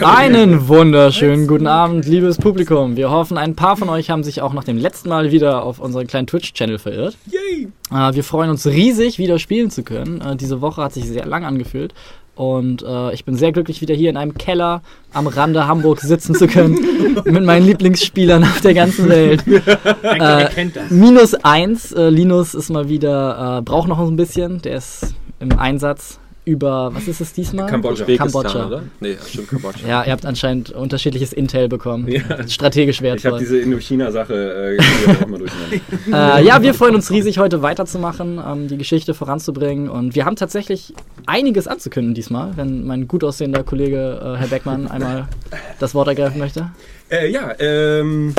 Einen wunderschönen guten Abend, liebes Publikum. Wir hoffen, ein paar von euch haben sich auch nach dem letzten Mal wieder auf unseren kleinen Twitch-Channel verirrt. Yay! Äh, wir freuen uns riesig, wieder spielen zu können. Äh, diese Woche hat sich sehr lang angefühlt. Und äh, ich bin sehr glücklich, wieder hier in einem Keller am Rande Hamburg sitzen zu können. mit meinen Lieblingsspielern auf der ganzen Welt. Äh, minus eins. Äh, Linus ist mal wieder, braucht noch ein bisschen. Der ist im Einsatz über, was ist es diesmal? Kambodscha. Kambodscha. oder? Nee, stimmt, Kambodscha. Ja, ihr habt anscheinend unterschiedliches Intel bekommen. Ja. Strategisch wertvoll. Ich habe diese Indochina-Sache äh, mal äh, Ja, wir freuen uns riesig, heute weiterzumachen, ähm, die Geschichte voranzubringen. Und wir haben tatsächlich einiges anzukündigen diesmal, wenn mein gut aussehender Kollege äh, Herr Beckmann einmal das Wort ergreifen möchte. Äh, ja, ähm,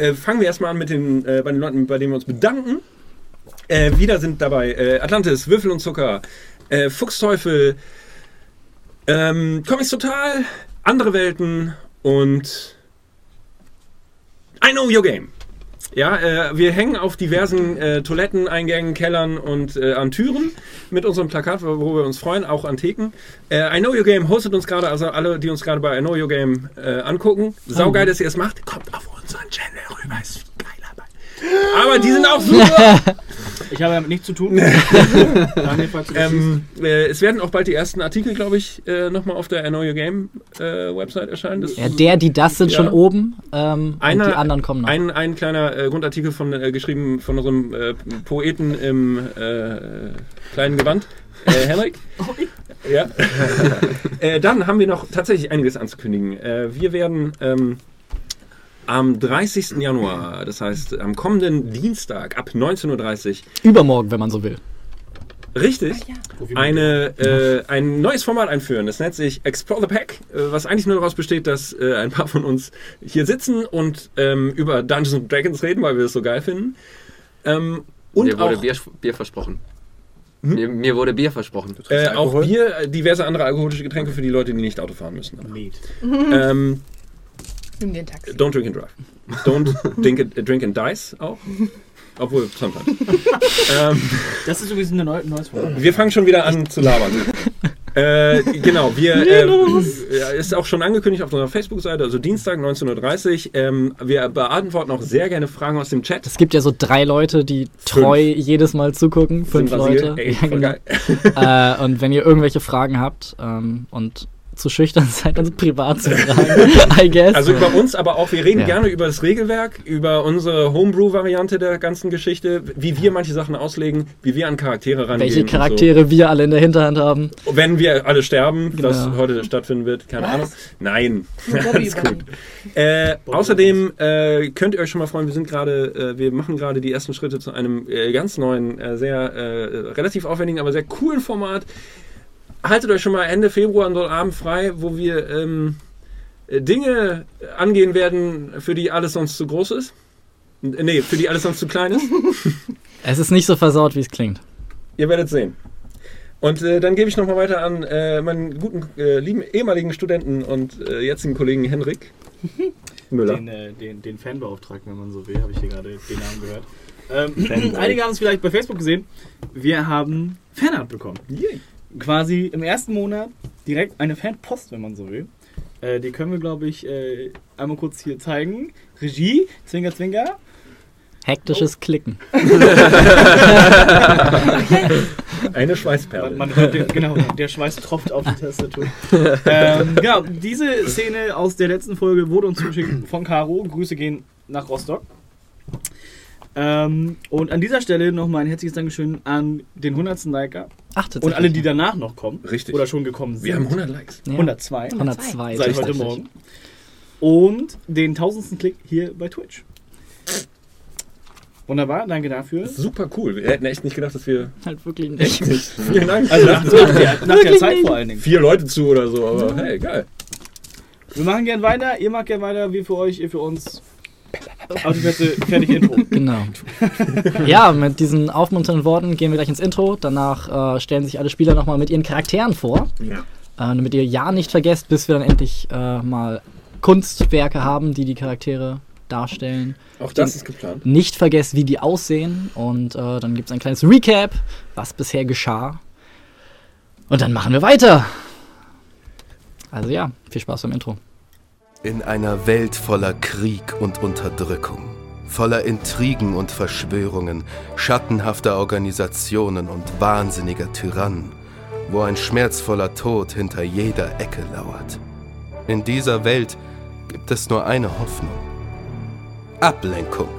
äh, fangen wir erstmal an mit den, äh, bei den Leuten, bei denen wir uns bedanken. wieder sind dabei Atlantis, Würfel und Zucker, äh, Fuchsteufel, ähm, Comics Total, andere Welten und I Know Your Game. Ja, äh, wir hängen auf diversen äh, Toiletteneingängen, Kellern und äh, an Türen mit unserem Plakat, wo wir uns freuen, auch an Theken. Äh, I Know Your Game hostet uns gerade, also alle, die uns gerade bei I Know Your Game äh, angucken. Saugeil, dass ihr es macht. Kommt auf unseren Channel rüber, ist geil. Aber die sind auch super. Ich habe damit nichts zu tun. Daniel, ähm, äh, es werden auch bald die ersten Artikel, glaube ich, äh, nochmal auf der Know Your Game äh, Website erscheinen. Das, ja, der, die das sind ja. schon oben ähm, Einer, und die anderen kommen noch. Ein, ein kleiner äh, Grundartikel von, äh, geschrieben von unserem äh, Poeten im kleinen Gewand. Henrik? ja. dann haben wir noch tatsächlich einiges anzukündigen. wir werden ähm, am 30. Januar, das heißt am kommenden Dienstag ab 19.30 Uhr. Übermorgen, wenn man so will. Richtig. Eine, äh, ein neues Format einführen. Das nennt sich Explore the Pack, äh, was eigentlich nur daraus besteht, dass äh, ein paar von uns hier sitzen und ähm, über Dungeons Dragons reden, weil wir es so geil finden. Ähm, und mir wurde auch, Bier, Bier versprochen. Hm? Mir, mir, wurde Bier versprochen. Äh, auch Bier, diverse andere alkoholische Getränke für die Leute, die nicht Auto fahren müssen. Ähm, Nimm den Taxi. Don't drink and drive. Don't drink, and, drink and dice auch. Obwohl, sometimes. ähm, das ist übrigens ein neues Wort. Wir fangen schon wieder an zu labern. äh, genau, wir äh, ist auch schon angekündigt auf unserer Facebook-Seite, also Dienstag 19.30 Uhr. Ähm, wir beantworten auch sehr gerne Fragen aus dem Chat. Es gibt ja so drei Leute, die treu Fünf. jedes Mal zugucken. Fünf Leute. Ey, ja, genau. äh, und wenn ihr irgendwelche Fragen habt ähm, und zu schüchtern seid, uns privat zu fragen, I guess. Also über uns, aber auch, wir reden ja. gerne über das Regelwerk, über unsere Homebrew-Variante der ganzen Geschichte, wie wir manche Sachen auslegen, wie wir an Charaktere rangehen. Welche Charaktere so. wir alle in der Hinterhand haben. Wenn wir alle sterben, genau. was heute stattfinden wird, keine Was? Ahnung. Nein, alles gut. Äh, außerdem äh, könnt ihr euch schon mal freuen, wir sind gerade, äh, wir machen gerade die ersten Schritte zu einem äh, ganz neuen, äh, sehr äh, relativ aufwendigen, aber sehr coolen Format haltet euch schon mal Ende Februar einen Abend frei, wo wir ähm, Dinge angehen werden, für die alles sonst zu groß ist. Nee, für die alles sonst zu klein ist. es ist nicht so versaut, wie es klingt. Ihr werdet sehen. Und äh, dann gebe ich nochmal weiter an äh, meinen guten, äh, lieben ehemaligen Studenten und äh, jetzigen Kollegen Henrik Müller. Den, äh, den, den Fanbeauftragten, wenn man so will, habe ich hier gerade den Namen gehört. Ähm, einige haben es vielleicht bei Facebook gesehen. Wir haben Fanart bekommen. Yay quasi im ersten Monat direkt eine Fanpost, wenn man so will. Äh, die können wir, glaube ich, äh, einmal kurz hier zeigen. Regie, Zwinger, Zwinger. Hektisches oh. Klicken. Eine Schweißperle. Man, man hört den, genau, der Schweiß tropft auf die Tastatur. ähm, genau, diese Szene aus der letzten Folge wurde uns zugeschickt von Caro. Grüße gehen nach Rostock. Ähm, und an dieser Stelle nochmal ein herzliches Dankeschön an den 100. Liker. Ach, und alle, die danach noch kommen. Richtig. Oder schon gekommen sind. Wir haben 100 Likes. Ja. 102. 102. Seit heute Morgen. Und den tausendsten Klick hier bei Twitch. Wunderbar, danke dafür. Super cool. Wir hätten echt nicht gedacht, dass wir. Halt wirklich nicht. Echt nicht. Vielen Dank. Also nach, nach, der, nach der, Zeit vor allen Dingen. Vier Leute zu oder so, aber hey, geil. Wir machen gern weiter, ihr macht gern weiter, wir für euch, ihr für uns. Autowette, fertig Intro. Genau. Ja, mit diesen aufmunternden Worten gehen wir gleich ins Intro. Danach äh, stellen sich alle Spieler nochmal mit ihren Charakteren vor. Ja. Äh, damit ihr ja nicht vergesst, bis wir dann endlich äh, mal Kunstwerke haben, die die Charaktere darstellen. Auch das ist geplant. Nicht vergesst, wie die aussehen. Und äh, dann gibt es ein kleines Recap, was bisher geschah. Und dann machen wir weiter. Also ja, viel Spaß beim Intro. In einer Welt voller Krieg und Unterdrückung, voller Intrigen und Verschwörungen, schattenhafter Organisationen und wahnsinniger Tyrannen, wo ein schmerzvoller Tod hinter jeder Ecke lauert. In dieser Welt gibt es nur eine Hoffnung. Ablenkung.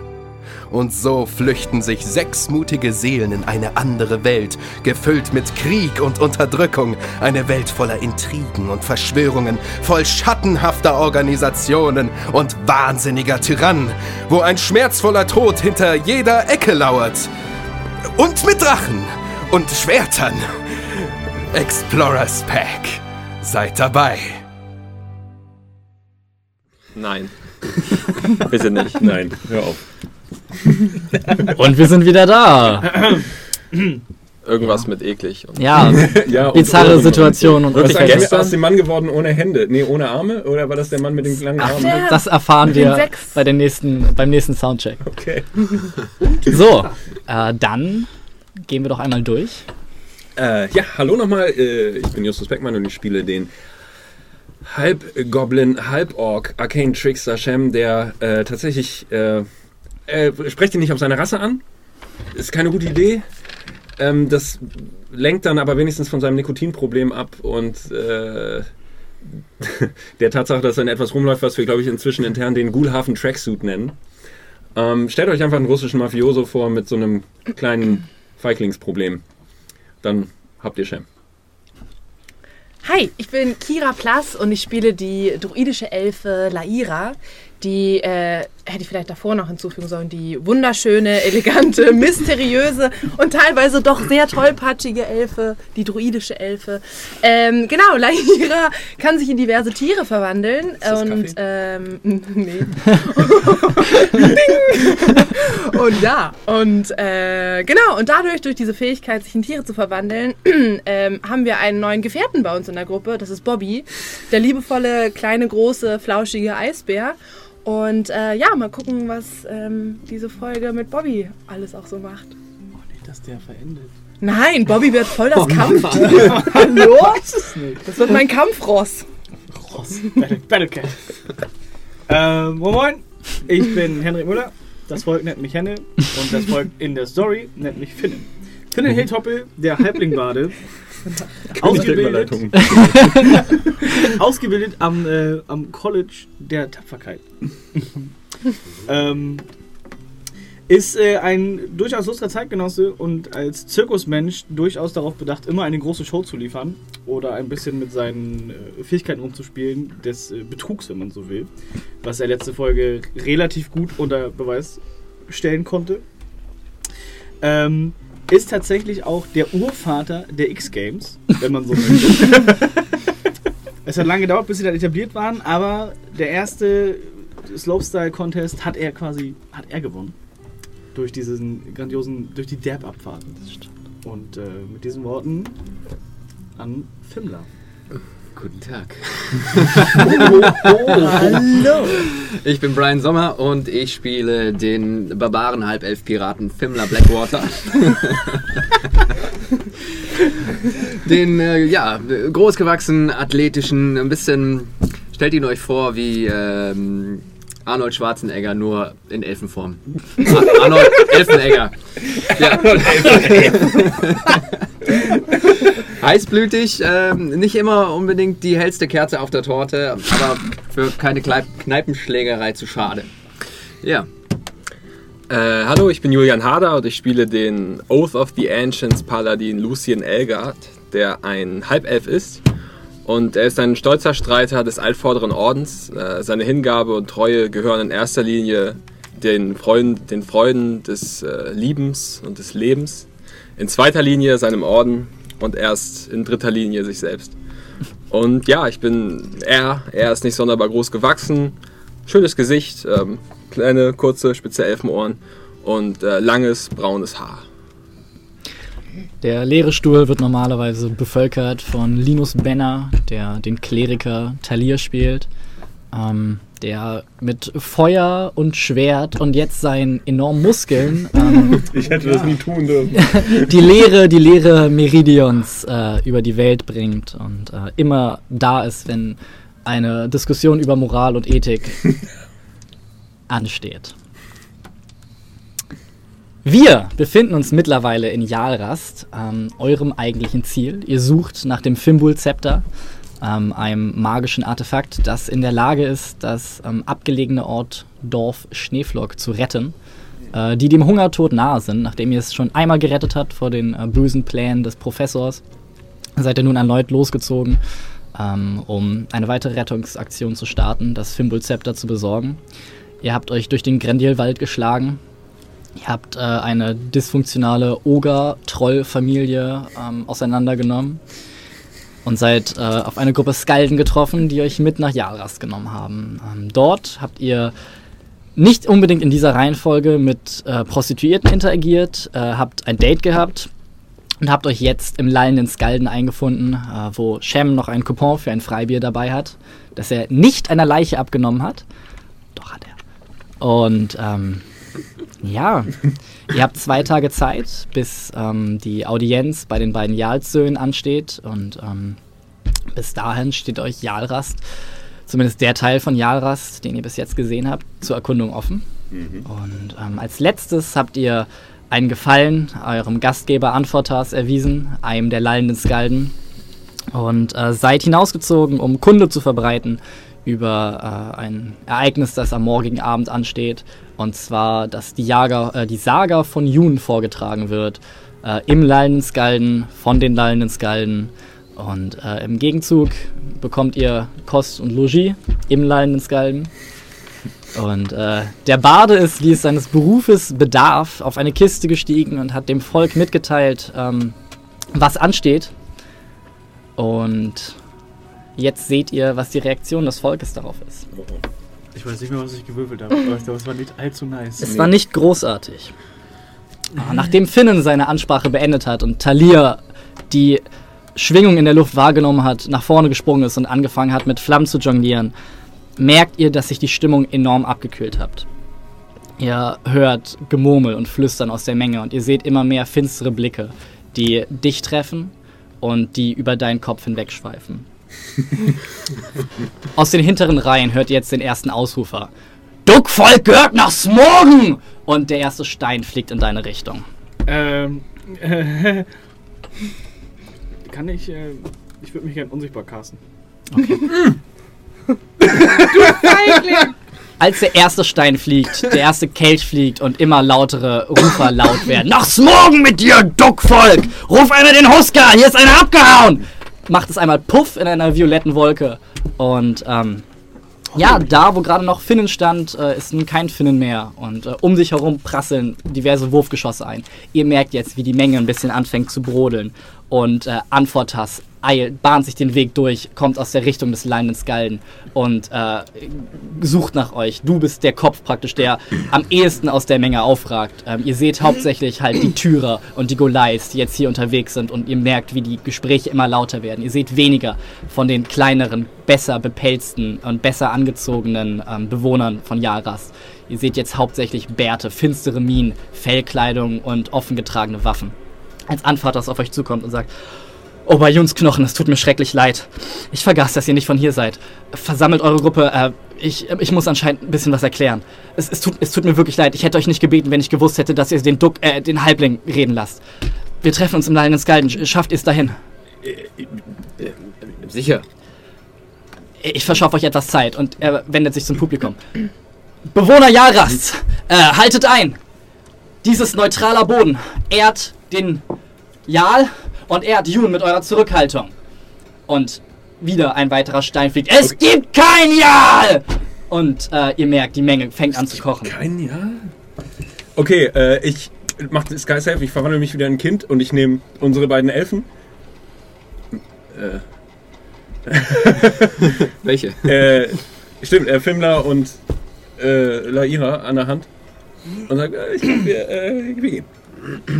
Und so flüchten sich sechs mutige Seelen in eine andere Welt, gefüllt mit Krieg und Unterdrückung. Eine Welt voller Intrigen und Verschwörungen, voll schattenhafter Organisationen und wahnsinniger Tyrannen, wo ein schmerzvoller Tod hinter jeder Ecke lauert. Und mit Drachen und Schwertern. Explorers Pack. Seid dabei. Nein. Bitte nicht. Nein, hör auf. Und wir sind wieder da. Irgendwas mit eklig. Und Ja, Ja, bizarre und- Situation und eigentlich gestern- aus dem Mann geworden ohne Hände? Nee, ohne Arme? Oder war das der Mann mit den langen Armen? der- das erfahren wir sechs. bei den nächsten, beim nächsten Soundcheck. Okay. So, äh, dann gehen wir doch einmal durch. Äh, ja, hallo nochmal. Äh, ich bin Justus Beckmann und ich spiele den Halb-Goblin, Halb-Orc, Arcane Trickster Shem, der äh, tatsächlich. Äh, sprecht ihn nicht auf seine Rasse an. Ist keine gute Idee. Ähm, das lenkt dann aber wenigstens von seinem Nikotinproblem ab und äh, der Tatsache, dass er in etwas rumläuft, was wir, glaube ich, inzwischen intern den Gulhafen Tracksuit nennen. Ähm, stellt euch einfach einen russischen Mafioso vor mit so einem kleinen Feiglingsproblem. Dann habt ihr Shem. Hi, ich bin Kira Plass und ich spiele die druidische Elfe Laira. Die äh, hätte ich vielleicht davor noch hinzufügen sollen. Die wunderschöne, elegante, mysteriöse und teilweise doch sehr tollpatschige Elfe, die druidische Elfe. Ähm, genau, Laira kann sich in diverse Tiere verwandeln. und ähm, nee. Und ja, und äh, genau, und dadurch, durch diese Fähigkeit, sich in Tiere zu verwandeln, ähm, haben wir einen neuen Gefährten bei uns in der Gruppe. Das ist Bobby, der liebevolle, kleine, große, flauschige Eisbär. Und äh, ja, mal gucken, was ähm, diese Folge mit Bobby alles auch so macht. Oh, nicht, dass der verendet. Nein, Bobby wird voll das Kampftier. Hallo? Das wird mein Kampfross. Ross. Battle, Battlecat. ähm, moin moin. Ich bin Henrik Müller. Das Volk nennt mich Henne. Und das Volk in der Story nennt mich Finnen. Finnen Hilltoppel, der Halblingbade. Ausgebildet, ausgebildet am, äh, am College der Tapferkeit. ähm, ist äh, ein durchaus lustiger Zeitgenosse und als Zirkusmensch durchaus darauf bedacht, immer eine große Show zu liefern oder ein bisschen mit seinen äh, Fähigkeiten umzuspielen, des äh, Betrugs, wenn man so will. Was er letzte Folge relativ gut unter Beweis stellen konnte. Ähm, ist tatsächlich auch der Urvater der X-Games, wenn man so möchte. es hat lange gedauert, bis sie dann etabliert waren, aber der erste Slopestyle-Contest hat er quasi, hat er gewonnen. Durch diesen grandiosen, durch die Derb-Abfahrt. Und äh, mit diesen Worten an Fimmler. Guten Tag. Hallo. Ich bin Brian Sommer und ich spiele den Barbaren Halbelf-Piraten Fimmler Blackwater. den, äh, ja, großgewachsenen, athletischen, ein bisschen. Stellt ihn euch vor wie ähm, Arnold Schwarzenegger, nur in Elfenform. Ar Arnold Elfenegger. Ja. Heißblütig, ähm, nicht immer unbedingt die hellste Kerze auf der Torte, aber für keine Kleip Kneipenschlägerei zu schade. Ja. Äh, hallo, ich bin Julian Harder und ich spiele den Oath of the Ancients Paladin Lucien Elgard, der ein Halbelf ist. Und er ist ein stolzer Streiter des altvorderen Ordens. Äh, seine Hingabe und Treue gehören in erster Linie den Freuden, den Freuden des äh, Liebens und des Lebens. In zweiter Linie seinem Orden und erst in dritter Linie sich selbst. Und ja, ich bin er. Er ist nicht sonderbar groß gewachsen. Schönes Gesicht, ähm, kleine, kurze, spitze Elfenohren und äh, langes, braunes Haar. Der leere Stuhl wird normalerweise bevölkert von Linus Benner, der den Kleriker Talir spielt. Ähm, der mit Feuer und Schwert und jetzt seinen enormen Muskeln ähm, ich hätte das nie tun dürfen. die Lehre, die Lehre Meridions äh, über die Welt bringt und äh, immer da ist, wenn eine Diskussion über Moral und Ethik ansteht. Wir befinden uns mittlerweile in Jalrast, ähm, eurem eigentlichen Ziel. Ihr sucht nach dem Fimbul-Zepter, ähm, einem magischen Artefakt, das in der Lage ist, das ähm, abgelegene Ort Dorf Schneeflock zu retten, äh, die dem Hungertod nahe sind, nachdem ihr es schon einmal gerettet habt vor den äh, bösen Plänen des Professors. Seid ihr nun erneut losgezogen, ähm, um eine weitere Rettungsaktion zu starten, das Fimbul-Zepter zu besorgen. Ihr habt euch durch den Grendel-Wald geschlagen. Ihr habt äh, eine dysfunktionale Oger-Troll-Familie ähm, auseinandergenommen und seid äh, auf eine Gruppe Skalden getroffen, die euch mit nach Jalras genommen haben. Ähm, dort habt ihr nicht unbedingt in dieser Reihenfolge mit äh, Prostituierten interagiert, äh, habt ein Date gehabt und habt euch jetzt im lallenden Skalden eingefunden, äh, wo Shem noch ein Coupon für ein Freibier dabei hat, das er nicht einer Leiche abgenommen hat. Doch hat er. Und ähm, ja, ihr habt zwei Tage Zeit, bis ähm, die Audienz bei den beiden Jarlsöhnen ansteht. Und ähm, bis dahin steht euch Jalrast, zumindest der Teil von Jalrast, den ihr bis jetzt gesehen habt, zur Erkundung offen. Mhm. Und ähm, als letztes habt ihr einen Gefallen eurem Gastgeber Antwortas erwiesen, einem der lallenden Skalden. Und äh, seid hinausgezogen, um Kunde zu verbreiten über äh, ein Ereignis, das am morgigen Abend ansteht. Und zwar, dass die, Jager, äh, die Saga von Jun vorgetragen wird. Äh, Im Lallenden Skalden, von den Lallenden Skalden. Und äh, im Gegenzug bekommt ihr Kost und Logis im Lallenden Skalden. Und äh, der Bade ist, wie es seines Berufes bedarf, auf eine Kiste gestiegen und hat dem Volk mitgeteilt, ähm, was ansteht. Und Jetzt seht ihr, was die Reaktion des Volkes darauf ist. Ich weiß nicht mehr, was ich gewürfelt habe, aber es war nicht allzu nice. Es war nicht großartig. Ah, nachdem Finnen seine Ansprache beendet hat und Talir die Schwingung in der Luft wahrgenommen hat, nach vorne gesprungen ist und angefangen hat, mit Flammen zu jonglieren, merkt ihr, dass sich die Stimmung enorm abgekühlt hat. Ihr hört Gemurmel und Flüstern aus der Menge und ihr seht immer mehr finstere Blicke, die dich treffen und die über deinen Kopf hinwegschweifen. Aus den hinteren Reihen hört ihr jetzt den ersten Ausrufer. Duckvolk gehört nach Smorgen! Und der erste Stein fliegt in deine Richtung. Ähm. Äh, kann ich. Äh, ich würde mich gerne unsichtbar casten. Okay. du Feigling! Als der erste Stein fliegt, der erste Kelch fliegt und immer lautere Rufer laut werden. Nach Smorgen mit dir, Duckvolk! Ruf einer den Husker! Hier ist einer abgehauen! Macht es einmal Puff in einer violetten Wolke. Und ähm, ja, da, wo gerade noch Finnen stand, äh, ist nun kein Finnen mehr. Und äh, um sich herum prasseln diverse Wurfgeschosse ein. Ihr merkt jetzt, wie die Menge ein bisschen anfängt zu brodeln. Und äh, Antwortas eilt, bahnt sich den Weg durch, kommt aus der Richtung des leinenden Skalden und äh, sucht nach euch. Du bist der Kopf praktisch, der am ehesten aus der Menge aufragt. Ähm, ihr seht hauptsächlich halt die Türer und die Golais, die jetzt hier unterwegs sind und ihr merkt, wie die Gespräche immer lauter werden. Ihr seht weniger von den kleineren, besser bepelzten und besser angezogenen ähm, Bewohnern von Yaras. Ihr seht jetzt hauptsächlich Bärte, finstere Minen, Fellkleidung und offen getragene Waffen. Als Anvater auf euch zukommt und sagt, Oberjuns Knochen, es tut mir schrecklich leid. Ich vergaß, dass ihr nicht von hier seid. Versammelt eure Gruppe. Äh, ich, ich muss anscheinend ein bisschen was erklären. Es, es, tut, es tut mir wirklich leid. Ich hätte euch nicht gebeten, wenn ich gewusst hätte, dass ihr den, Duck, äh, den Halbling reden lasst. Wir treffen uns im Lion's Skalden. Schafft ihr es dahin? Äh, äh, sicher. Ich verschaffe euch etwas Zeit und er wendet sich zum Publikum. Bewohner Jaras, äh, haltet ein! Dieses neutraler Boden ehrt den Jarl und ehrt Jun mit eurer Zurückhaltung. Und wieder ein weiterer Stein fliegt. Es okay. gibt kein Jahr! Und äh, ihr merkt, die Menge fängt es an zu kochen. Kein Jahr? Okay, äh, ich mache Sky Safe, ich verwandle mich wieder in ein Kind und ich nehme unsere beiden Elfen. Äh. Welche? Äh, stimmt, äh, Fimla und äh, Laira an der Hand und sage, äh, ich glaube, wir, äh, wir gehen.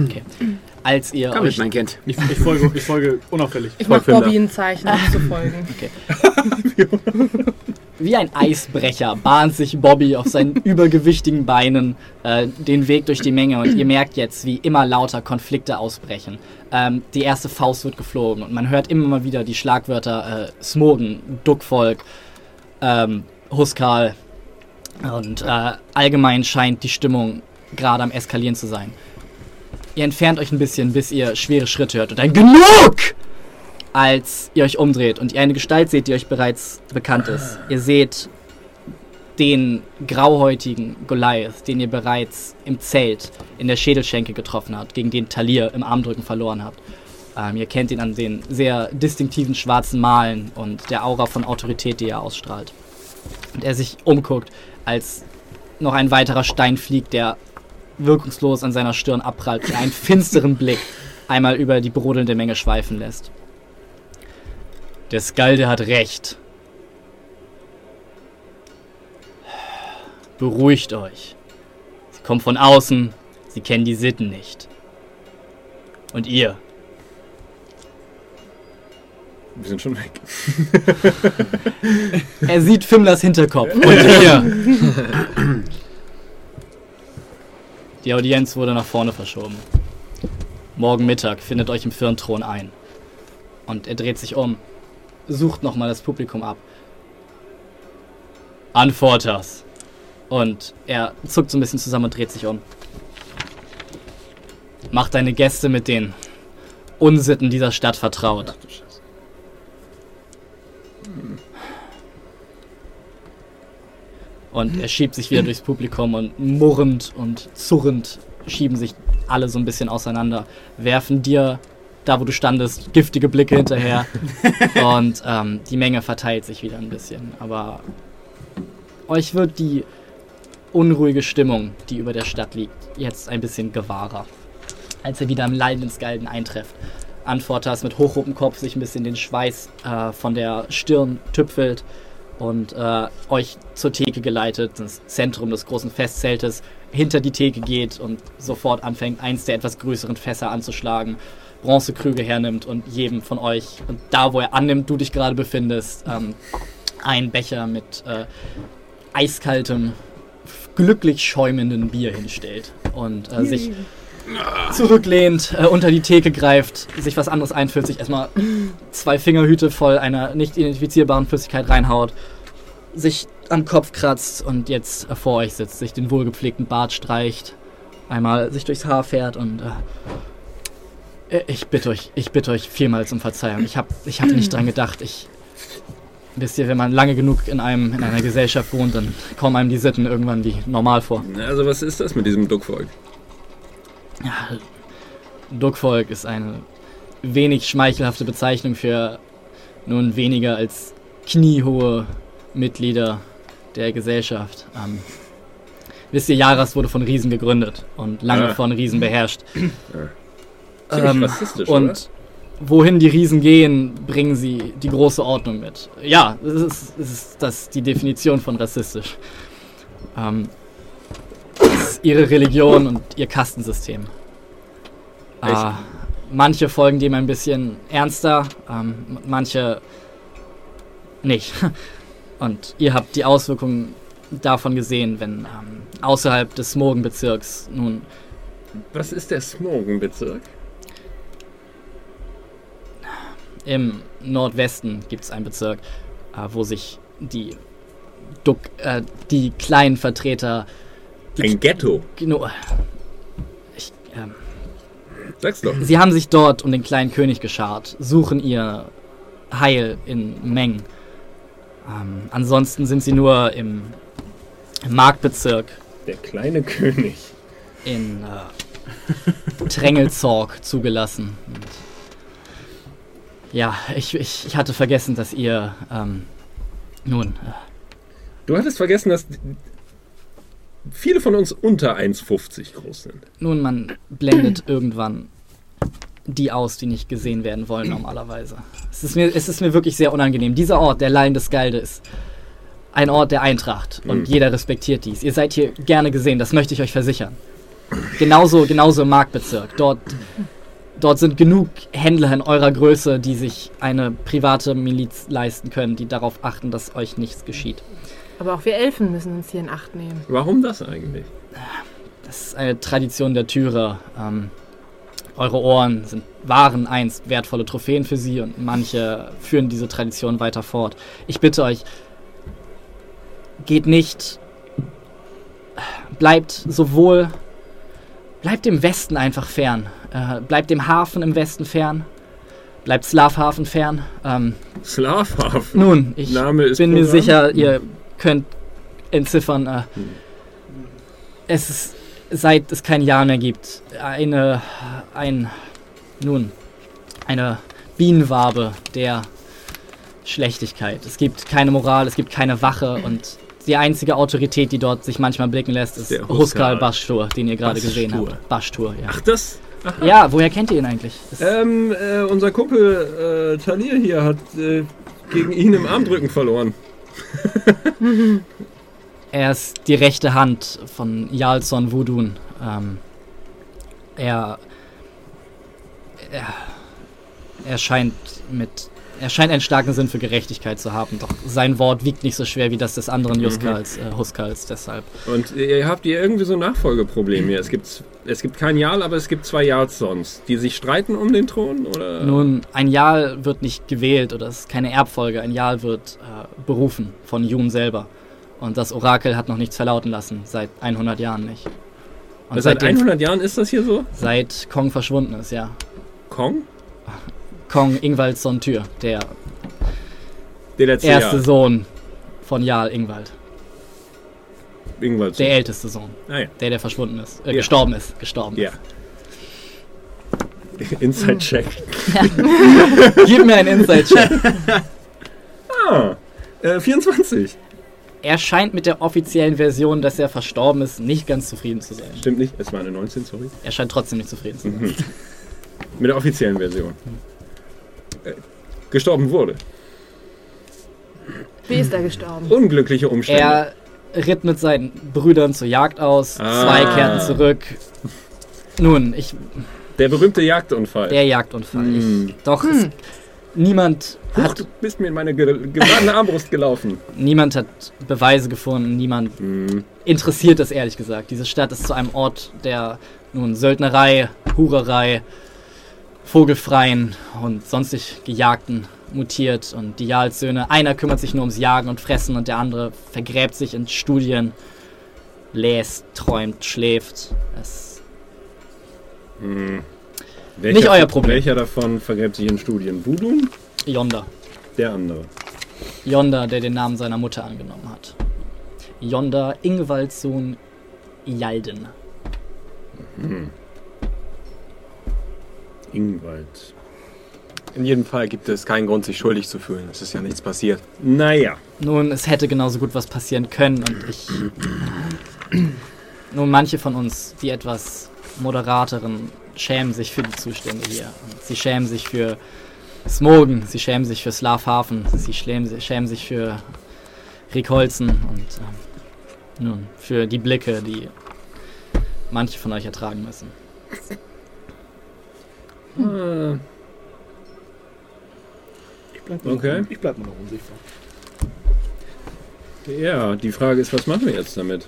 Okay als ihr Komm euch... mein Kind. Ich, ich, folge, ich folge unauffällig. Ich mache Bobby ein Zeichen, um zu folgen. Okay. wie ein Eisbrecher bahnt sich Bobby auf seinen übergewichtigen Beinen äh, den Weg durch die Menge und ihr merkt jetzt, wie immer lauter Konflikte ausbrechen. Ähm, die erste Faust wird geflogen und man hört immer mal wieder die Schlagwörter äh, Smogen, Duckvolk, ähm, Huskal und äh, allgemein scheint die Stimmung gerade am Eskalieren zu sein. Ihr entfernt euch ein bisschen, bis ihr schwere Schritte hört und ein Genug! als ihr euch umdreht und ihr eine Gestalt seht, die euch bereits bekannt ist. Ihr seht den grauhäutigen Goliath, den ihr bereits im Zelt in der Schädelschenke getroffen habt, gegen den Talir im Armdrücken verloren habt. Ähm, ihr kennt ihn an den sehr distinktiven schwarzen Malen und der Aura von Autorität, die er ausstrahlt. Und er sich umguckt, als noch ein weiterer Stein fliegt, der wirkungslos an seiner Stirn abprallt und einen finsteren Blick einmal über die brodelnde Menge schweifen lässt. Der Skalde hat recht. Beruhigt euch. Sie kommen von außen, sie kennen die Sitten nicht. Und ihr? Wir sind schon weg. er sieht Fimmlers Hinterkopf. Und ihr? Die Audienz wurde nach vorne verschoben. Morgen Mittag findet euch im Firnthron ein. Und er dreht sich um sucht nochmal das Publikum ab. Anfortas. Und er zuckt so ein bisschen zusammen und dreht sich um. Mach deine Gäste mit den Unsitten dieser Stadt vertraut. Und er schiebt sich wieder durchs Publikum und murrend und zurrend schieben sich alle so ein bisschen auseinander, werfen dir da wo du standest, giftige Blicke hinterher. und ähm, die Menge verteilt sich wieder ein bisschen. Aber euch wird die unruhige Stimmung, die über der Stadt liegt, jetzt ein bisschen gewahrer. Als ihr wieder im leidenden Skalden eintrefft. Antworters mit hochrotem Kopf sich ein bisschen den Schweiß äh, von der Stirn tüpfelt und äh, euch zur Theke geleitet, das Zentrum des großen Festzeltes, hinter die Theke geht und sofort anfängt, eins der etwas größeren Fässer anzuschlagen Bronzekrüge hernimmt und jedem von euch, und da wo er annimmt, du dich gerade befindest, ähm, einen Becher mit äh, eiskaltem, glücklich schäumenden Bier hinstellt und äh, sich zurücklehnt, äh, unter die Theke greift, sich was anderes einfüllt, sich erstmal zwei Fingerhüte voll einer nicht identifizierbaren Flüssigkeit reinhaut, sich am Kopf kratzt und jetzt äh, vor euch sitzt, sich den wohlgepflegten Bart streicht, einmal sich durchs Haar fährt und äh, äh, ich bitte euch, ich bitte euch vielmals um Verzeihung. Ich habe ich hab nicht dran gedacht. Ich. Wisst ihr, wenn man lange genug in, einem, in einer Gesellschaft wohnt, dann kommen einem die Sitten irgendwann wie normal vor. Also, was ist das mit diesem Duckvolk? Ja, Duckvolk ist eine wenig schmeichelhafte Bezeichnung für nun weniger als kniehohe Mitglieder der Gesellschaft. Ähm, wisst ihr, Jaras wurde von Riesen gegründet und lange ah. von Riesen beherrscht. Ja. Ähm, rassistisch, und oder? wohin die Riesen gehen, bringen sie die große Ordnung mit. Ja, das ist, das ist das die Definition von rassistisch. Ähm, ist ihre Religion und ihr Kastensystem. Äh, manche folgen dem ein bisschen ernster, ähm, manche nicht. Und ihr habt die Auswirkungen davon gesehen, wenn ähm, außerhalb des Smogenbezirks nun. Was ist der Smogenbezirk? Im Nordwesten gibt es einen Bezirk, äh, wo sich die, Duck, äh, die kleinen Vertreter. Die Ein Ghetto. Genau. Ich, ähm, Sag's doch. Sie haben sich dort um den kleinen König geschart, suchen ihr Heil in Mengen. Ähm, ansonsten sind sie nur im, im, Marktbezirk. Der kleine König. In äh, Trängelzorg zugelassen. Und ja, ich, ich, ich hatte vergessen, dass ihr. Ähm, nun. Äh, du hattest vergessen, dass viele von uns unter 1,50 groß sind. Nun, man blendet irgendwann die aus, die nicht gesehen werden wollen normalerweise. Es ist mir, es ist mir wirklich sehr unangenehm. Dieser Ort, der Laien des Galde, ist ein Ort der Eintracht und mhm. jeder respektiert dies. Ihr seid hier gerne gesehen, das möchte ich euch versichern. Genauso, genauso im Marktbezirk. Dort dort sind genug Händler in eurer Größe, die sich eine private Miliz leisten können, die darauf achten, dass euch nichts geschieht. Aber auch wir Elfen müssen uns hier in Acht nehmen. Warum das eigentlich? Das ist eine Tradition der Türer. Ähm, eure Ohren sind, waren einst wertvolle Trophäen für sie und manche führen diese Tradition weiter fort. Ich bitte euch, geht nicht, bleibt sowohl, bleibt dem Westen einfach fern, äh, bleibt dem Hafen im Westen fern, bleibt Slavhafen fern. Ähm, Slavhafen? Nun, ich bin Programm? mir sicher, ihr könnt entziffern, äh, Hm. es ist, seit es kein Jahr mehr gibt, eine, ein, nun, eine Bienenwabe der Schlechtigkeit. Es gibt keine Moral, es gibt keine Wache und die einzige Autorität, die dort sich manchmal blicken lässt, ist Der. Huskal Bashtur, den ihr gerade gesehen habt. Bashtur, ja. Ach, das? Ja, woher kennt ihr ihn eigentlich? Ähm, äh, unser Kumpel äh, Talir hier hat äh, gegen ihn im Armdrücken verloren. Er ist die rechte Hand von Jarlson Wudun. Ähm, er, er, er scheint mit, er scheint einen starken Sinn für Gerechtigkeit zu haben. Doch sein Wort wiegt nicht so schwer wie das des anderen Juskals, äh, Huskals. Deshalb. Und ihr habt ihr irgendwie so ein Nachfolgeproblem hier. Es gibt, es gibt kein Jarl, aber es gibt zwei Jarlsons, die sich streiten um den Thron? Oder? Nun, ein Jarl wird nicht gewählt oder es ist keine Erbfolge. Ein Jarl wird äh, berufen von Jun selber. Und das Orakel hat noch nichts verlauten lassen, seit 100 Jahren nicht. Und Seit seitdem- 100 Jahren ist das hier so? Seit Kong verschwunden ist, ja. Kong? Kong Ingwald Tür, der erste Jahr. Sohn von Jarl Ingwald. Ingwald. Der älteste Sohn. Ah, ja. Der, der verschwunden ist. Äh, Ja. Gestorben ist. Gestorben Ja. ist. Inside-Check. Gib mir einen Inside-Check. Ah, äh, 24. Er scheint mit der offiziellen Version, dass er verstorben ist, nicht ganz zufrieden zu sein. Stimmt nicht, es war eine 19, sorry. Er scheint trotzdem nicht zufrieden zu sein. Mhm. Mit der offiziellen Version. Äh, gestorben wurde. Wie ist er gestorben? Unglückliche Umstände. Er ritt mit seinen Brüdern zur Jagd aus. Ah. Zwei kehrten zurück. Nun, ich. Der berühmte Jagdunfall. Der Jagdunfall. Hm. Ich, doch, es, niemand Huch, hat du bist mir in meine ge geladene Armbrust gelaufen. Niemand hat Beweise gefunden, niemand Hm. interessiert es ehrlich gesagt. Diese Stadt ist zu einem Ort der nun Söldnerei, Hurerei, Vogelfreien und sonstig Gejagten mutiert und die Jarlssöhne, einer kümmert sich nur ums Jagen und Fressen und der andere vergräbt sich in Studien, lässt, träumt, schläft. Es, Hm. Nicht euer Problem. Welcher davon vergräbt sich in Studien? Voodoo? Yonder. Der andere. Yonder, der den Namen seiner Mutter angenommen hat. Yonder Ingwalds Sohn Jalden. Ingwald. In jedem Fall gibt es keinen Grund, sich schuldig zu fühlen. Es ist ja nichts passiert. Naja. Nun, es hätte genauso gut was passieren können und ich. Nun, manche von uns, die etwas moderateren, schämen sich für die Zustände hier. Und sie schämen sich für Smogen, sie schämen sich für Slavhafen, sie schämen, schämen sich für Rikolzen und ähm, nun, für die Blicke, die manche von euch ertragen müssen. Äh, Ich bleib, Okay. ich bleib nur noch unsichtbar. ja, die Frage ist, was machen wir jetzt damit?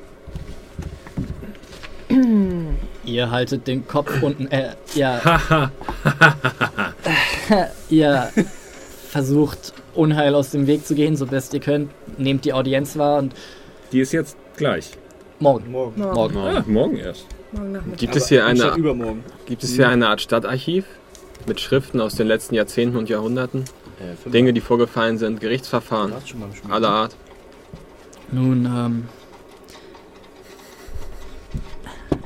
Ihr haltet den Kopf unten, äh, ihr Haha. Ihr versucht Unheil aus dem Weg zu gehen, so best ihr könnt. Nehmt die Audienz wahr und Die ist jetzt gleich. morgen. Morgen. Morgen, Morgen. Ah, morgen erst. Gibt es hier eine, gibt es hier eine Art Stadtarchiv mit Schriften aus den letzten Jahrzehnten und Jahrhunderten? Äh, Dinge, die vorgefallen sind, Gerichtsverfahren aller Art. Nun, ähm.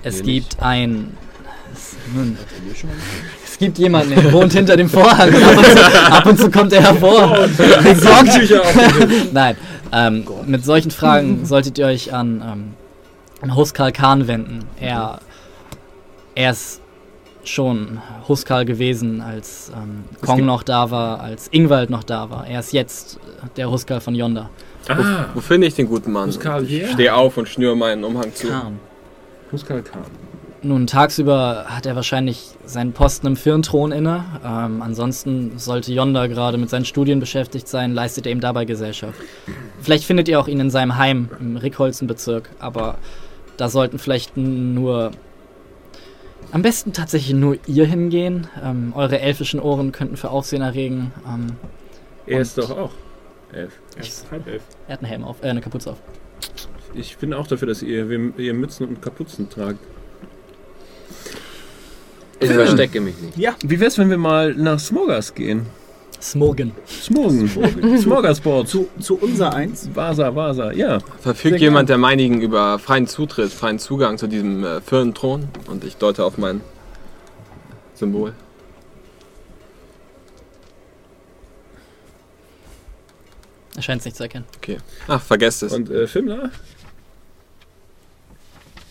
Es Nee, gibt ein. Es, nun, es gibt jemanden, der wohnt hinter dem Vorhang. Ab und, zu, ab und zu kommt er hervor. Den- Nein, ähm, mit solchen Fragen solltet ihr euch an, ähm, an Huskal Khan wenden. Er, er ist schon Huskal gewesen, als ähm, Kong noch da war, als Ingwald noch da war. Er ist jetzt der Huskal von Yonder. Ah, Wo finde ich den guten Mann? Huskal hier? Ich stehe auf und schnüre meinen Umhang zu. Khan. Huskal Khan. Nun, tagsüber hat er wahrscheinlich seinen Posten im Firnthron inne. Ähm, ansonsten sollte Yonda gerade mit seinen Studien beschäftigt sein, leistet er ihm dabei Gesellschaft. Vielleicht findet ihr auch ihn in seinem Heim im Rickholzenbezirk, aber da sollten vielleicht nur. Am besten tatsächlich nur ihr hingehen. Ähm, eure elfischen Ohren könnten für Aufsehen erregen. Ähm, er ist doch auch elf. Er ist halb elf. Er hat einen Helm auf, äh, eine Kapuze auf. Ich bin auch dafür, dass ihr, ihr Mützen und Kapuzen tragt. Ich verstecke mich nicht. Ja. Wie wär's, wenn wir mal nach Smogers gehen? Smogen. Smogen. Smorgasbord. Zu, zu unser Eins. Vasa, Vasa, ja. Verfügt jemand der meinigen über freien Zutritt, freien Zugang zu diesem äh, Firnthron? Und ich deute auf mein Symbol. Er scheint es nicht zu erkennen. Okay. Ach, vergesst es. Und äh, Fimmler?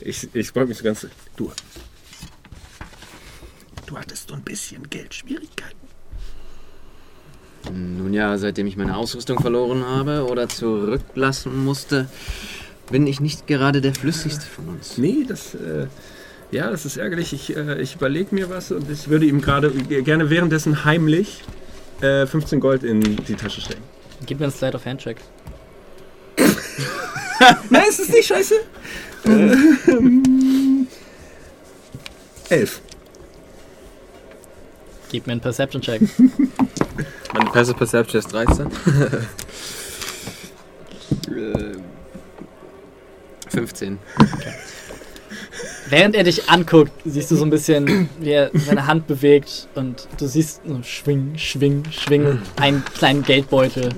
Ich, ich freue mich so ganz. Du. Du hattest so ein bisschen Geldschwierigkeiten. Nun ja, seitdem ich meine Ausrüstung verloren habe oder zurücklassen musste, bin ich nicht gerade der flüssigste von uns. Nee, das. Äh, ja, das ist ärgerlich. Ich, äh, ich überlege mir was und ich würde ihm gerade gerne währenddessen heimlich äh, 15 Gold in die Tasche stecken. Gib mir einen Slide of Handcheck. Nein, ist es nicht scheiße? ähm, elf. Gib mir einen Perception-Check. Meine Passive Perception ist 13. 15. Okay. Während er dich anguckt, siehst du so ein bisschen, wie er seine Hand bewegt und du siehst so schwing, schwing, schwing, einen kleinen Geldbeutel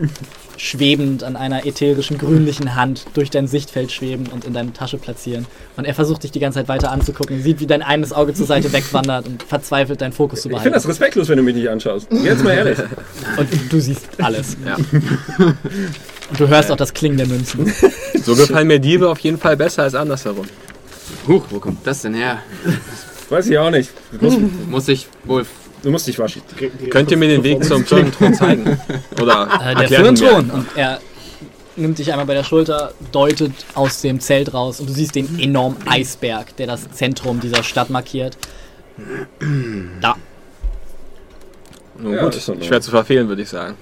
schwebend an einer ätherischen, grünlichen Hand durch dein Sichtfeld schweben und in deine Tasche platzieren. Und er versucht dich die ganze Zeit weiter anzugucken, sieht, wie dein eines Auge zur Seite wegwandert und verzweifelt deinen Fokus zu behalten. Ich finde das respektlos, wenn du mich nicht anschaust. Jetzt mal ehrlich. Und du siehst alles. Ja. Und du hörst auch das Klingen der Münzen. So gefallen mir Diebe auf jeden Fall besser als andersherum. Huch, wo kommt das denn her? Weiß ich auch nicht. Muss, muss ich wohl. Du musst dich waschen. Könnt ihr mir den Weg zum Firmenthron zeigen? Oder äh, der Firmenthron. Und er nimmt dich einmal bei der Schulter, deutet aus dem Zelt raus und du siehst den enormen Eisberg, der das Zentrum dieser Stadt markiert. Da. Nun ja, gut, schwer zu verfehlen, würde ich sagen.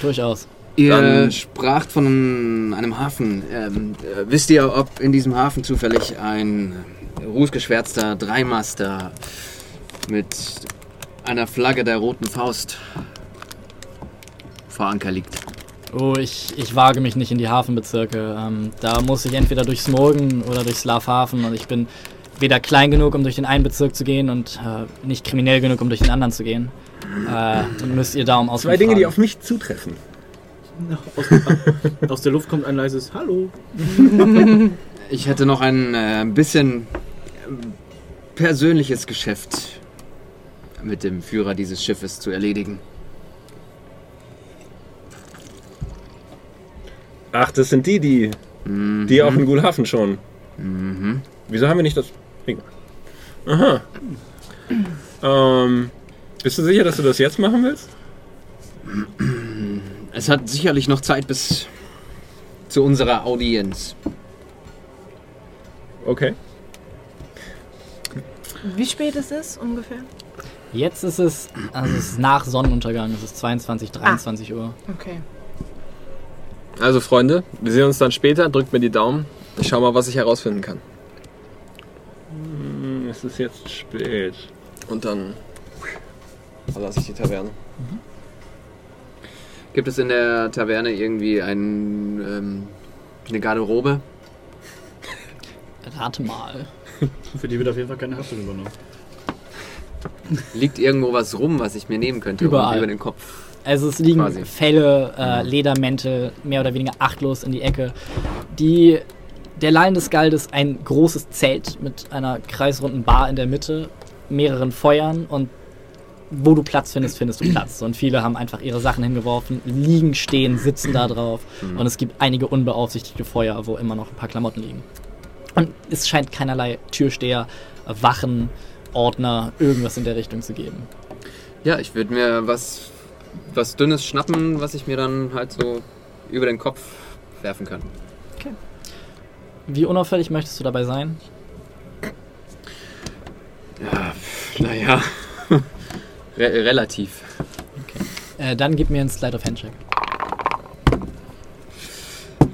Durchaus. Ihr Dann spracht von einem Hafen. Ähm, äh, wisst ihr, ob in diesem Hafen zufällig ein rußgeschwärzter Dreimaster mit einer Flagge der Roten Faust vor Anker liegt? Oh, ich, ich wage mich nicht in die Hafenbezirke. Ähm, da muss ich entweder durch Smorgen oder durch Slavhafen und ich bin weder klein genug, um durch den einen Bezirk zu gehen und äh, nicht kriminell genug, um durch den anderen zu gehen. Äh, und müsst ihr darum aus. Zwei Dinge, die auf mich zutreffen. Aus, aus, der Luft kommt ein leises Hallo. Ich hätte noch ein äh, bisschen persönliches Geschäft mit dem Führer dieses Schiffes zu erledigen. Ach, das sind die, die, mhm. die auch in Gulhafen schon. Mhm. Wieso haben wir nicht das? Aha. Ähm, bist du sicher, dass du das jetzt machen willst? Es hat sicherlich noch Zeit bis zu unserer Audienz. Okay. Wie spät ist es ungefähr? Jetzt ist es, also es ist nach Sonnenuntergang, es ist 22, 23 ah. Uhr. Okay. Also Freunde, wir sehen uns dann später. Drückt mir die Daumen. Ich schau mal, was ich herausfinden kann. Hm, es ist jetzt spät. Und dann verlasse ich die Taverne. Mhm. Gibt es in der Taverne irgendwie ein, ähm, eine Garderobe? Rate mal. Für die wird auf jeden Fall keine Haftung übernommen. Liegt irgendwo was rum, was ich mir nehmen könnte? Überall. Über den Kopf. Also es liegen Quasi. Felle, äh. Ledermäntel, mehr oder weniger achtlos in die Ecke. Die, der Laien des Gald ist ein großes Zelt mit einer kreisrunden Bar in der Mitte, mehreren Feuern und wo du Platz findest, findest du Platz. Und viele haben einfach ihre Sachen hingeworfen, liegen, stehen, sitzen da drauf. Mhm. Und es gibt einige unbeaufsichtigte Feuer, wo immer noch ein paar Klamotten liegen. Und es scheint keinerlei Türsteher, Wachen, Ordner, irgendwas in der Richtung zu geben. Ja, ich würde mir was, was Dünnes schnappen, was ich mir dann halt so über den Kopf werfen kann. Okay. Wie unauffällig möchtest du dabei sein? Naja. Re relativ. Äh, dann gib mir einen Slide of Handcheck.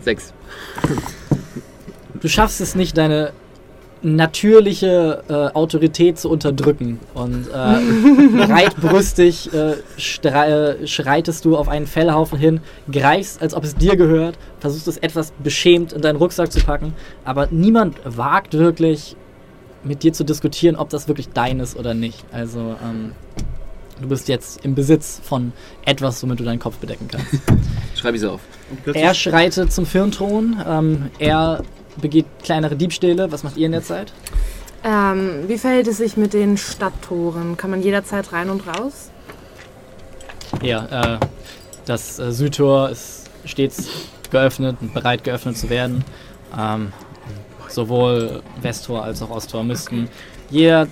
Sechs. Du schaffst es nicht, deine natürliche äh, Autorität zu unterdrücken. Und äh, breitbrüstig äh, äh, schreitest du auf einen Fellhaufen hin, greifst, als ob es dir gehört, versuchst es etwas beschämt in deinen Rucksack zu packen, aber niemand wagt wirklich mit dir zu diskutieren, ob das wirklich dein ist oder nicht. Also ähm, du bist jetzt im Besitz von etwas, womit du deinen Kopf bedecken kannst. Schreibe ich so auf. Er schreitet zum Firnthron. Ähm, er begeht kleinere Diebstähle. Was macht ihr in der Zeit? Ähm, wie verhält es sich mit den Stadttoren? Kann man jederzeit rein und raus? Ja, äh, das äh, Südtor ist stets geöffnet und bereit geöffnet zu werden. Ähm, sowohl Westtor als auch Osttor müssten okay. jeder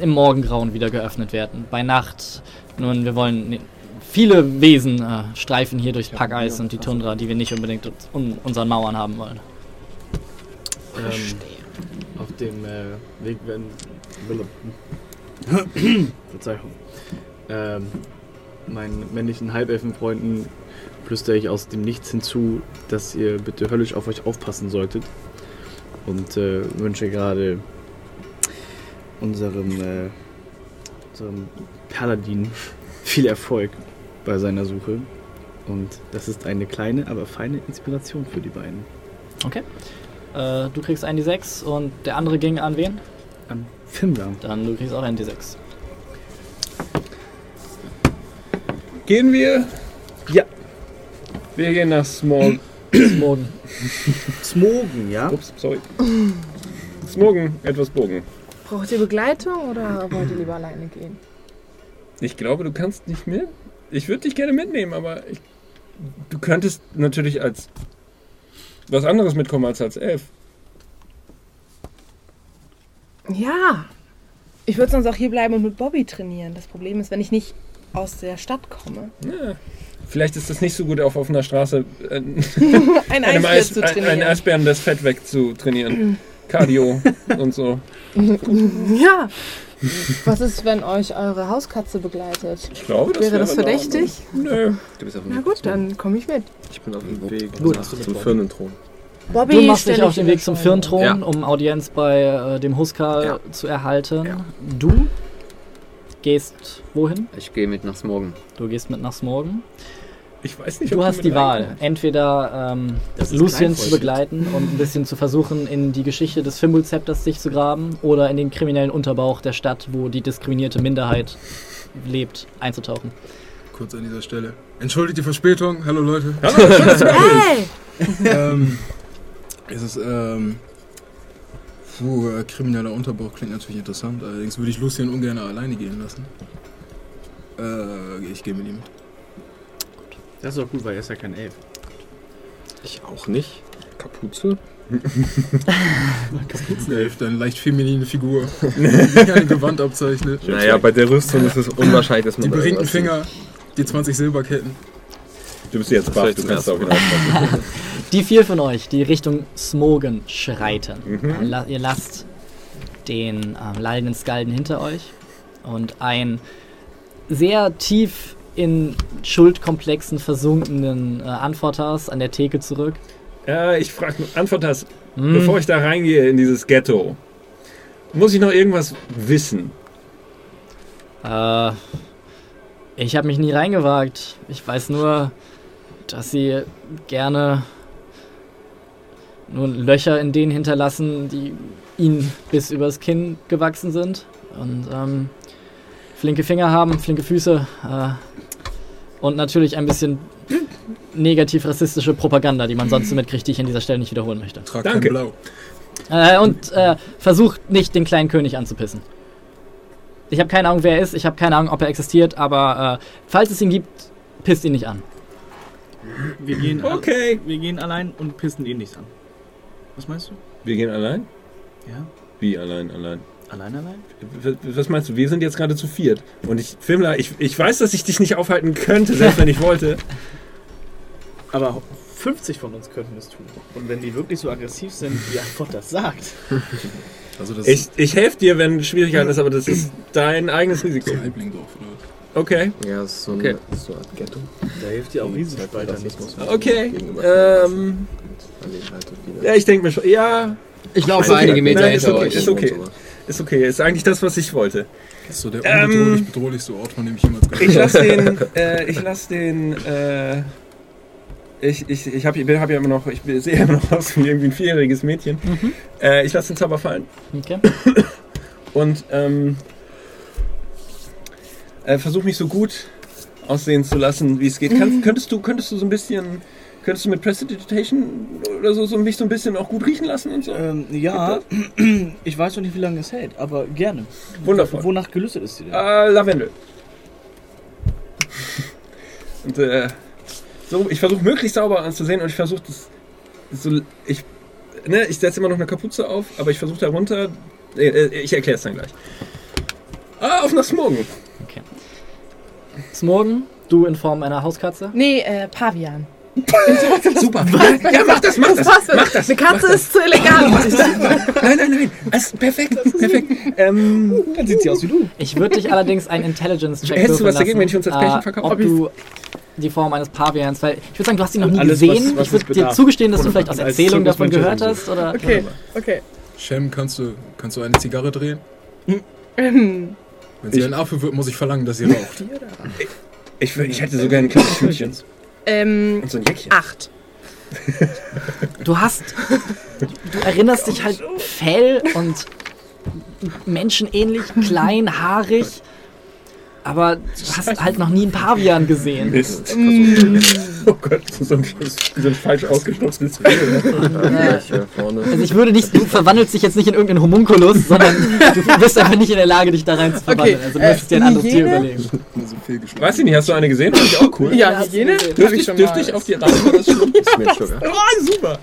im Morgengrauen wieder geöffnet werden. Bei Nacht, nun, wir wollen viele Wesen äh, streifen hier durchs Packeis und die Tundra, die wir nicht unbedingt um unseren Mauern haben wollen. Ähm, auf dem äh, Weg werden. Verzeihung. Ähm, meinen männlichen Halbelfenfreunden flüstere ich aus dem Nichts hinzu, dass ihr bitte höllisch auf euch aufpassen solltet. Und äh, wünsche gerade unserem, äh, unserem Paladin viel Erfolg bei seiner Suche. Und das ist eine kleine, aber feine Inspiration für die beiden. Okay. Äh, du kriegst einen D6 und der andere ging an wen? An Fimler. Dann du kriegst auch einen D6. Gehen wir? Ja. Wir gehen nach Smog. Smogen. Smogen, ja? Ups, sorry. Smogen, etwas Bogen. Braucht ihr Begleitung oder wollt ihr lieber alleine gehen? Ich glaube, du kannst nicht mit. Ich würde dich gerne mitnehmen, aber ich, du könntest natürlich als was anderes mitkommen als als elf. Ja. Ich würde sonst auch hier bleiben und mit Bobby trainieren. Das Problem ist, wenn ich nicht aus der Stadt komme. Ja. Vielleicht ist es nicht so gut, auf offener Straße äh, ein einem Eis, zu trainieren. Einen Eisbären das Fett wegzutrainieren. Cardio und so. Ja. Was ist, wenn euch eure Hauskatze begleitet? Ich glaube, das wäre, wäre das verdächtig? Nö. Du bist auf dem Na gut, dann komme ich mit. Ich bin auf dem Weg gut. zum Firnenthron. Bobby, du machst dich auf den Weg zum Firnthron, ja. um Audienz bei äh, dem Huskar ja. zu erhalten. Ja. Du gehst wohin? Ich gehe mit nach Smorgen. Du gehst mit nach Smorgen. Ich weiß nicht, Du hast die Wahl, entweder ähm, Lucien zu begleiten und ein bisschen zu versuchen, in die Geschichte des Fimbulzepters sich zu graben oder in den kriminellen Unterbauch der Stadt, wo die diskriminierte Minderheit lebt, einzutauchen. Kurz an dieser Stelle. Entschuldigt die Verspätung. Hallo Leute. Hallo, hey! ähm, es ist, ähm, puh, äh, krimineller Unterbauch klingt natürlich interessant. Allerdings würde ich Lucien ungern alleine gehen lassen. Äh, ich gehe mit ihm mit. Das ist doch gut, weil er ist ja kein Elf. Ich auch nicht. Kapuze? Kapuzenelf, deine leicht feminine Figur, die kein Gewand abzeichnet. Naja, bei der Rüstung ist es unwahrscheinlich, dass man. Die beringten Finger, die 20 Silberketten. Du bist jetzt baff, du kannst auch wieder aufpassen. Die vier von euch, die Richtung Smogen schreiten. Mhm. Ihr lasst den äh, lallenden Skalden hinter euch und ein sehr tief in Schuldkomplexen versunkenen äh, Antworters an der Theke zurück. Ja, ich frage Antworters, mm. bevor ich da reingehe in dieses Ghetto, muss ich noch irgendwas wissen? Äh, ich habe mich nie reingewagt. Ich weiß nur, dass sie gerne nur Löcher in denen hinterlassen, die ihnen bis übers Kinn gewachsen sind. Und ähm, flinke Finger haben, flinke Füße. Äh, und natürlich ein bisschen negativ-rassistische Propaganda, die man sonst so mitkriegt, die ich an dieser Stelle nicht wiederholen möchte. Trag Danke. Blau. Äh, und äh, versucht nicht, den kleinen König anzupissen. Ich habe keine Ahnung, wer er ist, ich habe keine Ahnung, ob er existiert, aber äh, falls es ihn gibt, pisst ihn nicht an. Wir gehen, okay. wir gehen allein und pissen ihn nicht an. Was meinst du? Wir gehen allein? Ja. Wie allein, allein? Allein, allein? Was meinst du? Wir sind jetzt gerade zu viert. Und ich, Filmler, ich, ich weiß, dass ich dich nicht aufhalten könnte, selbst wenn ich wollte. Aber 50 von uns könnten es tun. Und wenn die wirklich so aggressiv sind, wie Antwort das sagt. Also das Ich, ich helfe dir, wenn Schwierigkeiten ist, aber das ist dein eigenes Risiko. ist Halblingdorf oder? Okay. Ja, das ist so, Okay. ein, so eine Art Ghetto. Da hilft dir auch Riesenspalter nichts. Okay. Ähm, halt ja, ich denke mir schon. Ja, Ich laufe Ist okay. einige Meter Nein, ist hinter okay, euch. ist okay. Ist okay. Ist eigentlich das, was ich wollte. Das ist so der Ähm, unbedrohlich bedrohlichste Ort, von dem ich jemals gehört Ich lasse den, äh, ich lasse den, äh, ich, ich, ich habe hab ja immer noch, ich sehe immer noch aus wie irgendwie ein vierjähriges Mädchen. Äh, ich lasse den Zauber fallen Okay. und ähm, äh, versuche mich so gut aussehen zu lassen, wie es geht. Kann, könntest du, könntest du so ein bisschen, könntest du mit Prestidigitation oder so, so mich so ein bisschen auch gut riechen lassen und so? Ähm, ja, ich weiß noch nicht, wie lange es hält, aber gerne. Wundervoll. Wonach gelüstet ist dir denn? Äh, Lavendel. Und äh, so, ich versuche möglichst sauber anzusehen und ich versuche das so, ich, ne, ich setze immer noch eine Kapuze auf, aber ich versuche darunter, äh, äh, ich erkläre es dann gleich. Ah, auf nach Smogen. okay. Smorgen, du in Form einer Hauskatze. Nee, äh, Pavian. Super. Ja, mach das, mach das. Was? Mach das. Eine Katze ist zu elegant. Nein, nein, nein. Das ist perfekt, perfekt. Ähm, Dann sieht sie aus wie du. Ich würde dich allerdings einen Intelligence-Check Hättest du was dagegen, wenn ich uns als Pärchen äh, verkaufe? Ob ich- du die Form eines Pavians, weil ich würde sagen, du hast ihn noch nie Alles, gesehen. was- was ich würde dir zugestehen, dass du vielleicht aus Erzählungen davon gehört hast. Oder Okay, okay. Shem, kannst du, kannst du eine Zigarre drehen? Ähm, Wenn sie ein Affe wird, muss ich verlangen, dass sie raucht. ich, ich hätte sogar ein kleines Hütchen ähm, und so ein Jäckchen. acht. Du hast. Du erinnerst dich halt Fell und menschenähnlich, klein, haarig. Aber du hast halt noch nie einen Pavian gesehen. Mist. Oh Gott, so ein, so ein falsch ausgestopftes. Ja, hier vorne. Also ich würde nicht, du verwandelst dich jetzt nicht in irgendeinen Homunculus, sondern du bist einfach nicht in der Lage, dich da rein zu verwandeln. Okay, also du äh, müsstest dir ein anderes Tier überlegen. Weiß ich nicht, hast du eine gesehen? Fand ich auch cool. Ja, Hygiene? Dürfte ich, dürfte ich auf die? War das? Ist mir Sugar. Oh, super.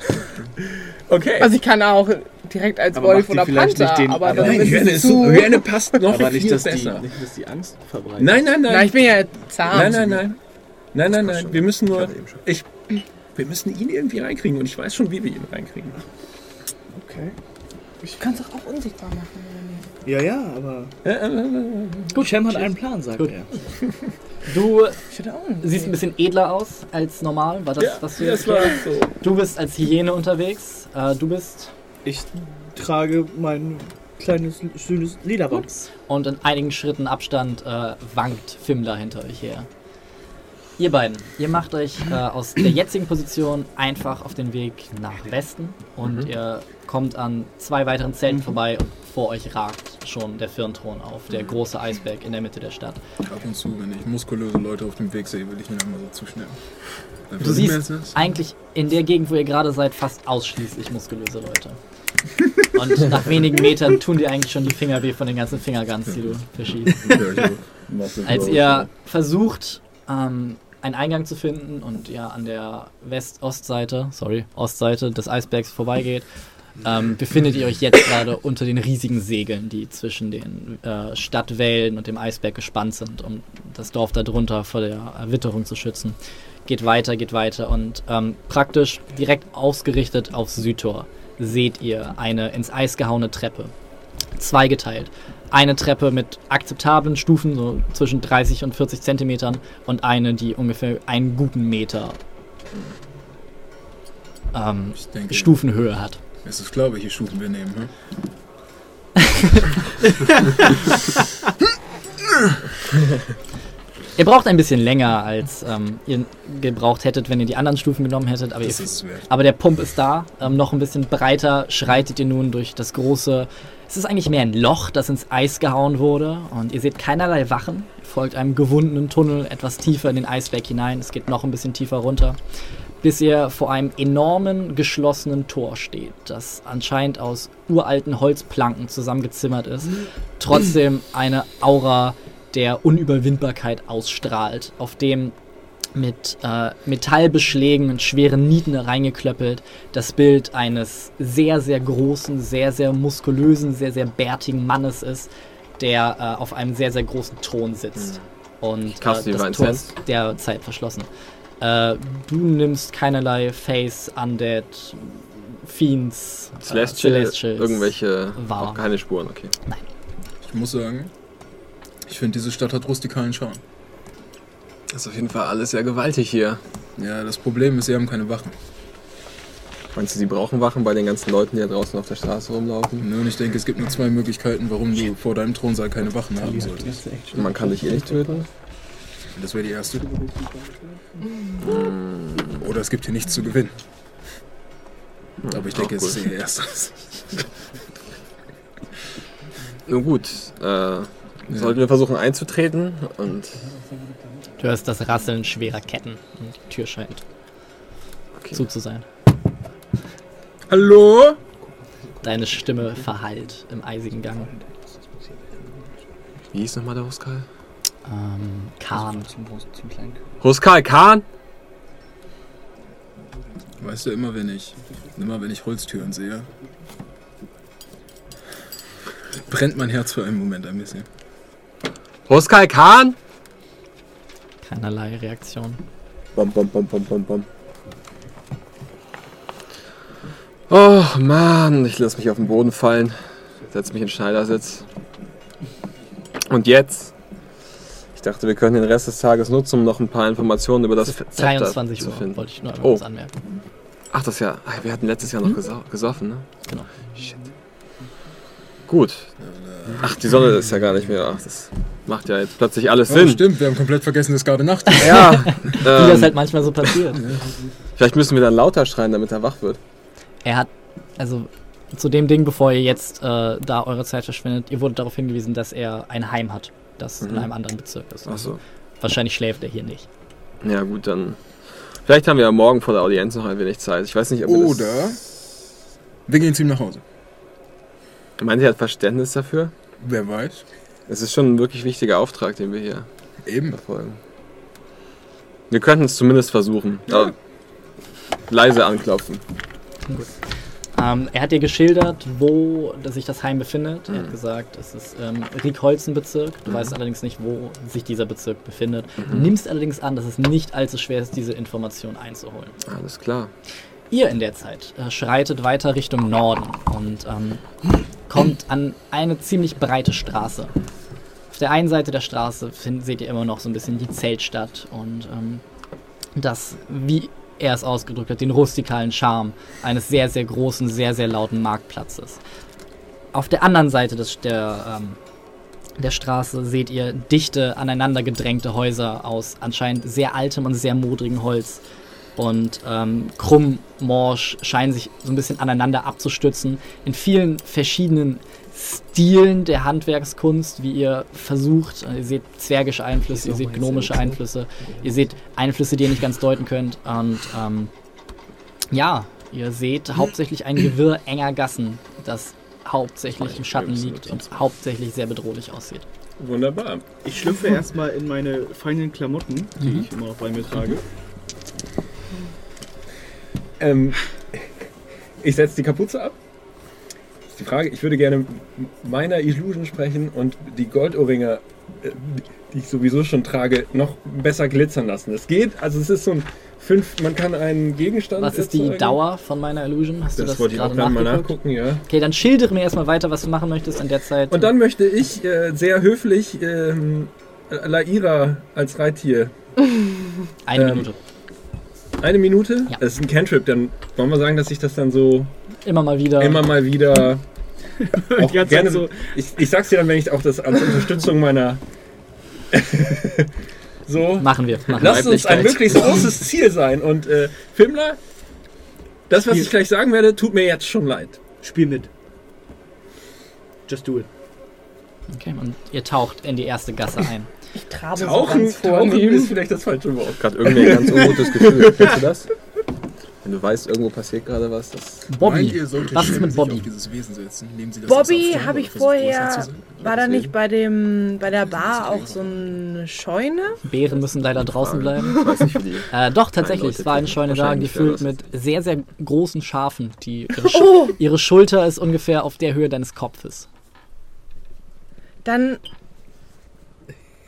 Okay. Also ich kann auch direkt als Aber Wolf die oder vielleicht Panther, nicht den- aber aber Nein, ist Hyäne, es ist zu... super. Hyäne passt noch Aber viel nicht dass, die, besser. nicht, dass die Angst verbreitet. Nein, nein, nein. Na, ich bin ja zahm. Nein, nein, nein. Nein, nein, nein. Wir müssen nur. Ich, wir müssen ihn irgendwie reinkriegen und ich weiß schon, wie wir ihn reinkriegen. Okay. Du kannst doch auch unsichtbar machen. Ja, ja, aber. Gut, Shem hat einen Plan, sagt Gut. er. Du Ich siehst ein bisschen edler aus als normal. War das, Ja, was du das jetzt war so. Du bist als Hyäne unterwegs. Äh, du bist Ich trage mein kleines, schönes Lederwams. und in einigen Schritten Abstand äh, wankt Fimmler hinter euch her. Ihr beiden, ihr macht euch äh, aus der jetzigen Position einfach auf den Weg nach Westen und ihr kommt an zwei weiteren Zelten vorbei und vor euch ragt schon der Firnthron auf, der große Eisberg in der Mitte der Stadt. Ab und zu, wenn ich muskulöse Leute auf dem Weg sehe, will ich ihnen immer so zuschneiden. Dann Du siehst eigentlich in der Gegend, wo ihr gerade seid, fast ausschließlich muskulöse Leute. Und nach wenigen Metern tun dir eigentlich schon die Finger weh von den ganzen Fingerguns, die du verschießt. Als ihr versucht, ähm, einen Eingang zu finden und ihr an der West-Ostseite, sorry, Ostseite des Eisbergs vorbeigeht, ähm, befindet ihr euch jetzt gerade unter den riesigen Segeln, die zwischen den äh, Stadtwällen und dem Eisberg gespannt sind, um das Dorf darunter vor der Erwitterung zu schützen. Geht weiter, geht weiter und ähm, praktisch direkt ausgerichtet aufs Südtor seht ihr eine ins Eis gehauene Treppe. Zweigeteilt. Eine Treppe mit akzeptablen Stufen, so zwischen 30 und 40 Zentimetern, und eine, die ungefähr einen guten Meter ähm, denke, Stufenhöhe hat. es ist klar, welche Stufen wir nehmen. Hm? Ihr braucht ein bisschen länger, als ähm, ihr gebraucht hättet, wenn ihr die anderen Stufen genommen hättet, aber, ihr, aber der Pump ist da. Ähm, noch ein bisschen breiter schreitet ihr nun durch das große. Es ist eigentlich mehr ein Loch, das ins Eis gehauen wurde. Und ihr seht keinerlei Wachen. Ihr folgt einem gewundenen Tunnel etwas tiefer in den Eisberg hinein. Es geht noch ein bisschen tiefer runter. Bis ihr vor einem enormen geschlossenen Tor steht, das anscheinend aus uralten Holzplanken zusammengezimmert ist. Trotzdem eine Aura der Unüberwindbarkeit ausstrahlt, auf dem mit äh, Metallbeschlägen und schweren Nieten reingeklöppelt das Bild eines sehr, sehr großen, sehr, sehr muskulösen, sehr, sehr bärtigen Mannes ist, der äh, auf einem sehr, sehr großen Thron sitzt. Und äh, das Tor ist derzeit verschlossen. Äh, du nimmst keinerlei Face, Undead, Fiends, Celestial, äh, Celestials irgendwelche. Auch keine Spuren, okay. Nein. Ich muss sagen, ich finde, diese Stadt hat rustikalen Charme. Das ist auf jeden Fall alles sehr gewaltig hier. Ja, das Problem ist, sie haben keine Wachen. Meinst du, sie brauchen Wachen bei den ganzen Leuten, die da draußen auf der Straße rumlaufen? Nö, und ich denke, es gibt nur zwei Möglichkeiten, warum du vor deinem Thronsaal keine Wachen haben solltest. Man kann dich eh nicht töten. Das wäre die erste. Oder es gibt hier nichts zu gewinnen. Aber ich denke, es ist eher erstes. Nun gut, äh, ja. sollten wir versuchen einzutreten und. Du hörst das Rasseln schwerer Ketten und die Tür scheint okay. zu zu sein. Hallo? Deine Stimme verhallt im eisigen Gang. Wie hieß nochmal der Huskal? Ähm, Kahn. Huskal Kahn? Weißt du, immer wenn ich, immer wenn ich Holztüren sehe, brennt mein Herz für einen Moment ein bisschen. Huskal Kahn? Keinerlei Reaktion. Bom, bom, bom, bom, bom, bom. Oh Mann, ich lasse mich auf den Boden fallen. Setze mich in Schneidersitz. Und jetzt? Ich dachte, wir können den Rest des Tages nutzen, um noch ein paar Informationen über das Zepter 23 zu finden. wollte ich nur oh. anmerken. Ach, das ja. Wir hatten letztes Jahr noch hm? gesoffen, ne? Genau. Shit. Gut. Ach, die Sonne ist ja gar nicht mehr. Ach, das macht ja jetzt plötzlich alles oh, Sinn. Stimmt, wir haben komplett vergessen, dass gerade Nacht ist. Ja. ähm, Wie das halt manchmal so passiert. Vielleicht müssen wir dann lauter schreien, damit er wach wird. Er hat, also zu dem Ding, bevor ihr jetzt äh, da eure Zeit verschwindet, ihr wurdet darauf hingewiesen, dass er ein Heim hat, das mhm. in einem anderen Bezirk ist. Also Ach so. Wahrscheinlich schläft er hier nicht. Ja, gut, dann. Vielleicht haben wir ja morgen vor der Audienz noch ein wenig Zeit. Ich weiß nicht, ob wir Oder wir gehen zu ihm nach Hause. Meint ihr, er hat Verständnis dafür? Wer weiß. Es ist schon ein wirklich wichtiger Auftrag, den wir hier Eben. verfolgen. Wir könnten es zumindest versuchen. Ja. leise anklopfen. Gut. Ähm, er hat dir geschildert, wo sich das Heim befindet. Mhm. Er hat mhm. gesagt, es ist ähm, Riekholzen-Bezirk. Du mhm. weißt allerdings nicht, wo sich dieser Bezirk befindet. Mhm. Du nimmst allerdings an, dass es nicht allzu schwer ist, diese Information einzuholen. Alles klar. Ihr in der Zeit äh, schreitet weiter Richtung Norden und ähm, kommt an eine ziemlich breite Straße. Auf der einen Seite der Straße seht ihr immer noch so ein bisschen die Zeltstadt und ähm, das, wie er es ausgedrückt hat, den rustikalen Charme eines sehr, sehr großen, sehr, sehr lauten Marktplatzes. Auf der anderen Seite des, der, ähm, der Straße seht ihr dichte, aneinander gedrängte Häuser aus anscheinend sehr altem und sehr modrigem Holz. Und ähm, krumm, morsch scheinen sich so ein bisschen aneinander abzustützen. In vielen verschiedenen Stilen der Handwerkskunst, wie ihr versucht. Ihr seht zwergische Einflüsse, ihr seht gnomische Einflüsse, ihr seht Einflüsse, die ihr nicht ganz deuten könnt. Und ähm, ja, ihr seht hauptsächlich ein Gewirr enger Gassen, das hauptsächlich im Schatten liegt und hauptsächlich sehr bedrohlich aussieht. Wunderbar. Ich schlüpfe erstmal in meine feinen Klamotten, die mhm. ich immer noch bei mir trage. Ähm, ich setze die Kapuze ab die Frage, ich würde gerne meiner Illusion sprechen und die Goldohrringe, äh, die ich sowieso schon trage, noch besser glitzern lassen. Es geht, also es ist so ein fünf, man kann einen Gegenstand. Was ist die Dauer von meiner Illusion? Hast das du das wollte ich auch mal nachgucken, ja. Okay, dann schildere mir erstmal weiter, was du machen möchtest in der Zeit. Und dann möchte ich äh, sehr höflich ähm, Laira als Reittier. Eine ähm, Minute. Eine Minute? Ja. Das ist ein Cantrip, dann wollen wir sagen, dass ich das dann so Immer mal wieder. Immer mal wieder. auch gerne, so. ich, ich sag's dir dann, wenn ich auch das als Unterstützung meiner. so. Machen wir. Machen Lass uns ein möglichst großes Ziel sein. Und äh, Filmler, das, was Spiel. ich gleich sagen werde, tut mir jetzt schon leid. Spiel mit. Just do it. Okay, und ihr taucht in die erste Gasse ein. Ich trabe tauchen, so ganz tauchen ist vielleicht das falsche Wort. Gerade irgendwie ein ganz ungutes Gefühl. Kennst du das? Wenn du weißt, irgendwo passiert gerade was. Das Bobby. Ihr, was ist mit Bobby? Bobby habe ich vorher. War da nicht bei dem bei der Bar auch so eine Scheune? Bären müssen leider draußen bleiben. Weiß nicht, wie äh, doch, tatsächlich. Es war eine Scheune da, gefüllt mit sehr, sehr großen Schafen. Die, ihre, Sch oh. ihre Schulter ist ungefähr auf der Höhe deines Kopfes. Dann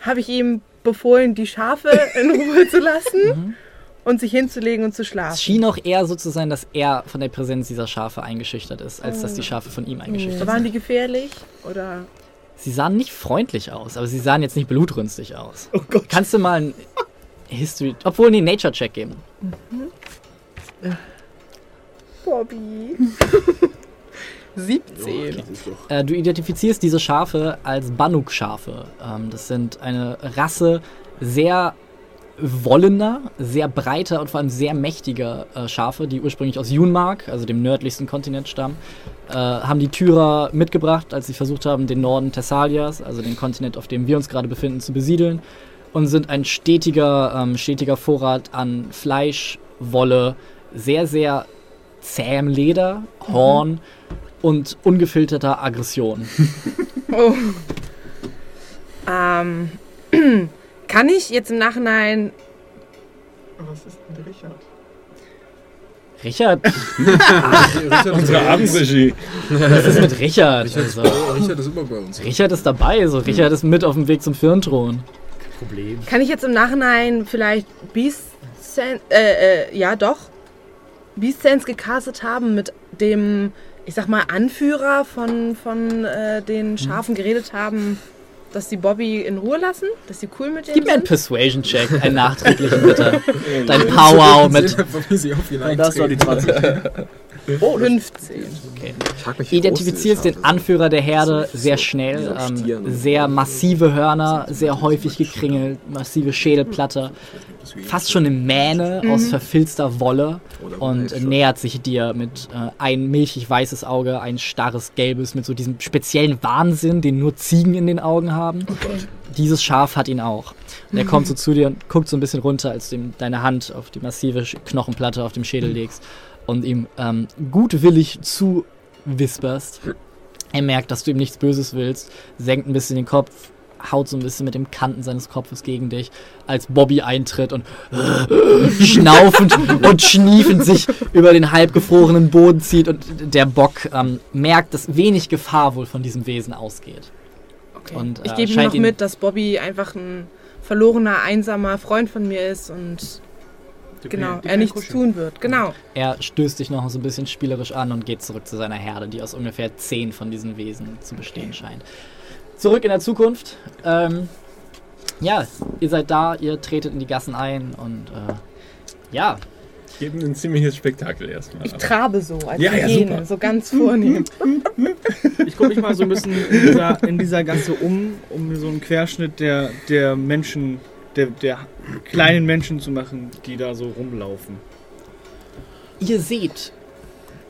habe ich ihm befohlen, die Schafe in Ruhe zu lassen. Mhm und sich hinzulegen und zu Es schlafen. schien auch eher so zu sein, dass er von der Präsenz dieser Schafe eingeschüchtert ist, als dass die Schafe von ihm eingeschüchtert Waren sind. die gefährlich? Oder? Sie sahen nicht freundlich aus, aber sie sahen jetzt nicht blutrünstig aus. Oh Gott. Kannst du mal ein History, obwohl nee, Nature-Check geben. Bobby. 17. Äh, du identifizierst diese Schafe als Banuk-Schafe. Ähm, das sind eine Rasse sehr wollender, sehr breiter und vor allem sehr mächtiger äh, Schafe, die ursprünglich aus Junmark, also dem nördlichsten Kontinent, stammen. Äh, haben die Tyrer mitgebracht, als sie versucht haben, den Norden Thessalias, also den Kontinent, auf dem wir uns gerade befinden, zu besiedeln. Und sind ein stetiger, ähm, stetiger Vorrat an Fleisch, Wolle, sehr, sehr zähem Leder, Horn und ungefilterter Aggression. Oh. Ähm, kann ich jetzt im Nachhinein. Was ist denn Richard? Richard, Richard Unsere Abendregie. was ist mit Richard? Also, Richard ist immer bei uns. Richard ist dabei, so Richard ist mit auf dem Weg zum Firnthron. Problem. Kann ich jetzt im Nachhinein vielleicht Beast Sense. Äh, äh, ja, doch. Beast Sense gecastet haben mit dem, ich sag mal, Anführer von, von äh, den Schafen geredet haben, dass die Bobby in Ruhe lassen? Dass sie cool mit dem Gib mir einen? Persuasion-Check, einen nachträglichen bitte. Dein Powwow mit. Sie Das war die eintreten. 20. Oh, 15. Ich frag mich, wie groß Identifizierst die den Anführer der Herde sehr schnell. Ähm, sehr massive Hörner, sehr häufig gekringelt, massive Schädelplatte. Fast schon eine Mähne aus verfilzter Wolle und äh, nähert sich dir mit äh, ein milchig weißes Auge, ein starres gelbes mit so diesem speziellen Wahnsinn, den nur Ziegen in den Augen haben. Dieses Schaf hat ihn auch. Und er kommt so zu dir und guckt so ein bisschen runter, als du ihm deine Hand auf die massive Knochenplatte auf dem Schädel legst und ihm ähm, gutwillig zuwisperst. Er merkt, dass du ihm nichts Böses willst, senkt ein bisschen den Kopf, haut so ein bisschen mit dem Kanten seines Kopfes gegen dich, als Bobby eintritt und schnaufend und schniefend sich über den halbgefrorenen Boden zieht und der Bock ähm, merkt, dass wenig Gefahr wohl von diesem Wesen ausgeht. Okay. Und, ich äh, gebe ihm scheint noch mit, dass Bobby einfach ein verlorener, einsamer Freund von mir ist und genau, er nichts tun wird. Genau. Er stößt dich noch so ein bisschen spielerisch an und geht zurück zu seiner Herde, die aus ungefähr zehn von diesen Wesen zu bestehen scheint. Zurück in der Zukunft. Ähm, ja, ihr seid da, ihr tretet in die Gassen ein und äh, ja, Geben ein ziemliches Spektakel erstmal. Ich trabe so als Ja, ja, Hyäne, so ganz vornehm. Ich gucke mich mal so ein bisschen in dieser, in dieser Gasse um, um mir so einen Querschnitt der, der Menschen, der, der kleinen Menschen zu machen, die da so rumlaufen. ihr seht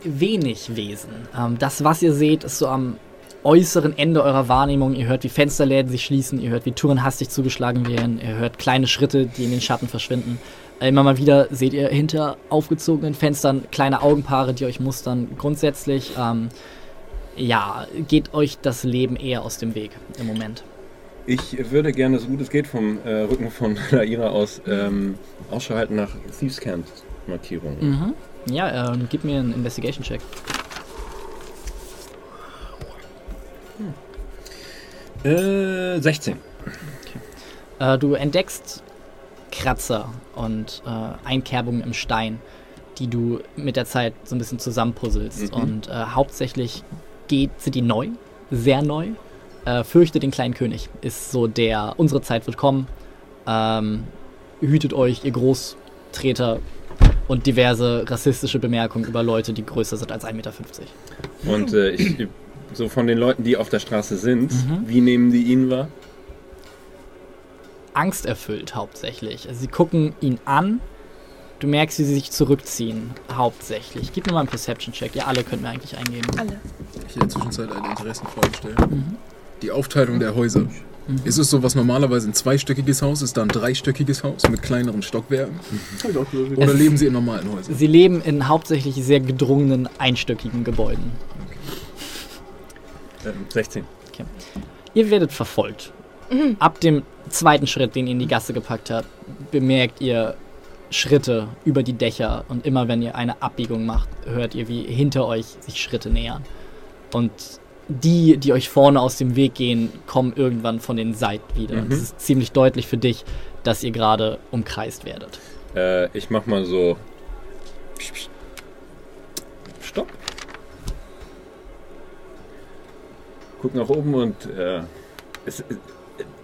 wenig Wesen. Ähm, das, was ihr seht, ist so am äußeren Ende eurer Wahrnehmung. Ihr hört, wie Fensterläden sich schließen, ihr hört, wie Touren hastig zugeschlagen werden, ihr hört kleine Schritte, die in den Schatten verschwinden. Äh, Immer mal wieder seht ihr hinter aufgezogenen Fenstern kleine Augenpaare, die euch mustern. Grundsätzlich, ähm, ja, geht euch das Leben eher aus dem Weg im Moment. Ich würde gerne, so gut es geht, vom äh, Rücken von Laira aus ähm, Ausschau halten nach Thieves Camp Markierungen. Mhm. Ja, ähm, gib mir einen Investigation-Check. Äh, 16. Äh, du entdeckst Kratzer und äh, Einkerbungen im Stein, die du mit der Zeit so ein bisschen zusammenpuzzelst. Mhm. Und äh, hauptsächlich geht, sind die neu, sehr neu. Äh, Fürchte den kleinen König ist so der, unsere Zeit wird kommen. Ähm, hütet euch, ihr Großtreter und diverse rassistische Bemerkungen über Leute, die größer sind als 1,50 Meter. Und äh, ich, so von den Leuten, die auf der Straße sind, Mhm. wie nehmen die ihn wahr? angsterfüllt hauptsächlich. Also sie gucken ihn an. Du merkst, wie sie sich zurückziehen, hauptsächlich. Gib mir mal einen Perception-Check. Ihr alle könnt mir eigentlich eingeben. Alle. Ich in der Zwischenzeit eine Interessenfrage stellen. Mhm. Die Aufteilung der Häuser. Ist es so, was normalerweise ein zweistöckiges Haus ist, dann ein dreistöckiges Haus mit kleineren Stockwerken? Oder Es- leben sie in normalen Häusern? Sie leben in hauptsächlich sehr gedrungenen, einstöckigen Gebäuden. Ähm, 16. Ihr werdet verfolgt. Ab dem zweiten Schritt, den ihr in die Gasse gepackt habt, bemerkt ihr Schritte über die Dächer und immer wenn ihr eine Abbiegung macht, hört ihr, wie hinter euch sich Schritte nähern. Und die, die euch vorne aus dem Weg gehen, kommen irgendwann von den Seiten wieder. Und es ist ziemlich deutlich für dich, dass ihr gerade umkreist werdet. Äh, ich mach mal so. Stopp. Guck nach oben und äh, es,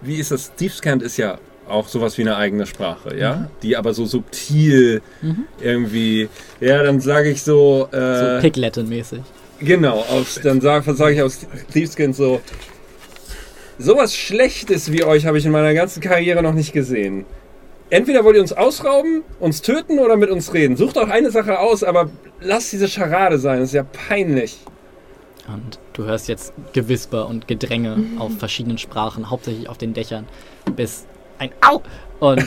wie ist das? Steve Scant ist ja auch sowas wie eine eigene Sprache, ja, mhm. die aber so subtil mhm. irgendwie. Ja, dann sage ich so. Äh, so Pigletten-mäßig. Genau, aufs, dann sage sag ich aus Thiefskins so, sowas Schlechtes wie euch habe ich in meiner ganzen Karriere noch nicht gesehen. Entweder wollt ihr uns ausrauben, uns töten oder mit uns reden. Sucht doch eine Sache aus, aber lasst diese Scharade sein, das ist ja peinlich. Und du hörst jetzt Gewisper und Gedränge mhm. auf verschiedenen Sprachen, hauptsächlich auf den Dächern, bis ein Au! Und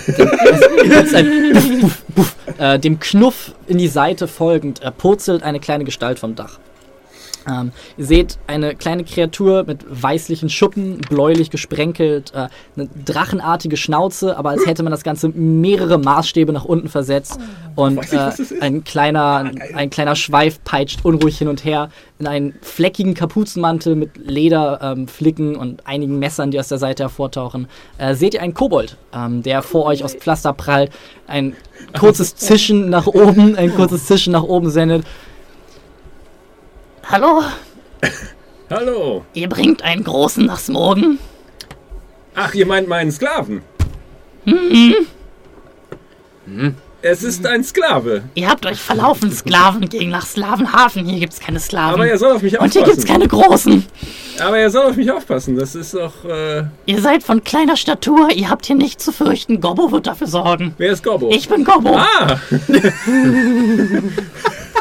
ein Puff, Puff, äh, dem Knuff in die Seite folgend äh, purzelt eine kleine Gestalt vom Dach. Ähm, ihr seht eine kleine Kreatur mit weißlichen Schuppen, bläulich gesprenkelt, äh, eine drachenartige Schnauze, aber als hätte man das Ganze mehrere Maßstäbe nach unten versetzt. Und äh, ein, kleiner, ah, ein kleiner Schweif peitscht unruhig hin und her in einen fleckigen Kapuzenmantel mit Lederflicken ähm, und einigen Messern, die aus der Seite hervortauchen. Äh, seht ihr einen Kobold, ähm, der vor euch aus Pflaster prallt, ein kurzes Zischen nach oben, ein kurzes Zischen nach oben sendet Hallo? Hallo. Ihr bringt einen Großen nach Smorgen? Ach, ihr meint meinen Sklaven? Mhm. Hm. Es ist ein Sklave. Ihr habt euch verlaufen, Sklaven gegen nach Slavenhafen. Hier gibt's keine Sklaven. Aber er soll auf mich aufpassen. Und hier gibt's keine Großen. Aber er soll auf mich aufpassen. Das ist doch. Äh ihr seid von kleiner Statur. Ihr habt hier nichts zu fürchten. Gobbo wird dafür sorgen. Wer ist Gobbo? Ich bin Gobbo. Ah!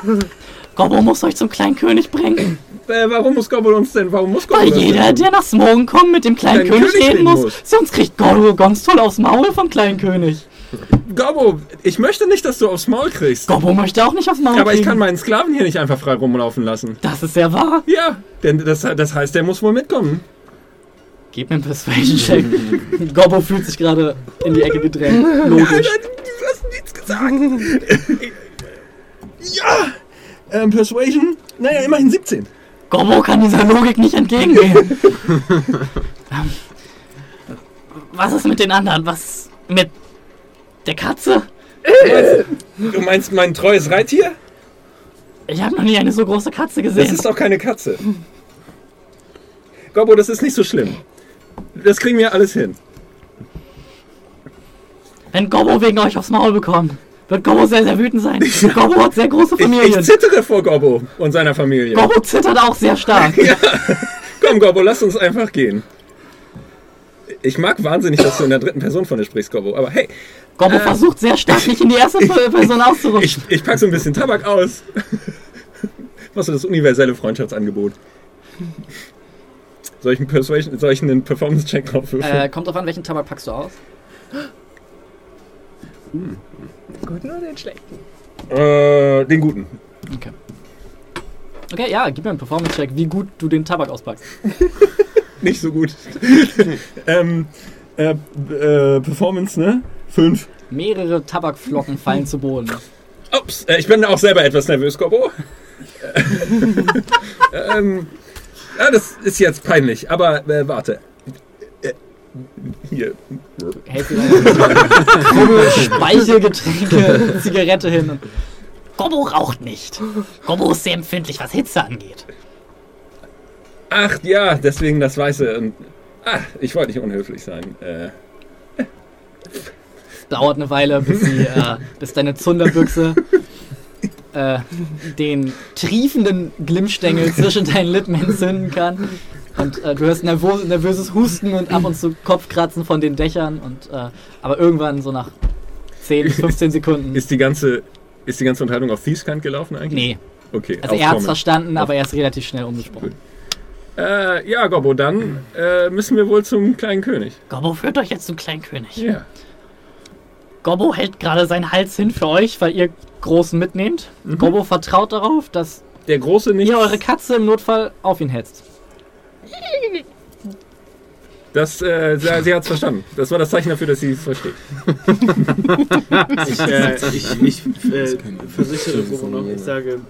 Gobbo muss euch zum kleinen König bringen. Äh, warum muss Gobbo uns denn? Warum muss Gobbo Weil jeder, denn? der nach Smogen kommt, mit dem kleinen König, König, reden muss. muss. Sonst kriegt Gobbo ganz toll aufs Maul vom kleinen König. Gobbo, ich möchte nicht, dass du aufs Maul kriegst. Gobbo möchte auch nicht aufs Maul Aber kriegen. ich kann meinen Sklaven hier nicht einfach frei rumlaufen lassen. Das ist sehr wahr. Ja, denn das, das heißt, der muss wohl mitkommen. Gib mir einen Persuasion-Check. Gobbo fühlt sich gerade in die Ecke gedrängt. Logisch. Ja, du hast nichts gesagt. ja! Ähm, Persuasion, naja, immerhin 17. Gobbo kann dieser Logik nicht entgegengehen. Ähm, was ist mit den anderen? Was mit der Katze? Du meinst mein treues Reittier? Ich habe noch nie eine so große Katze gesehen. Das ist doch keine Katze. Gobbo, das ist nicht so schlimm. Das kriegen wir alles hin. Wenn Gobbo wegen euch aufs Maul bekommt, wird Gobbo sehr, sehr wütend sein. Gobbo hat sehr große Familie. Ich, ich, zittere vor Gobbo und seiner Familie. Gobbo zittert auch sehr stark. ja. Komm, Gobbo, lass uns einfach gehen. Ich mag wahnsinnig, dass du in der dritten Person von dir sprichst, Gobbo, aber hey. Gobbo äh, versucht sehr stark, mich in die erste Person auszurutschen. Ich, ich pack so ein bisschen Tabak aus. Machst du das universelle Freundschaftsangebot? Soll ich einen, Persuasion, soll ich einen Performance-Check drauf würfeln? Äh, kommt drauf an, welchen Tabak packst du aus? Hm. Guten oder den schlechten? Äh, den guten. Okay. Okay, ja, gib mir einen Performance-Check, wie gut du den Tabak auspackst. Nicht so gut. ähm, äh, äh, Performance, ne? Fünf. Mehrere Tabakflocken fallen zu Boden. Ups, äh, ich bin auch selber etwas nervös, Gobbo. ähm, ja, das ist jetzt peinlich, aber äh, warte. Hier. Hält sie eine Speichelgetränke, Zigarette hin. Gobbo raucht nicht. Gobbo ist sehr empfindlich, was Hitze angeht. Ach ja, deswegen das Weiße. Und, ah, ich wollte nicht unhöflich sein. Äh. Es dauert eine Weile, bis, sie, äh, bis deine Zunderbüchse äh, den triefenden Glimmstängel zwischen deinen Lippen entzünden kann. Und äh, du hörst nervös, nervöses Husten und ab und zu Kopfkratzen von den Dächern. Und, äh, aber irgendwann, so nach 10 bis 15 Sekunden. Ist die ganze, ist die ganze Unterhaltung auf Thieskant gelaufen eigentlich? Nee. Okay. Also er hat es verstanden, aber er ist relativ schnell umgesprungen. Äh, ja, Gobbo, dann äh, müssen wir wohl zum kleinen König. Gobbo führt euch jetzt zum kleinen König. Ja. Gobbo hält gerade seinen Hals hin für euch, weil ihr Großen mitnehmt. Mhm. Gobbo vertraut darauf, dass der Große nicht ihr eure Katze im Notfall auf ihn hetzt. Das, äh, sie hat es verstanden. Das war das Zeichen dafür, dass sie es versteht. ich, äh, ich, ich äh, versichere noch, ich sage,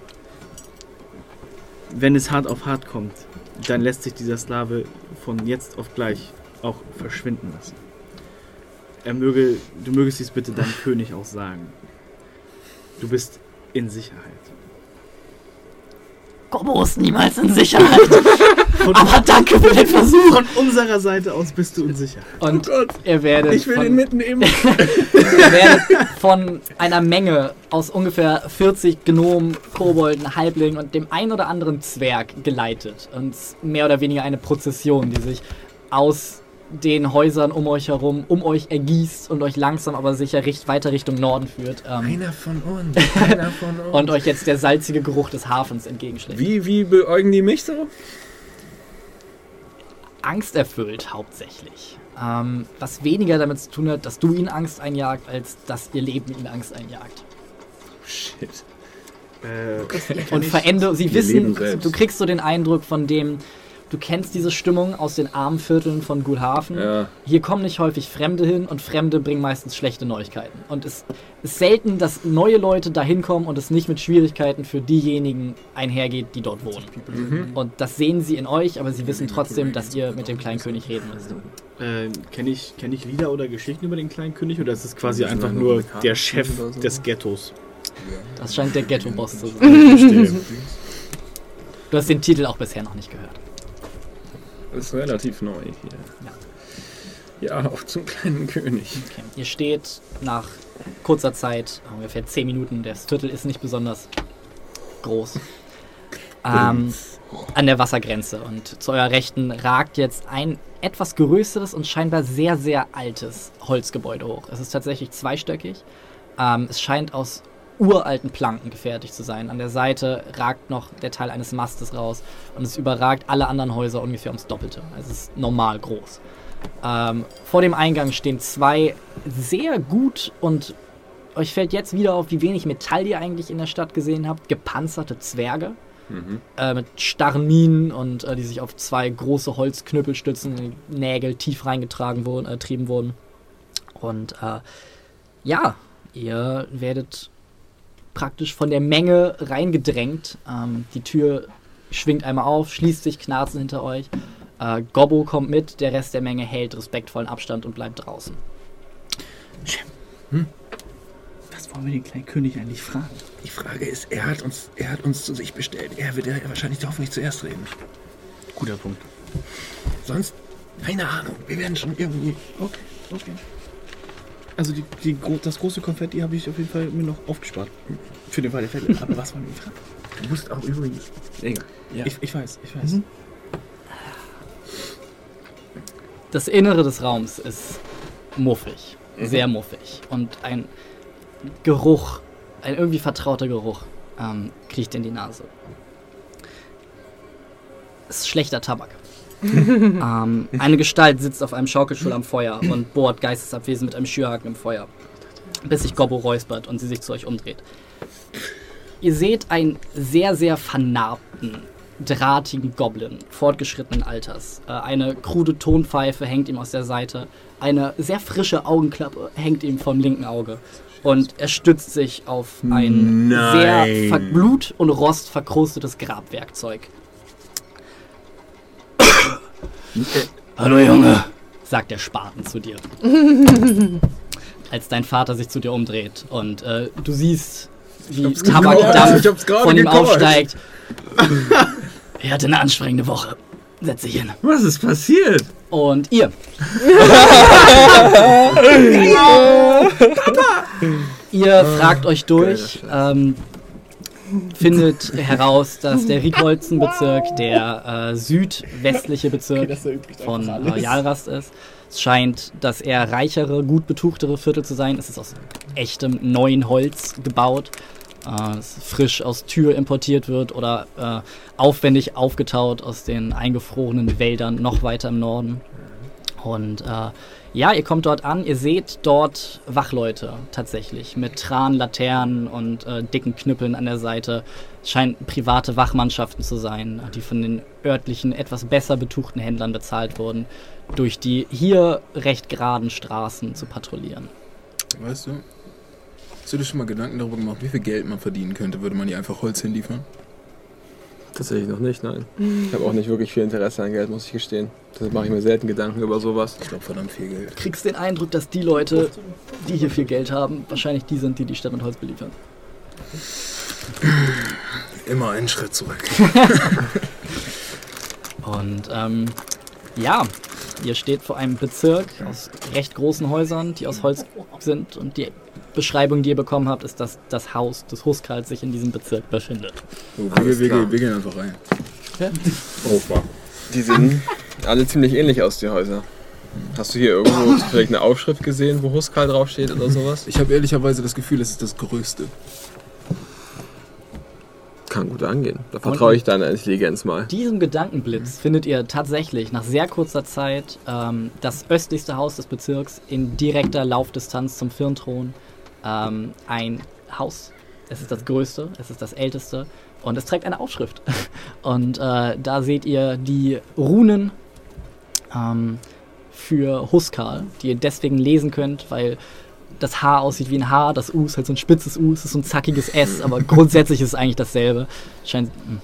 wenn es hart auf hart kommt, dann lässt sich dieser Sklave von jetzt auf gleich auch verschwinden lassen. er möge, du mögest dies bitte deinem König auch sagen. Du bist in Sicherheit. Ist niemals in Sicherheit. Aber danke für den Versuch. Von unserer Seite aus bist du in Sicherheit. Und Oh ihr werdet Ich will von, ihn mitnehmen. ihr werdet von einer Menge aus ungefähr 40 Gnomen, Kobolden, Halblingen und dem ein oder anderen Zwerg geleitet. Und mehr oder weniger eine Prozession, die sich aus den Häusern um euch herum, um euch ergießt und euch langsam aber sicher richt, weiter Richtung Norden führt. Ähm, Einer von uns. Einer von uns. und euch jetzt der salzige Geruch des Hafens entgegenschlägt. Wie, wie beäugen die mich so? angsterfüllt hauptsächlich. Ähm, was weniger damit zu tun hat, dass du ihnen Angst einjagt, als dass ihr Leben ihnen Angst einjagt. Shit. Äh, Und verändere, sie wissen, du kriegst so den Eindruck von dem, du kennst diese Stimmung aus den armen Vierteln von Gulhafen. Ja. Hier kommen nicht häufig Fremde hin und Fremde bringen meistens schlechte Neuigkeiten. Und es ist selten, dass neue Leute da hinkommen und es nicht mit Schwierigkeiten für diejenigen einhergeht, die dort wohnen. Mhm. Und das sehen sie in euch, aber sie wissen trotzdem, dass ihr mit dem kleinen König reden müsst. äh, Kenne ich, kenn ich Lieder oder Geschichten über den kleinen König oder ist es quasi einfach nur der Chef des Ghettos? Das scheint der Ghetto-Boss zu sein. Du hast den Titel auch bisher noch nicht gehört. Ist relativ neu hier. Ja, auch zum kleinen König. Okay. Ihr steht nach kurzer Zeit, ungefähr 10 Minuten, das Viertel ist nicht besonders groß, ähm, an der Wassergrenze. Und zu eurer Rechten ragt jetzt ein etwas größeres und scheinbar sehr, sehr altes Holzgebäude hoch. Es ist tatsächlich zweistöckig. Ähm, es scheint aus uralten Planken gefertigt zu sein. An der Seite ragt noch der Teil eines Mastes raus und es überragt alle anderen Häuser ungefähr ums Doppelte. Also es ist normal groß. Ähm, vor dem Eingang stehen zwei sehr gut und euch fällt jetzt wieder auf, wie wenig Metall ihr eigentlich in der Stadt gesehen habt. Gepanzerte Zwerge äh, mit starren Minen und äh, die sich auf zwei große Holzknüppel stützen, in die Nägel tief reingetragen wurden, äh, trieben wurden. Und äh, ja, ihr werdet praktisch von der Menge reingedrängt. Ähm, die Tür schwingt einmal auf, schließt sich knarzen hinter euch. Äh, Gobbo kommt mit, der Rest der Menge hält respektvollen Abstand und bleibt draußen. Was wollen wir den kleinen König eigentlich fragen? Die Frage ist, er hat uns, er hat uns zu sich bestellt. Er wird ja wahrscheinlich hoffentlich zuerst reden. Guter Punkt. Sonst, keine Ahnung. Wir werden schon irgendwie. Okay, okay. Also die, die, das große Konfetti habe ich auf jeden Fall mir noch aufgespart. Für den Fall der Fälle. Aber was wollen wir ihn fragen? Du musst auch übrigens. Egal. Ja. Ich, ich weiß, ich weiß. Das Innere des Raums ist muffig, sehr muffig. Und ein Geruch, ein irgendwie vertrauter Geruch, ähm, kriecht in die Nase. Es ist schlechter Tabak. ähm, eine Gestalt sitzt auf einem Schaukelstuhl am Feuer und bohrt geistesabwesend mit einem Schürhaken im Feuer, bis sich Gobbo räuspert und sie sich zu euch umdreht. Ihr seht einen sehr, sehr vernarbten, drahtigen Goblin fortgeschrittenen Alters. Äh, eine krude Tonpfeife hängt ihm aus der Seite. Eine sehr frische Augenklappe hängt ihm vom linken Auge. Und er stützt sich auf ein sehr Nein. ver- blut- und rostverkrustetes Grabwerkzeug. Hallo Junge. sagt der Spaten zu dir. Als dein Vater sich zu dir umdreht und äh, du siehst, wie Tabakdampf gerade von ihm aufsteigt. Er hatte eine anstrengende Woche. Setz dich hin. Was ist passiert? Und ihr. ihr fragt euch durch, ähm, findet heraus, dass der Riekholzenbezirk der äh, südwestliche Bezirk von äh, Jalrast ist. Es scheint, dass er reichere, gut betuchtere Viertel zu sein. Es ist aus echtem neuen Holz gebaut, äh, das frisch aus Tür importiert wird oder äh, aufwendig aufgetaut aus den eingefrorenen Wäldern noch weiter im Norden. Und äh, ja, ihr kommt dort an, ihr seht dort Wachleute tatsächlich mit Tran, Laternen und äh, dicken Knüppeln an der Seite. Es scheinen private Wachmannschaften zu sein, die von den örtlichen, etwas besser betuchten Händlern bezahlt wurden, durch die hier recht geraden Straßen zu patrouillieren. Weißt du? Hast du dir schon mal Gedanken darüber gemacht, wie viel Geld man verdienen könnte, würde man hier einfach Holz hinliefern? Tatsächlich noch nicht, nein. Ich habe auch nicht wirklich viel Interesse an Geld, muss ich gestehen. Deshalb mache ich mir selten Gedanken über sowas. Ich glaube verdammt viel Geld. Du kriegst den Eindruck, dass die Leute, die hier viel Geld haben, wahrscheinlich die sind, die die Stadt mit Holz beliefern. Immer einen Schritt zurück. Und ähm, ja, ihr steht vor einem Bezirk aus recht großen Häusern, die aus Holz sind. Und die Beschreibung, die ihr bekommen habt, ist, dass das Haus des Huskals sich in diesem Bezirk befindet. So, wir, wir, wir, gehen einfach rein. Oh, wow. Die sehen alle ziemlich ähnlich aus, die Häuser. Hast du hier irgendwo vielleicht eine Aufschrift gesehen, wo Huskal draufsteht oder sowas? Ich habe ehrlicherweise das Gefühl, es ist das Größte. Kann gut angehen. Da vertraue ich deiner Intelligenz mal. Diesem Gedankenblitz findet ihr tatsächlich nach sehr kurzer Zeit ähm, das östlichste Haus des Bezirks in direkter Laufdistanz zum Firnthron. Ähm, ein Haus. Es ist das größte, es ist das älteste und es trägt eine Aufschrift. Und äh, da seht ihr die Runen ähm, für Huskal, die ihr deswegen lesen könnt, weil das H aussieht wie ein H, das U ist halt so ein spitzes U, es ist so ein zackiges S, aber grundsätzlich ist es eigentlich dasselbe. Scheint, hm.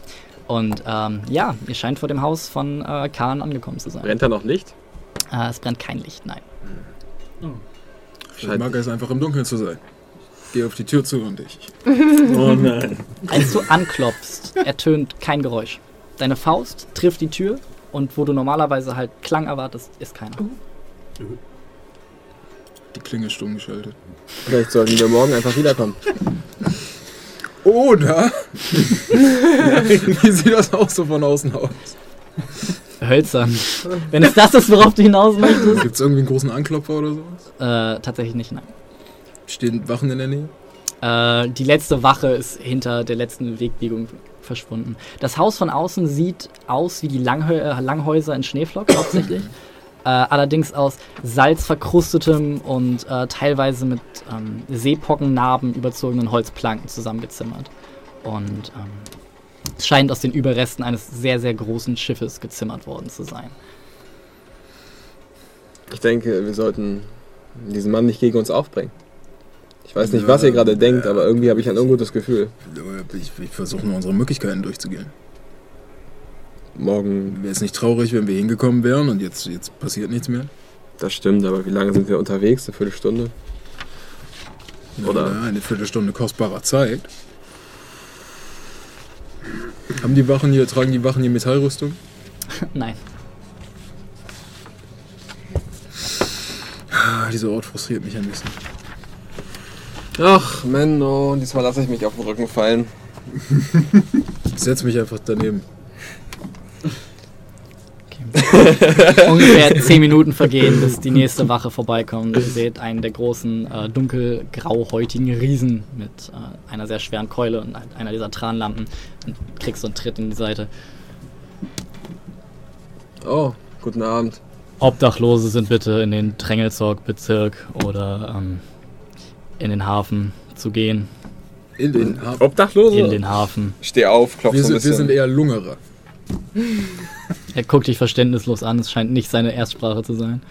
und ähm, ja, ihr scheint vor dem Haus von äh, Khan angekommen zu sein. Brennt da noch Licht? Äh, es brennt kein Licht, nein. Ich mag es einfach im Dunkeln zu sein. Geh auf die Tür zu und ich. Oh nein. Als du anklopfst, ertönt kein Geräusch. Deine Faust trifft die Tür und wo du normalerweise halt Klang erwartest, ist keiner. Die Klinge ist stumm geschaltet. Vielleicht sollten wir morgen einfach wiederkommen. Oder? Wie sieht das auch so von außen aus? Hölzern. Wenn es das ist, worauf du hinaus möchtest. Gibt es irgendwie einen großen Anklopfer oder sowas? Äh, tatsächlich nicht, nein. Stehen Wachen in der Nähe? Äh, die letzte Wache ist hinter der letzten Wegbiegung verschwunden. Das Haus von außen sieht aus wie die Langhö äh, Langhäuser in Schneeflock hauptsächlich. Äh, allerdings aus salzverkrustetem und äh, teilweise mit ähm, Seepockennarben überzogenen Holzplanken zusammengezimmert. Und ähm, es scheint aus den Überresten eines sehr, sehr großen Schiffes gezimmert worden zu sein. Ich denke, wir sollten diesen Mann nicht gegen uns aufbringen. Ich weiß nicht, was ihr gerade denkt, aber irgendwie habe ich ein ungutes Gefühl. Ich, ich versuche nur unsere Möglichkeiten durchzugehen. Morgen, Wäre es nicht traurig, wenn wir hingekommen wären und jetzt, jetzt passiert nichts mehr? das stimmt, aber wie lange sind wir unterwegs? Eine Viertelstunde? Oder- Na, eine Viertelstunde kostbarer Zeit. Haben die Wachen hier, tragen die Wachen hier Metallrüstung? Nein. Ah, dieser Ort frustriert mich ein bisschen. Ach, Menno, diesmal lasse ich mich auf den Rücken fallen. Ich setz mich einfach daneben. Ungefähr 10 Minuten vergehen, bis die nächste Wache vorbeikommt. Ihr seht einen der großen, äh, dunkelgrauhäutigen Riesen mit äh, einer sehr schweren Keule und einer dieser Tranlampen. Und kriegst so einen Tritt in die Seite. Oh, guten Abend. Obdachlose sind bitte in den Drängelzorg-Bezirk oder ähm, in den Hafen zu gehen. In den Hafen. Obdachlose? In den Hafen. Steh auf, klopf Wir so ein sind, wir bisschen. sind eher Lungerer. Er guckt dich verständnislos an. Es scheint nicht seine Erstsprache zu sein.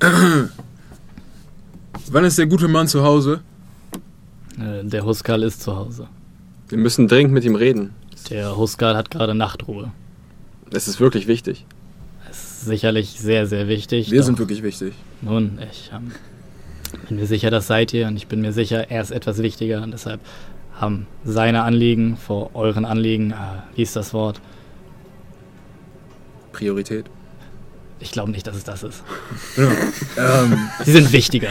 Wann ist der gute Mann zu Hause? Äh, der Huskal ist zu Hause. wir müssen dringend mit ihm reden. Der Huskal hat gerade Nachtruhe. Es ist wirklich wichtig. Das ist sicherlich sehr, sehr wichtig. Wir sind wirklich wichtig. Nun, ich ähm, bin mir sicher, das seid ihr und ich bin mir sicher, er ist etwas wichtiger und deshalb haben seine Anliegen vor euren Anliegen, äh, wie ist das Wort? Priorität. Ich glaube nicht, dass es das ist. Ähm, Sie sind wichtiger.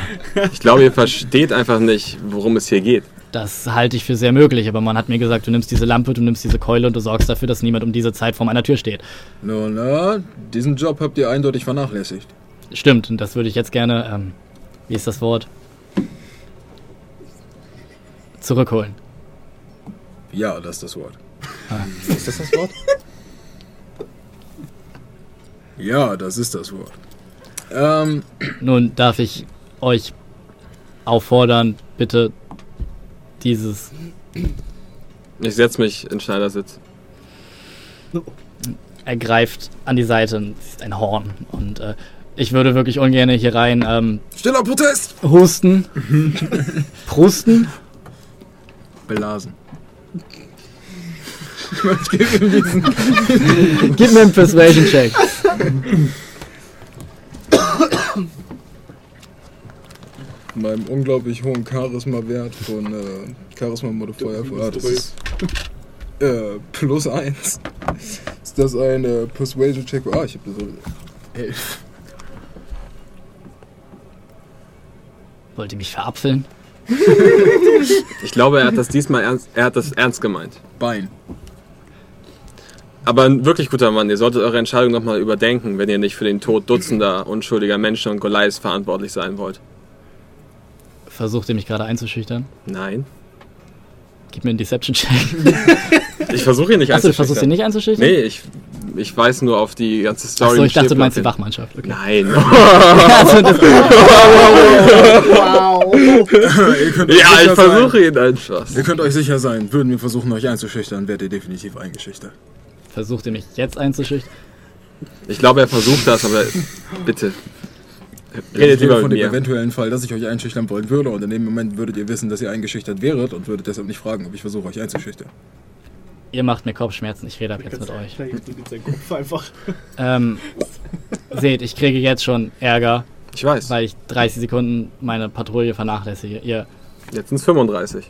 Ich glaube, ihr versteht einfach nicht, worum es hier geht. Das halte ich für sehr möglich, aber man hat mir gesagt, du nimmst diese Lampe, du nimmst diese Keule und du sorgst dafür, dass niemand um diese Zeit vor meiner Tür steht. na, na, diesen Job habt ihr eindeutig vernachlässigt. Stimmt, und das würde ich jetzt gerne, ähm, wie ist das Wort? Zurückholen. Ja, das ist das Wort. Ist das das Wort? Ja, das ist das Wort. Ähm, Nun darf ich euch auffordern, bitte dieses Ich setze mich in Schneidersitz. er greift an die Seite und es ist ein Horn. Und äh, ich würde wirklich ungern hier rein ähm, stiller Protest! husten, prusten. Belasen. Ich gebe ihm diesen. Gib mir einen Persuasion-Check. meinem unglaublich hohen Charisma-Wert von äh, Charisma-Modifier von ah, das ist, äh, plus 1. Ist das ein äh, Persuasion-Check? Ah, ich habe so 11. Wollt ihr mich verapfeln? Ich glaube, er hat das diesmal ernst, er hat das ernst gemeint. Bein. Aber ein wirklich guter Mann, ihr solltet eure Entscheidung nochmal überdenken, wenn ihr nicht für den Tod dutzender unschuldiger Menschen und Goliaths verantwortlich sein wollt. Versucht ihr mich gerade einzuschüchtern? Nein. Gib mir einen Deception-Check. Ich versuche ihn nicht Achso, du einzuschüchtern. versuchst ihn nicht einzuschüchtern? Nee, ich, ich weiß nur auf die ganze Story. Achso, ich dachte, du meinst die. Wachmannschaft. Okay. Nein. also das, Wow. Euch ja, ich versuche ihn einfach. Ihr könnt euch sicher sein, würden wir versuchen, euch einzuschüchtern, werdet ihr definitiv eingeschüchtert. Versucht ihr mich jetzt einzuschüchtern? Ich glaube, er versucht das, aber bitte. Redet rede lieber von mit dem mir. eventuellen Fall, dass ich euch einschüchtern wollen würde und in dem Moment würdet ihr wissen, dass ihr eingeschüchtert wäret und würdet deshalb nicht fragen, ob ich versuche, euch einzuschüchtern. Ihr macht mir Kopfschmerzen, ich rede ab jetzt mit euch. Kopf einfach. Ähm, seht, ich kriege jetzt schon Ärger, Ich weiß. weil ich 30 Sekunden meine Patrouille vernachlässige. Ihr, Jetzt sind es 35.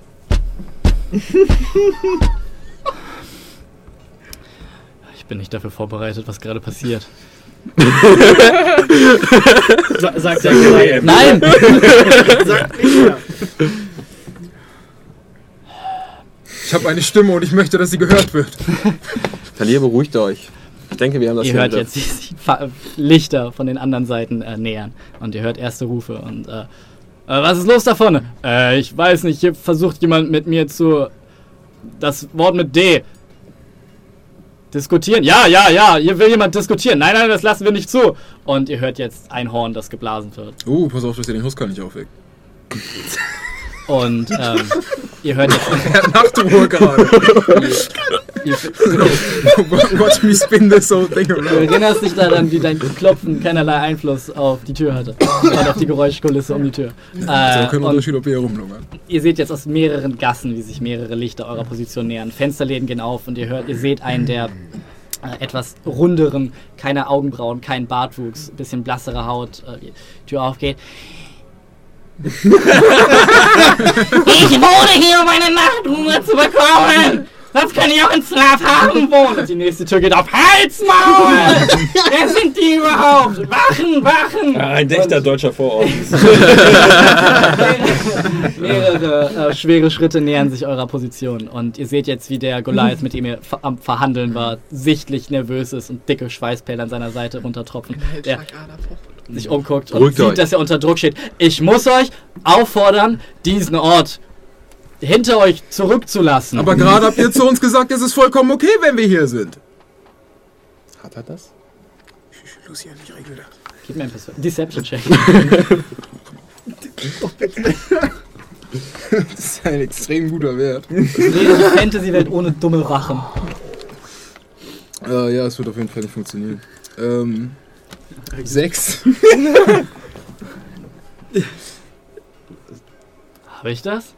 ich bin nicht dafür vorbereitet, was gerade passiert. Sa sagt der Goliath. Nein! Sagt nicht mehr. Ich habe eine Stimme und ich möchte, dass sie gehört wird. Talier, beruhigt euch. Ich denke, wir haben das ihr hier hört jetzt, wie sich Fa- Lichter von den anderen Seiten äh, nähern. Und ihr hört erste Rufe. Und, äh, äh, was ist los da vorne? Äh, ich weiß nicht, hier versucht jemand mit mir zu. Das Wort mit D. Diskutieren? Ja, ja, ja, hier will jemand diskutieren. Nein, nein, das lassen wir nicht zu. Und ihr hört jetzt ein Horn, das geblasen wird. Oh, pass auf, dass ihr den Husker nicht aufweckt. Und ähm, ihr hört jetzt. Nachtruhe gerade. Watch me spin this whole thing du around. erinnerst dich daran, wie dein Klopfen keinerlei Einfluss auf die Tür hatte. Und auf die Geräuschkulisse um die Tür. So, Äh, kein und Unterschied, ob ihr hier rumlungern. ihr seht jetzt aus mehreren Gassen, wie sich mehrere Lichter eurer Position nähern. Fensterläden gehen auf und ihr hört, ihr seht einen der äh, etwas runderen, keine Augenbrauen, kein Bartwuchs, bisschen blassere Haut, äh, die Tür aufgeht. Ich wohne hier, um eine Nachtruhe zu bekommen! Das kann ich auch in Slavhaven wohnen! Und die nächste Tür geht auf. Halsmaul! Wer sind die überhaupt? Wachen, wachen! Ein echter deutscher Vorort. Mehrere äh, schwere Schritte nähern sich eurer Position und ihr seht jetzt, wie der Goliath, mit dem ihr ver am Verhandeln war, sichtlich nervös ist und dicke Schweißperlen an seiner Seite runtertropfen. Der sich umguckt und Beruhigt sieht, euch. dass er unter Druck steht. Ich muss euch auffordern, diesen Ort hinter euch zurückzulassen. Aber gerade habt ihr zu uns gesagt, es ist vollkommen okay, wenn wir hier sind. Hat er das? Lucian, ich regel das. Gib mir ein bisschen Deception-Check. Das ist ein extrem guter Wert. Fantasy-Welt ohne dumme Wachen. Äh, ja, es wird auf jeden Fall nicht funktionieren. Ähm, sechs. Habe ich das?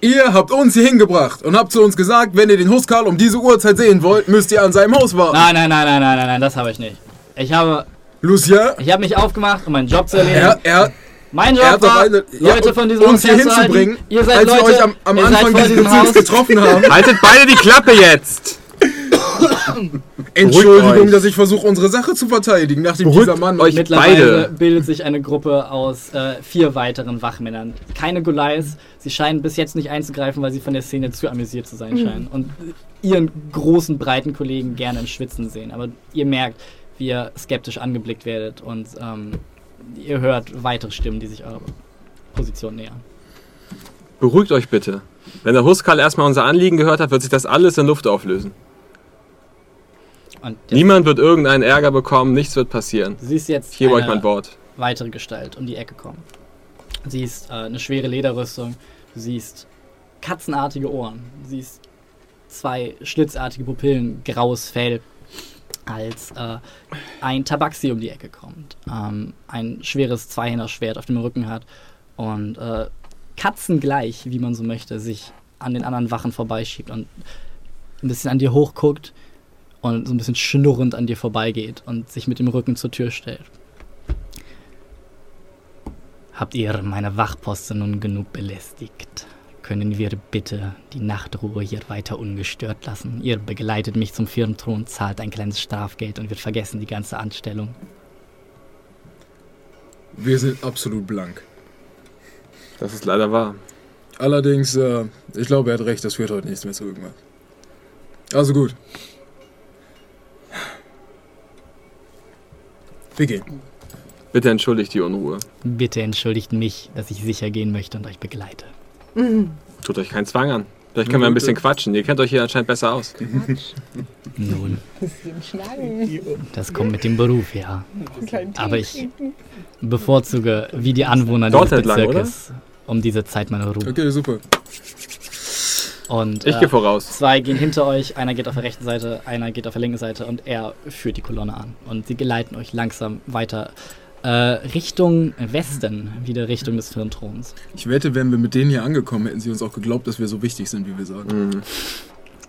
Ihr habt uns hier hingebracht und habt zu uns gesagt, wenn ihr den Huskal um diese Uhrzeit sehen wollt, müsst ihr an seinem Haus warten. Nein, nein, nein, nein, nein, nein, nein, das habe ich nicht. Ich habe, Lucien, ich habe mich aufgemacht, um meinen Job zu erledigen. er, er, Mein er Job war, eine, ja, Leute von diesem uns Haus hier hinzubringen, Ihr seid als Leute, wir euch am, am ihr seid Anfang dieses Haus. getroffen haben. Haltet beide die Klappe jetzt! Entschuldigung, euch. dass ich versuche, unsere Sache zu verteidigen, nachdem Beruhigt dieser Mann euch. Mittlerweile Beide. bildet sich eine Gruppe aus äh, vier weiteren Wachmännern. Keine Goliaths. Sie scheinen bis jetzt nicht einzugreifen, weil sie von der Szene zu amüsiert zu sein scheinen. Und ihren großen, breiten Kollegen gerne im Schwitzen sehen. Aber ihr merkt, wie ihr skeptisch angeblickt werdet und ähm, ihr hört weitere Stimmen, die sich eurer Position nähern. Beruhigt euch bitte. Wenn der Huskal erstmal unser Anliegen gehört hat, wird sich das alles in Luft auflösen. Niemand wird irgendeinen Ärger bekommen, nichts wird passieren. du siehst jetzt Ich euch eine mein Wort. weitere Gestalt um die Ecke kommen. Du siehst äh, eine schwere Lederrüstung, du siehst katzenartige Ohren, du siehst zwei schlitzartige Pupillen, graues Fell, als äh, ein Tabaxi um die Ecke kommt, ähm, ein schweres Zweihänderschwert auf dem Rücken hat und äh, katzengleich, wie man so möchte, sich an den anderen Wachen vorbeischiebt und ein bisschen an dir hochguckt und so ein bisschen schnurrend an dir vorbeigeht und sich mit dem Rücken zur Tür stellt. Habt ihr meine Wachposten nun genug belästigt? Können wir bitte die Nachtruhe hier weiter ungestört lassen? Ihr begleitet mich zum Firmenthron, zahlt ein kleines Strafgeld und wird vergessen die ganze Anstellung. Wir sind absolut blank. Das ist leider wahr. Allerdings, äh, ich glaube, er hat recht, das führt heute nichts mehr zu irgendwas. Also gut. Wir gehen. Bitte entschuldigt die Unruhe. Bitte entschuldigt mich, dass ich sicher gehen möchte und euch begleite. Tut euch keinen Zwang an. Vielleicht können wir ein bisschen quatschen. Ihr kennt euch hier anscheinend besser aus. Nun, das kommt mit dem Beruf, ja. Aber ich bevorzuge, wie die Anwohner Dort dieses entlang, Bezirkes, um diese Zeit meine Ruhe. Okay, super. Und Ich äh, gehe voraus. Zwei gehen hinter euch, einer geht auf der rechten Seite, einer geht auf der linken Seite und er führt die Kolonne an. Und sie geleiten euch langsam weiter äh, Richtung Westen, wieder Richtung des Firnthrons. Ich wette, wären wir mit denen hier angekommen, hätten sie uns auch geglaubt, dass wir so wichtig sind, wie wir sagen. Mhm.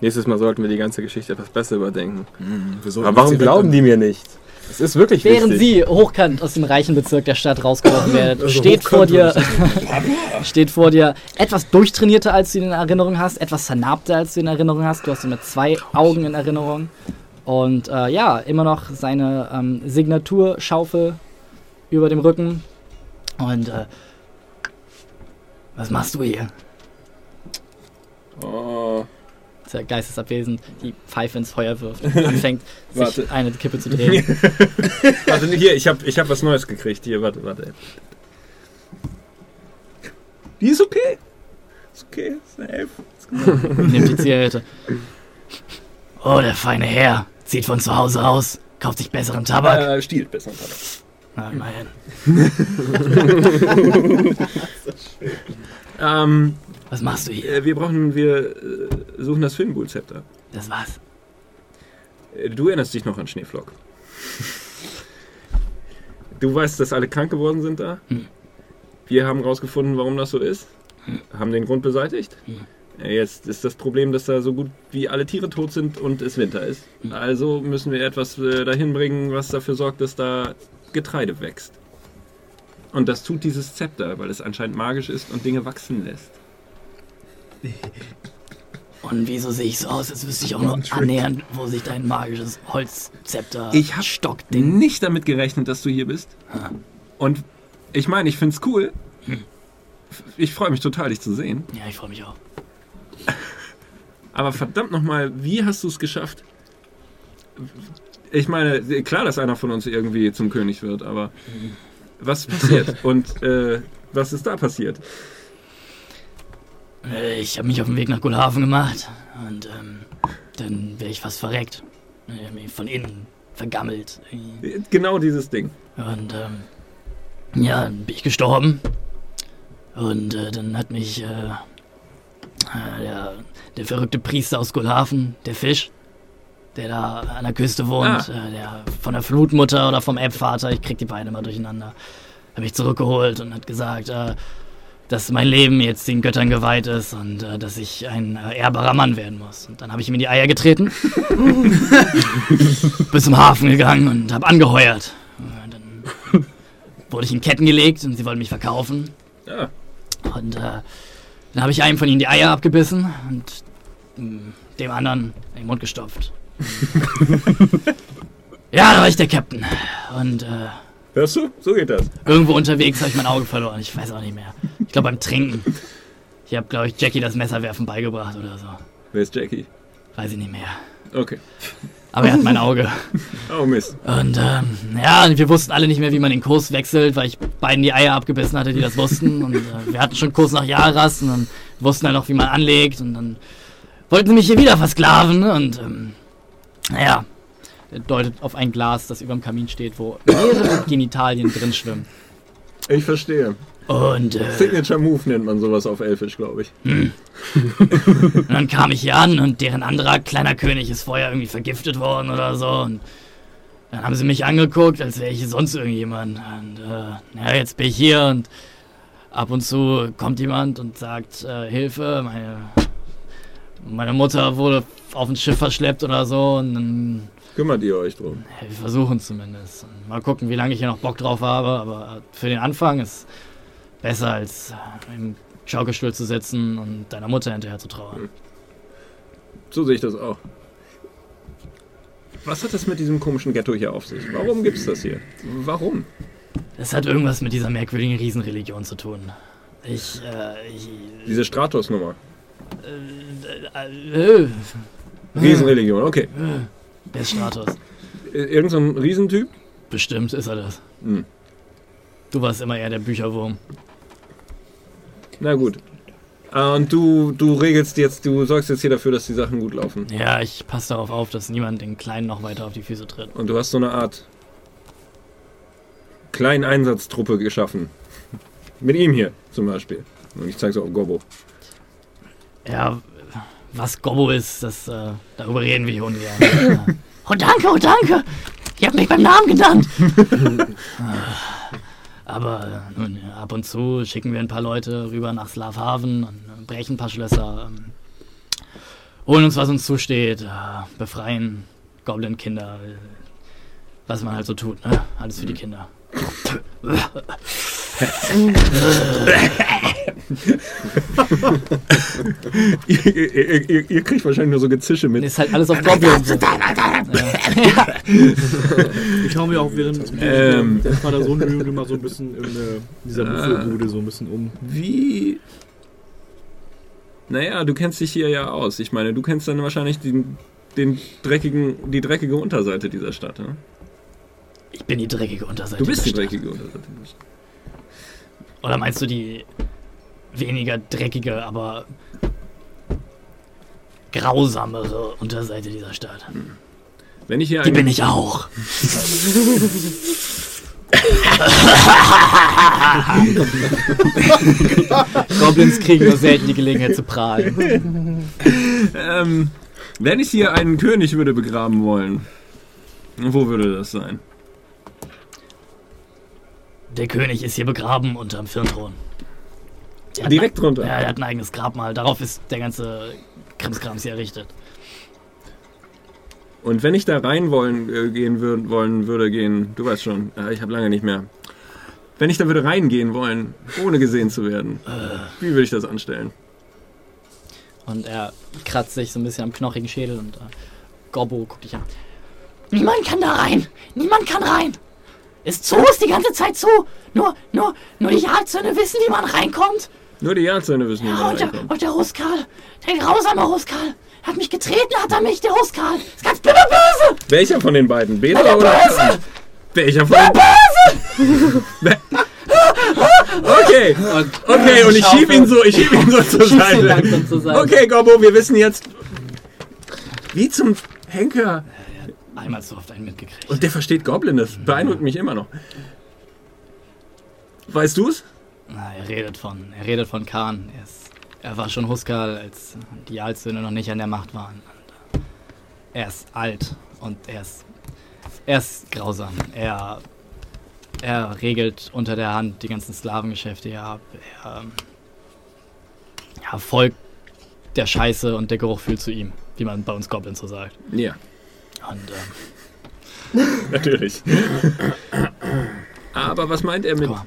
Nächstes Mal sollten wir die ganze Geschichte etwas besser überdenken. Mhm. Aber warum glauben die mir nicht? Es ist wirklich Während wichtig. sie hochkant aus dem reichen Bezirk der Stadt rausgeworfen werden, Also steht vor dir, steht vor dir etwas durchtrainierter, als du ihn in Erinnerung hast, etwas vernarbter, als du ihn in Erinnerung hast. Du hast ihn mit zwei Augen in Erinnerung. Und äh, ja, immer noch seine ähm, Signaturschaufel über dem Rücken. Und äh, was machst du hier? Oh, Ist ja geistesabwesend, die Pfeife ins Feuer wirft und anfängt, sich eine Kippe zu drehen. warte, hier, ich habe ich hab was Neues gekriegt. Hier, warte, warte. Die ist okay. Ist okay, ist eine Elf. Nimmt die Zigarette. Oh, der feine Herr. Zieht von zu Hause aus. Kauft sich besseren Tabak. Äh, stiehlt besser. Tabak. Na, immerhin. Ähm, Was machst du hier? äh, wir brauchen, wir äh, suchen das Filmbull-Zepter. Das war's. Äh, Du erinnerst dich noch an Schneeflock. Du weißt, dass alle krank geworden sind da. Hm. Wir haben rausgefunden, warum das so ist. Haben den Grund beseitigt. Äh, Jetzt ist das Problem, dass da so gut wie alle Tiere tot sind und es Winter ist. Also müssen wir etwas dahin bringen, was dafür sorgt, dass da Getreide wächst. Und das tut dieses Zepter, weil es anscheinend magisch ist und Dinge wachsen lässt. Und wieso sehe ich so aus, als wüsste ich auch nur annähernd, wo sich dein magisches Holzzepter Ich hab Stockding. nicht damit gerechnet, dass du hier bist. Und ich meine, ich finde es cool. Ich freue mich total, dich zu sehen. Ja, ich freue mich auch. Aber verdammt nochmal, wie hast du es geschafft? Ich meine, klar, dass einer von uns irgendwie zum König wird, aber was passiert? Und äh, was ist da passiert? Äh, Ich habe mich auf den Weg nach Gulhafen gemacht und ähm, dann wäre ich fast verreckt. Ich hab mich von innen vergammelt. Genau dieses Ding. Und ähm, ja, dann bin ich gestorben. Und äh, dann hat mich äh, äh, der, der verrückte Priester aus Gulhafen, der Fisch, der da an der Küste wohnt, Ah. äh, der von der Flutmutter oder vom Elbvater, ich krieg die beiden immer durcheinander, hat mich zurückgeholt und hat gesagt, äh, dass mein Leben jetzt den Göttern geweiht ist und äh, dass ich ein äh, ehrbarer Mann werden muss. Und dann habe ich ihm in die Eier getreten, bis zum Hafen gegangen und habe angeheuert. Und dann wurde ich in Ketten gelegt und sie wollten mich verkaufen. Ja. Und äh, dann habe ich einem von ihnen die Eier abgebissen und mh, dem anderen in den Mund gestopft. ja, da war ich der Captain. Und äh, Hörst du? So geht das. irgendwo unterwegs habe ich mein Auge verloren. Ich weiß auch nicht mehr. Ich glaube beim Trinken. Ich habe, glaube ich, Jackie das Messerwerfen beigebracht oder so. Wer ist Jackie? Weiß ich nicht mehr. Okay. Aber er hat mein Auge. Oh Mist. Und ähm, ja, und wir wussten alle nicht mehr, wie man den Kurs wechselt, weil ich beiden die Eier abgebissen hatte, die das wussten. Und äh, wir hatten schon Kurs nach Jaras und dann wussten dann noch, wie man anlegt. Und dann wollten sie mich hier wieder versklaven. Und ähm, naja, deutet auf ein Glas, das über dem Kamin steht, wo mehrere Genitalien drin schwimmen. Ich verstehe. Und äh, Signature Move nennt man sowas auf Elfisch, glaube ich. Und dann kam ich hier an und deren anderer kleiner König ist vorher irgendwie vergiftet worden oder so. Und dann haben sie mich angeguckt, als wäre ich sonst irgendjemand. Und äh, ja, jetzt bin ich hier und ab und zu kommt jemand und sagt, äh, Hilfe, meine Meine Mutter wurde auf ein Schiff verschleppt oder so und dann. Kümmert ihr euch drum? Wir versuchen zumindest. Mal gucken, wie lange ich hier noch Bock drauf habe, aber für den Anfang ist besser als im Schaukelstuhl zu sitzen und deiner Mutter hinterher zu trauern. Hm. So sehe ich das auch. Was hat das mit diesem komischen Ghetto hier auf sich? Warum gibt es das hier? Warum? Es hat irgendwas mit dieser merkwürdigen Riesenreligion zu tun. Ich, äh, ich Diese Stratos-Nummer. Äh, äh, äh, Riesenreligion, okay. Wer ist Stratos? Irgend so ein Riesentyp? Bestimmt ist er das. Hm. Du warst immer eher der Bücherwurm. Na gut. Ah, und du, du regelst jetzt, du sorgst jetzt hier dafür, dass die Sachen gut laufen. Ja, ich passe darauf auf, dass niemand den Kleinen noch weiter auf die Füße tritt. Und du hast so eine Art kleinen Einsatztruppe geschaffen. Mit ihm hier zum Beispiel. Und ich zeige es auch Gobbo. Ja, was Gobbo ist, das, äh, darüber reden wir hier ungern. oh danke, oh danke! Ihr habt mich beim Namen genannt! Aber äh, nun, ab und zu schicken wir ein paar Leute rüber nach Slavhaven und äh, brechen ein paar Schlösser, ähm, holen uns, was uns zusteht, äh, befreien Goblin-Kinder, was man halt so tut, ne? Alles für die Kinder. ihr, ihr, ihr, ihr, kriegt wahrscheinlich nur so Gezische mit. Ist halt alles auf Goblins. ja. Ich schaue mir auch während ähm, der Vater-Sohn-Übung immer so ein bisschen in äh, dieser Buffelbude so ein bisschen um. Wie. Naja, du kennst dich hier ja aus. Ich meine, du kennst dann wahrscheinlich den, den dreckigen, die dreckige Unterseite dieser Stadt, ne? Ich bin die dreckige Unterseite. Du bist die dreckige Unterseite. Oder meinst du die weniger dreckige, aber grausamere Unterseite dieser Stadt? Hm. Wenn ich hier die bin ich auch. Goblins kriegen nur selten die Gelegenheit zu prahlen. ähm, wenn ich hier einen König würde begraben wollen, wo würde das sein? Der König ist hier begraben unterm Firnthron. Direkt ein, drunter? Ja, er hat ein eigenes Grabmal. Darauf ist der ganze Krimskrams hier errichtet. Und wenn ich da rein wollen, äh, gehen würd, wollen würde, gehen, du weißt schon, äh, ich habe lange nicht mehr. Wenn ich da würde reingehen wollen, ohne gesehen zu werden, äh. wie würde ich das anstellen? Und er kratzt sich so ein bisschen am knochigen Schädel und äh, Gobbo guckt dich an. Niemand kann da rein! Niemand kann rein! Ist zu, ist die ganze Zeit zu. Nur, nur, nur die Jagdzöhne wissen, wie man reinkommt. Nur die Jagdzöhne wissen, wie man ja, und reinkommt. Der, und der Ruskal, der grausame Ruskal, hat mich getreten, hat er mich, der Ruskal. Ist ganz böse. Welcher von den beiden? Bela der oder? Böse. Welcher von den böse. okay, okay, und ich schieb ihn so, ich schieb ihn so zur Seite. Okay, Gobbo, wir wissen jetzt, wie zum Henker einmal so oft einen mitgekriegt. Und der versteht Goblin, das beeindruckt mich immer noch. Weißt du's? Na, er redet von, er redet von Khan. Er, ist, er war schon Huskal, als die Jarlsöhne noch nicht an der Macht waren. Und, äh, er ist alt und er ist, er ist grausam. Er, er regelt unter der Hand die ganzen Sklavengeschäfte hier ab. Er ja, folgt der Scheiße und der Geruch fühlt zu ihm, wie man bei uns Goblins so sagt. Ja. Und, ähm, Natürlich. Aber was meint er mit. Wir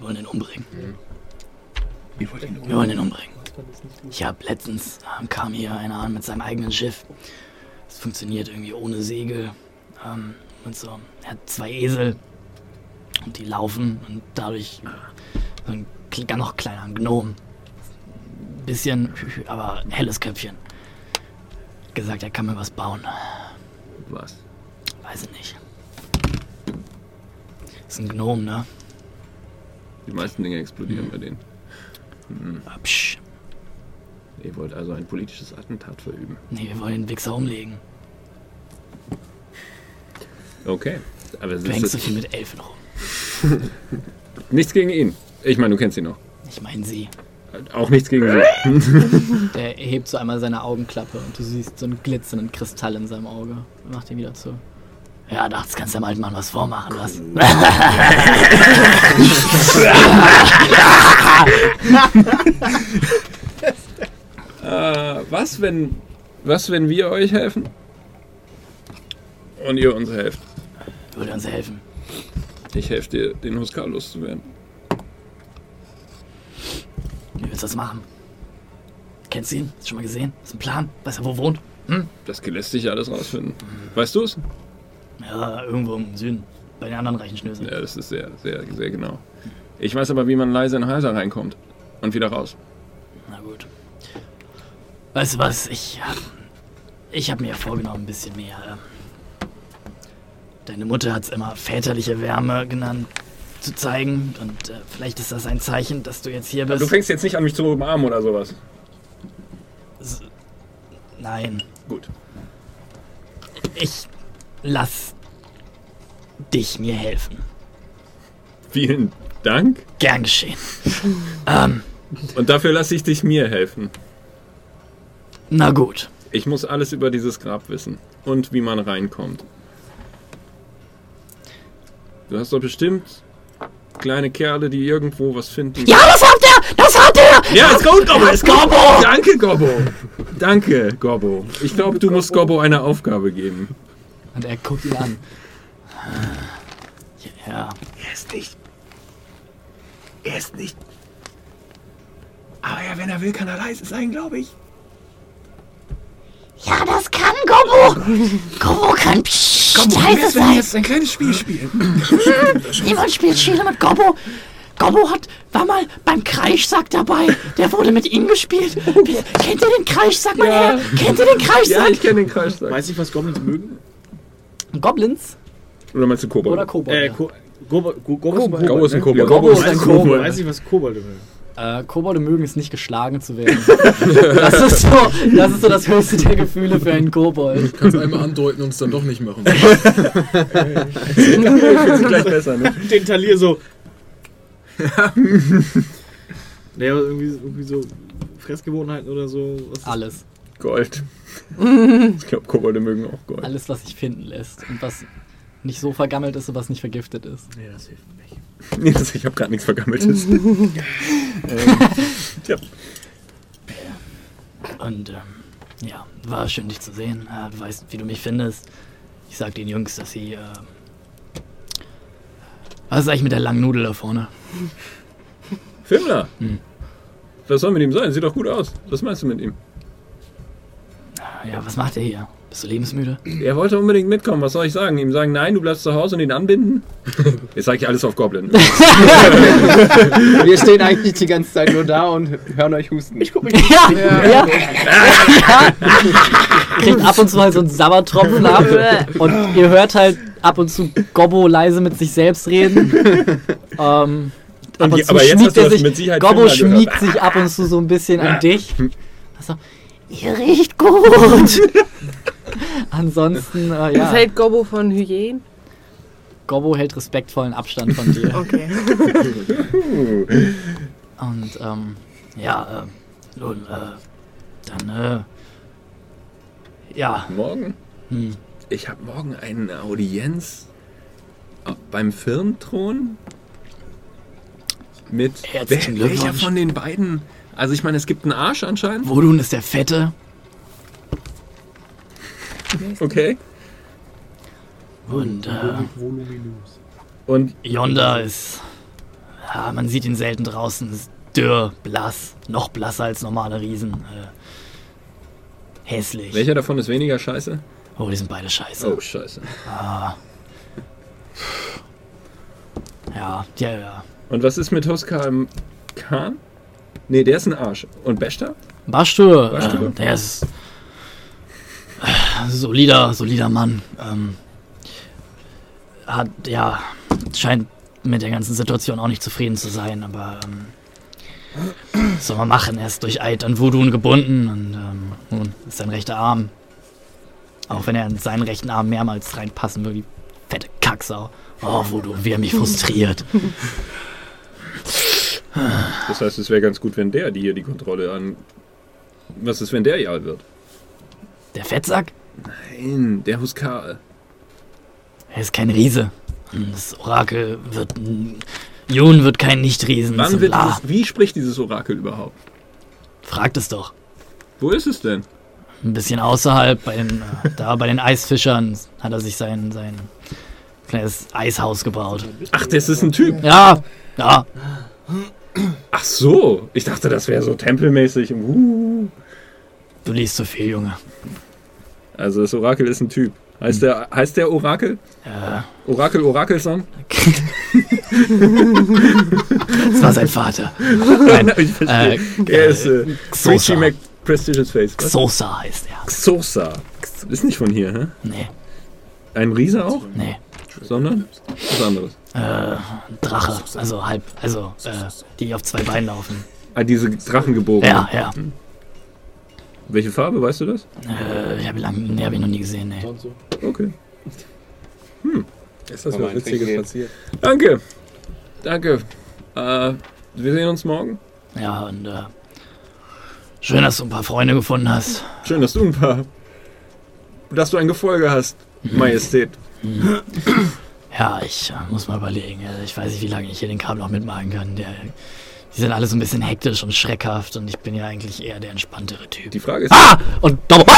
wollen ihn umbringen. Wir wollen ihn umbringen. Ich habe letztens ähm, kam hier einer an mit seinem eigenen Schiff. Es funktioniert irgendwie ohne Segel. Ähm, und so. Er hat zwei Esel. Und die laufen und dadurch so ein noch kleiner Gnom. Bisschen, aber helles Köpfchen gesagt, er kann mir was bauen. Was? Weiß ich nicht. Ist ein Gnom, ne? Die meisten Dinge explodieren mhm. bei denen. Mhm. Psch. Ihr wollt also ein politisches Attentat verüben? Nee, wir wollen den Wichser umlegen. Okay. Aber du hängst so viel mit Elfen rum. Nichts gegen ihn. Ich meine, du kennst ihn noch. Ich meine sie. Auch nichts gegen sie. Der hebt so einmal seine Augenklappe und du siehst so einen glitzernden Kristall in seinem Auge. Macht ihn wieder zu. Ja, das kannst du dem alten Mann was vormachen, was? was, wenn, was, wenn wir euch helfen? Und ihr uns helft? Würde uns helfen. Ich helfe dir, den Huskar loszuwerden. Wie willst du das machen? Kennst du ihn? Hast du schon mal gesehen? Ist ein Plan? Weiß er, wo er wohnt? Hm? Das lässt sich alles rausfinden. Weißt du es? Ja, irgendwo im Süden. Bei den anderen reichen Schnöseln. Ja, das ist sehr, sehr, sehr genau. Ich weiß aber, wie man leise in Häuser reinkommt. Und wieder raus. Na gut. Weißt du was? Ich, hab- ich habe mir vorgenommen, ein bisschen mehr. äh, Deine Mutter hat es immer väterliche Wärme genannt, zu zeigen. Und äh, vielleicht ist das ein Zeichen, dass du jetzt hier Aber bist. du fängst jetzt nicht an, mich zu umarmen oder sowas. Nein. Gut. Ich lass dich mir helfen. Vielen Dank. Gern geschehen. ähm, Und dafür lasse ich dich mir helfen. na gut. Ich muss alles über dieses Grab wissen. Und wie man reinkommt. Du hast doch bestimmt kleine Kerle, die irgendwo was finden. Ja, das hat er! Das hat er! Ja, es kommt Gobbo! Es kommt Gobbo! Danke, Gobbo! Danke, Gobbo. Ich glaube, du musst Gobbo eine Aufgabe geben. Und er guckt ihn an. Ja. Er ist nicht. Er ist nicht. Aber ja, wenn er will, kann er leise sein, glaube ich. Ja, das kann Gobbo! Gobbo kann pssst, leise sein. jetzt ein kleines Spiel spielen? Niemand spielt Spiele mit Gobbo. Gobbo hat, war mal beim Kreischsack dabei. Der wurde mit ihm gespielt. Kennt ihr den Kreischsack, mein Herr? Kennt ihr den Kreischsack? kenne den Kreischsack. Weiß ich, was Goblins mögen? Goblins Oder meinst du Kobold? oder Kobold? Äh, Ko Gobo Go Gobo ist ein Gobbo ist ein Kobold. Gobbo ist ein Kobold. Weiß ich, was Kobolde mögen. Äh, Kobolde mögen es nicht geschlagen zu werden. das, ist so, das ist so das höchste der Gefühle für einen Kobold. Kannst einmal andeuten und es dann doch nicht machen. gleich besser, ne? Den Talier so. naja, aber irgendwie, irgendwie so Fressgewohnheiten oder so. Alles. Gold. Ich glaube, Kobolde mögen auch Gold. Alles, was sich finden lässt. Und was nicht so vergammelt ist und was nicht vergiftet ist. Nee, das hilft. Nee, das- ich habe gerade nichts Vergammeltes. Tja. Und ähm, ja, war schön, dich zu sehen. Äh, du weißt, wie du mich findest. Ich sag den Jungs, dass sie. Äh, was ist eigentlich mit der langen Nudel da vorne? Fimmler. Hm. Was soll mit ihm sein? Sieht doch gut aus. Was meinst du mit ihm? Ja, was macht er hier? Bist du lebensmüde? Er wollte unbedingt mitkommen. Was soll ich sagen? Ihm sagen, nein, du bleibst zu Hause und ihn anbinden? Jetzt sage ich alles auf Goblin. Wir stehen eigentlich die ganze Zeit nur da und hören euch husten. Ich guck mich Ja, ja. Kriegt ab und zu mal so einen Sabbertropfen ab. Und ihr hört halt ab und zu Gobbo leise mit sich selbst reden. Ähm, ab und zu aber jetzt schmiegt er sich, mit Sicherheit Gobbo Fimmler gehört. schmiegt sich ab und zu so ein bisschen an dich. Also, Ihr riecht gut! Ansonsten, äh, Was ja, hält Gobbo von Hyänen? Gobbo hält respektvollen Abstand von dir. Okay. Und ähm, Ja, äh, nun, äh, dann, äh, ja, Morgen? hm, Ich habe morgen eine Audienz äh, beim Firnthron. Mit Herzlichen wer, welcher Glückwunsch. von den beiden? Also ich meine, es gibt einen Arsch anscheinend. Wodun ist der Fette. Okay. Und, äh. Und Yonda ist, ja, man sieht ihn selten draußen, ist dürr, blass, noch blasser als normale Riesen. Äh, hässlich. welcher davon ist weniger scheiße? Oh, die sind beide scheiße. Oh, scheiße. Ja, ja, ja. Und was ist mit Huskar Khan? Nee, der ist ein Arsch. Und Beshta? Bastur, Bastur. äh, der ist solider, solider Mann. Ähm, hat, ja, scheint mit der ganzen Situation auch nicht zufrieden zu sein, aber ähm, was soll man machen? Er ist durch Eid an Voodoo gebunden und ähm, nun ist sein rechter Arm. Auch wenn er in seinen rechten Arm mehrmals reinpassen würde, die fette Kacksau. Oh, Voodoo, wie er mich frustriert. Das heißt, es wäre ganz gut, wenn der die hier die Kontrolle an. Was ist, wenn der Jarl wird? Der Fettsack? Nein, der Huskar. Er ist kein Riese. Das Orakel wird. Jun wird kein Nicht-Riesen. Wann wird dieses, wie spricht dieses Orakel überhaupt? Fragt es doch. Wo ist es denn? ein bisschen außerhalb, bei den, äh, da bei den Eisfischern, hat er sich sein, sein kleines Eishaus gebaut. Ach, das ist ein Typ. Ja, ja. Ach so, ich dachte, das wäre so tempelmäßig. Uh. Du liest so viel, Junge. Also das Orakel ist ein Typ. Heißt der, heißt der Orakel? Ja. Orakel Orakelson? Das war sein Vater. Nein, ich verstehe. äh, er ist äh. Richie Mac Prestigious Face. Was? Xosa heißt er. Xosa. Ist nicht von hier, hä? Nee, Ein Riese auch? nee. Sondern? Was anderes. Äh, Drache. Also halb, also, äh, die auf zwei Beinen laufen. Ah, diese Drachengebogen. Ja, ja. Welche Farbe, weißt du das? Äh, ich habe lang, nee, hab ich noch nie gesehen, so. Okay. Ist das was man Witziges passiert? Danke. Danke. Äh, wir sehen uns morgen. Ja, und, äh, schön, dass du ein paar Freunde gefunden hast. Schön, dass du ein paar. Dass du ein Gefolge hast, Majestät. Ja, ich äh, muss mal überlegen. Also ich weiß nicht, wie lange ich hier den Kabel noch mitmachen kann. Der, die sind alle so ein bisschen hektisch und schreckhaft und ich bin ja eigentlich eher der entspanntere Typ. Die Frage ist. Ah! Und Doppel.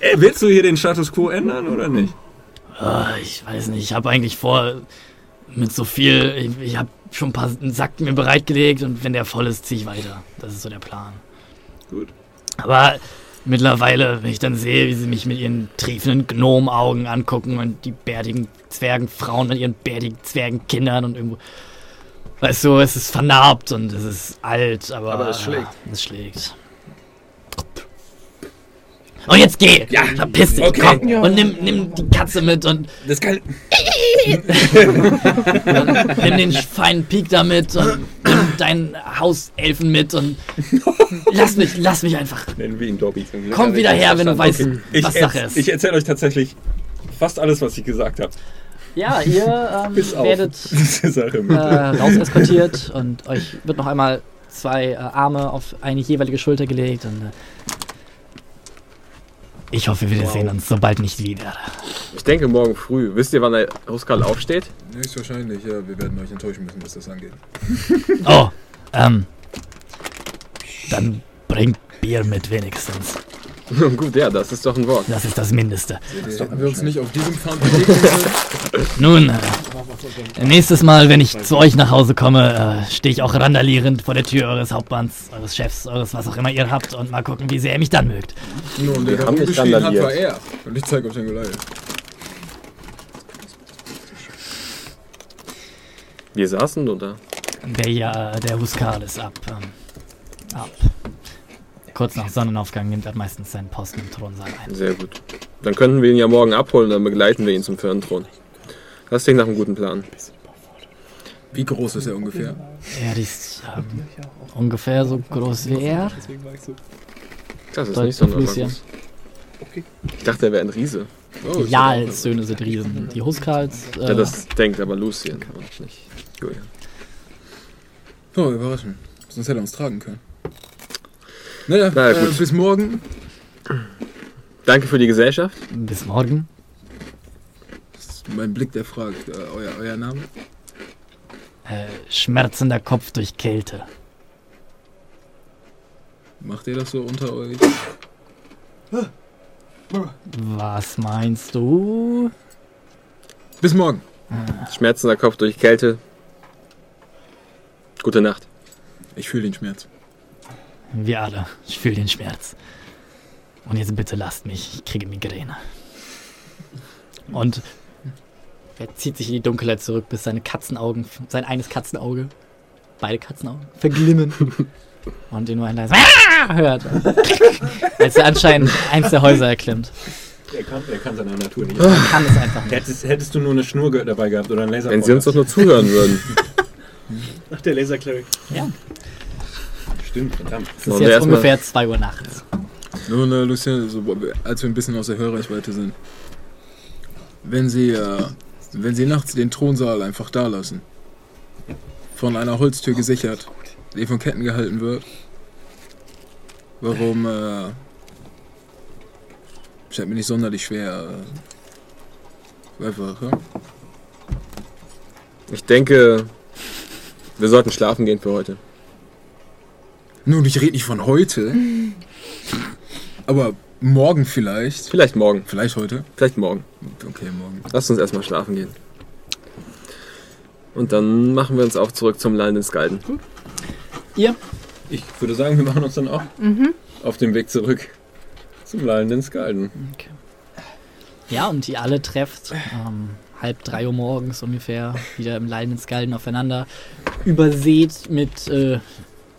Äh, willst du hier den Status quo ändern oder nicht? Ah, ich weiß nicht, ich habe eigentlich vor, mit so viel, ich, ich habe schon ein paar Sack mir bereitgelegt und wenn der voll ist, ziehe ich weiter. Das ist so der Plan. Gut. Aber mittlerweile, wenn ich dann sehe, wie sie mich mit ihren triefenden Gnomenaugen angucken und die bärtigen Zwergenfrauen mit ihren bärtigen Zwergenkindern und irgendwo. Weißt du, es ist vernarbt und es ist alt, aber. Aber es schlägt. Es schlägt. Und jetzt geh! Ja, Verpiss dich, okay. komm! Und nimm, nimm die Katze mit und Das kann. nimm den feinen Pik da mit und nimm deinen Hauselfen mit und lass mich, lass mich einfach. Nennen wir ihn Dobby. Komm wieder her, wenn du weißt, Ich, was Sache ist. ich erzähle euch tatsächlich fast alles, was ich gesagt habe. Ja, ihr ähm, werdet äh, Mit. raus eskortiert und euch wird noch einmal zwei äh, Arme auf eine jeweilige Schulter gelegt und äh, Ich hoffe, wir sehen uns so bald nicht wieder. Ich denke morgen früh. Wisst ihr, wann der Huskal aufsteht? Höchstwahrscheinlich, ja. Wir werden euch enttäuschen müssen, was das angeht. Oh, ähm. Dann bringt Bier mit wenigstens. Gut, ja, das ist doch ein Wort. Das ist das Mindeste. Hätten wir uns nicht auf diesem Pfad? Nun, äh, nächstes Mal, wenn ich zu euch nach Hause komme, äh, stehe ich auch randalierend vor der Tür eures Hauptmanns, eures Chefs, eures was auch immer ihr habt und mal gucken, wie sehr ihr mich dann mögt. Nun, der, der haben nicht umgeschrien hat, war er. Und ich zeige auf den Goliath. Wir saßen oder? Der ja, der Huskal ist ab. Ähm, ab. Kurz nach Sonnenaufgang nimmt er meistens seinen Posten im Thronsaal ein. Sehr gut. Dann könnten wir ihn ja morgen abholen, dann begleiten wir ihn zum Firnthron. Das klingt nach einem guten Plan. Wie groß ist er ungefähr? Er ist ähm, ungefähr so groß wie er. Das ist Deutsch nicht so groß. Ich dachte, er wäre ein Riese. Oh, ist ja, er auch- Söhne sind Riesen. Die Huskals. Äh, Ja, das denkt aber Lucien und nicht Julian. Oh, überraschend. Sonst hätte er uns tragen können. Naja, Na ja, äh, gut. bis morgen. Danke für die Gesellschaft. Bis morgen. Das ist mein Blick, der fragt. Äh, euer, euer Name? Äh, schmerzender Kopf durch Kälte. Macht ihr das so unter euch? Was meinst du? Bis morgen. Schmerzender Kopf durch Kälte. Gute Nacht. Ich fühle den Schmerz. Wir alle. Ich fühle den Schmerz. Und jetzt bitte lasst mich. Ich kriege Migräne. Und er zieht sich in die Dunkelheit zurück, bis seine Katzenaugen, sein eines Katzenauge, beide Katzenaugen, verglimmen. Und ihr nur ein leises "Ah!" hört. Als er anscheinend eins der Häuser erklimmt. Er kann, er kann seiner Natur nicht. Er kann es einfach nicht. Hättest, hättest du nur eine Schnur dabei gehabt oder ein Laser. Wenn Sie uns doch nur zuhören würden. Ach, der Lasercleric. Stimmt, verdammt. Es ist jetzt ungefähr 2 Uhr nachts. Nun, äh, Lucien, so, als wir ein bisschen aus der Hörreichweite sind. Wenn Sie, äh, wenn Sie nachts den Thronsaal einfach da lassen, von einer Holztür gesichert, die von Ketten gehalten wird, warum, äh, scheint mir nicht sonderlich schwer. Äh, einfach, ja? Ich denke, Wir sollten schlafen gehen für heute. Nun, ich rede nicht von heute. Aber morgen vielleicht. Vielleicht morgen. Vielleicht heute. Vielleicht morgen. Okay, morgen. Lass uns erstmal schlafen gehen. Und dann machen wir uns auch zurück zum Lallenden Skalden. Ihr? Ich würde sagen, wir machen uns dann auch auf den Weg zurück zum lallenden Skalden. Okay. Ja, und ihr alle trefft ähm, halb drei Uhr morgens ungefähr wieder im Leiden Skalden aufeinander, übersät mit äh,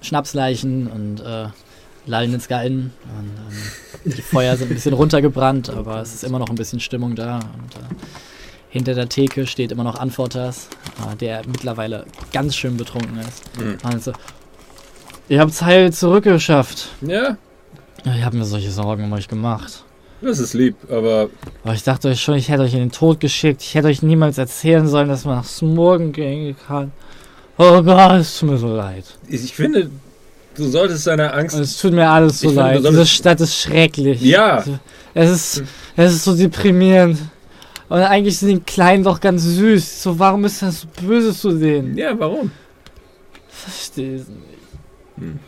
Schnapsleichen und äh, lallenden Skalden. Und, ähm, die Feuer sind ein bisschen runtergebrannt, aber es ist immer noch ein bisschen Stimmung da. Und äh, hinter der Theke steht immer noch Antworters, äh, der mittlerweile ganz schön betrunken ist. Mhm. Also, ihr habt's heil zurückgeschafft. Ja, Ja, Ich habe mir solche Sorgen um euch gemacht. das ist lieb, aber Aber ich dachte euch schon, ich hätte euch in den Tod geschickt. Ich hätte euch niemals erzählen sollen, dass man nach Smorgen gehen kann. Oh Gott, es tut mir so leid. ich finde, du solltest deiner Angst. Es tut mir alles so Ich finde, leid. solltest- Diese Stadt ist schrecklich. Ja. Es ist, es ist so deprimierend. Und eigentlich sind die Kleinen doch ganz süß. So, warum ist das so böse zu denen? Ja, warum? Verstehe es nicht. Hm.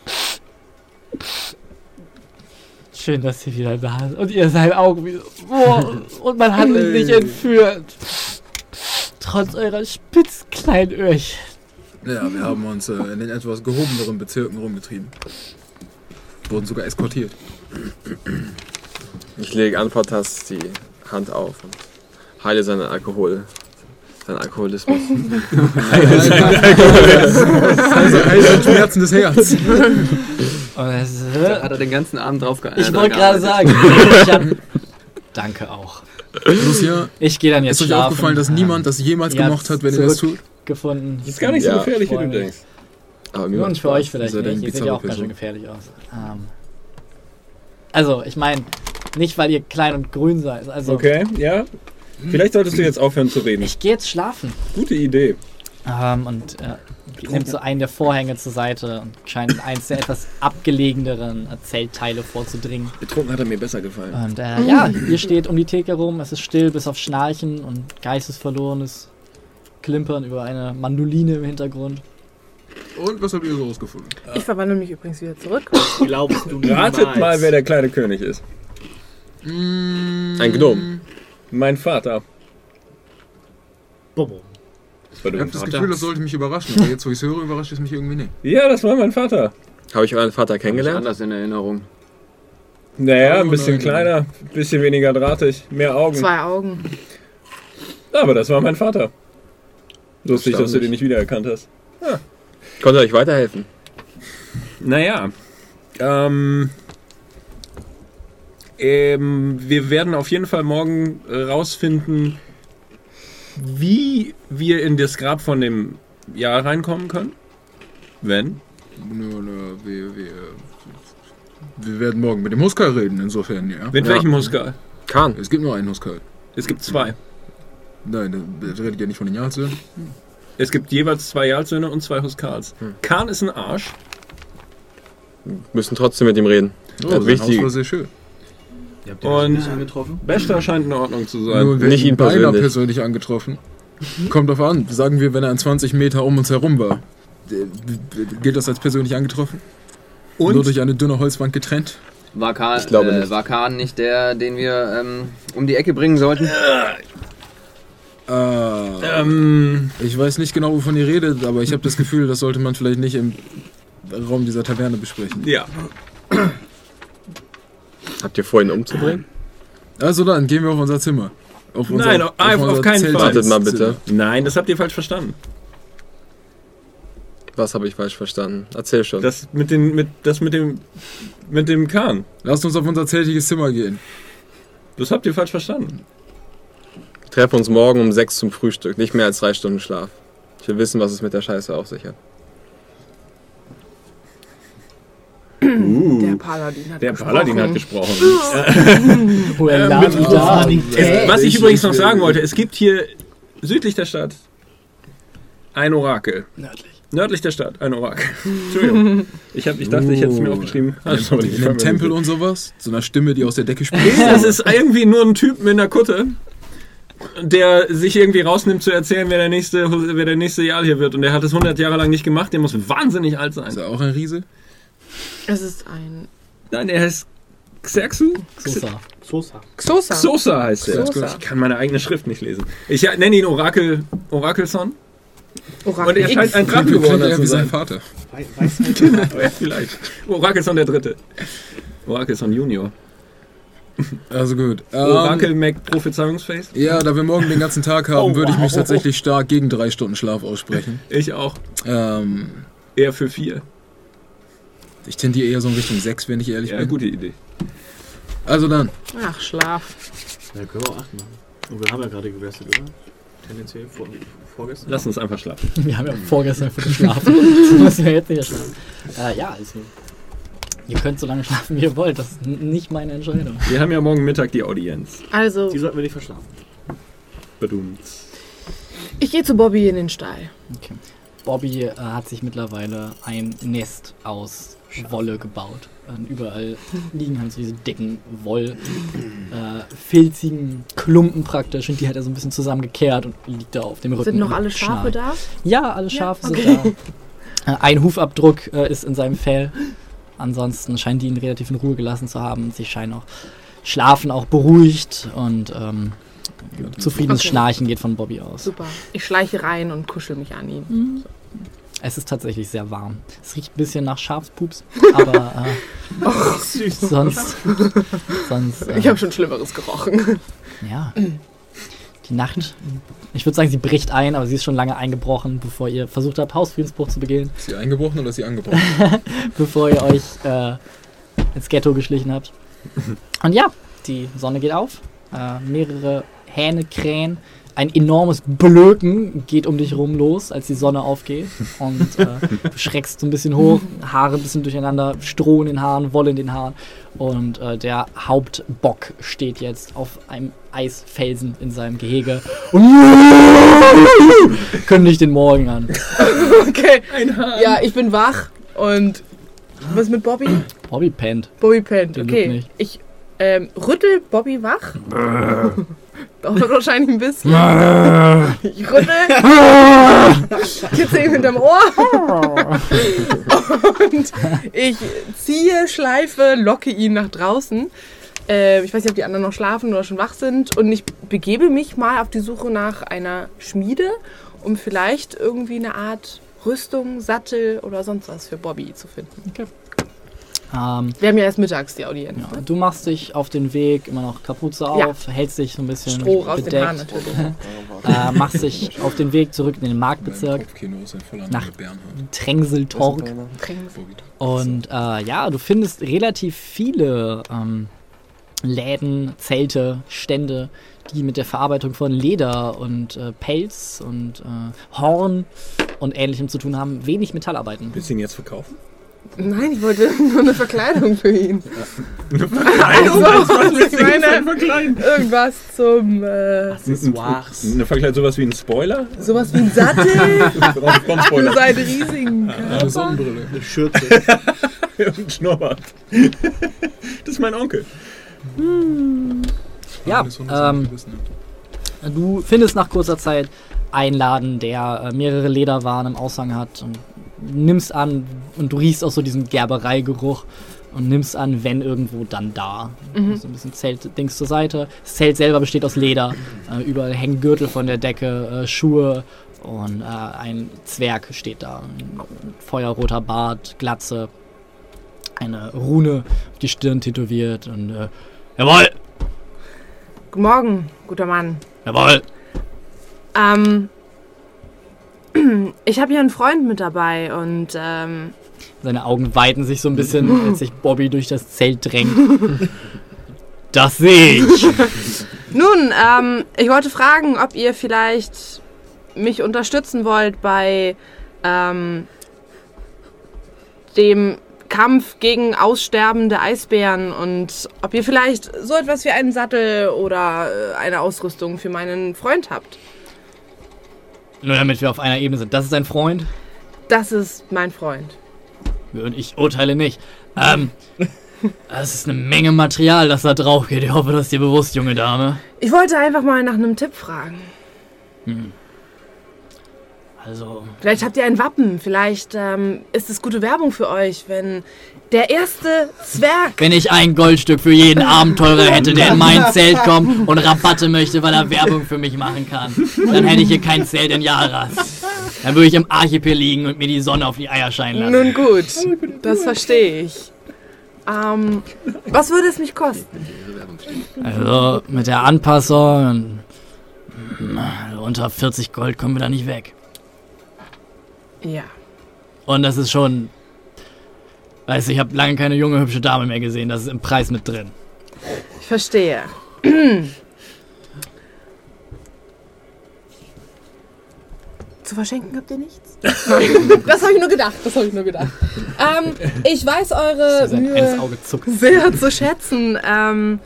Schön, dass ihr wieder da seid. Und ihr seid auch wieder. Oh, und man hat euch nicht entführt. Trotz eurer spitz kleinen Öhrchen. Ja, wir haben uns äh, in den etwas gehobeneren Bezirken rumgetrieben. Wurden sogar eskortiert. Ich lege Antwortas die Hand auf und heile seinen Alkohol. Seinen Alkoholismus. Also ein Schmerzen des Herzens. Und das, Da hat er den ganzen Abend drauf ge- ich wollte gerade sagen. Ich hab, danke auch. Lucia, Ich gehe dann jetzt ist euch aufgefallen, dass niemand das jemals gemocht habt's hat, wenn ihr das tut? Gefunden. Das ist gar nicht so Ja. gefährlich, wie du denkst. Aber mir und für euch vielleicht ihr nicht. Ihr seht ja auch ganz schön gefährlich aus. Ähm, also, ich meine, nicht weil ihr klein und grün seid. Also, Okay, ja. Vielleicht solltest du jetzt aufhören zu reden. ich gehe jetzt schlafen. Gute Idee. Ähm, und äh, nimmt so einen der Vorhänge zur Seite und scheint in eins der etwas abgelegeneren Zeltteile vorzudringen. Betrunken hat er mir besser gefallen. Und äh, ja, ihr steht um die Theke rum, es ist still bis auf Schnarchen und geistesverlorenes Klimpern über eine Mandoline im Hintergrund. Und was habt ihr so rausgefunden? Ich verwandle mich übrigens wieder zurück. Glaubst du niemals? Ratet mal, wer der kleine König ist. Ein Gnome. Mein Vater. Bobo. Das war Ich du. habe das Gefühl, das sollte mich überraschen, aber jetzt, wo ich es höre, überrascht es mich irgendwie nicht. Ja, das war mein Vater. Habe ich euren Vater kennengelernt? anders in Erinnerung. Naja, ein bisschen nein. kleiner, ein bisschen weniger drahtig, mehr Augen. Zwei Augen. Aber das war mein Vater. Lustig, dass du den nicht wiedererkannt hast. Konnte euch weiterhelfen? Naja, ähm, ähm, wir werden auf jeden Fall morgen rausfinden, wie wir in das Grab von dem Jahr reinkommen können. Wenn. Nur, nur, wir, wir, wir werden morgen mit dem Huskar reden, insofern, ja. Mit Ja. welchem Muskal? Kahn. Es gibt nur einen Huskar. Es gibt zwei. Nein, das redet ja nicht von den Jarlsöhnen. Es gibt jeweils zwei Jarlsöhne und zwei Huskals. Hm. Kahn ist ein Arsch. Müssen trotzdem mit ihm reden. Oh, wichtig. Haus war sehr schön. Ihr habt ihn Und-? Bester scheint in Ordnung zu sein. Nur wenn nicht ihn beinahe persönlich. persönlich angetroffen. Kommt drauf an. Sagen wir, wenn er an 20 Meter um uns herum war. Äh, Gilt das als persönlich angetroffen? Nur Und durch eine dünne Holzwand getrennt? War Kahn, Ich glaube äh, nicht. war Kahn nicht der, den wir ähm, um die Ecke bringen sollten? Äh, ähm, ich weiß nicht genau, wovon ihr redet, aber ich habe das Gefühl, das sollte man vielleicht nicht im Raum dieser Taverne besprechen. ja. Habt ihr vor, ihn umzubringen? Also dann, gehen wir auf unser Zimmer. Auf Nein, auf- auf unser keinen Fall. Wartet mal bitte. Nein, das habt ihr falsch verstanden. Was habe ich falsch verstanden? Erzähl schon. Das mit, den, mit, das mit dem mit dem Kahn. Lasst uns auf unser zeltiges Zimmer gehen. Das habt ihr falsch verstanden. Wir treffen uns morgen um sechs zum Frühstück. Nicht mehr als drei Stunden Schlaf. Ich will wissen, was es mit der Scheiße auf sich hat. Uh, Der Paladin hat der gesprochen. Paladin hat gesprochen. Da. Es, was ich übrigens noch sagen wollte, es gibt hier südlich der Stadt ein Orakel. Nördlich. Nördlich der Stadt ein Orakel. Entschuldigung. Ich, hab, ich dachte, ich hätte es mir Oh. aufgeschrieben. In, Also, in, in einem Tempel und sowas. So einer Stimme, die aus der Decke spricht. Das ist irgendwie nur ein Typ mit einer Kutte. Der sich irgendwie rausnimmt zu erzählen, wer der nächste, wer der nächste Jahr hier wird. Und der hat es 100 Jahre lang nicht gemacht. Der muss wahnsinnig alt sein. Ist er auch ein Riese? Es ist ein Nein, er heißt Xerxu? Sosa. Xosa. Xosa heißt er. Xosa. Ich kann meine eigene Schrift nicht lesen. Ich nenne ihn Orakel, Orakelson. Orakel Und er scheint ein Klingt geworden zu wie sein sein. Vater. Wei- Weisheit. Ja, vielleicht. Orakelson der Dritte. Orakelson Junior. Also gut. Ähm, Orakel Mac Prophezeiungsface. Ja, da wir morgen den ganzen Tag haben, Oh, würde ich mich wow. tatsächlich stark gegen drei Stunden Schlaf aussprechen. Ich auch. Ähm, Eher für vier. ich tendiere eher so in Richtung sechs, wenn ich ehrlich Ja, bin. gute Idee. Also dann. Ach, Schlaf. Ja, können wir auch acht machen. Und wir haben ja gerade gewestet, oder? Tendenziell vor, vorgestern. Lass uns einfach schlafen. Wir haben ja vorgestern für geschlafen. das müssen wir jetzt nicht schlafen. Äh, ja, also. Ihr könnt so lange schlafen, wie ihr wollt. Das ist nicht meine Entscheidung. Wir haben ja morgen Mittag die Audienz. Also, Die sollten wir nicht verschlafen. Badumts. ich gehe zu Bobby in den Stall. Bobby äh, hat sich mittlerweile ein Nest aus Wolle gebaut. Und überall liegen halt so diese dicken Woll, äh, filzigen Klumpen praktisch und die hat er so ein bisschen zusammengekehrt und liegt da auf dem Rücken. Sind noch alle Schafe da? Ja, alle Schafe okay. sind da. Äh, ein Hufabdruck äh, ist in seinem Fell. Ansonsten scheinen die ihn relativ in Ruhe gelassen zu haben. Sie scheinen auch schlafen, auch beruhigt und ähm, zufriedenes Okay. Schnarchen geht von Bobby aus. Super. Ich schleiche rein und kuschel mich an ihn. Es ist tatsächlich sehr warm. Es riecht ein bisschen nach Schafspups, aber äh, Süß. sonst, sonst äh, Ich habe schon Schlimmeres gerochen. ja. Die Nacht, ich würde sagen, sie bricht ein, aber sie ist schon lange eingebrochen, bevor ihr versucht habt, Hausfriedensbruch zu begehen, Ist sie eingebrochen oder ist sie angebrochen? bevor ihr euch äh, ins Ghetto geschlichen habt. Und ja, die Sonne geht auf, äh, mehrere Hähne krähen, ein enormes Blöken geht um dich rum los, als die Sonne aufgeht. Und äh, du schreckst so ein bisschen hoch, Haare ein bisschen durcheinander, Stroh in den Haaren, Wolle in den Haaren. Und äh, der Hauptbock steht jetzt auf einem Eisfelsen in seinem Gehege und kündigt den Morgen an. Okay. Ja, ich bin wach und was mit Bobby? Bobby pennt. Bobby pennt. Okay. Ich ähm, rüttel Bobby wach. Dauert wahrscheinlich ein bisschen. Ich rüttel. Kitzel ihm hinterm Ohr. Und ich ziehe, schleife, locke ihn nach draußen. Ähm, ich weiß nicht, ob die anderen noch schlafen oder schon wach sind. Und ich begebe mich mal auf die Suche nach einer Schmiede, um vielleicht irgendwie eine Art Rüstung, Sattel oder sonst was für Bobby zu finden. Ähm, Wir haben ja erst mittags die Audienz. ja, ne? du machst dich auf den Weg, immer noch Kapuze Ja. auf, hältst dich so ein bisschen Stroh raus den bedeckt, Haaren natürlich. äh, machst dich auf den Weg zurück in den Marktbezirk, Nach-. Trengseltorg. Und äh, ja, du findest relativ viele ähm, Läden, Zelte, Stände, die mit der Verarbeitung von Leder und äh, Pelz und äh, Horn und ähnlichem zu tun haben. Wenig Metallarbeiten. Willst du ihn jetzt verkaufen? Nein, ich wollte nur eine Verkleidung für ihn. Also, Also, ich meine, verkleiden? irgendwas zum, äh, Accessoires. Eine Verkleidung, sowas wie ein Spoiler? sowas wie ein Sattel für Frontspoiler seinen riesigen Eine. Sonnenbrille. Eine Schürze. und ein Schnurrbart. Das ist mein Onkel. Ja, von uns ähm, hat. Du findest nach kurzer Zeit einen Laden, der äh, mehrere Lederwaren im Aushang hat und nimmst an und du riechst auch so diesen Gerbereigeruch und nimmst an, wenn irgendwo, dann da. So ein bisschen Zelt-Dings zur Seite. Das Zelt selber besteht aus Leder. Äh, überall hängen Gürtel von der Decke, äh, Schuhe und äh, ein Zwerg steht da. Ein feuerroter Bart, Glatze, eine Rune auf die Stirn tätowiert und äh, Jawohl, Guten Morgen, guter Mann. jawohl. Ähm, ich habe hier einen Freund mit dabei und ähm, Seine Augen weiten sich so ein bisschen, als sich Bobby durch das Zelt drängt. Das sehe ich. nun, ähm, ich wollte fragen, ob ihr vielleicht mich unterstützen wollt bei ähm, dem Kampf gegen aussterbende Eisbären und ob ihr vielleicht so etwas wie einen Sattel oder äh, eine Ausrüstung für meinen Freund habt. Nur damit wir auf einer Ebene sind. Das ist ein Freund Das ist mein Freund. und ich urteile nicht. Ähm, Das ist eine Menge Material, das da drauf geht. Ich hoffe, das ist dir bewusst, junge Dame. Ich wollte einfach mal nach einem Tipp fragen. Hm. Also, Vielleicht habt ihr ein Wappen. Vielleicht ähm, ist es gute Werbung für euch, wenn der erste Zwerg. wenn ich ein Goldstück für jeden Abenteurer hätte, der in mein Zelt kommt und Rabatte möchte, weil er Werbung für mich machen kann, dann hätte ich hier kein Zelt in Jaras. Dann würde ich im Archipel liegen und mir die Sonne auf die Eier scheinen lassen. Nun gut, das verstehe ich. Ähm, was würde es mich kosten? Also, mit der Anpassung, also unter 40 Gold kommen wir da nicht weg. Ja. Und das ist schon. Weißt du, ich habe lange keine junge, hübsche Dame mehr gesehen. Das ist im Preis mit drin. Ich verstehe. Zu verschenken habt ihr nichts? Das habe ich nur gedacht. Das habe ich nur gedacht. Ähm, ich weiß eure Mühe sehr zu schätzen. Ähm,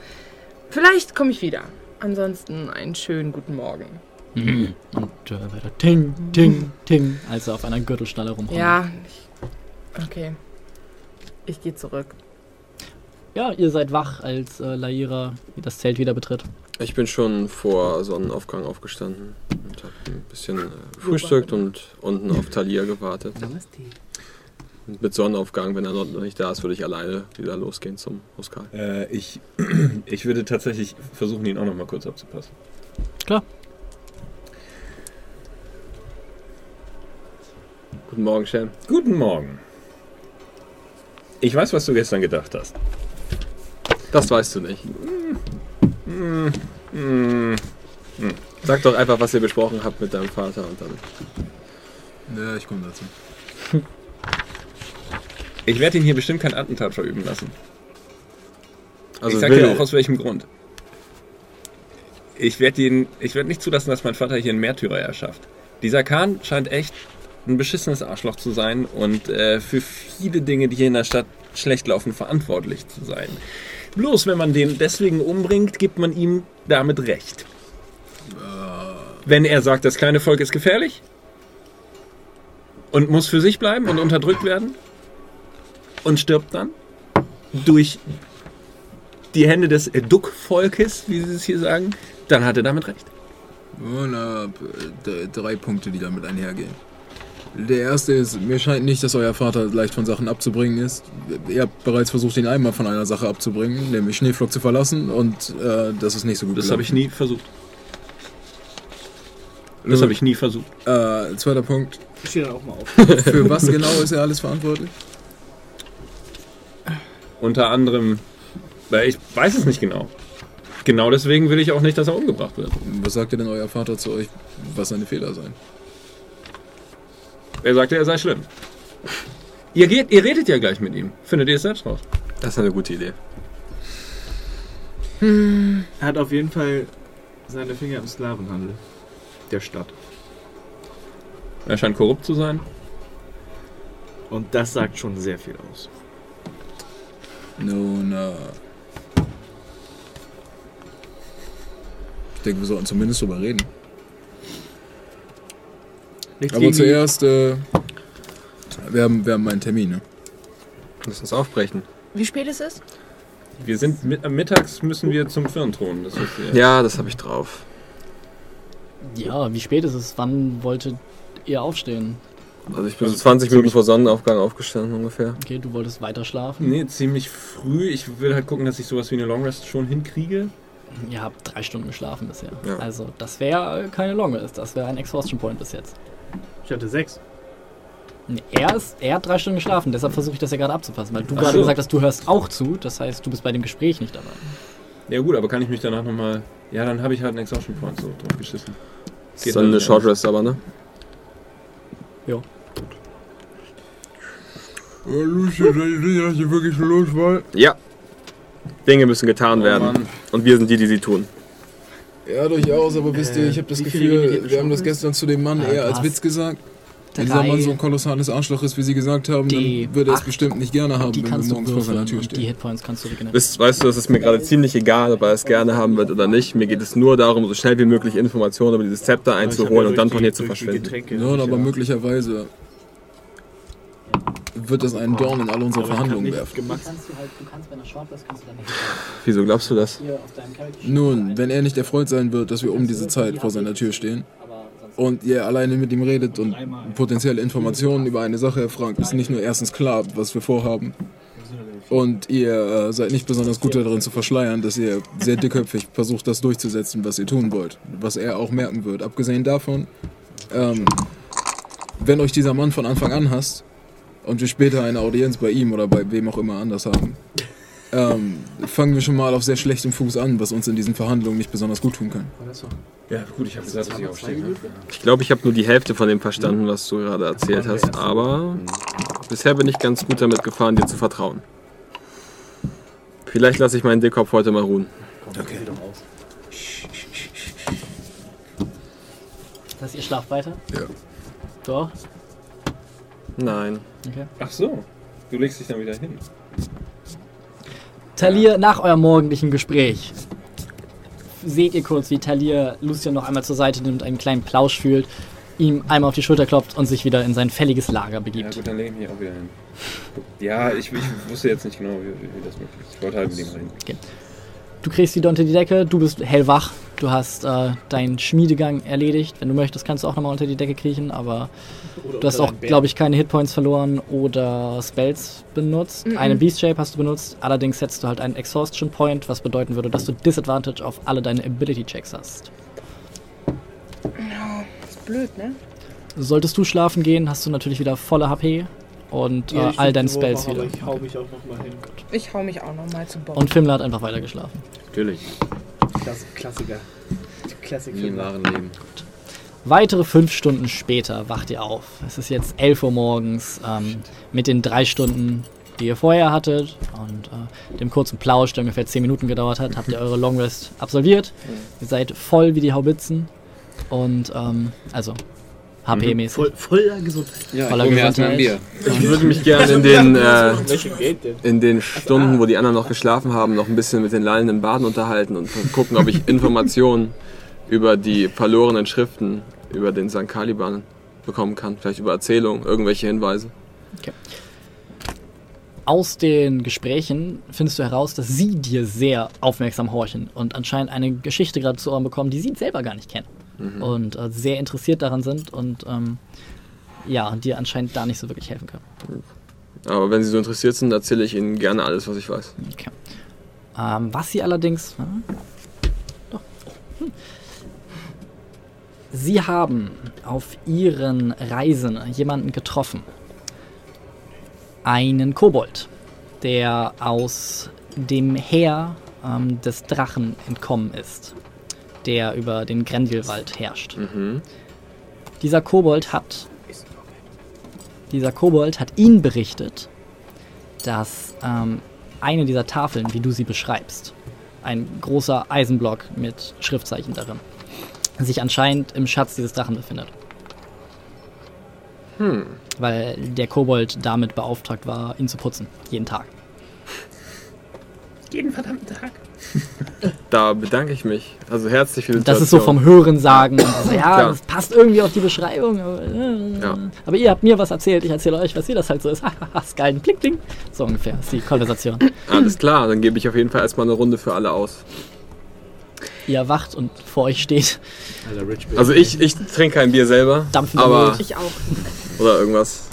vielleicht komme ich wieder. Ansonsten einen schönen guten Morgen. Mhm. Und äh, weiter ting, ting, ting, als er auf einer Gürtelschnalle rumkommt. Ja. Ich, okay. Ich gehe zurück. Ja, ihr seid wach, als äh, Laira das Zelt wieder betritt. Ich bin schon vor Sonnenaufgang aufgestanden und habe ein bisschen äh, gefrühstückt und unten auf Talia gewartet. Und mit Sonnenaufgang, wenn er noch nicht da ist, würde ich alleine wieder losgehen zum Huskal. Äh, ich, ich würde tatsächlich versuchen, ihn auch noch mal kurz abzupassen. Klar. Guten Morgen, Shem. Guten Morgen. Ich weiß, was du gestern gedacht hast. Das weißt du nicht. Sag doch einfach, was ihr besprochen habt mit deinem Vater und dann. Ja, ich komme dazu. Ich werde ihn hier bestimmt kein Attentat verüben lassen. Also ich sage dir auch aus welchem Grund. Ich werde ihn, ich werde nicht zulassen, dass mein Vater hier einen Märtyrer erschafft. Dieser Khan scheint echt ein beschissenes Arschloch zu sein und äh, für viele Dinge, die hier in der Stadt schlecht laufen, verantwortlich zu sein. Bloß wenn man den deswegen umbringt, gibt man ihm damit recht. Wenn er sagt, das kleine Volk ist gefährlich und muss für sich bleiben und unterdrückt werden und stirbt dann durch die Hände des Duck-Volkes, wie sie es hier sagen, dann hat er damit recht. Und äh, drei Punkte, die damit einhergehen. Der erste ist, mir scheint nicht, dass euer Vater leicht von Sachen abzubringen ist. Ihr habt bereits versucht, ihn einmal von einer Sache abzubringen, nämlich Schneeflock zu verlassen und äh, das ist nicht so gut Das habe ich nie versucht. Das habe ich nie versucht. Äh, zweiter Punkt. Ich stehe dann auch mal auf. Für was genau ist er alles verantwortlich? Unter anderem, weil ich weiß es nicht genau. Genau deswegen will ich auch nicht, dass er umgebracht wird. Was sagt ihr denn euer Vater zu euch, was seine Fehler seien? Er sagte, er sei schlimm. Ihr, geht, ihr redet ja gleich mit ihm. Findet ihr es selbst raus? Das ist eine gute Idee. Er hat auf jeden Fall seine Finger im Sklavenhandel der Stadt. Er scheint korrupt zu sein. Und das sagt schon sehr viel aus. Nun, äh. Ich denke, wir sollten zumindest drüber reden. Nichts Aber zuerst, äh. Wir haben, wir haben einen Termin, ne? Lass uns aufbrechen. Wie spät ist es? Wir sind mit, mittags müssen wir zum Firnthron. Das ist, äh, Ja, das habe ich drauf. Ja, wie spät ist es? Wann wolltet ihr aufstehen? Also ich bin so 20 Minuten vor Sonnenaufgang aufgestanden ungefähr. Okay, du wolltest weiter schlafen. Nee, ziemlich früh. Ich will halt gucken, dass ich sowas wie eine Long Rest schon hinkriege. Ihr habt drei Stunden geschlafen bisher. Ja. Also, das wäre keine Long Rest. Das wäre ein Exhaustion Point bis jetzt. Ich hatte sechs. Er, ist, er hat drei Stunden geschlafen, deshalb versuche ich das ja gerade abzupassen, weil du Ach gerade so. gesagt hast, du hörst auch zu, das heißt, du bist bei dem Gespräch nicht dabei. Ja gut, aber kann ich mich danach nochmal... Ja, dann habe ich halt einen Exhaustion Point so drauf geschissen. Das Geht ist dann eine Short. Rest aber, ne? Ja, ihr sicher, dass ihr wirklich schon los wollt? Ja. Dinge müssen getan Oh, werden. Mann. Und wir sind die, die sie tun. Ja, durchaus, aber wisst ihr, Äh, ich habe das viele Gefühl, wir haben das gestern zu dem Mann Ja, eher du als Witz gesagt. Wenn dieser Mann so ein kolossales Arschloch ist, wie sie gesagt haben, Die dann würde er es bestimmt nicht gerne haben, wenn wir kannst du morgens vor seiner Tür und die stehen. Hitpoints kannst du regenerieren. Wisst, weißt du, es ist mir gerade ziemlich egal, ob er es gerne haben wird oder nicht. Mir geht es nur darum, so schnell wie möglich Informationen über dieses Zepter einzuholen und dann von hier zu verschwinden. Ja, aber möglicherweise wird das einen Dorn in all unsere Verhandlungen werfen. Halt, Wieso glaubst du das? Nun, wenn er nicht erfreut sein wird, dass wir um diese Zeit vor seiner Tür stehen und ihr alleine mit ihm redet und potenzielle Informationen über eine Sache erfragt, ist nicht nur erstens klar, was wir vorhaben. Und ihr äh, seid nicht besonders gut darin zu verschleiern, dass ihr sehr dickköpfig versucht, das durchzusetzen, was ihr tun wollt. Was er auch merken wird. Abgesehen davon, ähm, wenn euch dieser Mann von Anfang an hasst und wir später eine Audienz bei ihm oder bei wem auch immer anders haben, ähm, fangen wir schon mal auf sehr schlechtem Fuß an, was uns in diesen Verhandlungen nicht besonders gut tun kann. Ja, gut, ich habe gesagt, dass ich aufstehe. Ich glaube, ich habe nur die Hälfte von dem verstanden, was du gerade erzählt hast, aber bisher bin ich ganz gut damit gefahren, dir zu vertrauen. Vielleicht lasse ich meinen Dickkopf heute mal ruhen. Okay. Das heißt, ihr schlaft weiter? Ja. Du auch? Nein. Okay. Ach so, du legst dich dann wieder hin. Talir, nach eurem morgendlichen Gespräch, seht ihr kurz, wie Talir Lucian noch einmal zur Seite nimmt, einen kleinen Plausch fühlt, ihm einmal auf die Schulter klopft und sich wieder in sein fälliges Lager Ja begibt. gut, dann lege ich mich auch wieder hin. Ja, ich, ich wusste jetzt nicht genau, wie, wie das möglich ist. Ich wollte halt mit ihm reden. Du kriegst wieder unter die Decke, du bist hellwach, du hast äh, deinen Schmiedegang erledigt. Wenn du möchtest, kannst du auch nochmal unter die Decke kriechen, aber du hast auch, glaube ich, keine Hitpoints verloren oder Spells benutzt. Mhm. Eine Beast Shape hast du benutzt, allerdings setzt du halt einen Exhaustion Point, was bedeuten würde, dass du Disadvantage auf alle deine Ability Checks hast. ist blöd, ne? Solltest du schlafen gehen, hast du natürlich wieder volle HP und Ja, äh, all deine Spells wieder. Ich hau mich auch noch mal hin. Ich hau mich auch noch mal zu Bob. Und Fimler hat einfach weiter geschlafen. Natürlich. Klass Klassiker. Classic Wie im wahren Leben. Weitere fünf Stunden später wacht ihr auf. Es ist jetzt 11 Uhr morgens ähm, mit den drei Stunden, die ihr vorher hattet und äh, dem kurzen Plausch, der ungefähr 10 Minuten gedauert hat, habt ihr eure Long Rest absolviert. Ihr seid voll wie die Haubitzen und ähm, also HP-mäßig. Voll, voller Gesundheit. Ja, Voller ein Bier. Gesundheit. Ich würde mich gerne in den, äh, in den Stunden, wo die anderen noch geschlafen haben, noch ein bisschen mit den lallenden Baden unterhalten und gucken, ob ich Informationen über die verlorenen Schriften, über den St. Caliban bekommen kann. Vielleicht über Erzählungen, irgendwelche Hinweise. Aus den Gesprächen findest du heraus, dass sie dir sehr aufmerksam horchen und anscheinend eine Geschichte gerade zu Ohren bekommen, die sie selber gar nicht kennen. Und äh, sehr interessiert daran sind und ähm, ja, dir anscheinend da nicht so wirklich helfen können. Aber wenn Sie so interessiert sind, erzähle ich Ihnen gerne alles, was ich weiß. Okay. Ähm, was sie allerdings. Doch. Oh, hm. Sie haben auf ihren Reisen jemanden getroffen. Einen Kobold, der aus dem Heer ähm, des Drachen entkommen ist, der über den Grendelwald herrscht. Mhm. Dieser Kobold hat. Dieser Kobold hat ihnen berichtet, dass ähm, eine dieser Tafeln, wie du sie beschreibst, ein großer Eisenblock mit Schriftzeichen darin, sich anscheinend im Schatz dieses Drachen befindet. Hm. Weil der Kobold damit beauftragt war, ihn zu putzen. Jeden Tag. Jeden verdammten Tag. Da bedanke ich mich. Also herzlich für die Das ist so vom Hören sagen. Und so, ja, Klar. das passt irgendwie auf die Beschreibung. Aber, äh, Ja. aber ihr habt mir was erzählt, ich erzähle euch, was ihr das halt so ist. Hahaha, Skalden, bling, bling. So ungefähr ist die Konversation. Alles klar, dann gebe ich auf jeden Fall erstmal eine Runde für alle aus. ihr erwacht und vor euch steht. Also ich, ich trinke kein Bier selber, dampfender aber Mut. Ich auch. oder irgendwas.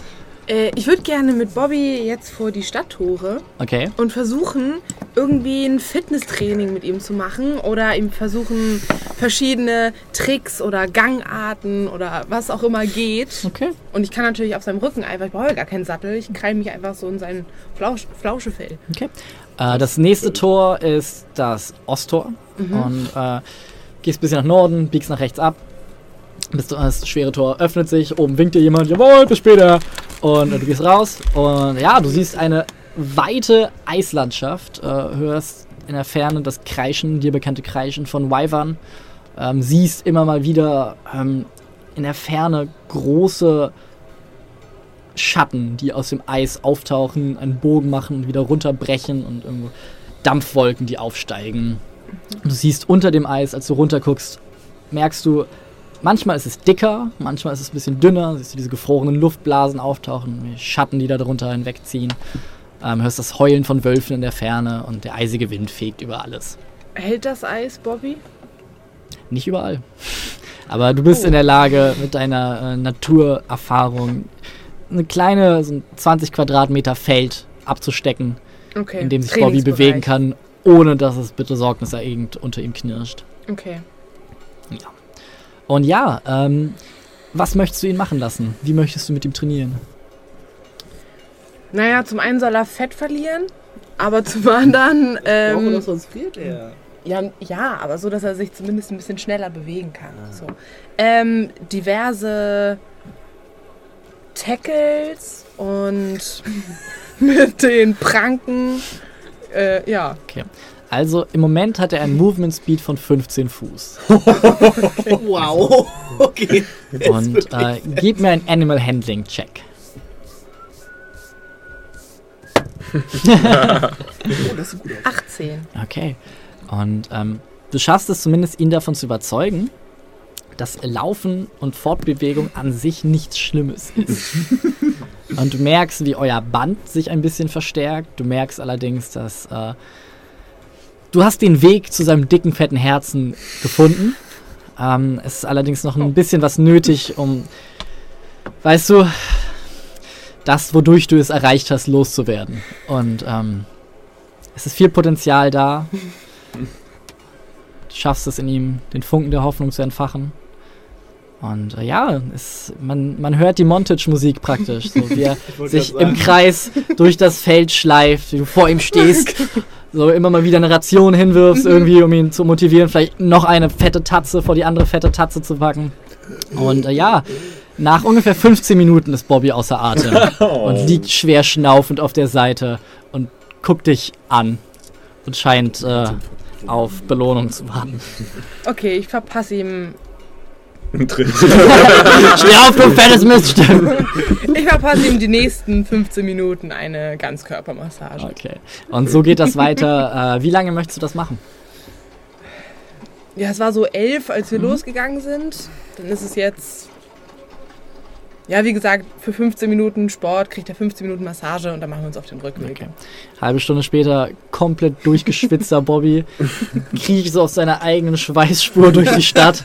Äh, ich würde gerne mit Bobby jetzt vor die Stadttore Okay. und versuchen, irgendwie ein Fitnesstraining mit ihm zu machen oder ihm versuchen, verschiedene Tricks oder Gangarten oder was auch immer geht. Okay. Und ich kann natürlich auf seinem Rücken einfach, ich brauche gar keinen Sattel, ich krall mich einfach so in sein Flausch, Flauschefell. Okay. Äh, das nächste Tor ist das Osttor. Und äh, gehst ein bisschen nach Norden, biegst nach rechts ab. Bist du, das schwere Tor öffnet sich, oben winkt dir jemand, jawohl, bis später. Und äh, du gehst raus und ja, du siehst eine weite Eislandschaft, äh, hörst in der Ferne das Kreischen, dir bekannte Kreischen von Wyvern. Ähm, siehst immer mal wieder ähm, in der Ferne große Schatten, die aus dem Eis auftauchen, einen Bogen machen und wieder runterbrechen und irgendwo Dampfwolken, die aufsteigen. Du siehst unter dem Eis, als du runterguckst, merkst du, manchmal ist es dicker, manchmal ist es ein bisschen dünner. Siehst du diese gefrorenen Luftblasen auftauchen, Schatten, die da drunter hinwegziehen. Ähm, hörst das Heulen von Wölfen in der Ferne und der eisige Wind fegt über alles. Hält das Eis, Bobby? Nicht überall. Aber du bist oh. in der Lage, mit deiner äh, Naturerfahrung eine kleine, so ein 20 Quadratmeter Feld abzustecken, okay. in dem sich Bobby bewegen kann, ohne dass es bitte sorgniserregend unter ihm knirscht. Okay. Und ja, ähm, was möchtest du ihn machen lassen? Wie möchtest du mit ihm trainieren? Naja, zum einen soll er Fett verlieren, aber zum anderen. Ähm, Brauche, sonst friert er. Ja, ja, aber so, dass er sich zumindest ein bisschen schneller bewegen kann. Ah. So. Ähm, diverse Tackles und mit den Pranken. Äh, ja. Okay. Also im Moment hat er einen Movement Speed von 15 Fuß. wow. Okay. Und äh, gib mir einen Animal Handling Check. oh, das ist gut. 18. Okay. Und ähm, du schaffst es zumindest, ihn davon zu überzeugen, dass Laufen und Fortbewegung an sich nichts Schlimmes ist. und du merkst, wie euer Band sich ein bisschen verstärkt. Du merkst allerdings, dass äh, du hast den Weg zu seinem dicken, fetten Herzen gefunden. Ähm, es ist allerdings noch ein bisschen was nötig, um, weißt du, das, wodurch du es erreicht hast, loszuwerden. Und ähm, es ist viel Potenzial da. Du schaffst es in ihm, den Funken der Hoffnung zu entfachen. Und äh, ja, es, man, man hört die Montage-Musik praktisch, so wie er sich im Kreis durch das Feld schleift, wie du vor ihm stehst, so immer mal wieder eine Ration hinwirfst, irgendwie, um ihn zu motivieren, vielleicht noch eine fette Tatze vor die andere fette Tatze zu packen. Und äh, ja, nach ungefähr 15 Minuten ist Bobby außer Atem und liegt schwer schnaufend auf der Seite und guckt dich an und scheint äh, auf Belohnung zu warten. Okay, ich verpasse ihm. Steh auf, du fettes Miststück! Ich verpasse ihm die nächsten 15 Minuten eine Ganzkörpermassage. Okay. Und so geht das weiter. Äh, wie lange möchtest du das machen? Ja, es war so elf, als wir mhm. losgegangen sind. Dann ist es jetzt ja, wie gesagt, für 15 Minuten Sport kriegt er 15 Minuten Massage und dann machen wir uns auf den Rückweg. Okay. Halbe Stunde später, komplett durchgeschwitzter Bobby, kriecht so aus seiner eigenen Schweißspur durch die Stadt.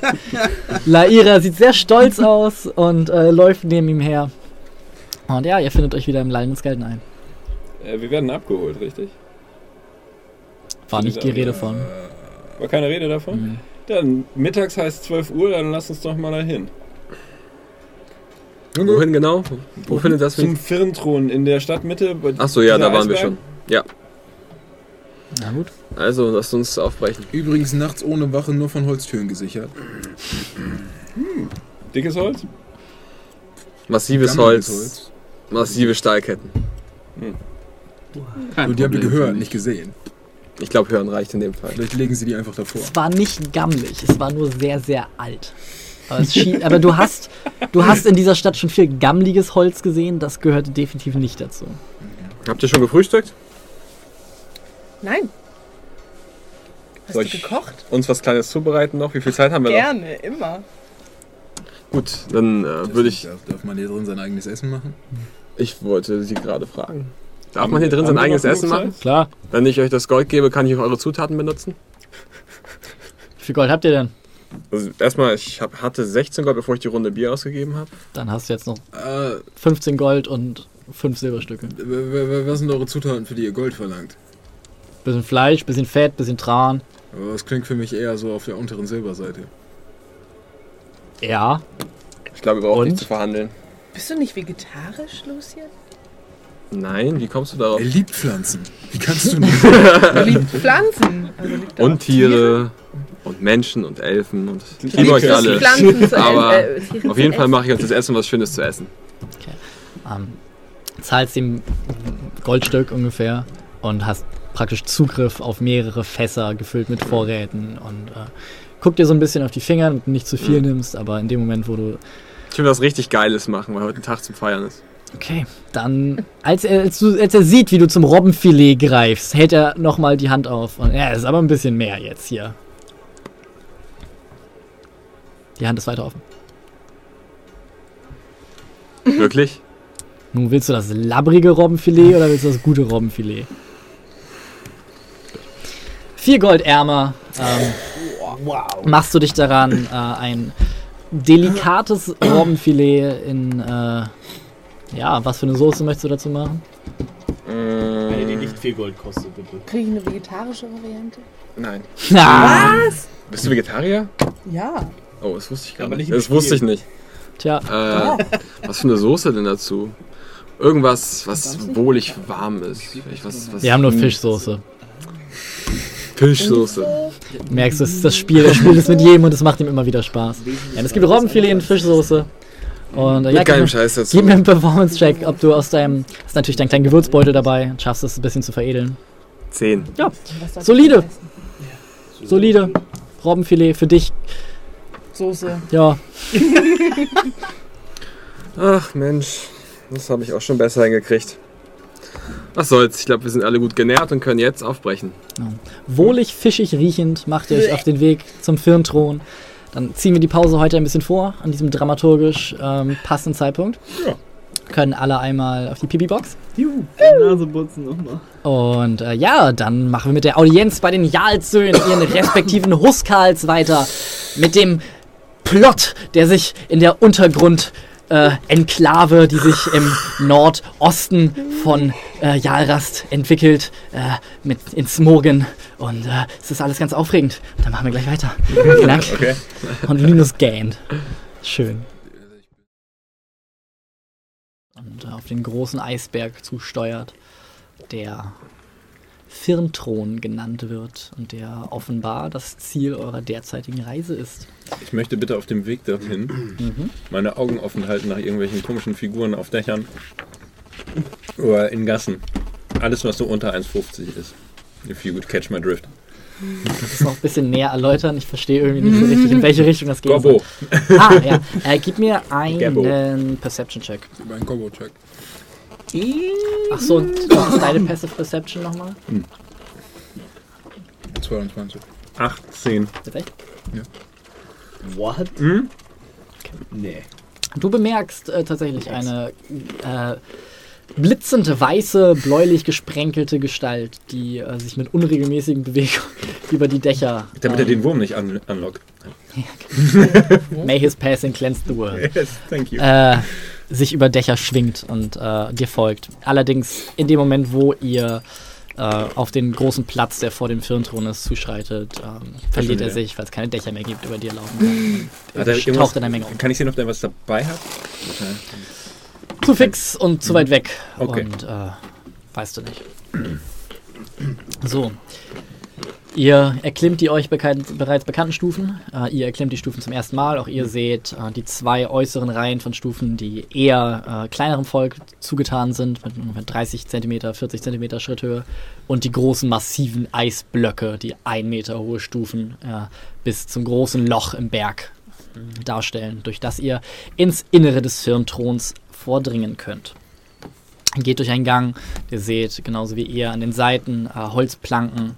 Laira sieht sehr stolz aus und äh, läuft neben ihm her. Und ja, ihr findet euch wieder im Lallensgelden ein. Äh, wir werden abgeholt, richtig? War nicht die Rede von. War keine Rede davon? Mhm. Dann mittags heißt 12 Uhr, dann lass uns doch mal dahin. Wohin genau? Wo findet das Zum Firnthron in der Stadtmitte. Achso, ja, da waren Eisberg. wir schon. Ja. Na gut. Also, lasst uns aufbrechen. Übrigens nachts ohne Wache nur von Holztüren gesichert. Hm. Dickes Holz? Massives Holz. Holz. Massive Stahlketten. Hm. Und die habt ihr gehört, nicht gesehen. Ich glaube, hören reicht in dem Fall. Vielleicht legen sie die einfach davor. Es war nicht gammelig, es war nur sehr, sehr alt. Aber, aber, du, hast, du hast in dieser Stadt schon viel gammliges Holz gesehen, das gehörte definitiv nicht dazu. Habt ihr schon gefrühstückt? Nein. Hast Soll du gekocht? Uns was Kleines zubereiten noch? Wie viel Zeit haben wir Gerne, noch? Gerne, immer. Gut, dann äh, würde ich. Darf, darf, man hier drin sein eigenes Essen machen? Ich wollte Sie gerade fragen. Darf man hier drin sein eigenes Essen machen? Klar. Wenn ich euch das Gold gebe, kann ich auch eure Zutaten benutzen? Wie viel Gold habt ihr denn? Also erstmal, ich hab, hatte 16 Gold, bevor ich die Runde Bier ausgegeben habe. Dann hast du jetzt noch äh, 15 Gold und 5 Silberstücke. Was sind eure Zutaten, für die ihr Gold verlangt? Bisschen Fleisch, bisschen Fett, bisschen Tran. Aber das klingt für mich eher so auf der unteren Silberseite. Ja. Ich glaube, wir brauchen nicht zu verhandeln. Bist du nicht vegetarisch, Lucien? Nein, wie kommst du darauf? Er liebt Pflanzen. Wie kannst du nicht? er liebt Pflanzen. Also liebt und Tiere. Tiere und Menschen und Elfen und ich liebe euch alle. Aber äh, auf jeden Fall mache ich uns das Essen was Schönes zu essen. Okay. Ähm, zahlst ihm Goldstück ungefähr und hast praktisch Zugriff auf mehrere Fässer gefüllt mit Vorräten und äh, guck dir so ein bisschen auf die Finger, damit du nicht zu viel mhm. nimmst, aber in dem Moment, wo du. Ich will was richtig Geiles machen, weil heute ein Tag zum Feiern ist. Okay, dann, als er, als, du, als er sieht, wie du zum Robbenfilet greifst, hält er nochmal die Hand auf. Und ja, ist aber ein bisschen mehr jetzt hier. Die Hand ist weiter offen. Wirklich? Nun, willst du das labbrige Robbenfilet oder willst du das gute Robbenfilet? Vier Goldärmer. Ähm, Machst du dich daran, äh, ein delikates Robbenfilet in, äh, ja, was für eine Soße möchtest du dazu machen? Eine, die nicht viel Gold kostet, bitte. Kriege ich eine vegetarische Variante? Nein. Ah, Was? Bist du Vegetarier? Ja. Oh, das wusste ich gar Aber nicht. Das wusste ich nicht. tja, Äh, was für eine Soße denn dazu? Irgendwas, was wohlig warm ist. Was, was wir haben nur Fischsoße. Fischsoße. Du merkst, das ist das Spiel. Er spielt es mit jedem und es macht ihm immer wieder Spaß. Ja, es gibt Robbenfilet in Fischsoße. Und äh, ja, Mit gib geilem mir, Scheiß dazu. gib mir einen Performance-Check, ob du aus deinem. Hast natürlich deinen kleinen Gewürzbeutel dabei und schaffst es ein bisschen zu veredeln. Zehn. Darf Solide. Solide. Robbenfilet für dich. Soße. Ja, Ach Mensch, das habe ich auch schon besser hingekriegt. Was soll's, ich glaube, wir sind alle gut genährt und können jetzt aufbrechen. wohlig, fischig riechend macht ihr euch auf den Weg zum Firnthron. Dann ziehen wir die Pause heute ein bisschen vor, an diesem dramaturgisch ähm, passenden Zeitpunkt. Ja. Können alle einmal auf die Pipi-Box. Naseputzen nochmal. Und äh, ja, dann machen wir mit der Audienz bei den Jarlsöhnen, ihren respektiven Huskals weiter. Mit dem Plot, der sich in der Untergrund äh, Enklave, die sich im Nordosten von äh, Jalrast entwickelt, äh, mit in Smorgen. Und äh, es ist alles ganz aufregend. Dann machen wir gleich weiter. Vielen Dank. Okay. Und Linus gähnt. Schön. Und auf den großen Eisberg zusteuert, der Firnthron genannt wird und der offenbar das Ziel eurer derzeitigen Reise ist. Ich möchte bitte auf dem Weg dorthin Mhm. meine Augen offen halten nach irgendwelchen komischen Figuren auf Dächern oder in Gassen. Alles, was so unter 1,50 ist. If you would catch my drift. Das noch ein bisschen näher erläutern. Ich verstehe irgendwie nicht so richtig, in welche Richtung das geht. Gobbo. Ah, ja. Äh, gib mir einen Perception-Check. Über einen Combo-Check. Ach so, und was ist deine Passive Perception nochmal? 22. 18. Perfekt. What? Hm? Nee. Du bemerkst äh, tatsächlich eine äh, blitzend weiße, bläulich gesprenkelte Gestalt, die äh, sich mit unregelmäßigen Bewegungen über die Dächer. Damit er ähm, den Wurm nicht un unlockt. May his passing cleanse the world. Yes, thank you. Äh, sich über Dächer schwingt und äh, dir folgt. Allerdings in dem Moment, wo ihr äh, auf den großen Platz, der vor dem Firnthron ist, zuschreitet, ähm, verliert er sich, weil es keine Dächer mehr gibt, über die er laufen kann. Er taucht in der Menge um. Kann ich sehen, ob der was dabei hat? Zu fix und zu weit weg. Okay. Und äh, weißt du nicht. So. Ihr erklimmt die euch bekannt, bereits bekannten Stufen. Äh, ihr erklimmt die Stufen zum ersten Mal. Auch ihr seht äh, die zwei äußeren Reihen von Stufen, die eher äh, kleinerem Volk zugetan sind, mit ungefähr 30 cm, 40 cm Schritthöhe. Und die großen, massiven Eisblöcke, die ein Meter hohe Stufen äh, bis zum großen Loch im Berg äh, darstellen, durch das ihr ins Innere des Firnthrons vordringen könnt. Geht durch einen Gang, ihr seht genauso wie ihr an den Seiten äh, Holzplanken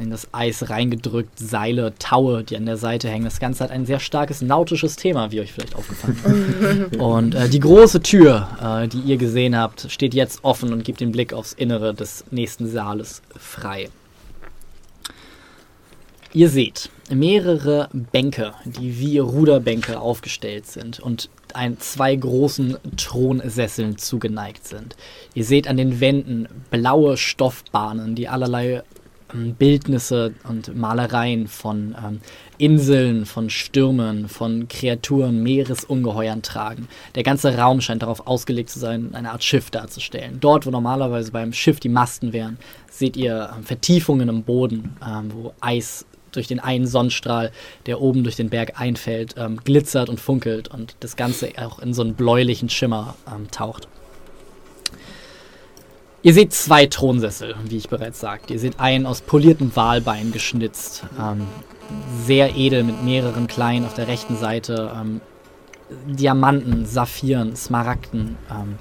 in das Eis reingedrückt, Seile, Taue, die an der Seite hängen. Das Ganze hat ein sehr starkes nautisches Thema, wie euch vielleicht aufgefallen ist. und äh, die große Tür, äh, die ihr gesehen habt, steht jetzt offen und gibt den Blick aufs Innere des nächsten Saales frei. Ihr seht mehrere Bänke, die wie Ruderbänke aufgestellt sind und ein, zwei großen Thronsesseln zugeneigt sind. Ihr seht an den Wänden blaue Stoffbahnen, die allerlei Bildnisse und Malereien von ähm, Inseln, von Stürmen, von Kreaturen, Meeresungeheuern tragen. Der ganze Raum scheint darauf ausgelegt zu sein, eine Art Schiff darzustellen. Dort, wo normalerweise beim Schiff die Masten wären, seht ihr ähm, Vertiefungen im Boden, ähm, wo Eis durch den einen Sonnenstrahl, der oben durch den Berg einfällt, ähm, glitzert und funkelt und das Ganze auch in so einen bläulichen Schimmer ähm, taucht. Ihr seht zwei Thronsessel, wie ich bereits sagte. Ihr seht einen aus poliertem Walbein geschnitzt, ähm, sehr edel mit mehreren kleinen auf der rechten Seite, ähm, Diamanten, Saphiren, Smaragden, ähm,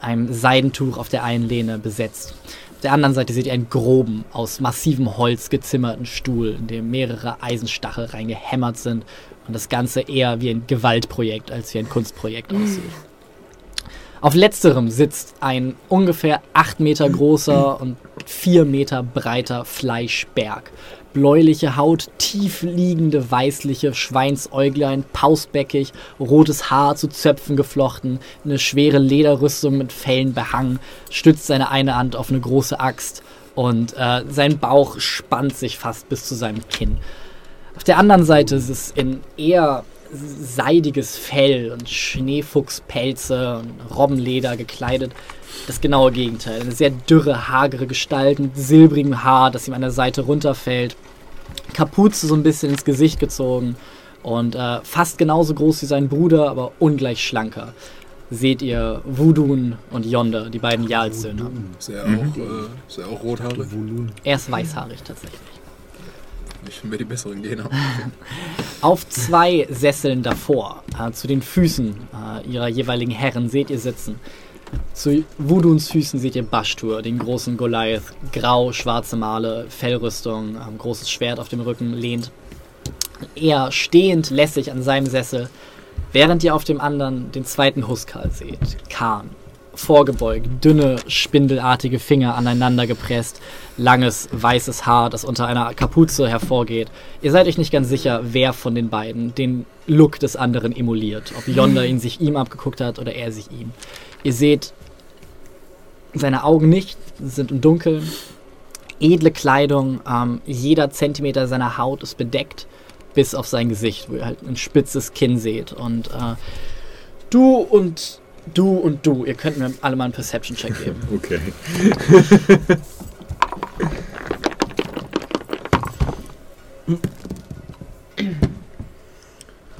einem Seidentuch auf der einen Lehne besetzt. Auf der anderen Seite seht ihr einen groben, aus massivem Holz gezimmerten Stuhl, in dem mehrere Eisenstachel reingehämmert sind und das Ganze eher wie ein Gewaltprojekt als wie ein Kunstprojekt aussieht. Auf letzterem sitzt ein ungefähr 8 Meter großer und 4 Meter breiter Fleischberg. Bläuliche Haut, tief liegende weißliche Schweinsäuglein, pausbäckig, rotes Haar zu Zöpfen geflochten, eine schwere Lederrüstung mit Fellen behangen, stützt seine eine Hand auf eine große Axt und äh, sein Bauch spannt sich fast bis zu seinem Kinn. Auf der anderen Seite ist es in eher seidiges Fell und Schneefuchspelze und Robbenleder gekleidet. Das genaue Gegenteil. Eine sehr dürre, hagere Gestalt mit silbrigem Haar, das ihm an der Seite runterfällt. Kapuze so ein bisschen ins Gesicht gezogen und äh, fast genauso groß wie sein Bruder, aber ungleich schlanker. Seht ihr Wudun und Yonder, die beiden Jarlssöhne. Ist er auch, mhm. äh, ist er auch rothaarig? Er ist weißhaarig tatsächlich. Ich mir die besseren Gene. Auf zwei Sesseln davor, äh, zu den Füßen äh, ihrer jeweiligen Herren, seht ihr sitzen. Zu Wuduns Füßen seht ihr Bashtur, den großen Goliath. Grau, schwarze Male, Fellrüstung, äh, großes Schwert auf dem Rücken, lehnt. Er stehend lässig an seinem Sessel, während ihr auf dem anderen den zweiten Huskal seht. Khan, vorgebeugt, dünne, spindelartige Finger aneinander gepresst, langes, weißes Haar, das unter einer Kapuze hervorgeht. Ihr seid euch nicht ganz sicher, wer von den beiden den Look des anderen emuliert. Ob Yonder ihn sich ihm abgeguckt hat oder er sich ihm. Ihr seht seine Augen nicht, sind im Dunkeln. Edle Kleidung, ähm, jeder Zentimeter seiner Haut ist bedeckt, bis auf sein Gesicht, wo ihr halt ein spitzes Kinn seht. Und äh, du und Du und du, ihr könnt mir alle mal einen Perception-Check geben. Okay.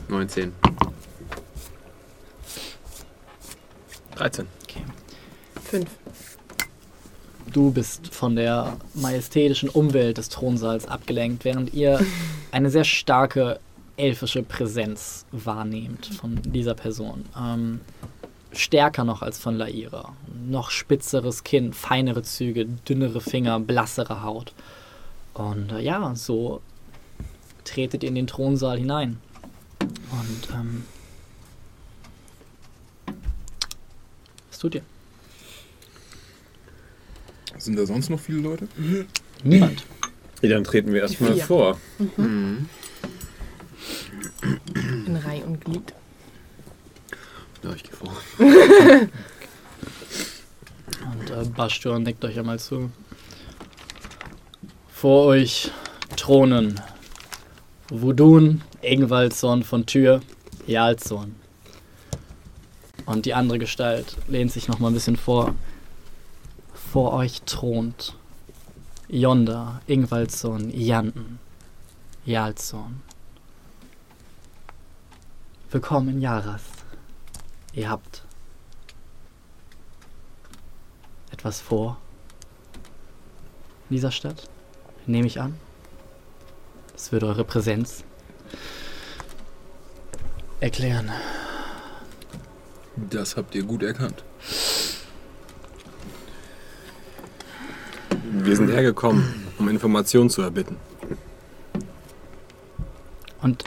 Neunzehn. 13. Okay. Fünf. Du bist von der majestätischen Umwelt des Thronsaals abgelenkt, während ihr eine sehr starke elfische Präsenz wahrnehmt von dieser Person. Ähm, stärker noch als von Laira. Noch spitzeres Kinn, feinere Züge, dünnere Finger, blassere Haut. Und äh, ja, so tretet ihr in den Thronsaal hinein. Und ähm, was tut ihr? Sind da sonst noch viele Leute? Niemand. Ja, dann treten wir erstmal vor. Mhm. In Reihe und Glied. Ja, ich gehe vor. Und äh, Bastion nickt euch einmal zu. Vor euch thronen Wudun, Ingwaldsorn von Tür, Jalzorn. Und die andere Gestalt lehnt sich noch mal ein bisschen vor. Vor euch thront Yonder, Ingwaldsorn, Janten, Jalzorn. Willkommen in Jaras. Ihr habt etwas vor in dieser Stadt, nehme ich an. Das würde eure Präsenz erklären. Das habt ihr gut erkannt. Wir sind hergekommen, um Informationen zu erbitten. Und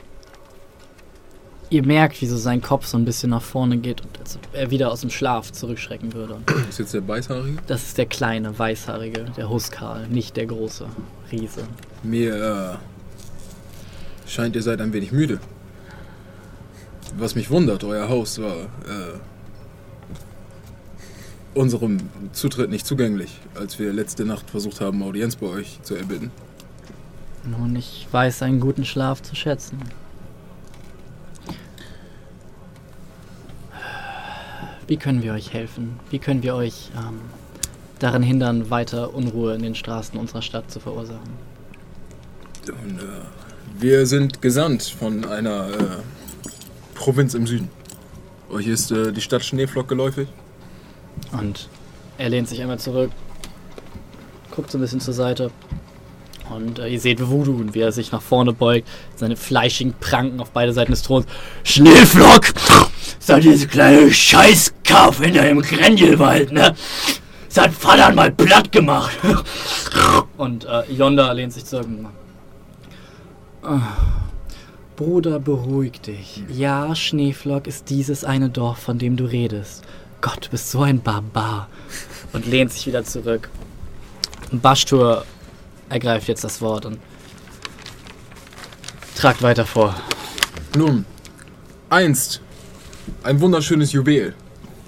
ihr merkt, wie so sein Kopf so ein bisschen nach vorne geht und als er wieder aus dem Schlaf zurückschrecken würde. Das ist jetzt der Weißhaarige? Das ist der kleine, weißhaarige, der Huskal, nicht der große Riese. Mir äh, scheint, ihr seid ein wenig müde. Was mich wundert, euer Haus war äh, unserem Zutritt nicht zugänglich, als wir letzte Nacht versucht haben, Audienz bei euch zu erbitten. Nun, ich weiß einen guten Schlaf zu schätzen. Wie können wir euch helfen? Wie können wir euch ähm, daran hindern, weiter Unruhe in den Straßen unserer Stadt zu verursachen? Und, äh, wir sind gesandt von einer äh, Provinz im Süden. Euch ist äh, die Stadt Schneeflock geläufig? Und er lehnt sich einmal zurück, guckt so ein bisschen zur Seite. Und äh, ihr seht Voodoo und wie er sich nach vorne beugt, seine fleischigen Pranken auf beide Seiten des Throns. Schneeflock! Seid diese kleine Scheißkauf hinter dem Grendelwald, ne? Sein Vater mal platt gemacht. Und äh, Yonda lehnt sich zurück. Bruder, beruhig dich. Ja, Schneeflock ist dieses eine Dorf, von dem du redest. Gott, du bist so ein Barbar. Und lehnt sich wieder zurück. Baschtur ergreift jetzt das Wort und tragt weiter vor. Nun, einst ein wunderschönes Juwel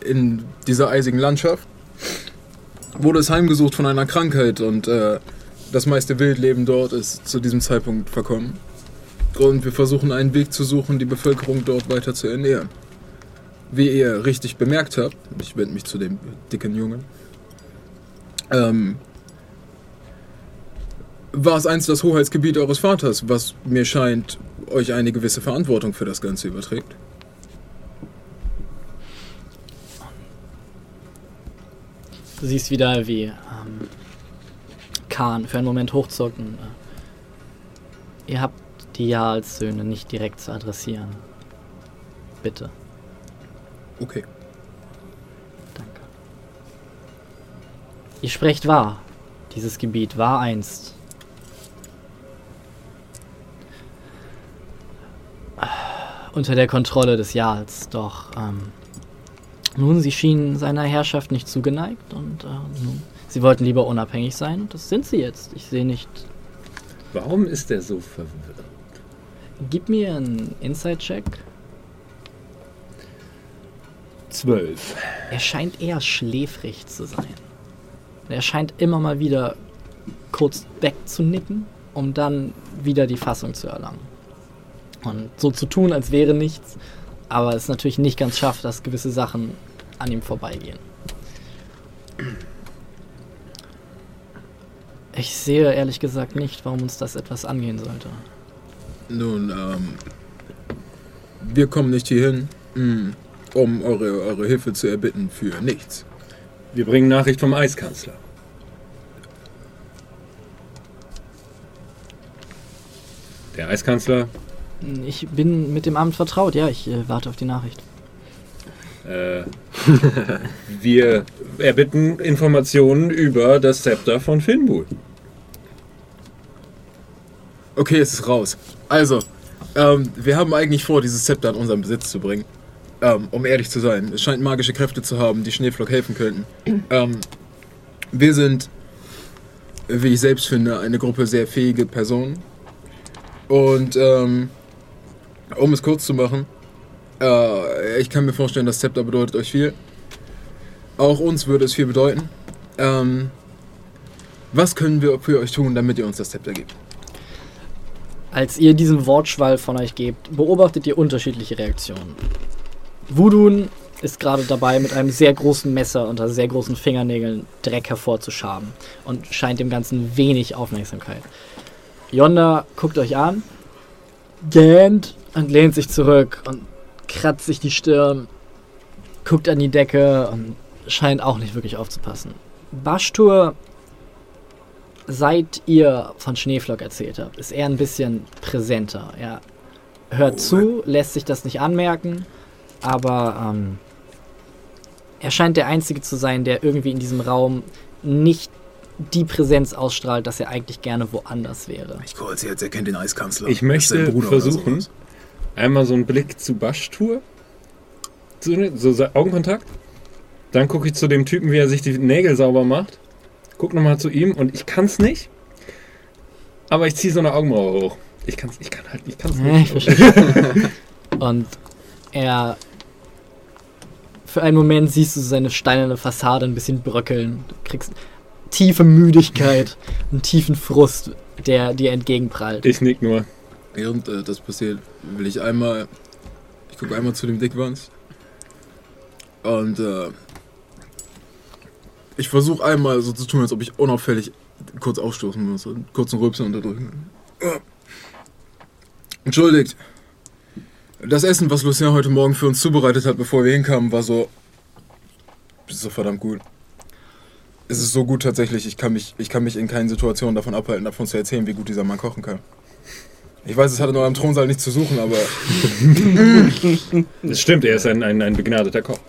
in dieser eisigen Landschaft wurde es heimgesucht von einer Krankheit und äh, das meiste Wildleben dort ist zu diesem Zeitpunkt verkommen. Und wir versuchen einen Weg zu suchen, die Bevölkerung dort weiter zu ernähren. Wie ihr richtig bemerkt habt, ich wende mich zu dem dicken Jungen, ähm, war es einst das Hoheitsgebiet eures Vaters, was mir scheint, euch eine gewisse Verantwortung für das Ganze überträgt. Du siehst wieder, wie ähm, Khan für einen Moment hochzuckt und äh, ihr habt die Jarlssöhne nicht direkt zu adressieren. Bitte. Okay. Danke. Ihr sprecht wahr. Dieses Gebiet war einst unter der Kontrolle des Jarls, doch ähm, nun, sie schienen seiner Herrschaft nicht zugeneigt und äh, nun, sie wollten lieber unabhängig sein und das sind sie jetzt. Ich sehe nicht. Warum ist er so verwirrt? Gib mir einen Inside-Check. Zwölf. Er scheint eher schläfrig zu sein. Er scheint immer mal wieder kurz wegzunicken, um dann wieder die Fassung zu erlangen. Und so zu tun, als wäre nichts, aber es natürlich nicht ganz schafft, dass gewisse Sachen an ihm vorbeigehen. Ich sehe ehrlich gesagt nicht, warum uns das etwas angehen sollte. Nun, ähm, wir kommen nicht hierhin, mm, um eure, eure Hilfe zu erbitten für nichts. Wir bringen Nachricht vom Eiskanzler. Der Eiskanzler Ich bin mit dem Amt vertraut, ja, ich äh, warte auf die Nachricht. Äh, wir erbitten Informationen über das Zepter von Finbul. Okay, es ist raus. Also, ähm, wir haben eigentlich vor, dieses Zepter in unseren Besitz zu bringen. Ähm, um ehrlich zu sein, es scheint magische Kräfte zu haben, die Schneeflock helfen könnten. Ähm, wir sind, wie ich selbst finde, eine Gruppe sehr fähige Personen. Und ähm, um es kurz zu machen, äh, ich kann mir vorstellen, das Zepter bedeutet euch viel. Auch uns würde es viel bedeuten. Ähm, was können wir für euch tun, damit ihr uns das Zepter gebt? Als ihr diesen Wortschwall von euch gebt, beobachtet ihr unterschiedliche Reaktionen. Wudun ist gerade dabei, mit einem sehr großen Messer unter sehr großen Fingernägeln Dreck hervorzuschaben und scheint dem Ganzen wenig Aufmerksamkeit. Yonda guckt euch an, gähnt und lehnt sich zurück und kratzt sich die Stirn, guckt an die Decke und scheint auch nicht wirklich aufzupassen. Bashtur, seit ihr von Schneeflock erzählt habt, ist er ein bisschen präsenter. Er hört zu, lässt sich das nicht anmerken, aber ähm, er scheint der Einzige zu sein, der irgendwie in diesem Raum nicht die Präsenz ausstrahlt, dass er eigentlich gerne woanders wäre. Ich call sie jetzt, er kennt den Eiskanzler. Ich möchte versuchen, einmal so einen Blick zu Baschtour. So, so Augenkontakt. Dann gucke ich zu dem Typen, wie er sich die Nägel sauber macht. Guck nochmal zu ihm und ich kann's nicht. Aber ich ziehe so eine Augenbraue hoch. Ich kann's, ich kann halt, ich kann's nicht. ich verstehe. Und er. Für einen Moment siehst du seine steinerne Fassade ein bisschen bröckeln. Du kriegst tiefe Müdigkeit, einen tiefen Frust, der dir entgegenprallt. Ich nick nur. Während äh, das passiert, will ich einmal. Ich gucke einmal zu dem Dickwanz. Und äh, ich versuche einmal so zu tun, als ob ich unauffällig kurz aufstoßen muss. und Kurz einen Rülpser unterdrücken. Äh. Entschuldigt. Das Essen, was Lucien heute Morgen für uns zubereitet hat, bevor wir hinkamen, war so. so verdammt gut. Es ist so gut tatsächlich, ich kann mich, ich kann mich in keinen Situationen davon abhalten, davon zu erzählen, wie gut dieser Mann kochen kann. Ich weiß, es hat in eurem Thronsaal nichts zu suchen, aber Das stimmt, er ist ein, ein, ein begnadeter Koch.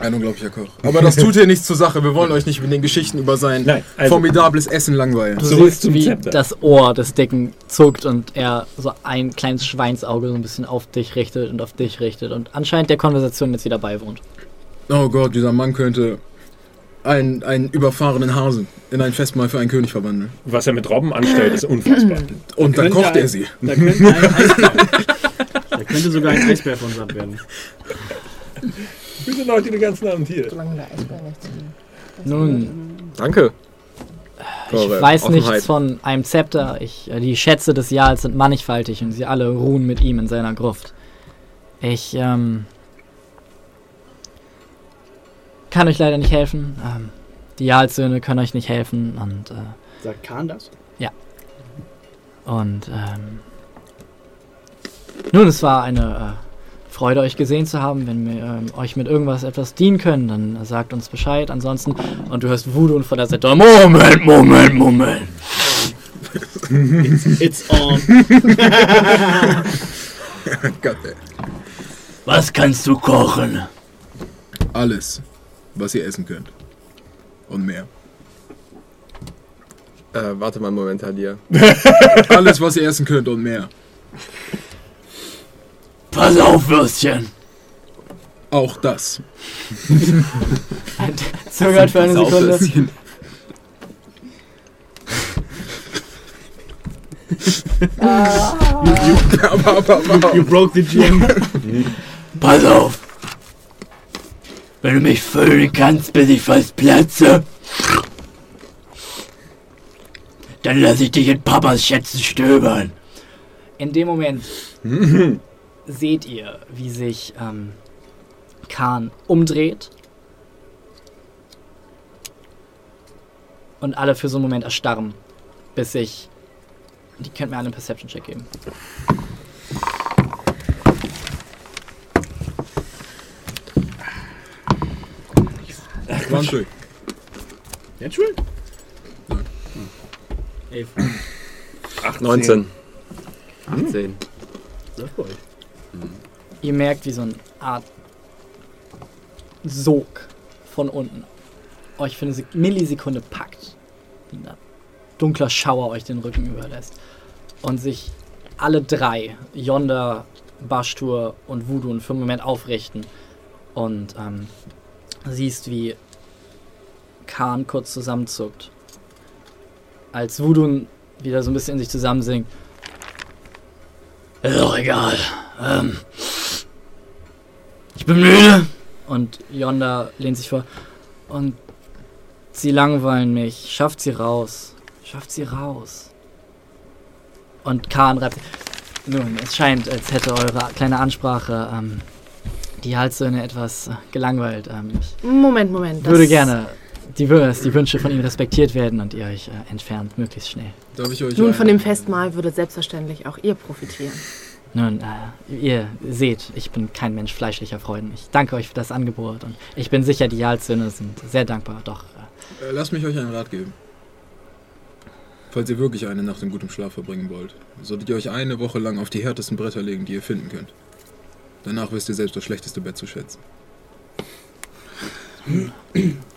Ein unglaublicher Koch. Aber das tut hier nichts zur Sache. Wir wollen euch nicht mit den Geschichten über sein Nein, also- formidables Essen langweilen. Du Zurück siehst, wie Zepter. das Ohr des Dicken zuckt und er so ein kleines Schweinsauge so ein bisschen auf dich richtet und auf dich richtet und anscheinend der Konversation jetzt wieder beiwohnt. Oh Gott, dieser Mann könnte einen, einen überfahrenen Hasen in ein Festmahl für einen König verwandeln. Was er mit Robben anstellt, ist unfassbar. Und dann könnte kocht ein- er sie. Da könnte, da könnte sogar ein Eisbär von uns abwerden. Wir sind heute den ganzen Abend hier. Solange der Eisbär nichts Nun, Danke. ich weiß nichts von einem Zepter. Ich, äh, die Schätze des Jahres sind mannigfaltig und sie alle ruhen mit ihm in seiner Gruft. Ich ähm, kann euch leider nicht helfen. Ähm, die Jarlsöhne können euch nicht helfen und äh, Sagt Kahn das? Und ähm, nun, es war eine äh, Freude, euch gesehen zu haben. Wenn wir ähm, euch mit irgendwas etwas dienen können, dann äh, sagt uns Bescheid. Ansonsten, und du hörst Voodoo und von der Seite, Moment, Moment, Moment. It's on. Gott, ey. Was kannst du kochen? Alles, was ihr essen könnt. Und mehr. Äh, warte mal einen Moment, Hadir. Alles, was ihr essen könnt und mehr. Pass auf, Würstchen. Auch das. Zögert für eine Sekunde. Aber, aber, aber. You broke the gym. Pass auf. Wenn du mich füllen kannst, bis ich fast platze, dann lass ich dich in Papas Schätzen stöbern. In dem Moment seht ihr, wie sich ähm, Khan umdreht. Und alle für so einen Moment erstarren, bis sich. Die könnt mir alle einen Perception-Check geben. Quantum. Natural? Elf. 19. 18. Läuft bei euch. Ihr merkt, wie so eine Art Sog von unten euch für eine Sek Millisekunde packt. Ein dunkler Schauer euch den Rücken überlässt. Und sich alle drei, Yonder, Bashtur und Voodoo, für einen Moment aufrichten. Und ähm, siehst, wie Khan kurz zusammenzuckt. Als Voodoo wieder so ein bisschen in sich zusammensinkt. Ist doch egal. Ähm, ich bin müde. Und Yonder lehnt sich vor. Und sie langweilen mich. Schafft sie raus. Schafft sie raus. Und Khan reibt. Nun, es scheint, als hätte eure kleine Ansprache ähm, die Halssöhne etwas äh, gelangweilt. Ähm, Moment, Moment. das- würde gerne, die, die Wünsche von ihnen respektiert werden und ihr euch äh, entfernt, möglichst schnell. Darf ich euch Nun, von dem Festmahl würde selbstverständlich auch ihr profitieren. Nun, äh, ihr seht, ich bin kein Mensch fleischlicher Freuden. Ich danke euch für das Angebot und ich bin sicher, die Jalsöhne sind sehr dankbar. Doch äh, Äh, Lasst mich euch einen Rat geben. Falls ihr wirklich eine Nacht in gutem Schlaf verbringen wollt, solltet ihr euch eine Woche lang auf die härtesten Bretter legen, die ihr finden könnt. Danach wisst ihr selbst das schlechteste Bett zu schätzen.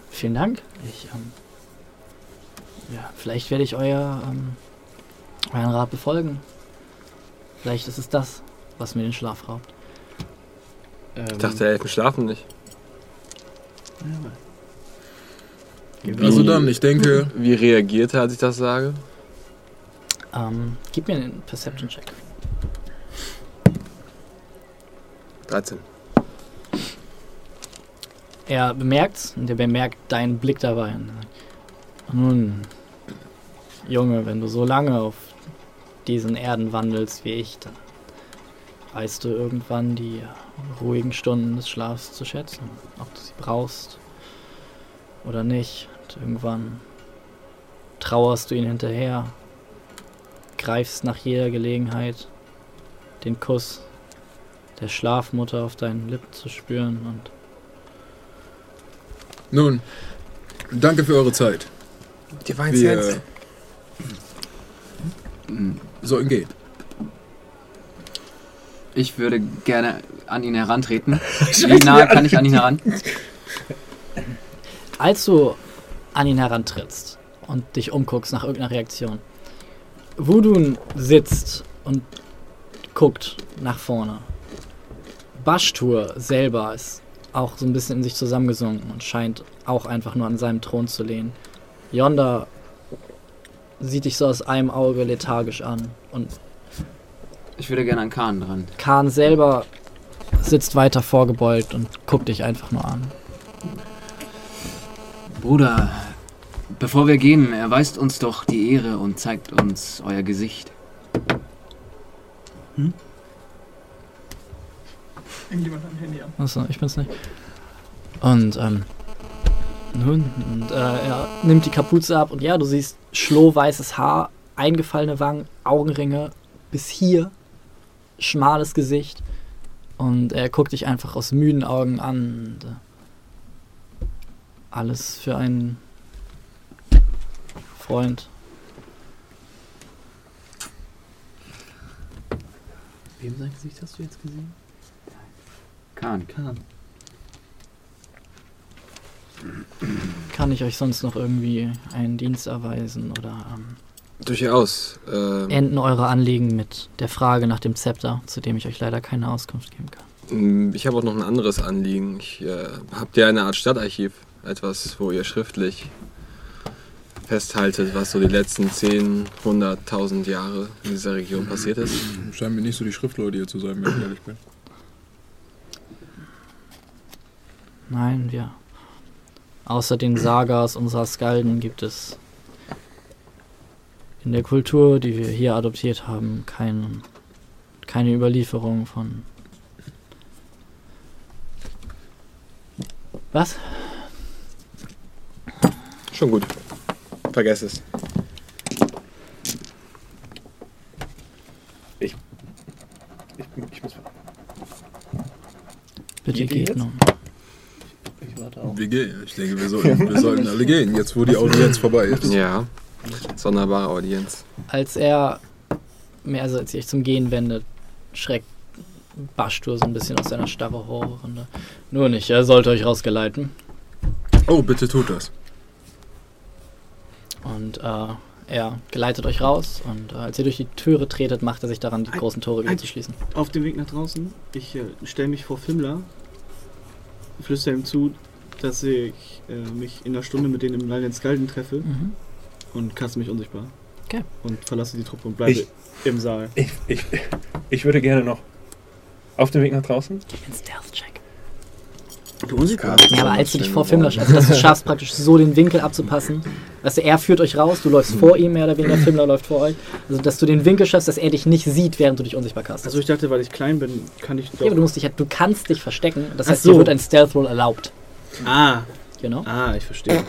Vielen Dank. Ich, ähm, ja, vielleicht werde ich euer, ähm, euren Rat befolgen. Vielleicht ist es das, was mir den Schlaf raubt. Ähm, Ich dachte, Elfen schlafen nicht. Also dann, ich denke, Wie reagiert er, als ich das sage? Ähm, gib mir einen Perception-Check. 13. Er bemerkt's und er bemerkt deinen Blick dabei. Nun, Junge, wenn du so lange auf diesen Erden wandelst wie ich, dann weißt du irgendwann die ruhigen Stunden des Schlafs zu schätzen. Ob du sie brauchst oder nicht. Und irgendwann trauerst du ihn hinterher, greifst nach jeder Gelegenheit, den Kuss der Schlafmutter auf deinen Lippen zu spüren und nun, danke für eure Zeit. Die Wir sollten gehen. Ich würde gerne an ihn herantreten. Wie nah kann ich an ihn heran? Als du an ihn herantrittst und dich umguckst nach irgendeiner Reaktion, Wudun sitzt und guckt nach vorne. Bashtur selber ist auch so ein bisschen in sich zusammengesunken und scheint auch einfach nur an seinem Thron zu lehnen. Yonda sieht dich so aus einem Auge lethargisch an und Ich würde gerne an Kahn dran. Khan selber sitzt weiter vorgebeugt und guckt dich einfach nur an. Bruder, bevor wir gehen, erweist uns doch die Ehre und zeigt uns euer Gesicht. Irgendjemand hat ein Handy an. Achso, ich bin's nicht. Und, ähm, nun, und, äh, er nimmt die Kapuze ab und ja, du siehst schlohweißes Haar, eingefallene Wangen, Augenringe bis hier, schmales Gesicht. Und er guckt dich einfach aus müden Augen an. Und, äh, alles für einen Freund. Wem sein Gesicht hast du jetzt gesehen? Kahn. Kahn. Kann ich euch sonst noch irgendwie einen Dienst erweisen oder ähm, Durchaus. Ähm, enden eure Anliegen mit der Frage nach dem Zepter, zu dem ich euch leider keine Auskunft geben kann? ich habe auch noch ein anderes Anliegen. Ich, äh, habt ihr eine Art Stadtarchiv? Etwas, wo ihr schriftlich festhaltet, was so die letzten 10, 100, 1000 Jahre in dieser Region passiert ist? Scheinen mir nicht so die Schriftleute hier zu sein, wenn ich ehrlich bin. Nein, wir. Außer den Sagas unserer Skalden gibt es in der Kultur, die wir hier adoptiert haben, kein, keine Überlieferung von. Was? Schon gut. Vergesst es. Ich, ich muss. Bitte Geht geht nun. Ich warte auch. Wir gehen. Ich denke, wir sollten, wir sollten alle gehen, jetzt wo die Audienz vorbei ist. Ja. Sonderbare Audienz. Als er, mehr also als ihr euch zum Gehen wendet, schreckt Bashtur so ein bisschen aus seiner Starre hoch. Und, äh, nur nicht, er sollte euch rausgeleiten. Oh, bitte tut das. Und äh, er geleitet euch raus und äh, als ihr durch die Türe tretet, macht er sich daran, die Ein- großen Tore wieder ein- zu schließen. Auf dem Weg nach draußen, ich äh, stelle mich vor Fimmler, flüstere ihm zu, dass ich äh, mich in einer Stunde mit denen im Lilian Skalden treffe Mhm. und kaste mich unsichtbar. Okay. Und verlasse die Truppe und bleibe Ich- im Saal. Ich, ich, ich würde gerne noch auf dem Weg nach draußen. Ein Stealth-Check. Du unsichtbar? Ja, aber als du dich vor Fimmler schaffst, dass du schaffst, praktisch so den Winkel abzupassen. Weißt du, er führt euch raus, du läufst vor ihm, mehr oder weniger, Fimmler läuft vor euch. Also, dass du den Winkel schaffst, dass er dich nicht sieht, während du dich unsichtbar castest. Also ich dachte, weil ich klein bin, kann ich doch... ja, aber du musst dich halt, du kannst dich verstecken. Das Ach heißt, so. dir wird ein Stealth-Roll erlaubt. Ah, Genau. ah, ich verstehe.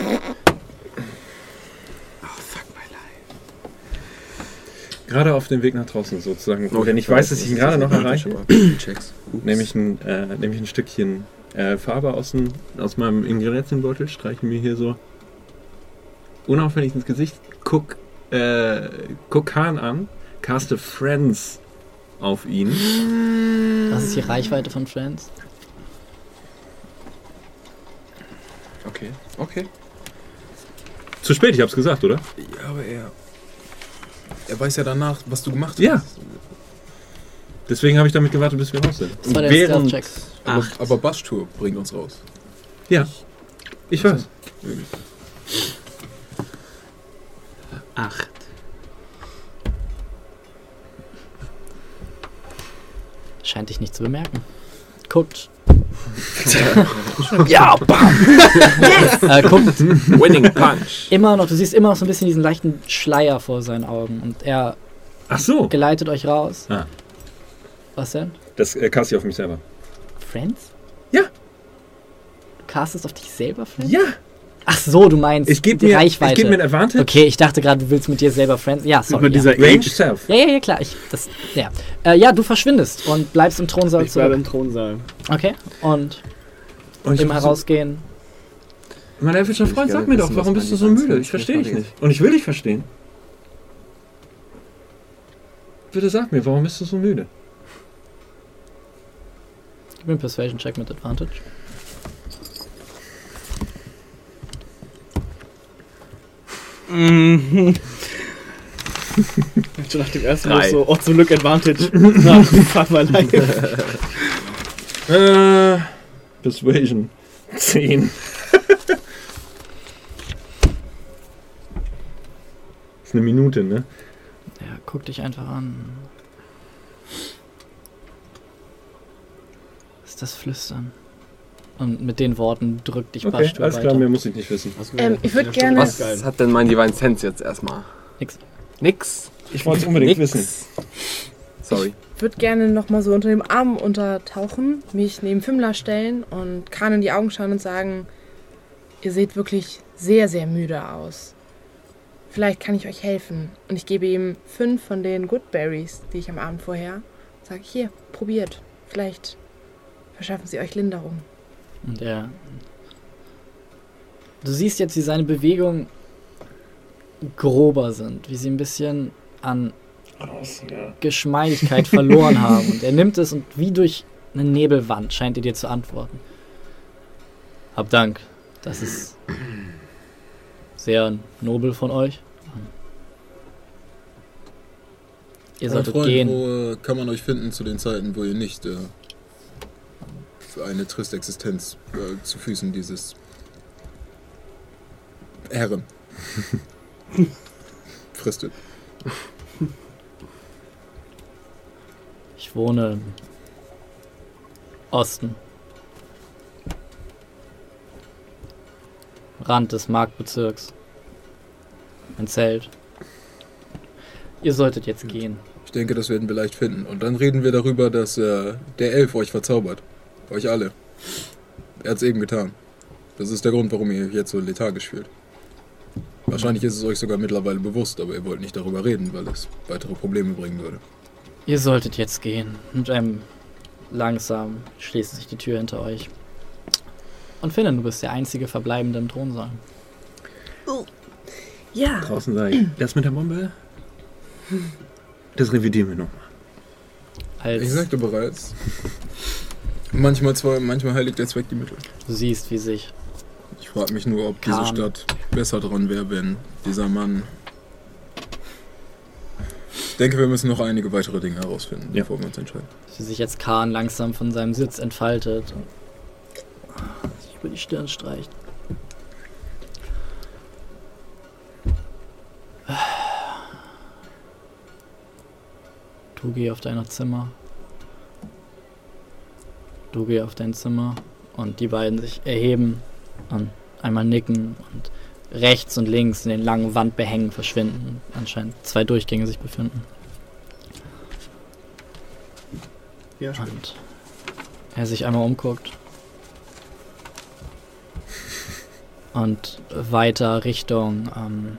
Gerade auf dem Weg nach draußen sozusagen. Und wenn ich weiß, dass ich ihn gerade noch erreiche, Checks. nehme ich ein, äh, nehme ich ein Stückchen äh, Farbe aus, dem, aus meinem Ingredienzenbeutel, streiche mir hier so unauffällig ins Gesicht, guck, äh, guck Kahn an, caste Friends auf ihn. Das ist die Reichweite von Friends. Okay. Okay. Zu spät, ich hab's gesagt, oder? Ja, aber er. Er weiß ja danach, was du gemacht hast. Ja. Deswegen habe ich damit gewartet, bis wir raus sind. Das war der Während- Stealth-Check. Aber, aber Baschtour bringt uns raus. Ja, ich weiß. Acht. Scheint dich nicht zu bemerken. Guckt. Ja, bam! Äh, guckt Winning Punch. immer noch, du siehst immer noch so ein bisschen diesen leichten Schleier vor seinen Augen. Und er Ach so. geleitet euch raus. Ah. Was denn? Das äh, caste ich auf mich selber. Friends? Ja. Du castest auf dich selber Friends? Ja. Ach so, du meinst Ich gebe die mir, Reichweite. ich geb mir ein Advantage. okay, ich dachte gerade, du willst mit dir selber Friends. Ja, sorry. Mit Ja. dieser Range Age. Self. ja, ja, ja, klar. Ich, das, ja. Äh, ja, du verschwindest und bleibst im Thronsaal Ich bleibe zurück. im Thronsaal. Okay. Und Und ich im hab so- Herausgehen. Mein elfischer Freund, Ich sag mir doch, warum bist du so müde? Ich verstehe dich nicht. Und ich will dich verstehen. Bitte sag mir, warum bist du so müde? Gib mir einen Persuasion-Check mit Advantage. Mhm. Schon nach dem ersten Mal so, oh, zum Glück Advantage. Na, fahr mal live. Äh, Persuasion. 10. ist eine Minute, ne? Ja, guck dich einfach an. Ist das Flüstern? Und mit den Worten drückt dich Okay, alles weiter. klar, mehr muss ich nicht wissen. Ähm, ich würde gerne. Was hat denn mein Divine Sense jetzt erstmal? Nix. Nix. Ich wollte es unbedingt Nix. wissen. Sorry. würde gerne noch mal so unter dem Arm untertauchen, mich neben Fimmler stellen und Khan in die Augen schauen und sagen, ihr seht wirklich sehr, sehr müde aus. Vielleicht kann ich euch helfen. Und ich gebe ihm fünf von den Goodberries, die ich am Abend vorher, sage hier, probiert. Vielleicht verschaffen sie euch Linderung. Und er. Du siehst jetzt, wie seine Bewegungen grober sind, wie sie ein bisschen an Raus, ja. Geschmeidigkeit verloren haben. Und er nimmt es und wie durch eine Nebelwand scheint er dir zu antworten. Hab Dank. Das ist sehr nobel von euch. Ihr solltet Freund, gehen. Wo äh, kann man euch finden zu den Zeiten, wo ihr nicht äh, eine triste Existenz äh, zu Füßen dieses Herren fristet? Ich wohne im Osten. Rand des Marktbezirks. Ein Zelt. Ihr solltet jetzt gehen. Ich denke, das werden wir leicht finden. Und dann reden wir darüber, dass äh, der Elf euch verzaubert. Euch alle. Er hat's eben getan. Das ist der Grund, warum ihr jetzt so lethargisch fühlt. Wahrscheinlich ist es euch sogar mittlerweile bewusst, aber ihr wollt nicht darüber reden, weil es weitere Probleme bringen würde. Ihr solltet jetzt gehen. Mit einem langsam schließt sich die Tür hinter euch. Und Finn, du bist der einzige Verbleibende im Thronsaal. Ja. Draußen sei ich. Das mit der Bombe? Das revidieren wir nochmal. Ich sagte bereits, manchmal zwar, manchmal heiligt der Zweck die Mittel. du siehst, wie sich Ich frage mich nur, ob diese Kam. Stadt besser dran wäre, wenn dieser Mann. Ich denke, wir müssen noch einige weitere Dinge herausfinden, Ja. bevor wir uns entscheiden. wie sich jetzt Kahn langsam von seinem Sitz entfaltet und sich über die Stirn streicht. Du geh auf dein Zimmer. Du geh auf dein Zimmer. Und die beiden sich erheben und einmal nicken und rechts und links in den langen Wandbehängen verschwinden. Anscheinend zwei Durchgänge sich befinden. Ja, stimmt. Und er sich einmal umguckt. Und weiter Richtung, ähm,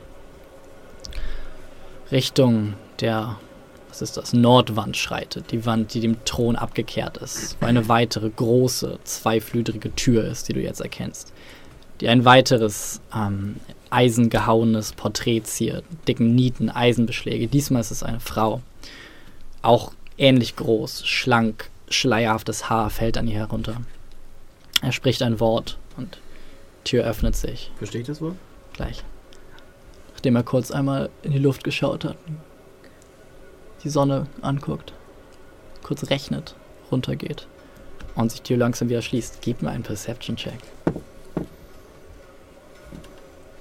Richtung der, was ist das, Nordwand schreitet. Die Wand, die dem Thron abgekehrt ist. Wo eine weitere große, zweiflügelige Tür ist, die du jetzt erkennst. Die ein weiteres, ähm, eisengehauenes Porträt ziert. Dicken Nieten, Eisenbeschläge. Diesmal ist es eine Frau. Auch ähnlich groß, schlank, schleierhaftes Haar fällt an ihr herunter. Er spricht ein Wort und die Tür öffnet sich Verstehe ich das wohl? gleich. Nachdem er kurz einmal in die Luft geschaut hat, die Sonne anguckt, kurz rechnet, runtergeht und sich die Tür langsam wieder schließt. Gib mir einen Perception-Check.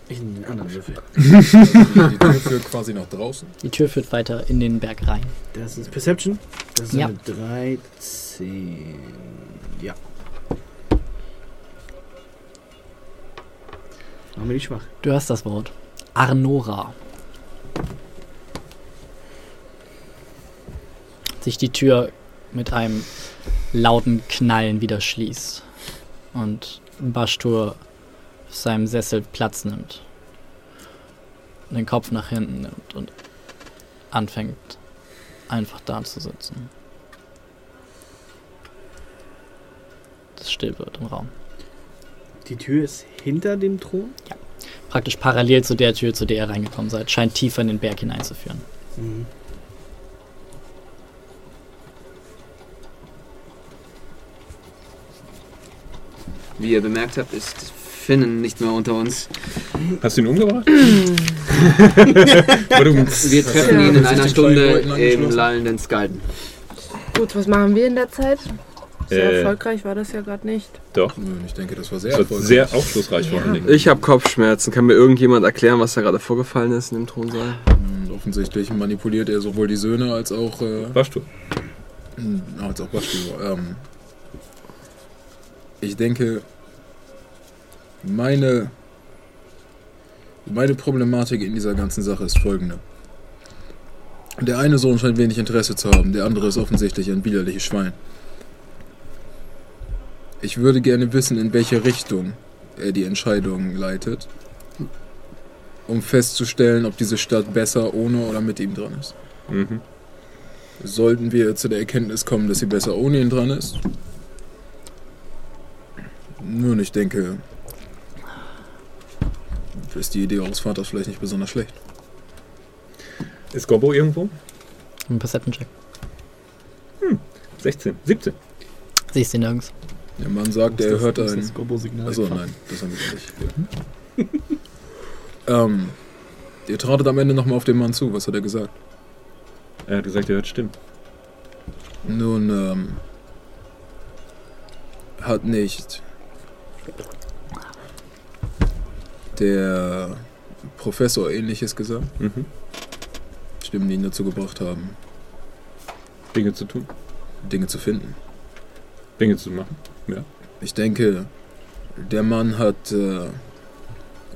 Ich nehme den anderen Würfel. Die Tür führt quasi nach draußen. Die Tür führt weiter in den Berg rein. Das ist Perception. Das ist Ja. eine 13. Ja. Machen wir nicht schwach. Du hörst das Wort. Arnora. Sich die Tür mit einem lauten Knallen wieder schließt. Und Bashtur auf seinem Sessel Platz nimmt. Und den Kopf nach hinten nimmt und anfängt einfach da zu sitzen. Das still wird im Raum. Die Tür ist hinter dem Thron? Praktisch parallel zu der Tür, zu der ihr reingekommen seid. Scheint tiefer in den Berg hineinzuführen. Mhm. Wie ihr bemerkt habt, ist Finnen nicht mehr unter uns. Hast du ihn umgebracht? Wir treffen ihn in einer Stunde im lallenden Skalden. Gut, was machen wir in der Zeit? Sehr Äh. erfolgreich war das ja gerade nicht. Doch. Ich denke, das war sehr Das war erfolgreich. sehr aufschlussreich vor allen Dingen. Ich habe Kopfschmerzen. Kann mir irgendjemand erklären, was da gerade vorgefallen ist in dem Thronsaal? Und offensichtlich manipuliert er sowohl die Söhne als auch. Äh, Waschtu. als auch Bashtu. Ähm, ich denke, meine. Meine Problematik in dieser ganzen Sache ist folgende. Der eine Sohn scheint wenig Interesse zu haben, der andere ist offensichtlich ein widerliches Schwein. Ich würde gerne wissen, in welche Richtung er die Entscheidung leitet, um festzustellen, ob diese Stadt besser ohne oder mit ihm dran ist. Mhm. Sollten wir zu der Erkenntnis kommen, dass sie besser ohne ihn dran ist? Nun, ich denke, ist die Idee eures Vaters vielleicht nicht besonders schlecht. Ist Gobbo irgendwo? Ein Perception-Check. 16, 17. Siehst du ihn nirgends. Der Mann sagt, er hört ein. das Gobo-Signal. Achso, nein, das haben wir nicht. Ja. ähm, ihr tratet am Ende nochmal auf den Mann zu. Was hat er gesagt? Er hat gesagt, er hört Stimmen. Nun, ähm, hat nicht der Professor ähnliches gesagt? Mhm. Stimmen, die ihn dazu gebracht haben, Dinge zu tun, Dinge zu finden. Dinge zu machen. Ja. Ich denke, der Mann hat äh,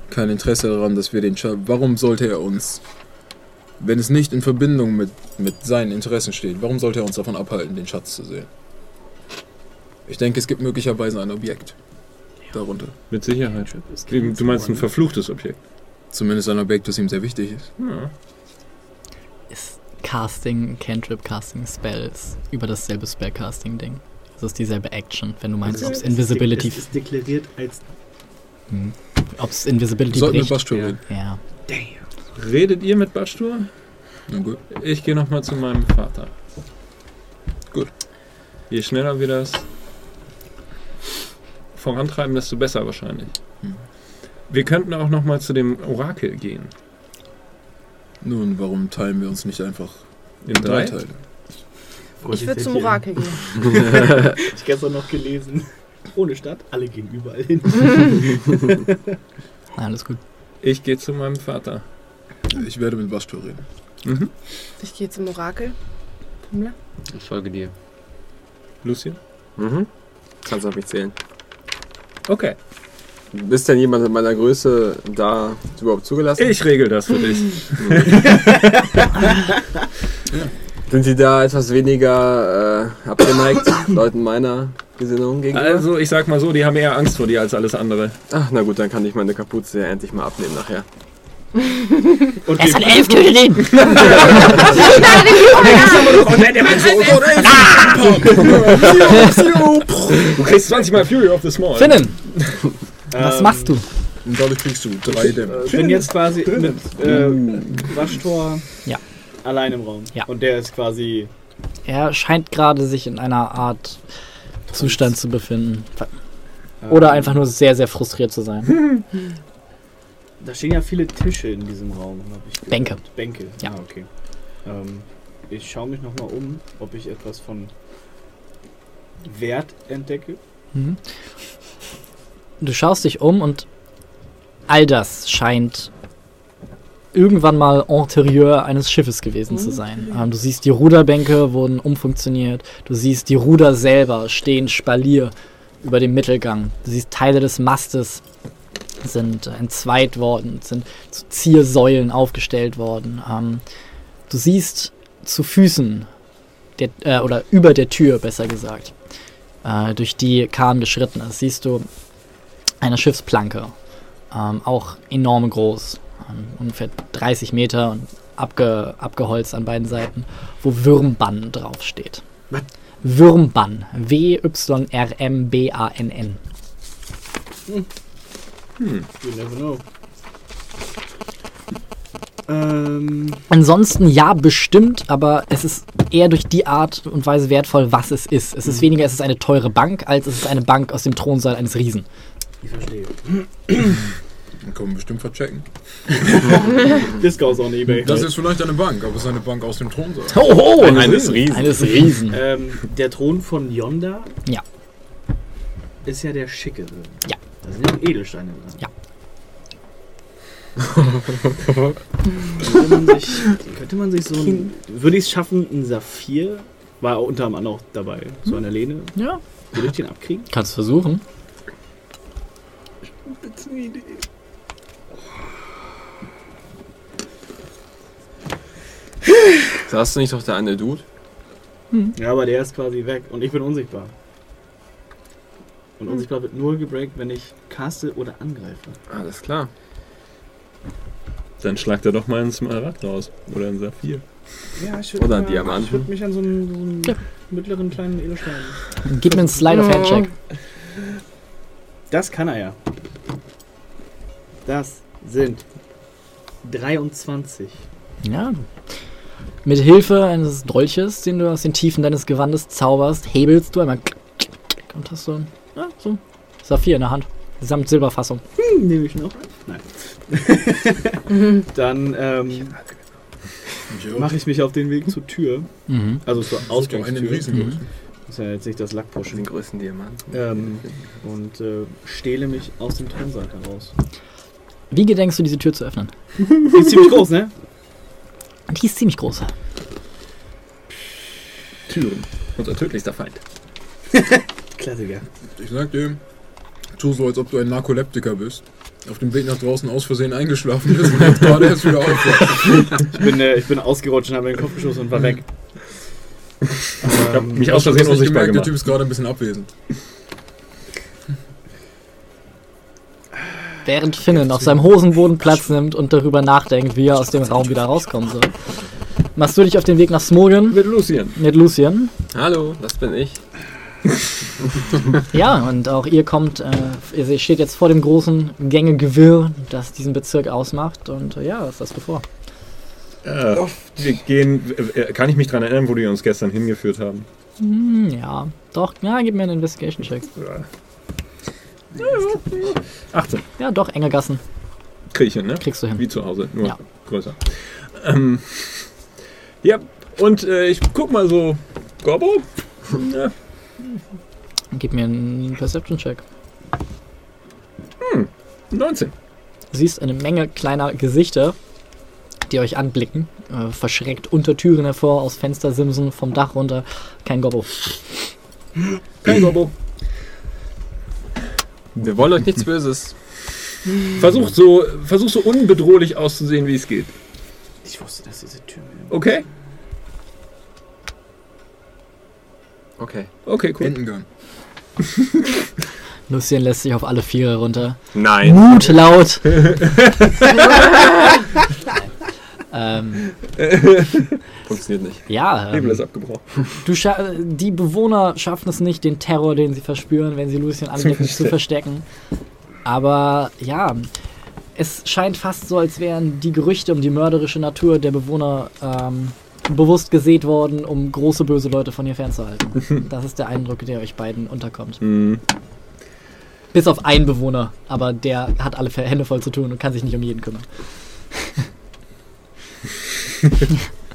kein Interesse daran, dass wir den Schatz. Warum sollte er uns, wenn es nicht in Verbindung mit, mit seinen Interessen steht, warum sollte er uns davon abhalten, den Schatz zu sehen? Ich denke, es gibt möglicherweise ein Objekt darunter. Mit Sicherheit. Du meinst ein verfluchtes Objekt? Zumindest ein Objekt, das ihm sehr wichtig ist. Ja. Ist Casting, Cantrip, Casting Spells über dasselbe Spellcasting-Ding. Das ist dieselbe Action, wenn du meinst, ob es Invisibility. Es ist deklariert als. Hm. Ob es Invisibility Sollten wir bricht. Bastur reden? Ja. Redet ihr mit Bastur? Na gut. Ich gehe nochmal zu meinem Vater. Gut. Je schneller wir das vorantreiben, desto besser wahrscheinlich. Hm. Wir könnten auch nochmal zu dem Orakel gehen. Nun, warum teilen wir uns nicht einfach In in drei drei? Teile? Ich würde zum Orakel gehen. ich gestern noch gelesen. Ohne Stadt, alle gehen überall hin. Alles gut. Ich gehe zu meinem Vater. Ich werde mit Bastur reden. Mhm. Ich gehe zum Orakel. Pummler? Ich folge dir. Lucien? Mhm. Kannst auf mich zählen. Okay. Ist denn jemand in meiner Größe da überhaupt zugelassen? Ich regel das für dich. Sind Sie da etwas weniger äh, abgeneigt, Leuten meiner Gesinnung gegenüber? Also, ich sag mal so, die haben eher Angst vor dir als alles andere. Ach, na gut, dann kann ich meine Kapuze ja endlich mal abnehmen nachher. Und Er ist ein Elf, tötet ihn! Du kriegst 20 mal Fury of the Small. Finnen! Was Ähm, machst du? Und dadurch kriegst du drei Dämme. Ich bin jetzt quasi mit äh, Waschtor Ja. allein im Raum. Ja. Und der ist quasi. Er scheint gerade sich in einer Art Zustand zu befinden. ähm, Oder einfach nur sehr, sehr frustriert zu sein. Da stehen ja viele Tische in diesem Raum, habe ich gehört. Bänke. Bänke, Ja. Ah, okay. Ähm, ich schaue mich nochmal um, ob ich etwas von Wert entdecke. Mhm. Du schaust dich um und all das scheint irgendwann mal Interieur eines Schiffes gewesen zu sein. Ähm, du siehst, die Ruderbänke wurden umfunktioniert. Du siehst, die Ruder selber stehen spalier über dem Mittelgang. Du siehst, Teile des Mastes sind entzweit worden, sind zu Ziersäulen aufgestellt worden. Ähm, du siehst zu Füßen, der, äh, oder über der Tür, besser gesagt, äh, durch die Kahn geschritten ist, siehst du eine Schiffsplanke. Ähm, auch enorm groß. Ähm, ungefähr 30 Meter und abge, abgeholzt an beiden Seiten, wo Würmbann draufsteht. Was? Würmbann. W-Y-R-M-B-A-N-N. You never know. Ähm, Ansonsten ja, bestimmt, aber es ist eher durch die Art und Weise wertvoll, was es ist. Es ist weniger, es ist eine teure Bank, als es ist eine Bank aus dem Thronsaal eines Riesen. Ich verstehe. Dann können wir bestimmt verchecken. Discos on Ebay. Das ist vielleicht eine Bank, aber es ist eine Bank aus dem Thronsaal. Oh, oh Eines Riesen. Eines Riesen. Ähm, der Thron von Yonda Ja. ist ja der schicke. Ja. Da sind Edelsteine drin. Ja. könnte, man sich, könnte man sich so ein. Würde ich es schaffen, ein Saphir, war unter anderem auch dabei, so eine Lehne, Ja, würde ich den abkriegen? kannst versuchen. Sagst du nicht doch der eine Dude? Ja, aber der ist quasi weg und ich bin unsichtbar. Und unsichtbar wird nur gebreakt, wenn ich caste oder angreife. Alles klar. Dann schlagt er doch mal ein Smaragd raus. Oder ein Saphir. Ja, ich Oder ein Diamant. Ich würde mich an so einen, so einen Ja. mittleren kleinen Edelstein. Gib mir einen Slide of Hand Check. Das kann er ja. Das sind 23. Ja. Mit Hilfe eines Dolches, den du aus den Tiefen deines Gewandes zauberst, hebelst du einmal und hast so, ja, so Saphir in der Hand. Samt Silberfassung. Hm, nehme ich noch. Nein. Dann ähm, mache ich mich auf den Weg zur Tür. Mhm. Also zur Ausgangstür. Mhm. Das ist ja jetzt nicht das Den Lackpushen. größten Diamanten. Ähm, und äh, stehle mich aus dem Thronsaal heraus. Wie gedenkst du, diese Tür zu öffnen? Die ist ziemlich groß, ne? Die ist ziemlich groß. Türen. Unser tödlichster Feind. Klassiker. Ich sag dir, tu so, als ob du ein Narkoleptiker bist. Auf dem Weg nach draußen aus Versehen eingeschlafen bist und jetzt gerade erst wieder aufwachst. Ich bin, äh, ich bin ausgerutscht und habe mir den Kopf geschossen und war weg. Ich hab mich aus Versehen unsichtbar gemerkt? Der gemacht. Typ ist gerade ein bisschen abwesend. Während Finnen auf seinem Hosenboden Platz nimmt und darüber nachdenkt, wie er aus dem Raum wieder rauskommen soll, machst du dich auf den Weg nach Smogen Mit Lucien. mit Lucien. Hallo, das bin ich. Ja, und auch ihr kommt, äh, ihr steht jetzt vor dem großen Gängegewirr, das diesen Bezirk ausmacht. Und äh, ja, was hast du vor? Äh, wir gehen. Äh, kann ich mich daran erinnern, wo die uns gestern hingeführt haben? Hm, ja, doch, ja, gib mir einen Investigation-Check. Ja. 18. Ja, doch, enge Gassen. Krieg ich hin, ne? Kriegst du hin. Wie zu Hause, nur Ja. größer. Ähm, ja, und äh, ich guck mal so. Gobbo? Ja, Gib mir einen Perception-Check. 19. Du siehst eine Menge kleiner Gesichter, die euch anblicken. Äh, verschreckt unter Türen hervor, aus Fenstersimsen, vom Dach runter. Kein Gobbo. Kein Gobbo. Wir wollen euch nichts Böses. Versuch so, versuch so unbedrohlich auszusehen, wie es geht. Ich wusste, dass diese Tür. Okay? Okay. Okay, cool. Entengang. Lucien lässt sich auf alle Viere runter. Nein. Mut laut. ähm, Funktioniert nicht. ja, Hebel ist ähm, abgebrochen. du scha- die Bewohner schaffen es nicht, den Terror, den sie verspüren, wenn sie Lucien anblicken, zu verstecken. Aber ja, es scheint fast so, als wären die Gerüchte um die mörderische Natur der Bewohner ähm, bewusst gesät worden, um große böse Leute von ihr fernzuhalten. Das ist der Eindruck, der euch beiden unterkommt. Mhm. Bis auf einen Bewohner, aber der hat alle Hände voll zu tun und kann sich nicht um jeden kümmern.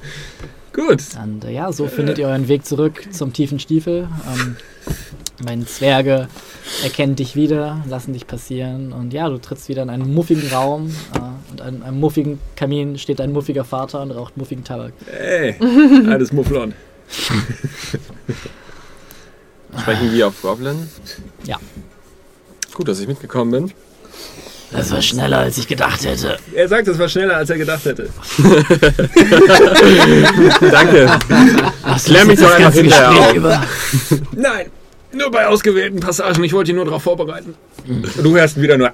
Gut. Und äh, ja, so findet ihr euren Weg zurück zum tiefen Stiefel. Ähm, meine Zwerge erkennen dich wieder, lassen dich passieren. Und ja, du trittst wieder in einen muffigen Raum. Äh, und an einem muffigen Kamin steht ein muffiger Vater und raucht muffigen Tabak. Ey, alles Mufflon. Sprechen wir auf Goblin? Ja. Gut, dass ich mitgekommen bin. Das war schneller, als ich gedacht hätte. Er sagt, es war schneller, als er gedacht hätte. Danke. Ach, Klär mich doch einfach hinterher auf. über. Nein, nur bei ausgewählten Passagen. Ich wollte ihn nur darauf vorbereiten. Du hörst wieder nur.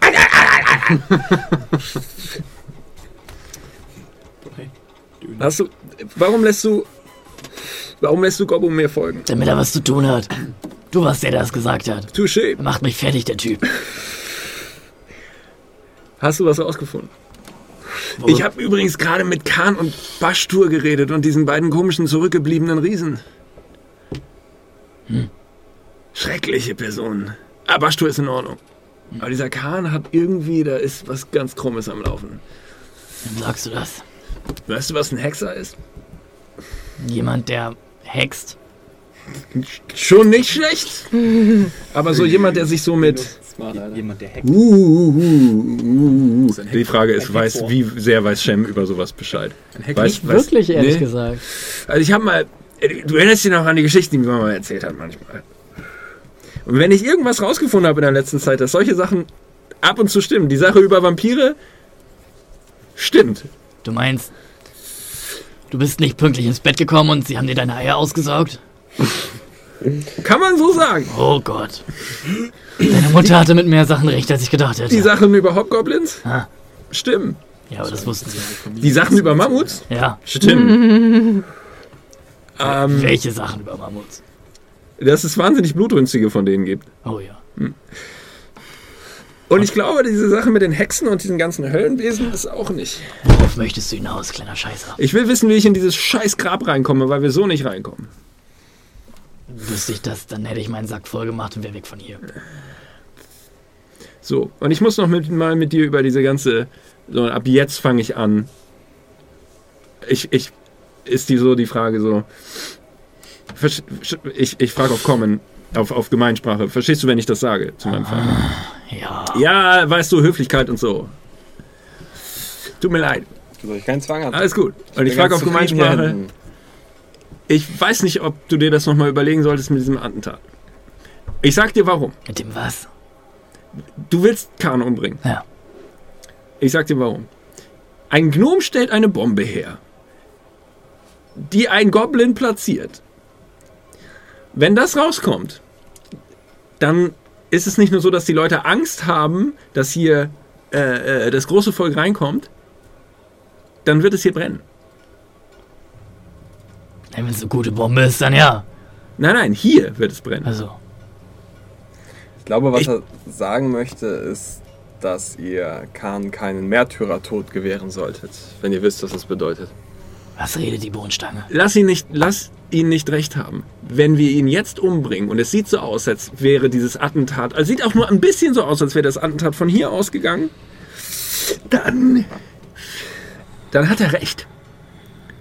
Hast du. Warum lässt du. Warum lässt du Gobbo mir folgen? Damit er was zu tun hat. Du warst der, der das gesagt hat. Touché. Er macht mich fertig, der Typ. Hast du was rausgefunden? Ich habe übrigens gerade mit Khan und Bashtur geredet und diesen beiden komischen zurückgebliebenen Riesen. Schreckliche Personen. Aber Bashtur ist in Ordnung. Aber dieser Kahn hat irgendwie, da ist was ganz Krummes am Laufen. Wem sagst du das? Weißt du, was ein Hexer ist? Jemand, der hext? Schon nicht schlecht. Aber so jemand, der sich so mit. Jemand, der hackt. Uh, uh, uh, uh, uh. Die Frage ist, weiß, wie sehr weiß Shem über sowas Bescheid? Weiß, weiß- Wirklich, ehrlich Nee? gesagt. Also ich habe mal, du erinnerst dich noch an die Geschichten, die mir mal erzählt hat manchmal. Und wenn ich irgendwas rausgefunden habe in der letzten Zeit, dass solche Sachen ab und zu stimmen, die Sache über Vampire stimmt. Du meinst, du bist nicht pünktlich ins Bett gekommen und sie haben dir deine Eier ausgesaugt? Kann man so sagen. Oh Gott. Deine Mutter hatte mit mehr Sachen recht, als ich gedacht hätte. Die Sachen über Hobgoblins Ah. stimmen. Ja, aber das wussten sie. Die Sachen über Mammuts Ja. stimmen. ähm, Welche Sachen über Mammuts? dass es wahnsinnig blutrünstige von denen gibt. Oh ja. Und ich glaube, diese Sache mit den Hexen und diesen ganzen Höllenwesen ist auch nicht. Worauf möchtest du hinaus, kleiner Scheißer? Ich will wissen, wie ich in dieses scheiß Grab reinkomme, weil wir so nicht reinkommen. Wüsste ich das, dann hätte ich meinen Sack voll gemacht und wäre weg von hier. So, und ich muss noch mit, mal mit dir über diese ganze. So, ab jetzt fange ich an. Ich, ich. Ist die so die Frage so. Ich, ich frage auf Common, auf, auf Gemeinsprache. Verstehst du, wenn ich das sage zu meinem Vater? Ja. Ja, weißt du, Höflichkeit und so. Tut mir leid. Soll ich keinen Zwang haben? Alles gut. Und ich frage auf Gemeinsprache. Ich weiß nicht, ob du dir das nochmal überlegen solltest mit diesem Attentat. Ich sag dir warum. Mit dem was? Du willst Kahn umbringen. Ja. Ich sag dir warum. Ein Gnom stellt eine Bombe her, die ein Goblin platziert. Wenn das rauskommt, dann ist es nicht nur so, dass die Leute Angst haben, dass hier äh, äh, das große Volk reinkommt, dann wird es hier brennen. Wenn es eine gute Bombe ist, dann ja. Nein, nein, hier wird es brennen. Also, Ich glaube, was Ich- er sagen möchte, ist, dass ihr Khan keinen Märtyrertod gewähren solltet, wenn ihr wisst, was das bedeutet. was redet die Bohnenstange? Lass ihn nicht, lass ihn nicht recht haben. Wenn wir ihn jetzt umbringen und es sieht so aus, als wäre dieses Attentat, also sieht auch nur ein bisschen so aus, als wäre das Attentat von hier ausgegangen, dann, dann hat er recht.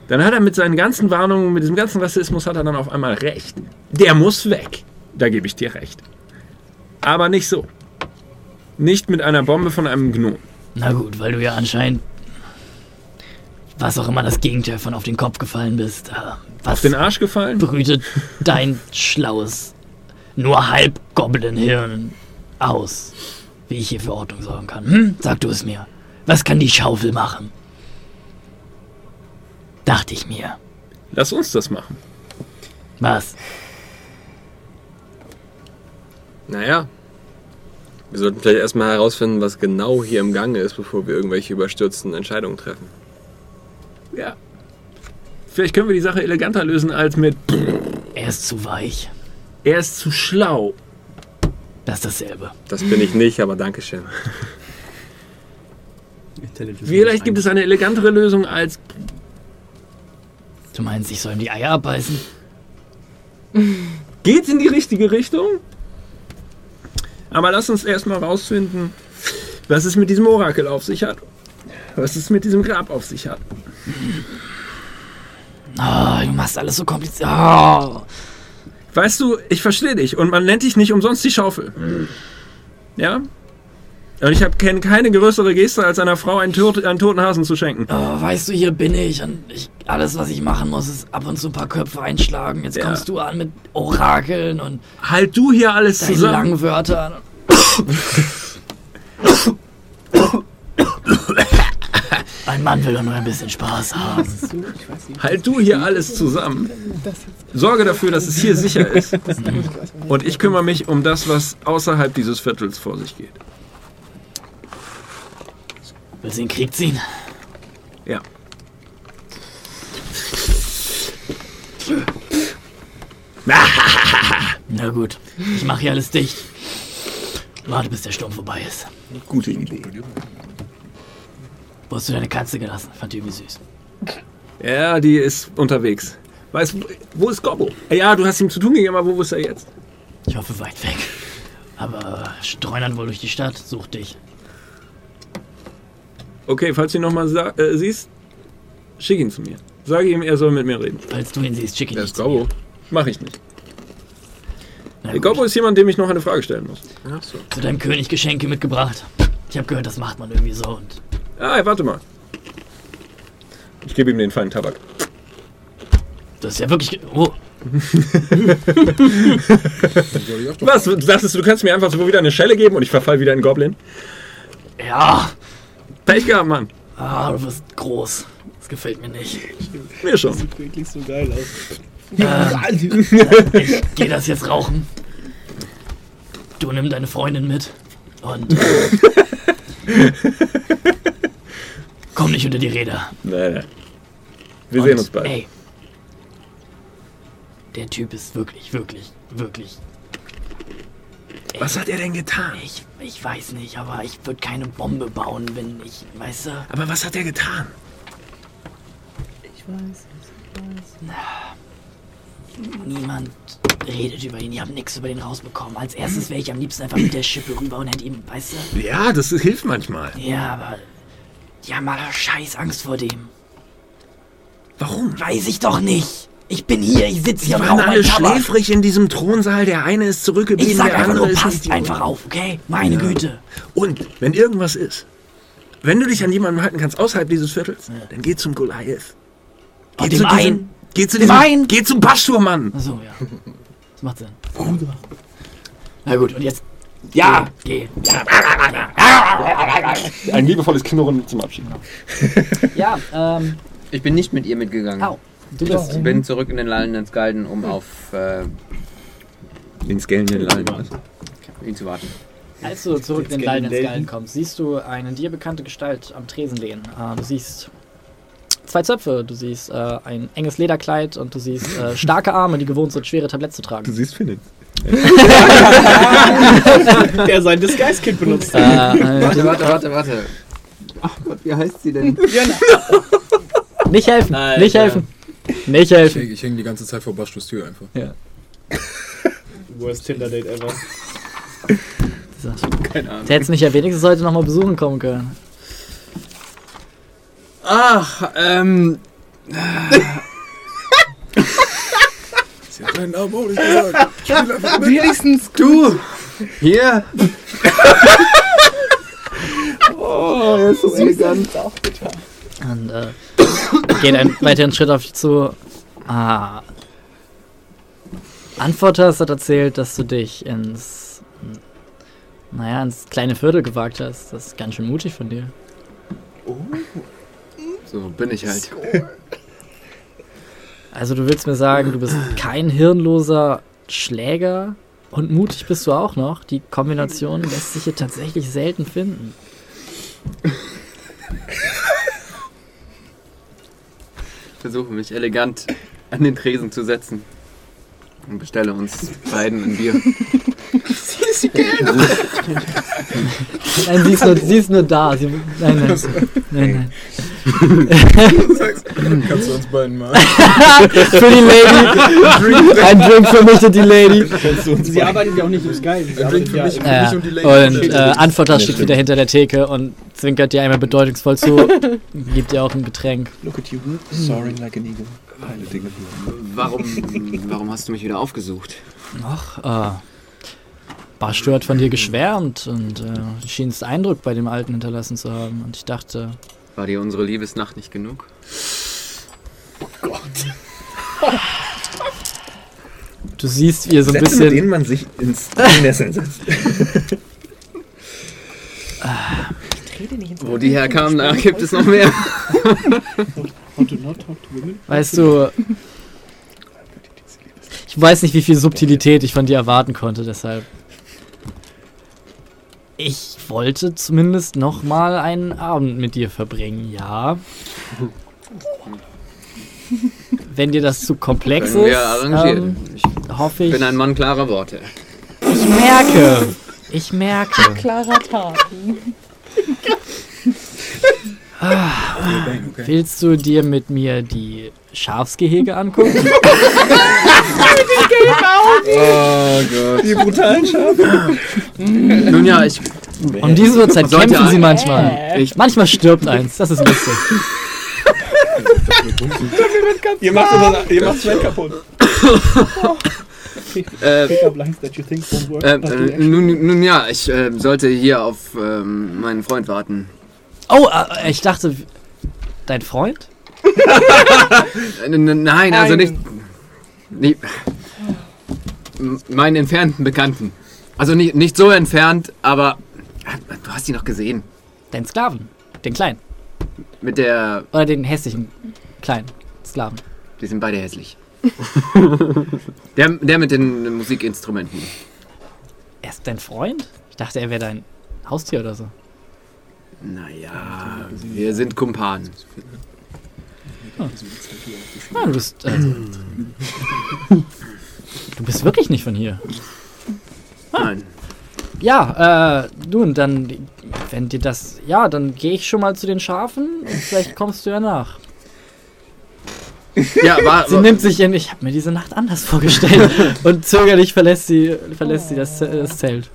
Dann hat er mit seinen ganzen Warnungen, mit diesem ganzen Rassismus hat er dann auf einmal recht. Der muss weg. Da gebe ich dir recht. Aber nicht so. Nicht mit einer Bombe von einem Gnom. Na gut, weil du ja anscheinend, was auch immer das Gegenteil von auf den Kopf gefallen bist. Äh, was Auf den Arsch gefallen? brütet dein schlaues, nur halb Goblin-Hirn aus, wie ich hier für Ordnung sorgen kann? Hm? Sag du es mir. Was kann die Schaufel machen? Dachte ich mir. Lass uns das machen. Was? Naja, wir sollten vielleicht erstmal herausfinden, was genau hier im Gange ist, bevor wir irgendwelche überstürzten Entscheidungen treffen. Ja. Vielleicht können wir die Sache eleganter lösen als mit Er ist zu weich. er ist zu schlau. Das ist dasselbe. Das bin ich nicht, aber Dankeschön. Vielleicht gibt es eine elegantere Lösung als Du meinst, ich soll ihm die Eier abbeißen? geht's in die richtige Richtung. Aber lass uns erstmal rausfinden, was es mit diesem Orakel auf sich hat. Was es mit diesem Grab auf sich hat. Ah, du machst alles so kompliziert. Ah. Weißt du, ich verstehe dich und man nennt dich nicht umsonst die Schaufel. Ja? Und ich habe keine größere Geste, als einer Frau einen, tot, einen toten Hasen zu schenken. Oh, weißt du, hier bin ich und ich, alles, was ich machen muss, ist ab und zu ein paar Köpfe einschlagen. Jetzt Ja. kommst du an mit Orakeln und Halt du hier alles zusammen. langen Wörtern. Ein Mann will doch nur ein bisschen Spaß haben. Halt du hier alles zusammen. Sorge dafür, dass es hier sicher ist. Und ich kümmere mich um das, was außerhalb dieses Viertels vor sich geht. Willst du in den Krieg ziehen? Ja. Na gut, ich mache hier alles dicht. Warte, bis der Sturm vorbei ist. Gute Idee. Wo hast du deine Katze gelassen? Fand die irgendwie süß. Ja, die ist unterwegs. Weißt du, wo ist Gobbo? Ja, du hast ihm zu tun gegeben, aber wo ist er jetzt? Ich hoffe, weit weg. Aber streunert wohl durch die Stadt, sucht dich. Okay, falls du ihn nochmal äh, siehst, schick ihn zu mir. Sage ihm, er soll mit mir reden. Falls du ihn siehst, schick ihn nicht ist Gobbo. Mach ich nicht. Gobbo ist jemand, dem ich noch eine Frage stellen muss. Ach so. Zu deinem König Geschenke mitgebracht. Ich habe gehört, das macht man irgendwie so und Ah, warte mal. Ich gebe ihm den feinen Tabak. das ist ja wirklich. Oh, Was? Du dachtest, du kannst mir einfach so wieder eine Schelle geben und ich verfall wieder in Goblin? ja. Pech gehabt, Mann. Ah, du wirst groß. Das gefällt mir nicht. Mir schon. Sieht wirklich so geil aus. Ähm, ich geh das jetzt rauchen. Du nimm deine Freundin mit. Und. Äh, komm nicht unter die Räder. Nee, nee. Wir Und, sehen uns bald. Ey. Der Typ ist wirklich, wirklich, wirklich. Was hat er denn getan? Ich, ich weiß nicht, aber ich würde keine Bombe bauen, wenn ich, weißt du. Aber was hat er getan? Niemand redet über ihn. Ich habe nichts über den rausbekommen. Als erstes wäre ich am liebsten einfach mit der Schippe rüber und hätte ihm, weißt du? Ja, das hilft manchmal. Ja, aber die haben alle scheiß Angst vor dem. Warum? Weiß ich doch nicht. Ich bin hier, ich sitze hier und waren alle schläfrig in diesem Thronsaal. Der eine ist zurückgeblieben, Ich sag der einfach andere nur, ist passt einfach auf, okay? Meine Güte. Und wenn irgendwas ist, wenn du dich an jemanden halten kannst außerhalb dieses Viertels, dann geh zum Goliath. Geh Und zu dem diesem, einen? geh zu Dem diesem, einen? geh zum Pastor, Mann. Achso, ja. Das macht Sinn. Na gut, und jetzt. Ja! Geh. Ein liebevolles Knurren zum Abschied. Ja, ähm. Ich bin nicht mit ihr mitgegangen. Au. Du bist. Ich bin zurück in den lallenden Skalden, um auf äh, Den Skellenden Lallen. ihn zu warten. Als du zurück in den kennen ins die Gallen kommst, siehst du eine dir bekannte Gestalt am Tresen lehnen. Äh, du siehst zwei Zöpfe, du siehst äh, ein enges Lederkleid und du siehst äh, starke Arme, die gewohnt sind, schwere Tabletts zu tragen. siehst Finnen. Der sein Disguise-Kit benutzt. Äh, äh, Warte, warte, warte, warte. Ach Gott, wie heißt sie denn? nicht helfen, Alter. nicht helfen. Nicht Ich helfen. hänge ich häng die ganze Zeit vor Baschtus Tür einfach. Worst Tinder-Date ever. Keine Ahnung. Der hätte es nicht ja wenigstens heute nochmal besuchen kommen können. Ach, ähm. Sie hat deinen Namen auch nicht gesagt. Spiel einfach mit. Wenigstens Du! Hier! oh, er ist so elegant. Und äh, geht einen weiteren Schritt auf dich zu. Ah. Antworters hat erzählt, dass du dich ins. Naja, ins kleine Viertel gewagt hast. Das ist ganz schön mutig von dir. So bin ich halt. Also du willst mir sagen, du bist kein hirnloser Schläger und mutig bist du auch noch. Die Kombination lässt sich hier tatsächlich selten finden. Ich versuche mich elegant an den Tresen zu setzen. Und bestelle uns beiden ein Bier. Nein, sie ist nur, sie ist nur da. Sie, nein, nein. nein, nein. Kannst du uns beiden mal. Für die Lady. Ein Drink für mich und die Lady. Sie arbeitet ja auch nicht im Sky. Sie Ein Drink für ja mich, Ja. mich und die Lady. Und äh, Antworter steht wieder hinter der Theke und zwinkert dir einmal bedeutungsvoll zu. Gibt dir auch ein Getränk. Look at you, soaring like an eagle. Piloting a Warum, warum hast du mich wieder aufgesucht? Ach, äh. Barstu hat von dir geschwärmt und äh, du schienst Eindruck bei dem Alten hinterlassen zu haben. Und ich dachte, War dir unsere Liebesnacht nicht genug? du siehst, wie er so ein Sätze, mit bisschen. denen man sich ins Nesseln setzt. Wo die herkamen, da gibt es noch mehr. Weißt du, ich weiß nicht, wie viel Subtilität ich von dir erwarten konnte, deshalb. Ich wollte zumindest noch mal einen Abend mit dir verbringen, ja. Wenn dir das zu komplex ist, ähm, Ich hoffe ich. bin ein Mann klarer Worte. Ich merke. Ich merke. klarer Taten. Ah, okay. Willst du dir mit mir die Schafsgehege angucken? Oh Gott. Die brutalen Schafe. Nun ja, ich. Um diese Uhrzeit Sollte kämpfen sie ein- manchmal. Ich- Manchmal stirbt eins. Das ist lustig. Ihr macht, macht Sven kaputt. Äh, äh, äh, nun, nun ja, ich äh, sollte hier auf ähm, meinen Freund warten. Oh, äh, ich dachte, dein Freund? Äh, n- n- Nein, also nicht. nicht meinen entfernten Bekannten. Also nicht, nicht so entfernt, aber. Du hast ihn noch gesehen. Dein Sklaven. Den kleinen. Mit der. Oder den hässlichen kleinen Sklaven. Die sind beide hässlich. Der, der mit den Musikinstrumenten. Er ist dein Freund? Ich dachte, er wäre dein Haustier oder so. Naja, wir sind Kumpanen. Ah, du bist. Also, du bist wirklich nicht von hier. Nein. Ja, äh, nun, dann, wenn dir das. Ja, dann gehe ich schon mal zu den Schafen und vielleicht kommst du ja nach. Ja, war. Sie nimmt sich in. Ich habe mir diese Nacht anders vorgestellt. und zögerlich verlässt sie, verlässt sie das, Z- das Zelt.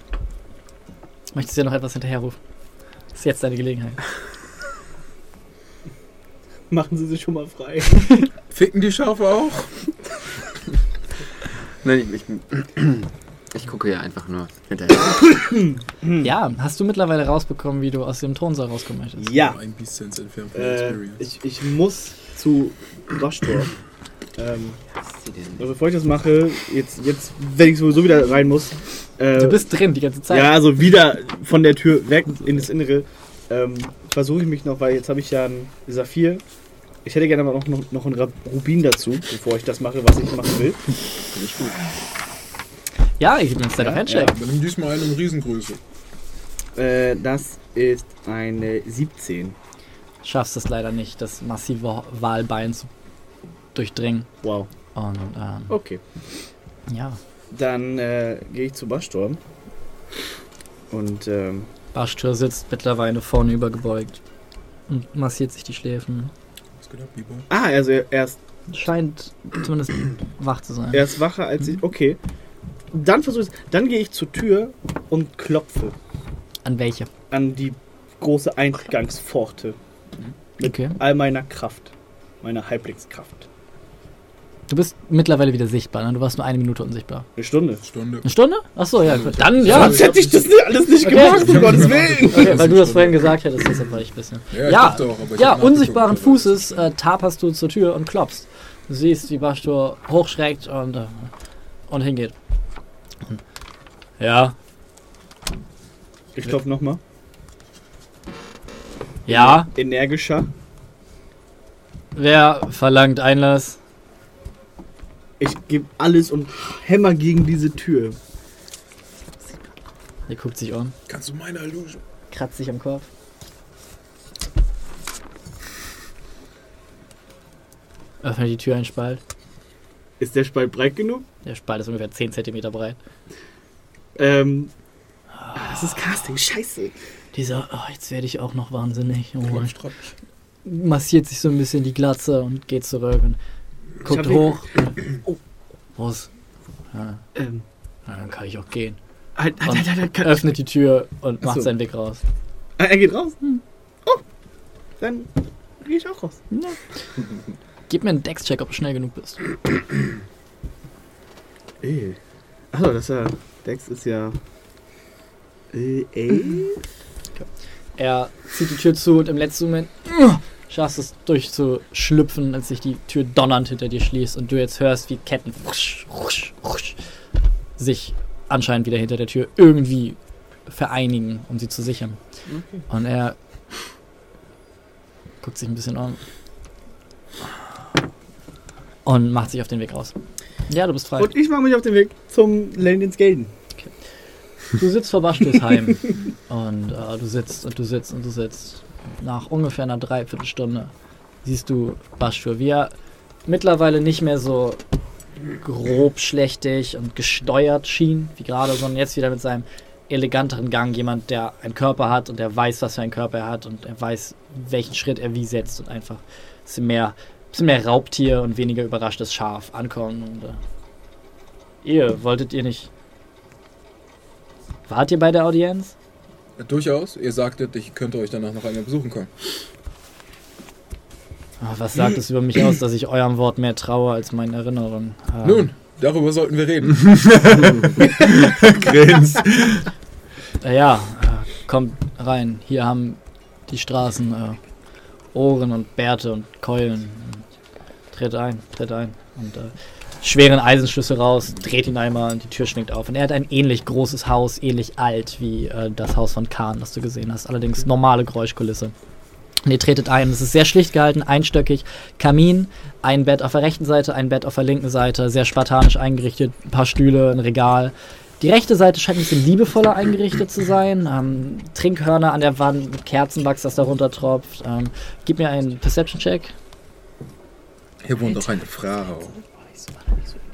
Möchtest du dir noch etwas hinterherrufen? Ist jetzt deine Gelegenheit. Machen Sie sich schon mal frei. Ficken die Schafe auch? Nein, ich, ich, ich gucke ja einfach nur hinterher. Ja, hast du mittlerweile rausbekommen, wie du aus dem Thronsaal rauskommen möchtest? Ja. Ein Sense entfernt von Äh, Experience. ich, ich muss zu Waschtor. Ähm, also bevor ich das mache, jetzt, jetzt wenn ich sowieso wieder rein muss. Äh, Du bist drin die ganze Zeit. Ja, also wieder von der Tür weg in das Innere. Ähm, Versuche ich mich noch, weil jetzt habe ich ja einen Saphir. Ich hätte gerne aber noch, noch, noch einen Rubin dazu, bevor ich das mache, was ich machen will. Ja, ich gebe mir jetzt deinen Ja, Handshake. Aber nimm diesmal einen in Riesengröße. Äh, das ist eine 17. Schaffst es leider nicht, das massive Wahlbein zu durchdringen. Wow. Und ähm, Okay. ja, Dann äh, gehe ich zu Baschstorm. Und ähm, Baschtür sitzt mittlerweile vorne übergebeugt und massiert sich die Schläfen. Was geht ab, Bibo? Ah, also er, er, ist, Scheint zumindest wach zu sein. er ist wacher als ich. Okay. Dann versuche ich Dann gehe ich zur Tür und klopfe An welche? an die große Eingangspforte. Mit Okay. all meiner Kraft. Meiner Halblingskraft. Du bist mittlerweile wieder sichtbar, ne? Du warst nur eine Minute unsichtbar. Eine Stunde. Stunde. Eine Stunde? Achso, ja, gut. Dann, ja. Sonst hätte ich das nicht, alles nicht Okay. gemacht, um Gottes Willen. Okay, weil du das vorhin gesagt hättest, deshalb war ich ein bisschen. Ja, ich Ja, dachte auch, aber ich ja unsichtbaren Fußes äh, taperst du zur Tür und klopfst. Du siehst, wie Bastur hochschreckt und, äh, und hingeht. Ja, Ich klopfe nochmal. Ja, Energischer. wer verlangt Einlass? Ich gebe alles und hämmer gegen diese Tür. Er guckt sich um, Kannst du meine Illusion? kratzt sich am Kopf. Öffnet die Tür ein Spalt. Ist der Spalt breit genug? Der Spalt ist ungefähr 10 cm breit. Ähm. ah, Das ist Casting, scheiße. Dieser, oh, jetzt werde ich auch noch wahnsinnig. Oh, massiert sich so ein bisschen die Glatze und geht zurück und guckt hoch. Oh. Was? Ja, Ähm. ja, dann kann ich auch gehen. Halt, halt, halt, halt, halt. öffnet die Tür und Ach macht so. seinen Weg raus. Er geht raus? Oh. Dann gehe ich auch raus. Gib mir einen Dex-Check, ob du schnell genug bist. Ey. Achso, das ist ja. Dex ist ja. Äh, ey. Er zieht die Tür zu und im letzten Moment uh, schaffst es durchzuschlüpfen, als sich die Tür donnernd hinter dir schließt und du jetzt hörst, wie Ketten sich anscheinend wieder hinter der Tür irgendwie vereinigen, um sie zu sichern. Und er guckt sich ein bisschen um und macht sich auf den Weg raus. Ja, du bist frei. Und ich mache mich auf den Weg zum Land ins Gelden. Du sitzt vor Waschtus heim und äh, du sitzt und du sitzt und du sitzt. Nach ungefähr einer Dreiviertelstunde siehst du Baschtur, wie er mittlerweile nicht mehr so grob schlechtig und gesteuert schien, wie gerade, sondern jetzt wieder mit seinem eleganteren Gang. Jemand, der einen Körper hat und der weiß, was für einen Körper er hat und er weiß, welchen Schritt er wie setzt und einfach ein bisschen mehr, bisschen mehr Raubtier und weniger überraschtes Schaf ankommen. Und, äh, ihr, wolltet ihr nicht. Wart ihr bei der Audienz? Ja, durchaus. Ihr sagtet, ich könnte euch danach noch einmal besuchen kommen. Ah, was sagt es über mich aus, dass ich eurem Wort mehr traue als meinen Erinnerungen? Ähm, Nun, darüber sollten wir reden. Grins. Äh, ja, äh, kommt rein. Hier haben die Straßen äh, Ohren und Bärte und Keulen. Tritt ein, tritt ein. Und äh, schweren Eisenschlüssel raus, dreht ihn einmal und die Tür schwingt auf. Und er hat ein ähnlich großes Haus, ähnlich alt wie äh, das Haus von Kahn, das du gesehen hast. Allerdings normale Geräuschkulisse. Und ihr tretet ein. Es ist sehr schlicht gehalten, einstöckig. Kamin, ein Bett auf der rechten Seite, ein Bett auf der linken Seite, sehr spartanisch eingerichtet, ein paar Stühle, ein Regal. Die rechte Seite scheint ein bisschen liebevoller eingerichtet zu sein. Ähm, Trinkhörner an der Wand mit Kerzenwachs, das darunter tropft. Ähm, gib mir einen Perception-Check. Hier wohnt doch eine Frau.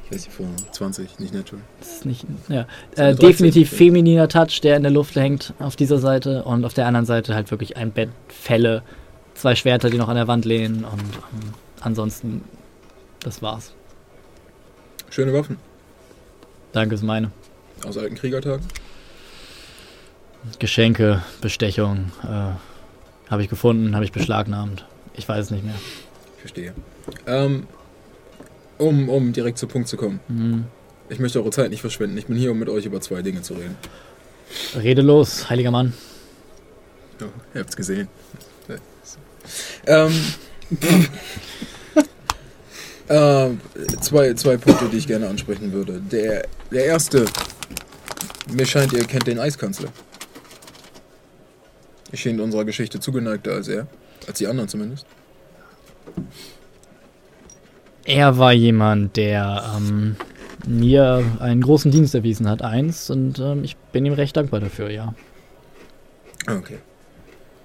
Ich weiß nicht, vor 20, nicht natural. Das ist nicht, ja. Äh, definitiv femininer Touch, der in der Luft hängt auf dieser Seite und auf der anderen Seite halt wirklich ein Bett, Felle, zwei Schwerter, die noch an der Wand lehnen und ähm, ansonsten, das war's. Schöne Waffen. Danke, ist meine. Aus alten Kriegertagen? Geschenke, Bestechung, äh, habe ich gefunden, habe ich beschlagnahmt. Ich weiß es nicht mehr. Ich verstehe. Ähm, um, um direkt zu Punkt zu kommen. Mhm. Ich möchte eure Zeit nicht verschwenden. Ich bin hier, um mit euch über zwei Dinge zu reden. Rede los, heiliger Mann. Oh, ihr habt's gesehen. Ähm, äh, zwei, zwei Punkte, die ich gerne ansprechen würde. Der, der erste, mir scheint, ihr kennt den Eiskanzler. Ich schien unserer Geschichte zugeneigter als er. Als die anderen zumindest. Er war jemand, der ähm, mir einen großen Dienst erwiesen hat, eins, und ähm, ich bin ihm recht dankbar dafür, ja. Okay.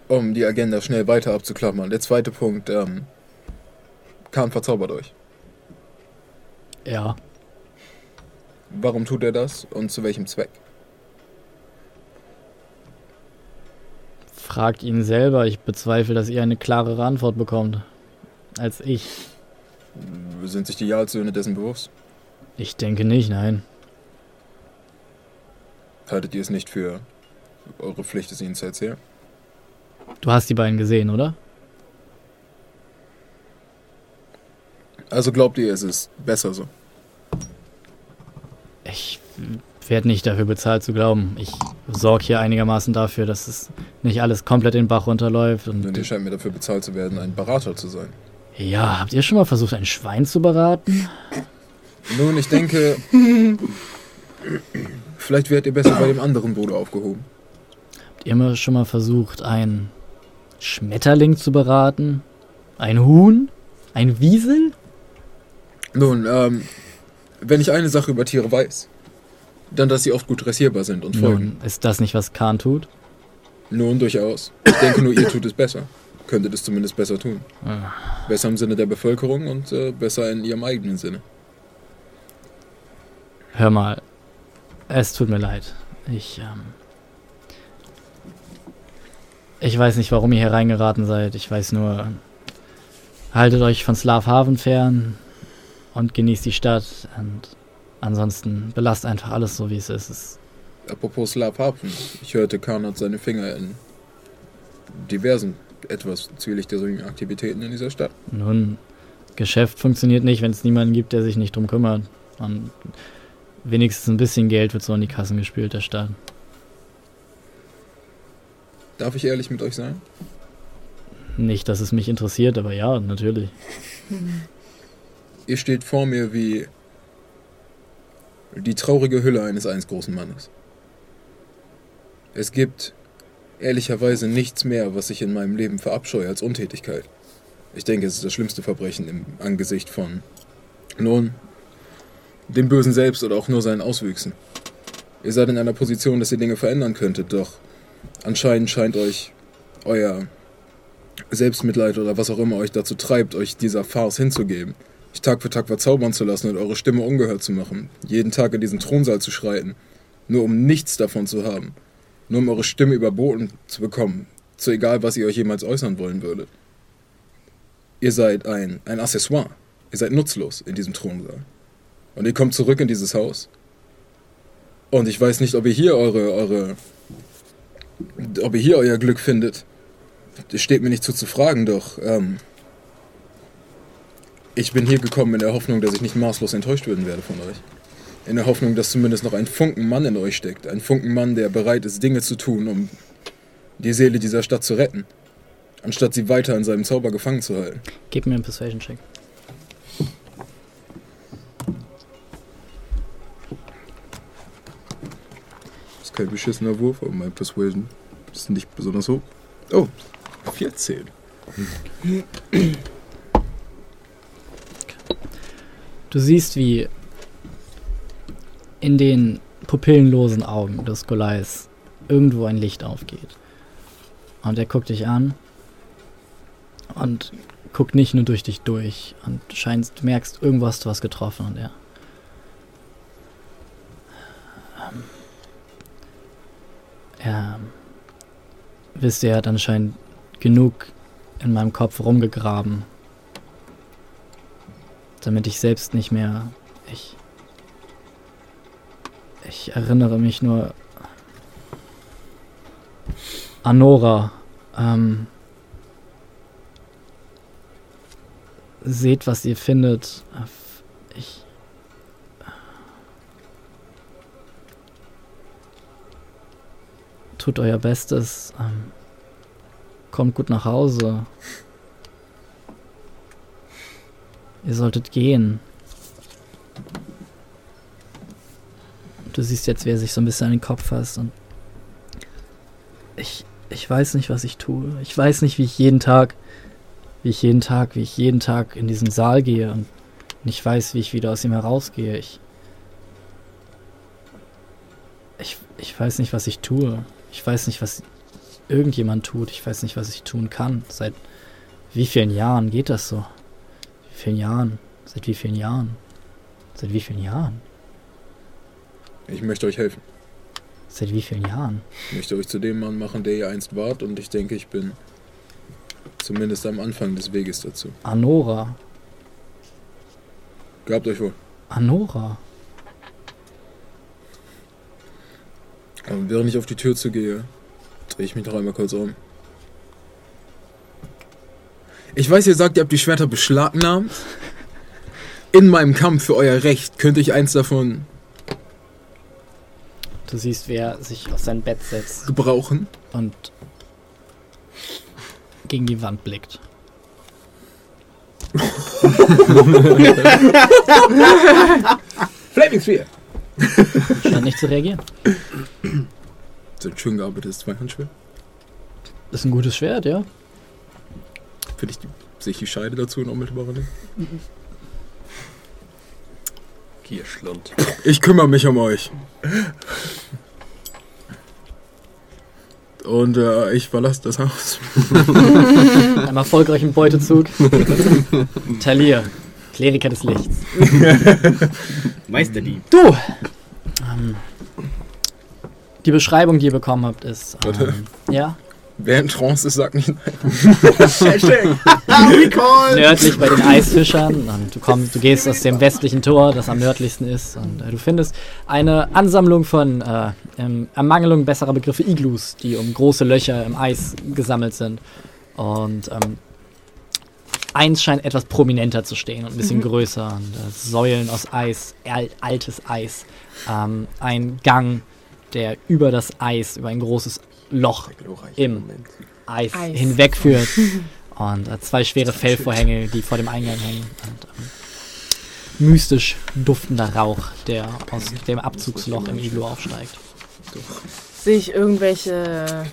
Um die Agenda schnell weiter abzuklappern. Der zweite Punkt, ähm, Khan verzaubert euch. Ja. Warum tut er das und zu welchem Zweck? Fragt ihn selber. Ich bezweifle, dass ihr eine klarere Antwort bekommt als ich. Sind sich die Jarlsöhne dessen bewusst? Ich denke nicht, nein. Haltet ihr es nicht für eure Pflicht, es ihnen zu erzählen? Du hast die beiden gesehen, oder? Also glaubt ihr, es ist besser so? Ich werde nicht dafür bezahlt zu glauben. Ich sorge hier einigermaßen dafür, dass es nicht alles komplett in den Bach runterläuft. Und, und ihr scheint mir dafür bezahlt zu werden, ein Berater zu sein. Ja, habt ihr schon mal versucht, ein Schwein zu beraten? Nun, ich denke, vielleicht werdet ihr besser bei dem anderen Bruder aufgehoben. Habt ihr schon mal versucht, ein Schmetterling zu beraten? Ein Huhn? Ein Wiesel? Nun, ähm, wenn ich eine Sache über Tiere weiß, dann, dass sie oft gut dressierbar sind und folgen. Nun, ist das nicht, was Kahn tut? Nun, durchaus. Ich denke nur, ihr tut es besser könntet es zumindest besser tun. Ah. Besser im Sinne der Bevölkerung und äh, besser in ihrem eigenen Sinne. Hör mal, es tut mir leid. Ich, ähm, ich weiß nicht, warum ihr hier reingeraten seid. Ich weiß nur, haltet euch von Slavhaven fern und genießt die Stadt. Und ansonsten belasst einfach alles so, wie es ist. Apropos Slavhaven, ich hörte, Khan hat seine Finger in diversen etwas zwielichtigen Aktivitäten in dieser Stadt. Nun, Geschäft funktioniert nicht, wenn es niemanden gibt, der sich nicht drum kümmert. Und wenigstens ein bisschen Geld wird so in die Kassen gespielt der Stadt. Darf ich ehrlich mit euch sein? Nicht, dass es mich interessiert, aber ja, natürlich. Ihr steht vor mir wie die traurige Hülle eines einst großen Mannes. Es gibt ehrlicherweise nichts mehr, was ich in meinem Leben verabscheue als Untätigkeit. Ich denke, es ist das schlimmste Verbrechen im Angesicht von, nun, dem Bösen selbst oder auch nur seinen Auswüchsen. Ihr seid in einer Position, dass ihr Dinge verändern könntet, doch anscheinend scheint euch euer Selbstmitleid oder was auch immer euch dazu treibt, euch dieser Farce hinzugeben. Euch Tag für Tag verzaubern zu lassen und eure Stimme ungehört zu machen. Jeden Tag in diesen Thronsaal zu schreiten Nur um nichts davon zu haben. Nur um eure Stimme überboten zu bekommen. So egal, was ihr euch jemals äußern wollen würdet. Ihr seid ein, ein Accessoire. Ihr seid nutzlos in diesem Thronsaal. Und ihr kommt zurück in dieses Haus. Und ich weiß nicht, ob ihr hier eure, eure, ob ihr hier euer Glück findet. Es steht mir nicht zu zu fragen, doch ähm, ich bin hier gekommen in der Hoffnung, dass ich nicht maßlos enttäuscht werden werde von euch. In der Hoffnung, dass zumindest noch ein Funken Mann in euch steckt. Ein Funken Mann, der bereit ist, Dinge zu tun, um die Seele dieser Stadt zu retten. Anstatt sie weiter in seinem Zauber gefangen zu halten. Gib mir einen Persuasion-Check. Das ist kein beschissener Wurf, aber mein Persuasion ist nicht besonders hoch. Oh, 14. Du siehst, wie in den pupillenlosen Augen des Goliaths irgendwo ein Licht aufgeht. Und er guckt dich an und guckt nicht nur durch dich durch und scheinst, merkst, irgendwo hast du was getroffen und er. Ähm, er wisst ihr, er hat anscheinend genug in meinem Kopf rumgegraben, damit ich selbst nicht mehr. Ich. Ich erinnere mich nur. Anora. Ähm, seht, was ihr findet. Ich. Tut euer Bestes. Ähm, kommt gut nach Hause. Ihr solltet gehen. Du siehst jetzt, wie er sich so ein bisschen an den Kopf fasst und ich, ich weiß nicht, was ich tue. Ich weiß nicht, wie ich jeden Tag, wie ich jeden Tag, wie ich jeden Tag in diesen Saal gehe und nicht weiß, wie ich wieder aus ihm herausgehe. Ich, ich, ich weiß nicht, was ich tue. Ich weiß nicht, was irgendjemand tut. Ich weiß nicht, was ich tun kann. Seit wie vielen Jahren geht das so? Wie vielen Jahren? Seit wie vielen Jahren? Seit wie vielen Jahren? Ich möchte euch helfen. Seit wie vielen Jahren? Ich möchte euch zu dem Mann machen, der ihr einst wart und ich denke, ich bin zumindest am Anfang des Weges dazu. Anora. Gabt euch wohl. Anora. Und während ich auf die Tür zugehe, drehe ich mich noch einmal kurz um. Ich weiß, ihr sagt, ihr habt die Schwerter beschlagnahmt. In meinem Kampf für euer Recht könnte ich eins davon Du siehst, wer sich auf sein Bett setzt. gebrauchen. Und gegen die Wand blickt. Flaming Sphere! Scheint nicht zu reagieren. So ein schön gearbeitetes Zweihandschwert. Ist ein gutes Schwert, ja. Finde ich sehe ich die Scheide dazu in unmittelbarer Nähe. Gierschlund. Ich kümmere mich um euch. Und äh, ich verlasse das Haus. Einem erfolgreichen Beutezug. Talir, Kleriker des Lichts. Meisterdieb. Du! Ähm, die Beschreibung, die ihr bekommen habt, ist. Warte. Ähm, ja? Wer in Trance ist, sagt nicht nein. nördlich bei den Eisfischern. Und du, kommst, du gehst aus dem westlichen Tor, das am nördlichsten ist. Und äh, du findest eine Ansammlung von äh, ähm, Ermangelung besserer Begriffe Iglus, die um große Löcher im Eis gesammelt sind. Und ähm, eins scheint etwas prominenter zu stehen und ein bisschen größer. Und, äh, Säulen aus Eis, al altes Eis. Ähm, ein Gang, der über das Eis, über ein großes Loch im Eis, Eis. hinwegführt. Und äh, zwei schwere Fellvorhänge, die vor dem Eingang hängen. Und, ähm, mystisch duftender Rauch, der aus dem Abzugsloch im Iglo aufsteigt. Sehe ich irgendwelche.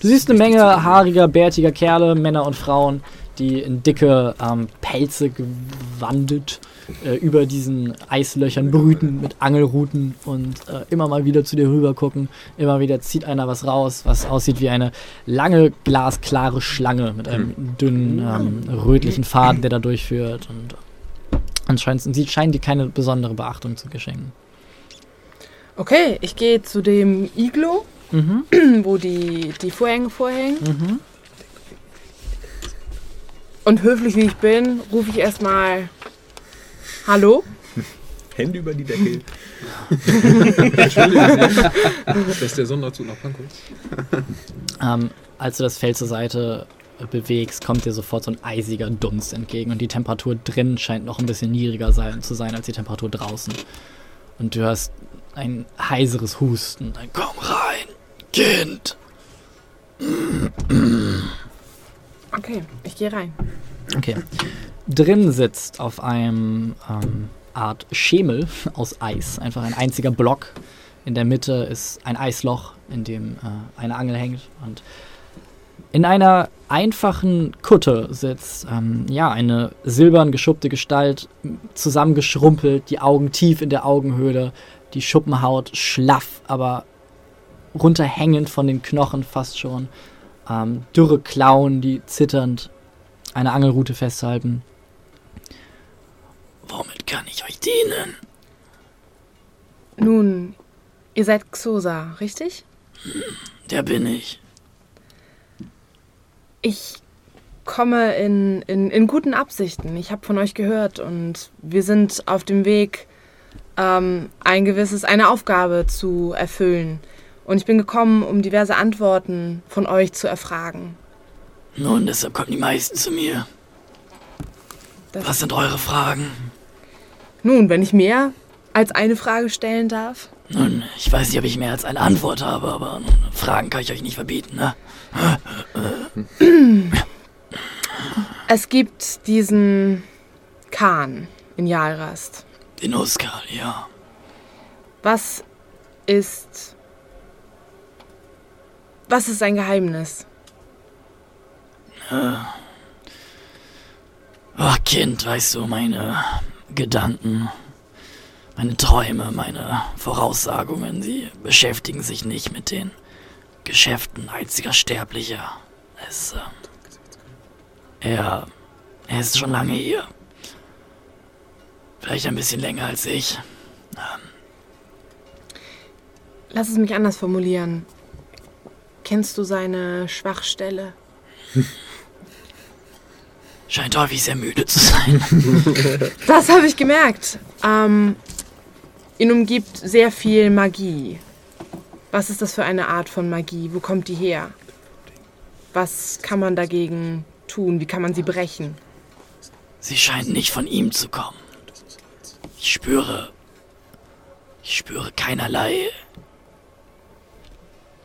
Du siehst eine Menge haariger, bärtiger Kerle, Männer und Frauen, die in dicke ähm, Pelze gewandet äh, über diesen Eislöchern brüten mit Angelruten und äh, immer mal wieder zu dir rüber gucken. Immer wieder zieht einer was raus, was aussieht wie eine lange, glasklare Schlange mit einem dünnen, ähm, rötlichen Faden, der da durchführt. Und anscheinend sie scheinen dir keine besondere Beachtung zu geschenken. Okay, ich gehe zu dem Iglo, Mhm. wo die, die Vorhänge vorhängen. Mhm. Und höflich wie ich bin, rufe ich erstmal Hallo. Hände über die Decke. Entschuldigung. das ist der Sonderzug nach Pankow. Ähm, als du das Feld zur Seite bewegst, kommt dir sofort so ein eisiger Dunst entgegen und die Temperatur drin scheint noch ein bisschen niedriger sein, zu sein als die Temperatur draußen. Und du hörst ein heiseres Husten. Ein Komm rein, Kind! Okay, ich gehe rein. Okay. Drin sitzt auf einem ähm, Art Schemel aus Eis. Einfach ein einziger Block. In der Mitte ist ein Eisloch, in dem äh, eine Angel hängt. Und in einer einfachen Kutte sitzt ähm, ja eine silbern geschuppte Gestalt, zusammengeschrumpelt, die Augen tief in der Augenhöhle, die Schuppenhaut schlaff, aber runterhängend von den Knochen fast schon. Ähm, dürre Klauen, die zitternd eine Angelrute festhalten. Womit kann ich euch dienen? Nun, ihr seid Xosa, richtig? Der bin ich. Ich komme in, in, in guten Absichten. Ich habe von euch gehört und wir sind auf dem Weg, ähm, ein gewisses, eine Aufgabe zu erfüllen. Und ich bin gekommen, um diverse Antworten von euch zu erfragen. Nun, deshalb kommen die meisten zu mir. Das- Was sind eure Fragen? Nun, wenn ich mehr als eine Frage stellen darf. Nun, ich weiß nicht, ob ich mehr als eine Antwort habe, aber Fragen kann ich euch nicht verbieten, ne? Es gibt diesen Kahn in Jalrast. Den Oskar, ja. Was ist. Was ist sein Geheimnis? Ach, Kind, weißt du, meine Gedanken, meine Träume, meine Voraussagungen, sie beschäftigen sich nicht mit den Geschäften einziger Sterblicher. Es, äh, er, er ist schon lange hier. Vielleicht ein bisschen länger als ich. Lass es mich anders formulieren. Kennst du seine Schwachstelle? Scheint häufig sehr müde zu sein. Das habe ich gemerkt. Ähm, ihn umgibt sehr viel Magie. Was ist das für eine Art von Magie? Wo kommt die her? Was kann man dagegen tun? Wie kann man sie brechen? Sie scheint nicht von ihm zu kommen. Ich spüre. Ich spüre keinerlei.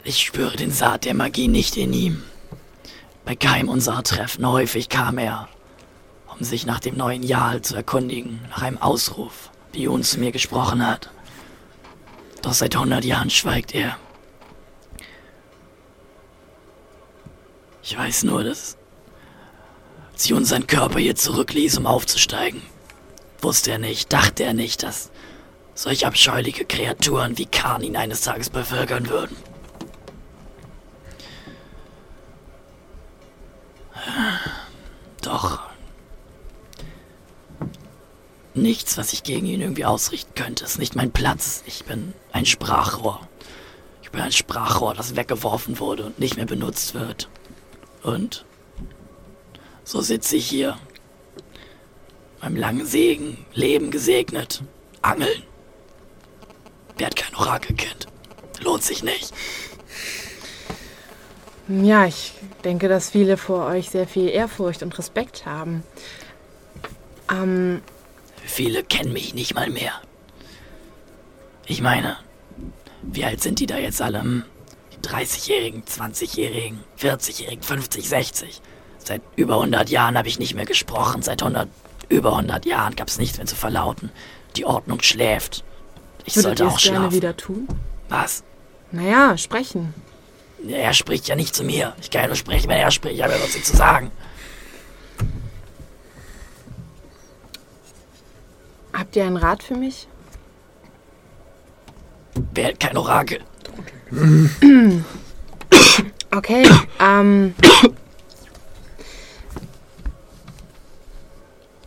Ich spüre den Saat der Magie nicht in ihm. Bei keinem unserer Treffen häufig kam er, um sich nach dem neuen Jahr zu erkundigen, nach einem Ausruf, wie Jun zu mir gesprochen hat. Doch seit hundert Jahren schweigt er. Ich weiß nur, dass Jun seinen Körper hier zurückließ, um aufzusteigen, wusste er nicht, dachte er nicht, dass solch abscheuliche Kreaturen wie Khan ihn eines Tages bevölkern würden. Doch nichts, was ich gegen ihn irgendwie ausrichten könnte, ist nicht mein Platz. Ich bin ein Sprachrohr. Ich bin ein Sprachrohr, das weggeworfen wurde und nicht mehr benutzt wird. Und so sitze ich hier. Beim langen Segen, Leben gesegnet. Angeln. Werd kein Orakelkind. Lohnt sich nicht. Ja, ich denke, dass viele vor euch sehr viel Ehrfurcht und Respekt haben. Ähm, Viele kennen mich nicht mal mehr. Ich meine, wie alt sind die da jetzt alle? Hm? Die 30-Jährigen, 20-Jährigen, 40-Jährigen, 50, 60. Seit über 100 Jahren habe ich nicht mehr gesprochen. Seit 100, über 100 Jahren gab es nichts mehr zu verlauten. Die Ordnung schläft. Ich würdet sollte auch gerne schlafen. wieder tun? Was? Naja, sprechen. Er spricht ja nicht zu mir. Ich kann ja nur sprechen, wenn er spricht. Ich habe ja was nicht zu sagen. Habt ihr einen Rat für mich? Werd kein Orakel. Okay, ähm.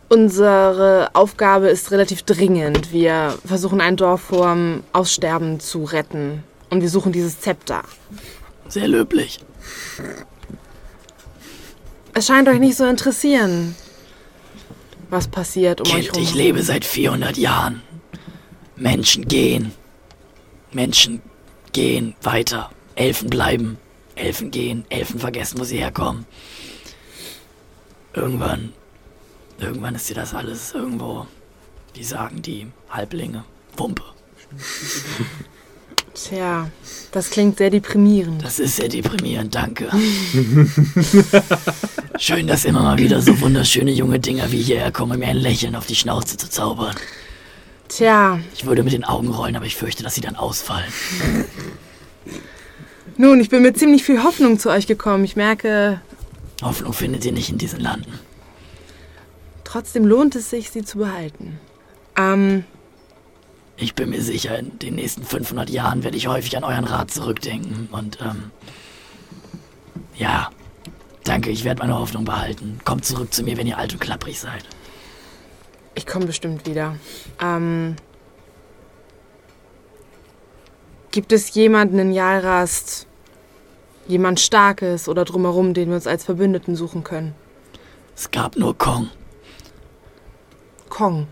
Unsere Aufgabe ist relativ dringend. Wir versuchen ein Dorf vorm Aussterben zu retten. Und wir suchen dieses Zepter. Sehr löblich. Es scheint euch nicht so interessieren, was passiert um Kind, euch herum. ich lebe seit 400 Jahren. Menschen gehen. Menschen gehen weiter. Elfen bleiben. Elfen gehen. Elfen vergessen, wo sie herkommen. Irgendwann, irgendwann ist dir das alles irgendwo, wie sagen die Halblinge, Wumpe. Tja, das klingt sehr deprimierend. Das ist sehr deprimierend, danke. Schön, dass immer mal wieder so wunderschöne junge Dinger wie hierher kommen, mir ein Lächeln auf die Schnauze zu zaubern. Tja, Ich würde mit den Augen rollen, aber ich fürchte, dass sie dann ausfallen. nun, ich bin mit ziemlich viel Hoffnung zu euch gekommen. Ich merke, Hoffnung findet ihr nicht in diesen Landen. trotzdem lohnt es sich, sie zu behalten. Ähm, Ich bin mir sicher, in den nächsten 500 Jahren werde ich häufig an euren Rat zurückdenken. Und, ähm, ja, danke, ich werde meine Hoffnung behalten. Kommt zurück zu mir, wenn ihr alt und klapprig seid. ich komme bestimmt wieder. Ähm, gibt es jemanden in Jalrast, jemand Starkes oder drumherum, den wir uns als Verbündeten suchen können? Es gab nur Kong. Kong.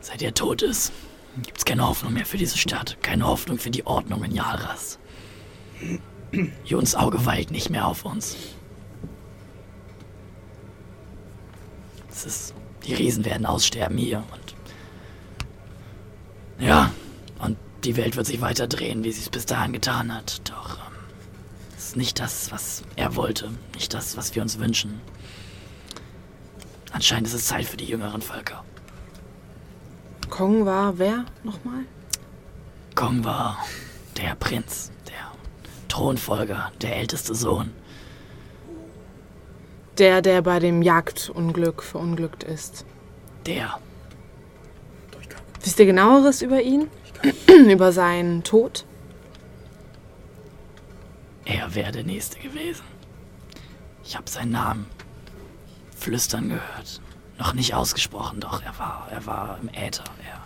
Seit er tot ist, gibt's keine Hoffnung mehr für diese Stadt. Keine Hoffnung für die Ordnung in Jalras. Juns Auge weilt nicht mehr auf uns. Es ist, die Riesen werden aussterben hier und ja, und die Welt wird sich weiter drehen, wie sie es bis dahin getan hat. Doch ähm, es ist nicht das, was er wollte, nicht das, was wir uns wünschen. Anscheinend ist es Zeit für die jüngeren Völker. Kong war wer nochmal? Kong war der Prinz, der Thronfolger, der älteste Sohn. Der, der bei dem Jagdunglück verunglückt ist. Der. Wisst ihr genaueres über ihn? über seinen Tod? Er wäre der Nächste gewesen. Ich habe seinen Namen flüstern gehört. Noch nicht ausgesprochen, doch er war, er war im Äther. Er,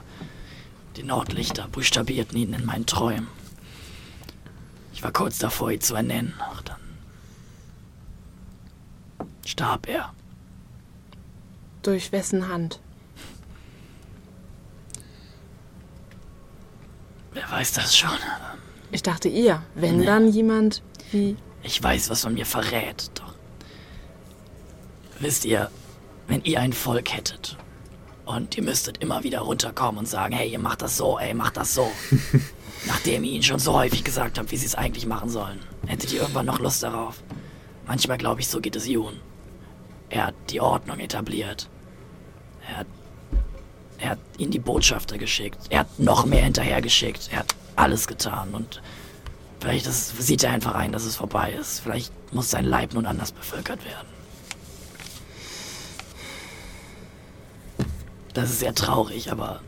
die Nordlichter buchstabierten ihn in meinen Träumen. Ich war kurz davor, ihn zu ernennen, doch dann starb er. Durch wessen Hand? Wer weiß das schon? Ich dachte ihr. Wenn Nee. dann jemand wie. Ich weiß, was man mir verrät, doch. Wisst ihr, wenn ihr ein Volk hättet und ihr müsstet immer wieder runterkommen und sagen, hey, ihr macht das so, ey, macht das so. Nachdem ihr ihnen schon so häufig gesagt habt, wie sie es eigentlich machen sollen, hättet ihr irgendwann noch Lust darauf. Manchmal glaube ich, so geht es Jun. Er hat die Ordnung etabliert. Er hat, er hat ihnen die Botschafter geschickt. Er hat noch mehr hinterhergeschickt. Er hat alles getan und Vielleicht ist, sieht er einfach ein, dass es vorbei ist. Vielleicht muss sein Leib nun anders bevölkert werden. Das ist sehr traurig, aber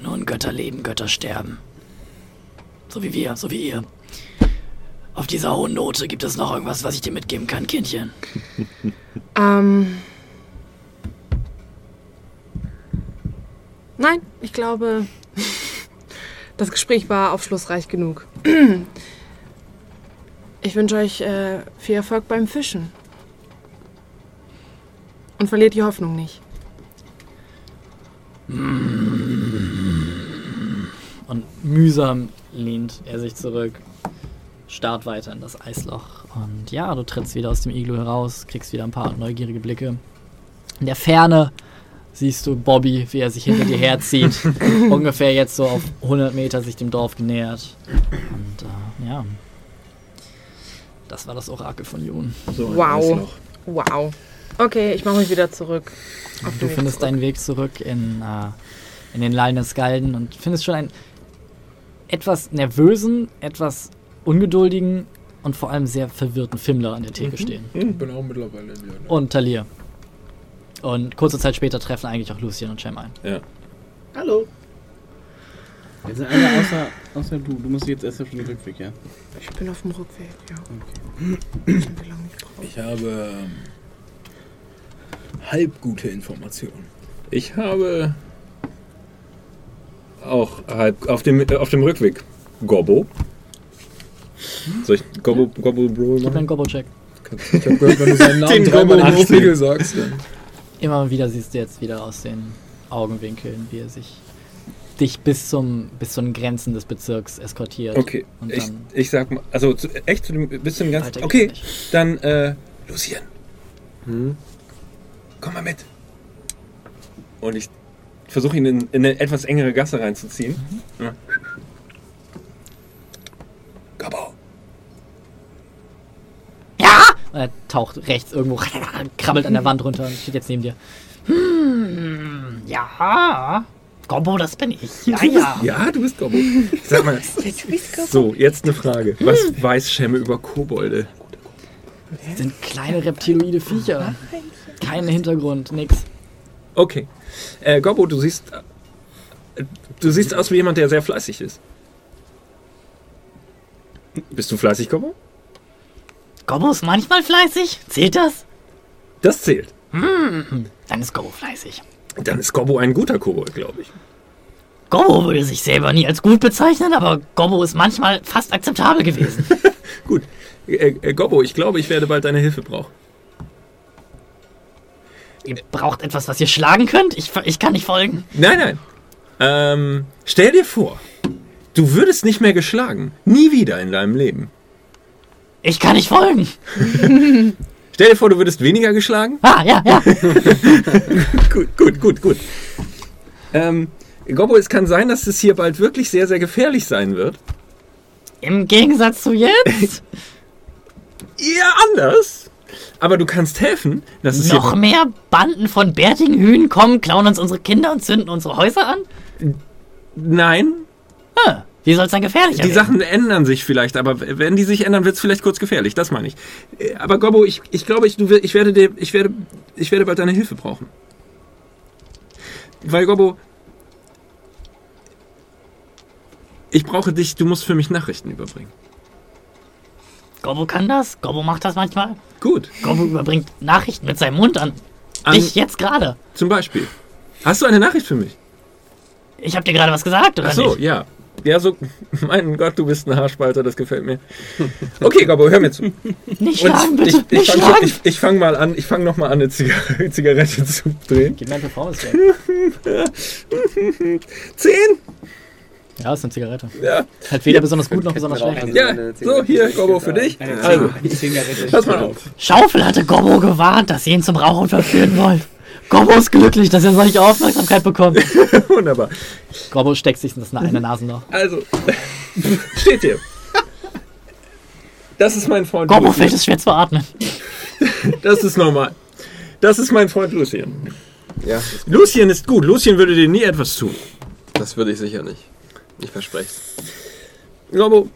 nun Götter leben, Götter sterben. So wie wir, so wie ihr. Auf dieser hohen Note gibt es noch irgendwas, was ich dir mitgeben kann, Kindchen. Ähm. Nein, ich glaube, das Gespräch war aufschlussreich genug. Ich wünsche euch äh, viel Erfolg beim Fischen. Und verliert die Hoffnung nicht. Und mühsam lehnt er sich zurück, starrt weiter in das Eisloch. Und ja, du trittst wieder aus dem Iglu heraus, kriegst wieder ein paar neugierige Blicke. In der Ferne siehst du Bobby, wie er sich hinter dir herzieht. Ungefähr jetzt so auf 100 Meter sich dem Dorf genähert. Und äh, ja, das war das Orakel von Jun. So Wow. Wow. Okay, ich mache mich wieder zurück. Auf Du Weg findest zurück. deinen Weg zurück in, äh, in den Lallen des Galden und findest schon einen etwas nervösen, etwas ungeduldigen und vor allem sehr verwirrten Fimmler an der Theke stehen. Ich bin auch mittlerweile wieder. Ne? Und Talir. Und kurze Zeit später treffen eigentlich auch Lucien und Cem ein. Ja. Hallo. Jetzt sind alle außer, außer du. Du musst jetzt erst auf den Rückweg, ja? Ich bin auf dem Rückweg, ja. Okay. Ich habe ähm, halb gute Informationen. Ich habe auch halb auf dem, auf dem Rückweg Gobbo. Soll ich Gobbo, Gobbo Bro Gib mir einen machen? Gobbo-Check. Ich hab gehört, wenn du seinen Namen Den dreimal im Spiegel sagst, dann. Immer wieder siehst du jetzt wieder aus den Augenwinkeln, wie er sich dich bis zum bis zu den Grenzen des Bezirks eskortiert. Okay, Und ich, dann ich sag mal, also zu, echt zu dem, bis zu dem ganzen. Okay, dann, äh, Lucien, Hm? Komm mal mit. Und ich versuche ihn in, in eine etwas engere Gasse reinzuziehen. Mhm. Ja. Gobbo. er taucht rechts irgendwo, krabbelt an der Wand runter und steht jetzt neben dir. Hm, ja. Gobbo, das bin ich. Ja, ja. Ja, du bist Gobbo. Sag mal, so, jetzt eine Frage. Was weiß Schemme über Kobolde? Das sind kleine reptiloide Viecher. Kein Hintergrund, nix. Okay. Äh, Gobbo, du siehst. Du siehst aus wie jemand, der sehr fleißig ist. Bist du fleißig, Gobbo? Gobbo ist manchmal fleißig. Zählt das? Das zählt. Dann ist Gobbo fleißig. Dann ist Gobbo ein guter Kobold, glaube ich. Gobbo würde sich selber nie als gut bezeichnen, aber Gobbo ist manchmal fast akzeptabel gewesen. Gut. Äh, äh, Gobbo, ich glaube, ich werde bald deine Hilfe brauchen. Ihr braucht etwas, was ihr schlagen könnt? Ich, ich kann nicht folgen. Nein, nein. Ähm, stell dir vor, du würdest nicht mehr geschlagen. Nie wieder in deinem Leben. Ich kann nicht folgen. Stell dir vor, du würdest weniger geschlagen. Ah, ja, ja. Gut, gut, gut, gut. Ähm, Gobbo, es kann sein, dass es hier bald wirklich sehr, sehr gefährlich sein wird. Im Gegensatz zu jetzt Eher anders. Aber du kannst helfen, dass es noch mehr Banden von bärtigen Hühn kommen, klauen uns unsere Kinder und zünden unsere Häuser an? Nein, Ah, wie soll es dann gefährlicher die werden? Sachen ändern sich vielleicht, aber wenn die sich ändern, wird es vielleicht kurz gefährlich. Das meine ich. Äh, Aber Gobbo, ich, ich glaube, ich, du, ich, werde dir, ich, werde, ich werde bald deine Hilfe brauchen. Weil, Gobbo, ich brauche dich, du musst für mich Nachrichten überbringen. Gobbo kann das? Gobbo macht das manchmal? Gut. Gobbo überbringt Nachrichten mit seinem Mund an. An, Dich jetzt gerade. zum Beispiel. Hast du eine Nachricht für mich? Ich habe dir gerade was gesagt, oder Ach so, nicht? ja. Ja, so, mein Gott, du bist ein Haarspalter, das gefällt mir. Okay, Gobbo, hör mir zu. Nicht schlagen, bitte. ich, ich nicht fange schlagen. ich, ich fang mal an, ich fange noch mal an, eine Zigarette, Zigarette zu drehen. Gib mir Performance Check. Zehn? Ja, ist eine Zigarette. Ja. Halt weder besonders gut noch besonders schlecht. Ja, so, hier, Gobbo, für dich. Also, Zigarette. pass mal auf. Schaufel hatte Gobbo gewarnt, dass ihr ihn zum Rauchen verführen wollt. Gobbo ist glücklich, dass er solche Aufmerksamkeit bekommt. Wunderbar. Gobbo steckt sich das eine Nasenloch. Also, steht hier. Das ist mein Freund Gobbo fällt es schwer zu atmen. Das ist normal. Das ist mein Freund Lucien. Ja, das, Lucien ist gut. Lucien würde dir nie etwas tun. das würde ich sicher nicht. Ich verspreche Gobbo,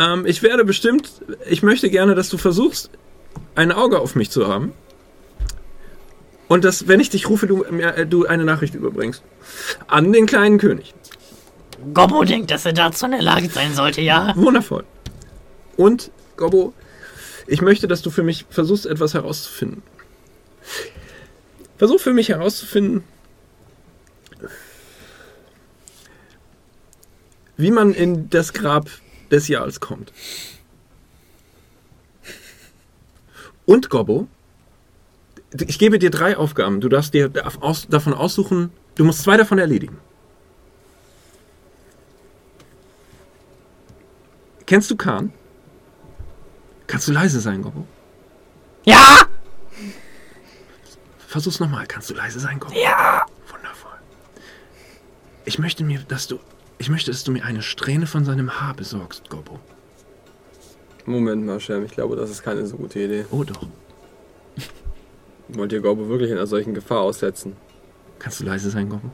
ähm, ich werde bestimmt, ich möchte gerne, dass du versuchst, ein Auge auf mich zu haben. Und dass, wenn ich dich rufe, du, äh, du eine Nachricht überbringst. An den kleinen König. Gobbo denkt, dass er dazu in der Lage sein sollte, ja? Wundervoll. Und, Gobbo, ich möchte, dass du für mich versuchst, etwas herauszufinden. Versuch für mich herauszufinden, wie man in das Grab des Jahres kommt. Und, Gobbo, ich gebe dir drei Aufgaben. Du darfst dir davon aussuchen, du musst zwei davon erledigen. Kennst du Kahn? Kannst du leise sein, Gobbo? Ja! Versuch's nochmal. Kannst du leise sein, Gobbo? Ja! Wundervoll. Ich möchte mir, dass du, ich möchte, dass du mir eine Strähne von seinem Haar besorgst, Gobbo. Moment mal, Shem, ich glaube, das ist keine so gute Idee. Oh doch. Wollt ihr Gorbo wirklich in einer solchen Gefahr aussetzen? Kannst du leise sein, Gobbo?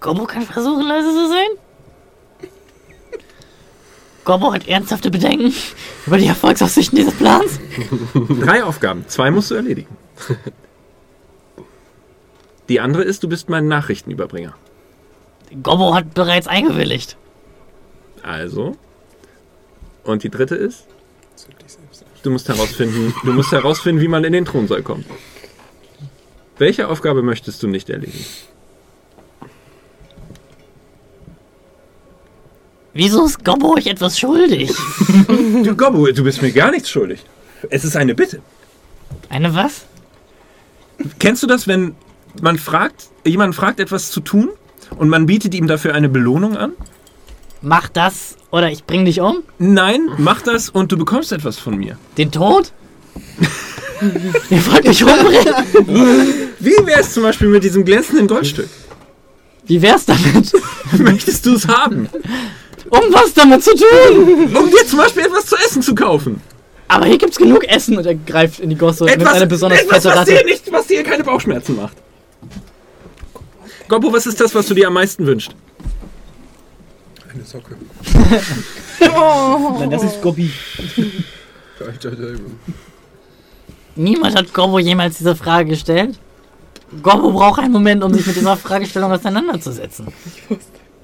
Gobbo kann versuchen, leise zu sein? Gobbo hat ernsthafte Bedenken über die Erfolgsaussichten dieses Plans. Drei Aufgaben. Zwei musst du erledigen. Die andere ist, du bist mein Nachrichtenüberbringer. Gobbo hat bereits eingewilligt. Also. Und die dritte ist, du musst herausfinden, du musst herausfinden, wie man in den Thronsaal kommt. Welche Aufgabe möchtest du nicht erledigen? Wieso ist Gobbo euch etwas schuldig? Du Gobbo, du bist mir gar nichts schuldig. Es ist eine Bitte. Eine was? Kennst du das, wenn man fragt, jemand fragt etwas zu tun und man bietet ihm dafür eine Belohnung an? Mach das oder ich bring dich um? Nein, mach das und du bekommst etwas von mir. Den Tod? Ihr wollt mich umbringen? Wie wär's zum Beispiel mit diesem glänzenden Goldstück? Wie wär's damit? Möchtest du es haben? Um was damit zu tun? Um dir zum Beispiel etwas zu essen zu kaufen. Aber hier gibt's genug Essen und er greift in die Gosse Etwas, eine besonders etwas fette was, dir Ratte. nicht, was dir keine Bauchschmerzen macht. Gobbo, was ist das, was du dir am meisten wünschst? Eine Socke. Nein, das ist Alter, Niemand hat Gobbo jemals diese Frage gestellt. Gobbo braucht einen Moment, um sich mit dieser Fragestellung auseinanderzusetzen.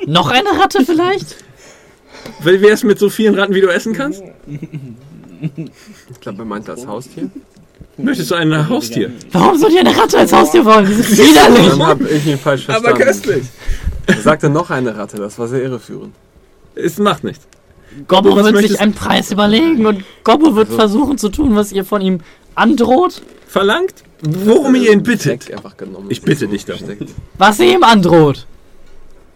Noch eine Ratte vielleicht? Wie wär's mit so vielen Ratten, wie du essen kannst? Ich glaube, er meint das Haustier. Möchtest du ein Haustier? Warum soll ich eine Ratte als Haustier wollen? Die sind widerlich. Dann habe ich ihn falsch verstanden. Aber köstlich. Er sagte noch eine Ratte, das war sehr irreführend. Es macht nichts. Gobbo Was wird sich einen Preis überlegen und Gobbo wird versuchen zu tun, was ihr von ihm androht. Verlangt? Worum ihr ihn bittet? Steck einfach genommen. Ich bitte dich darum. Steckt. Was ihr ihm androht.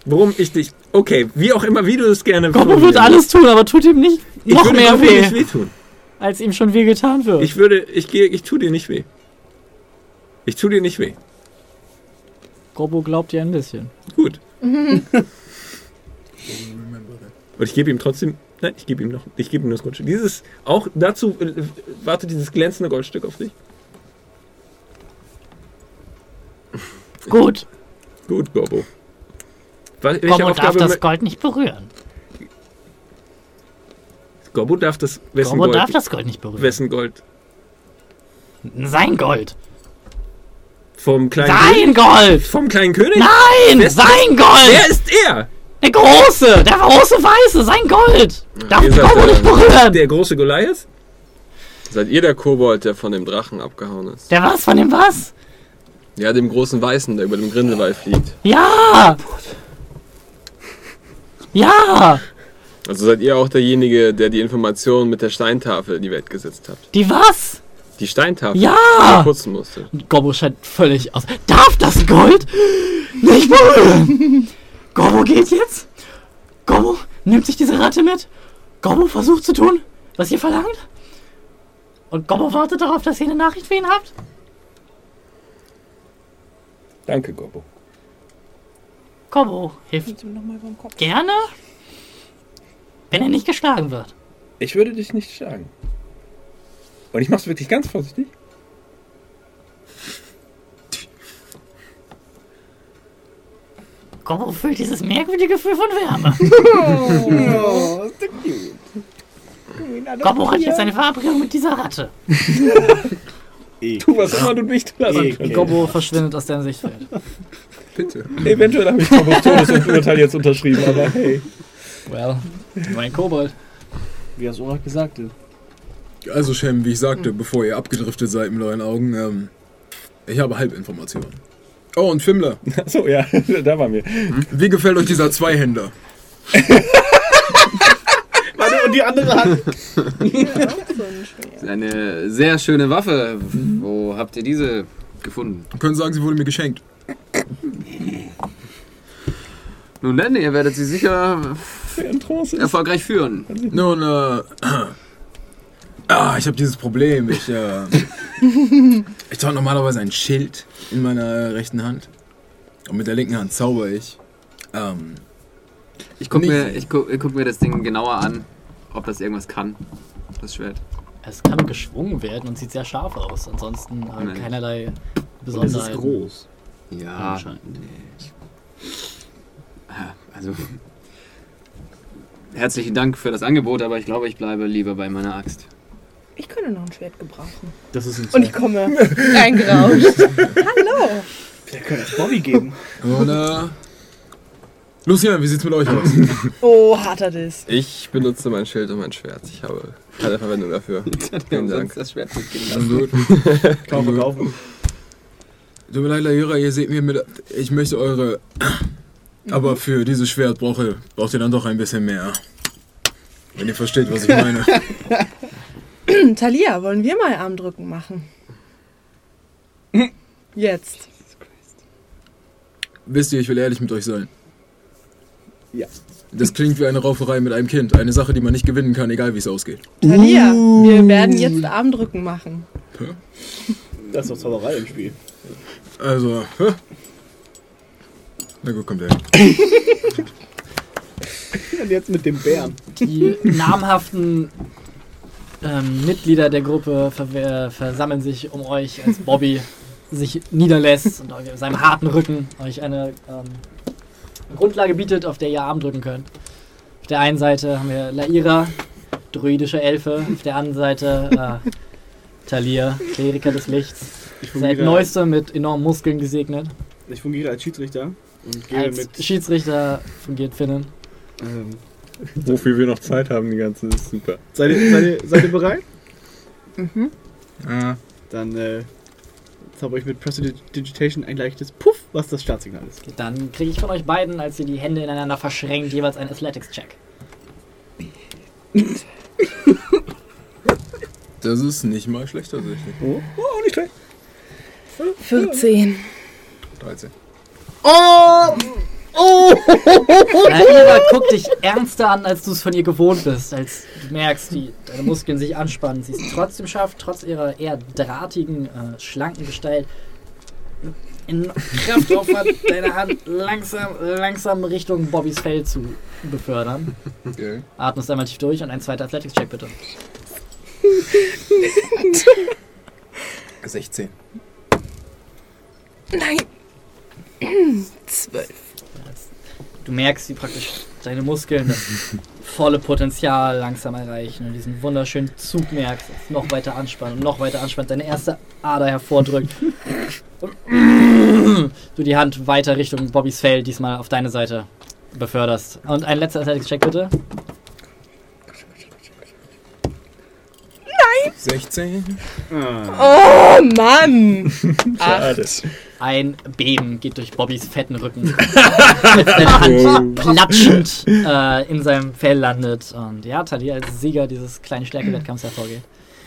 Worum ich dich. Okay, wie auch immer, wie du es gerne Gobbo wird alles tun, aber tut ihm nicht Ich noch würde mehr Gobbo nicht weh, wehtun. Als ihm schon weh getan wird. Ich würde, ich gehe, ich tu dir nicht weh. Ich tu dir nicht weh. Gobbo glaubt ihr ein bisschen. Gut. Und ich gebe ihm trotzdem. Nein, ich gebe ihm noch. Ich gebe ihm das Goldstück. Dieses, auch dazu äh, wartet dieses glänzende Goldstück auf dich. Gut, Gut, Gobbo. Was, welche Gobbo darf Aufgabe das Gold nicht berühren. Gobbo darf das. Wessen Gobbo Gold? darf das Gold nicht berühren. Wessen Gold? Sein Gold. Vom kleinen Sein Gold! Vom kleinen König? Nein! Wer ist Sein Wer Gold! ist er? Der große! Der große Weiße! Sein Gold! Darf ihr seid Gobbo der- nicht berühren! Der große Goliath? Seid ihr der Kobold, der von dem Drachen abgehauen ist? Der was von dem was? Ja, dem großen Weißen, der über dem Grindelwald fliegt. Ja! Ja! Also seid ihr auch derjenige, der die Informationen mit der Steintafel in die Welt gesetzt hat. Die was? Die Steintafel, Ja! die putzen musste. Gobbo scheint völlig aus. Darf das Gold nicht berühren? Gobbo geht jetzt. Gobbo nimmt sich diese Ratte mit. Gobbo versucht zu tun, was ihr verlangt. Und Gobbo wartet darauf, dass ihr eine Nachricht für ihn habt. Danke, Gobbo. Gobbo hilft gerne, wenn er nicht geschlagen wird. Ich würde dich nicht schlagen. Und ich mach's wirklich ganz vorsichtig. Gobbo fühlt dieses merkwürdige Gefühl von Wärme. Gobbo hat jetzt eine Verabredung mit dieser Ratte. Tu was immer du nicht lassen kannst. Gobbo verschwindet aus deinem Sichtfeld. Bitte. Eventuell habe ich Gobbos Todesurteil jetzt unterschrieben, aber hey. Well, mein Kobold. Wie das Orak gesagt hat. Also, Shem, wie ich sagte, bevor ihr abgedriftet seid mit euren Augen, ähm, ich habe Halbinformationen. Oh, und Fimmler, Achso, ja, da waren wir. wie gefällt euch dieser Zweihänder? Warte, und die andere Hand. Eine sehr schöne Waffe. Wo habt ihr diese gefunden? Wir können sagen, sie wurde mir geschenkt. Nun denn, ihr werdet sie sicher Trance ist. erfolgreich führen. Nun, äh. Ah, ich habe dieses Problem. Ich, äh. ich trage normalerweise ein Schild in meiner rechten Hand. Und mit der linken Hand zauber ich. Ähm. Ich guck, Nicht- mir, ich, guck, ich guck mir das Ding genauer an, ob das irgendwas kann. Das Schwert. Es kann geschwungen werden und sieht sehr scharf aus. Ansonsten äh, Nein. keinerlei Und es ist Besonderheiten. groß. Ja, Anscheinend. Ah, also. Herzlichen Dank für das Angebot, aber ich glaube, ich bleibe lieber bei meiner Axt. Ich könnte noch ein Schwert gebrauchen. Das ist ein Und ich komme reingerauscht. Hallo. Der könnte es Bobby geben. Äh. Lucian, wie sieht's mit euch aus? Oh, harter Diss. Ich benutze mein Schild und mein Schwert. Ich habe keine Verwendung dafür. Vielen Dank. das Schwert mitgehen gut. Kaufen, kaufen. Tut mir leid, Laira, ihr seht mir mit. Ich möchte eure. Aber für dieses Schwert brauche, braucht ihr dann doch ein bisschen mehr. Wenn ihr versteht, was ich meine. Talia, wollen wir mal Armdrücken machen? Jetzt. Wisst ihr, ich will ehrlich mit euch sein. Ja. Das klingt wie eine Rauferei mit einem Kind. Eine Sache, die man nicht gewinnen kann, egal wie es ausgeht. Talia, wir werden jetzt Armdrücken machen. Das ist doch Zauberei im Spiel. Also, hä? Na gut, kommt her. Und jetzt mit dem Bären. Die namhaften ähm, Mitglieder der Gruppe ver versammeln sich um euch, als Bobby sich niederlässt und auf seinem harten Rücken euch eine ähm, Grundlage bietet, auf der ihr Arm drücken könnt. Auf der einen Seite haben wir Laira, druidische Elfe, auf der anderen Seite äh, Talir, Kleriker des Lichts. Ich Seit neuestem mit enormen Muskeln gesegnet. ich fungiere als Schiedsrichter und gehe Als mit. Schiedsrichter fungiert Finnen. Ähm, Wofür wir noch Zeit haben, die ganze ist super. seid, ihr, seid, ihr, seid ihr bereit? Mhm. Ah, Dann äh, zauber ich mit Prestidigitation ein leichtes Puff, was das Startsignal ist. Dann kriege ich von euch beiden, als ihr die Hände ineinander verschränkt, jeweils einen Athletics-Check. das ist nicht mal schlecht tatsächlich. Oh, oh nicht schlecht. 14. 13. Laira guckt dich ernster an, als du es von ihr gewohnt bist. Als du merkst, wie deine Muskeln sich anspannen. Sie ist trotzdem schafft, trotz ihrer eher drahtigen, äh, schlanken Gestalt, in Kraftaufwand deine Hand langsam, langsam Richtung Bobbys Fell zu befördern. Okay. Atmest einmal tief durch und ein zweiter Athletics-Check bitte. 16. Nein. 12. Du merkst, wie praktisch deine Muskeln das volle Potenzial langsam erreichen und diesen wunderschönen Zug merkst, das noch weiter anspannen und noch weiter anspannen, deine erste Ader hervordrückt. Und du die Hand weiter Richtung Bobbys Fell, diesmal auf deine Seite beförderst. Und ein letzter Athletics-Check bitte. 16. Ah. Oh Mann! Schade. Ein Beben geht durch Bobbys fetten Rücken. als deine Hand platschend äh, in seinem Fell landet. Und ja, Talia als Sieger dieses kleinen Stärkewettkampfs hervorgeht.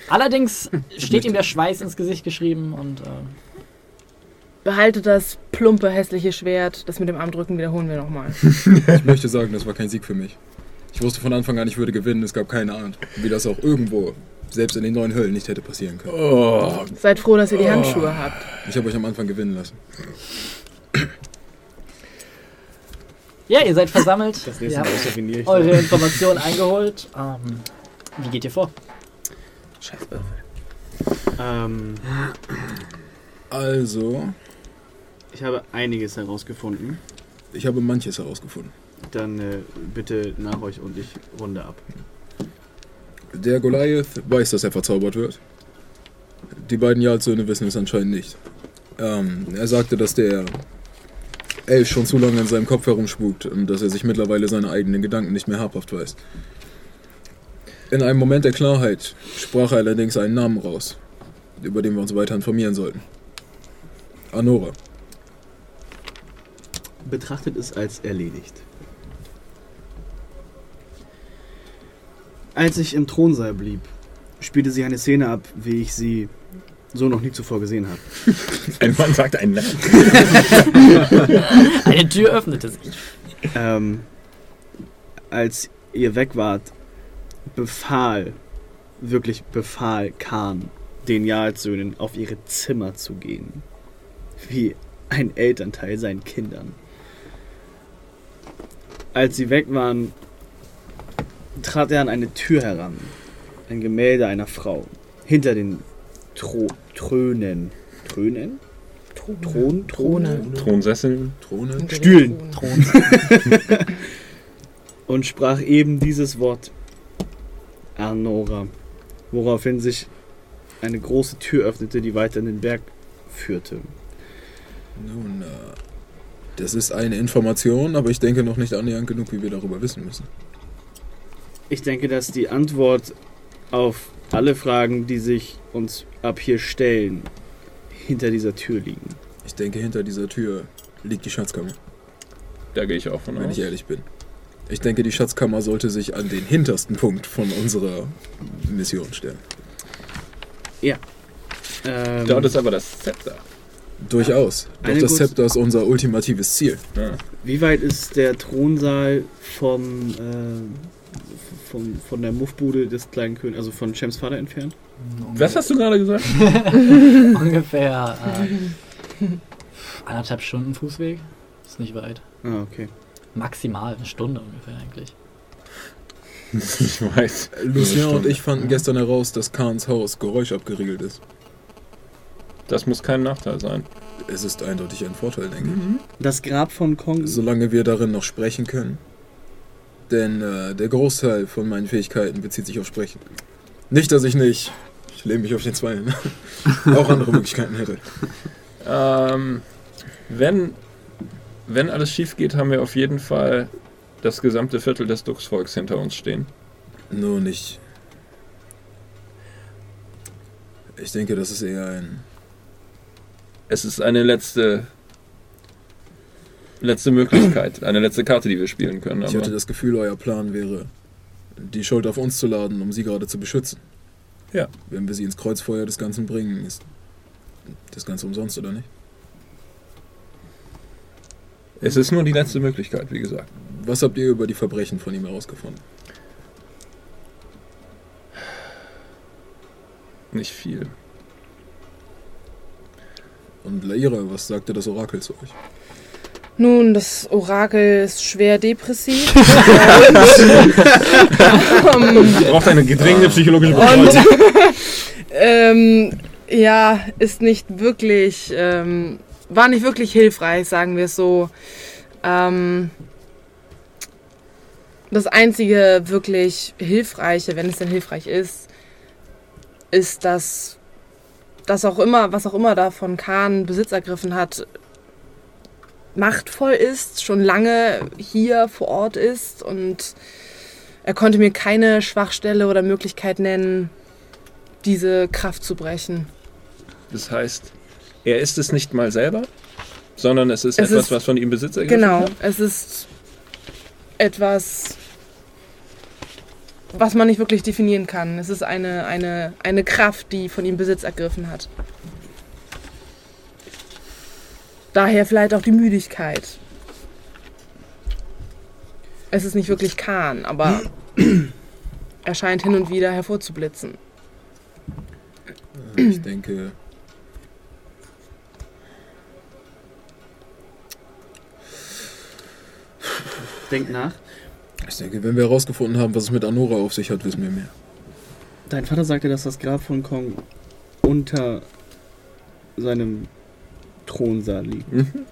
Allerdings steht ihm der Schweiß ins Gesicht geschrieben und äh, Behalte das plumpe, hässliche Schwert. Das mit dem Armdrücken wiederholen wir nochmal. Ich möchte sagen, das war kein Sieg für mich. Ich wusste von Anfang an, ich würde gewinnen. Es gab keine Ahnung, wie das auch irgendwo, selbst in den neuen Höllen, nicht hätte passieren können. Oh, Seid froh, dass ihr die Handschuhe habt. Ich habe euch am Anfang gewinnen lassen. ja, ihr seid versammelt. Das ihr nächste Mal habt eure. Informationen eingeholt. Ähm, wie geht ihr vor? Ähm, Also, ich habe einiges herausgefunden. ich habe manches herausgefunden. Dann äh, bitte nach euch und ich runde ab. Der Goliath weiß, dass er verzaubert wird. Die beiden Jarlsöhne wissen es anscheinend nicht. Ähm, er sagte, dass der Elf schon zu lange in seinem Kopf herumspukt und dass er sich mittlerweile seine eigenen Gedanken nicht mehr habhaft weiß. In einem Moment der Klarheit sprach er allerdings einen Namen raus, über den wir uns weiter informieren sollten. Anora. Betrachtet es als erledigt. Als ich im Thronsaal blieb, spielte sie eine Szene ab, wie ich sie so noch nie zuvor gesehen habe. ein Mann sagt einen Namen. Eine Tür öffnete sich. Ähm, als ihr weg wart, befahl, wirklich befahl Khan, den Jarlsöhnen auf ihre Zimmer zu gehen. Wie ein Elternteil seinen Kindern. Als sie weg waren, trat er an eine Tür heran. Ein Gemälde einer Frau. Hinter den Tro Trönen. Trönen? Thron? Throne. Thronsessel. Throne? Hinter den Stühlen. Thronen. und sprach eben dieses Wort Arnora, woraufhin sich eine große Tür öffnete, die weiter in den Berg führte. Nun, äh, das ist eine Information, aber ich denke noch nicht annähernd genug, wie wir darüber wissen müssen. Ich denke, dass die Antwort auf alle Fragen, die sich uns ab hier stellen, hinter dieser Tür liegen. Ich denke, hinter dieser Tür liegt die Schatzkammer. Da gehe ich auch von Wenn aus. ich ehrlich bin. Ich denke, die Schatzkammer sollte sich an den hintersten Punkt von unserer Mission stellen. Ja. Ähm, Dort ist aber das Zepter. Durchaus. Doch Eine das Zepter ist unser ultimatives Ziel. Ja. Wie weit ist der Thronsaal vom, äh, vom, von der Muffbude des kleinen Königs, also von Chems Vater entfernt? Was hast du gerade gesagt? Ungefähr äh, anderthalb Stunden Fußweg. Ist nicht weit. Ah, okay. Maximal eine Stunde ungefähr eigentlich. ich weiß. Lucien und ich fanden gestern heraus, dass Kahns Haus geräuschabgeriegelt ist. Das muss kein Nachteil sein. Es ist eindeutig ein Vorteil, denke ich. Das Grab von Kong. Solange wir darin noch sprechen können. Denn äh, der Großteil von meinen Fähigkeiten bezieht sich auf Sprechen. Nicht, dass ich nicht, ich lehne mich auf den Zweien, auch andere Möglichkeiten hätte. Ähm, wenn, wenn alles schief geht, haben wir auf jeden Fall das gesamte Viertel des Dux-Volks hinter uns stehen. Nur nicht. Ich denke, das ist eher ein. Es ist eine letzte letzte Möglichkeit, eine letzte Karte, die wir spielen können. Ich hatte das Gefühl, euer Plan wäre, die Schuld auf uns zu laden, um sie gerade zu beschützen. Ja. Wenn wir sie ins Kreuzfeuer des Ganzen bringen, ist das Ganze umsonst, oder nicht? es ist nur die letzte Möglichkeit, wie gesagt. Was habt ihr über die Verbrechen von ihm herausgefunden? Nicht viel. Und Laira, was sagte das Orakel zu euch? Nun, das Orakel ist schwer depressiv. Braucht eine gedrängte psychologische Und ähm, ja, ist nicht wirklich, ähm, war nicht wirklich hilfreich, sagen wir es so. Ähm, das einzige wirklich Hilfreiche, wenn es denn hilfreich ist, ist, dass das auch immer, was auch immer da von Khan Besitz ergriffen hat, machtvoll ist, schon lange hier vor Ort ist und er konnte mir keine Schwachstelle oder Möglichkeit nennen, diese Kraft zu brechen. Das heißt, er ist es nicht mal selber, sondern es ist Es etwas, ist- was von ihm Besitz ergriffen Genau, hat. es ist etwas, was man nicht wirklich definieren kann. Es ist eine, eine, eine Kraft, die von ihm Besitz ergriffen hat. Daher vielleicht auch die Müdigkeit. Es ist nicht wirklich Kahn, aber er scheint hin und wieder hervorzublitzen. Ich denke, Denk nach. ich denke, wenn wir herausgefunden haben, was es mit Anora auf sich hat, wissen wir mehr. Dein Vater sagte, dass das Grab von Kong unter seinem Thronsaal liegt. Mhm.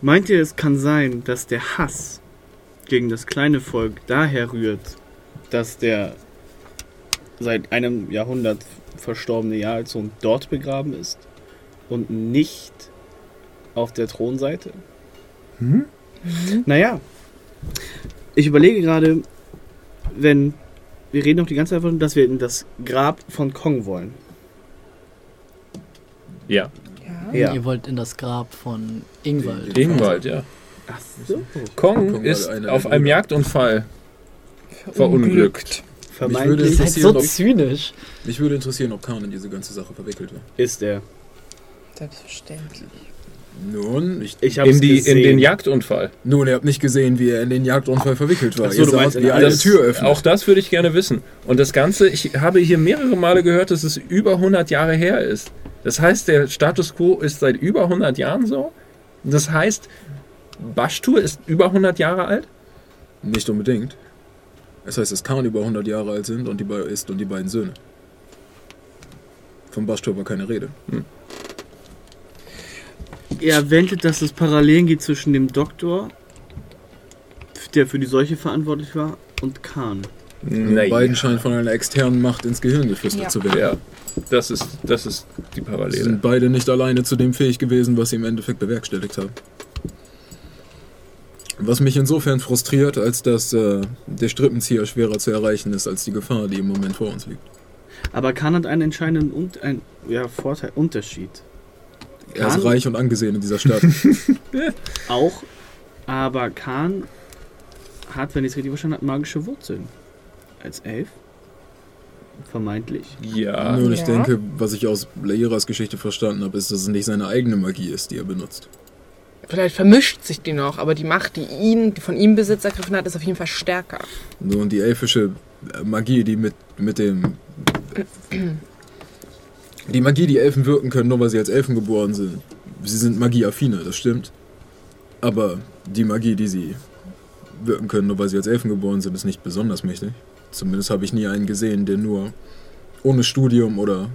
Meint ihr, es kann sein, dass der Hass gegen das kleine Volk daher rührt, dass der seit einem Jahrhundert verstorbene Jarlsohn dort begraben ist und nicht auf der Thronseite? Mhm. Naja, ich überlege gerade, wenn wir reden doch die ganze Zeit davon, dass wir in das Grab von Kong wollen. Ja, Ja. Ihr wollt in das Grab von Ingwald. Ingwald, ja. Ach so. Kong Kong ist war einer auf einem. Jagdunfall verunglückt. würde Vermeintlich es- Seid so zynisch. Mich würde interessieren, ob Khan in diese ganze Sache verwickelt war. ist er. Selbstverständlich. Nun, ich, Ich hab's In, die, in den Jagdunfall. nun, ihr habt nicht gesehen, wie er in den Jagdunfall verwickelt war. Ach so, ihr du meinst in wie er alles- Tür öffnet. Auch das würde ich gerne wissen. Und das Ganze, ich habe hier mehrere Male gehört, dass es über 100 Jahre her ist. Das heißt, der Status quo ist seit über 100 Jahren so. Das heißt, Bashtur ist über 100 Jahre alt. Nicht unbedingt. Es heißt, dass Khan über 100 Jahre alt sind und die, ist und die beiden Söhne. Von Bastor war keine Rede. Er erwähnte, dass es Parallelen gibt zwischen dem Doktor, der für die Seuche verantwortlich war, und Khan. Nein. Beiden scheinen von einer externen Macht ins Gehirn geflüstert Ja. zu werden. Ja, das ist, das ist die Parallele. sind beide nicht alleine zu dem fähig gewesen, was sie im Endeffekt bewerkstelligt haben. Was mich insofern frustriert, als dass äh, der Strippenzieher schwerer zu erreichen ist als die Gefahr, die im Moment vor uns liegt. Aber Khan hat einen entscheidenden und ein, ja, Vorteil, Unterschied. Er ist reich und angesehen in dieser Stadt. Auch, aber Khan hat, wenn ich es richtig verstanden habe, magische Wurzeln. Als Elf. Vermeintlich. Ja. Nun, ich Ja. denke, was ich aus Lairas Geschichte verstanden habe, ist, dass es nicht seine eigene Magie ist, die er benutzt. Vielleicht vermischt sich die noch, aber die Macht, die ihn, die von ihm Besitz ergriffen hat, ist auf jeden Fall stärker. Nun, die elfische Magie, die mit, mit dem... Die Magie, die Elfen wirken können, nur weil sie als Elfen geboren sind. Sie sind magieaffiner, das stimmt. Aber die Magie, die sie wirken können, nur weil sie als Elfen geboren sind, ist nicht besonders mächtig. Zumindest habe ich nie einen gesehen, der nur ohne Studium oder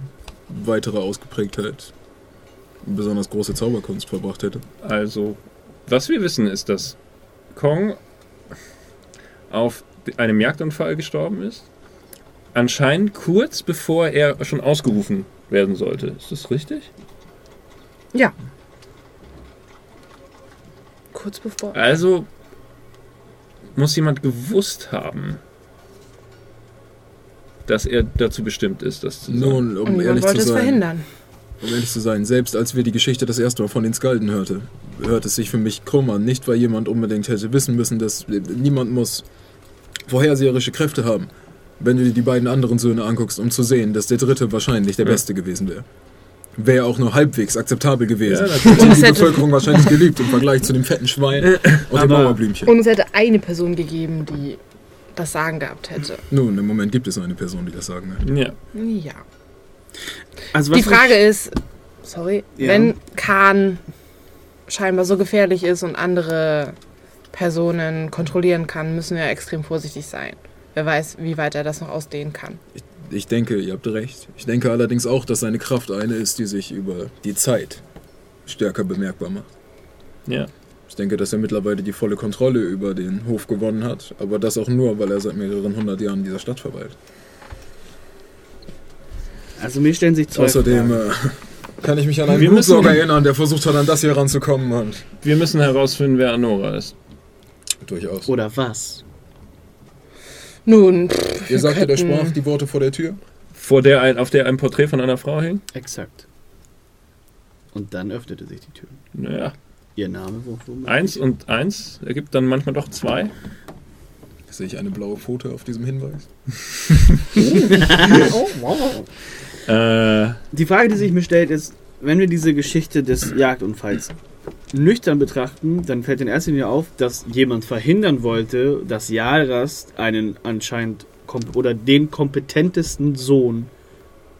weitere Ausgeprägtheit besonders große Zauberkunst verbracht hätte. Also, was wir wissen ist, dass Kong auf einem Jagdunfall gestorben ist. Anscheinend kurz bevor er schon ausgerufen werden sollte. Ist das richtig? Ja. Kurz bevor. Also muss jemand gewusst haben, dass er dazu bestimmt ist, das zu sagen. Nun, Und um niemand ehrlich wollte zu es sein, verhindern. um ehrlich zu sein, selbst als wir die Geschichte das erste Mal von den Skalden hörte, hört es sich für mich krumm an. Nicht, weil jemand unbedingt hätte wissen müssen, dass niemand muss vorherseherische Kräfte haben. Wenn du dir die beiden anderen Söhne anguckst, um zu sehen, dass der dritte wahrscheinlich der Ja. Beste gewesen wäre. Wäre auch nur halbwegs akzeptabel gewesen. Ja, Und die hätte- Bevölkerung wahrscheinlich geliebt im Vergleich zu dem fetten Schwein und dem Mauerblümchen. Und es hätte eine Person gegeben, die das Sagen gehabt hätte. Nun, im Moment gibt es eine Person, die das sagen wird. Ja. Ja. Also Die Frage ist, sorry, Ja. wenn Khan scheinbar so gefährlich ist und andere Personen kontrollieren kann, müssen wir extrem vorsichtig sein. Wer weiß, wie weit er das noch ausdehnen kann. Ich denke, ihr habt recht. Ich denke allerdings auch, dass seine Kraft eine ist, die sich über die Zeit stärker bemerkbar macht. Ja. Ich denke, dass er mittlerweile die volle Kontrolle über den Hof gewonnen hat, aber das auch nur, weil er seit mehreren hundert Jahren in dieser Stadt verweilt. Also mir stellen sich zwei Außerdem Fragen. äh, kann ich mich an einen Wir erinnern, der versucht hat, an das hier ranzukommen und Wir müssen herausfinden, wer Anora ist. durchaus. Oder was? Nun, pff, Ihr wir sagte, der sprach die Worte vor der Tür? Vor der ein, auf der ein Porträt von einer Frau hing? Exakt. Und dann öffnete sich die Tür. Naja. Ihr Name, wo, wo Eins und eins ergibt dann manchmal doch zwei. Sehe ich eine blaue Pfote auf diesem Hinweis? Äh, Die Frage, die sich mir stellt, ist, wenn wir diese Geschichte des Jagdunfalls nüchtern betrachten, dann fällt in erster Linie auf, dass jemand verhindern wollte, dass Jalrast einen anscheinend oder den kompetentesten Sohn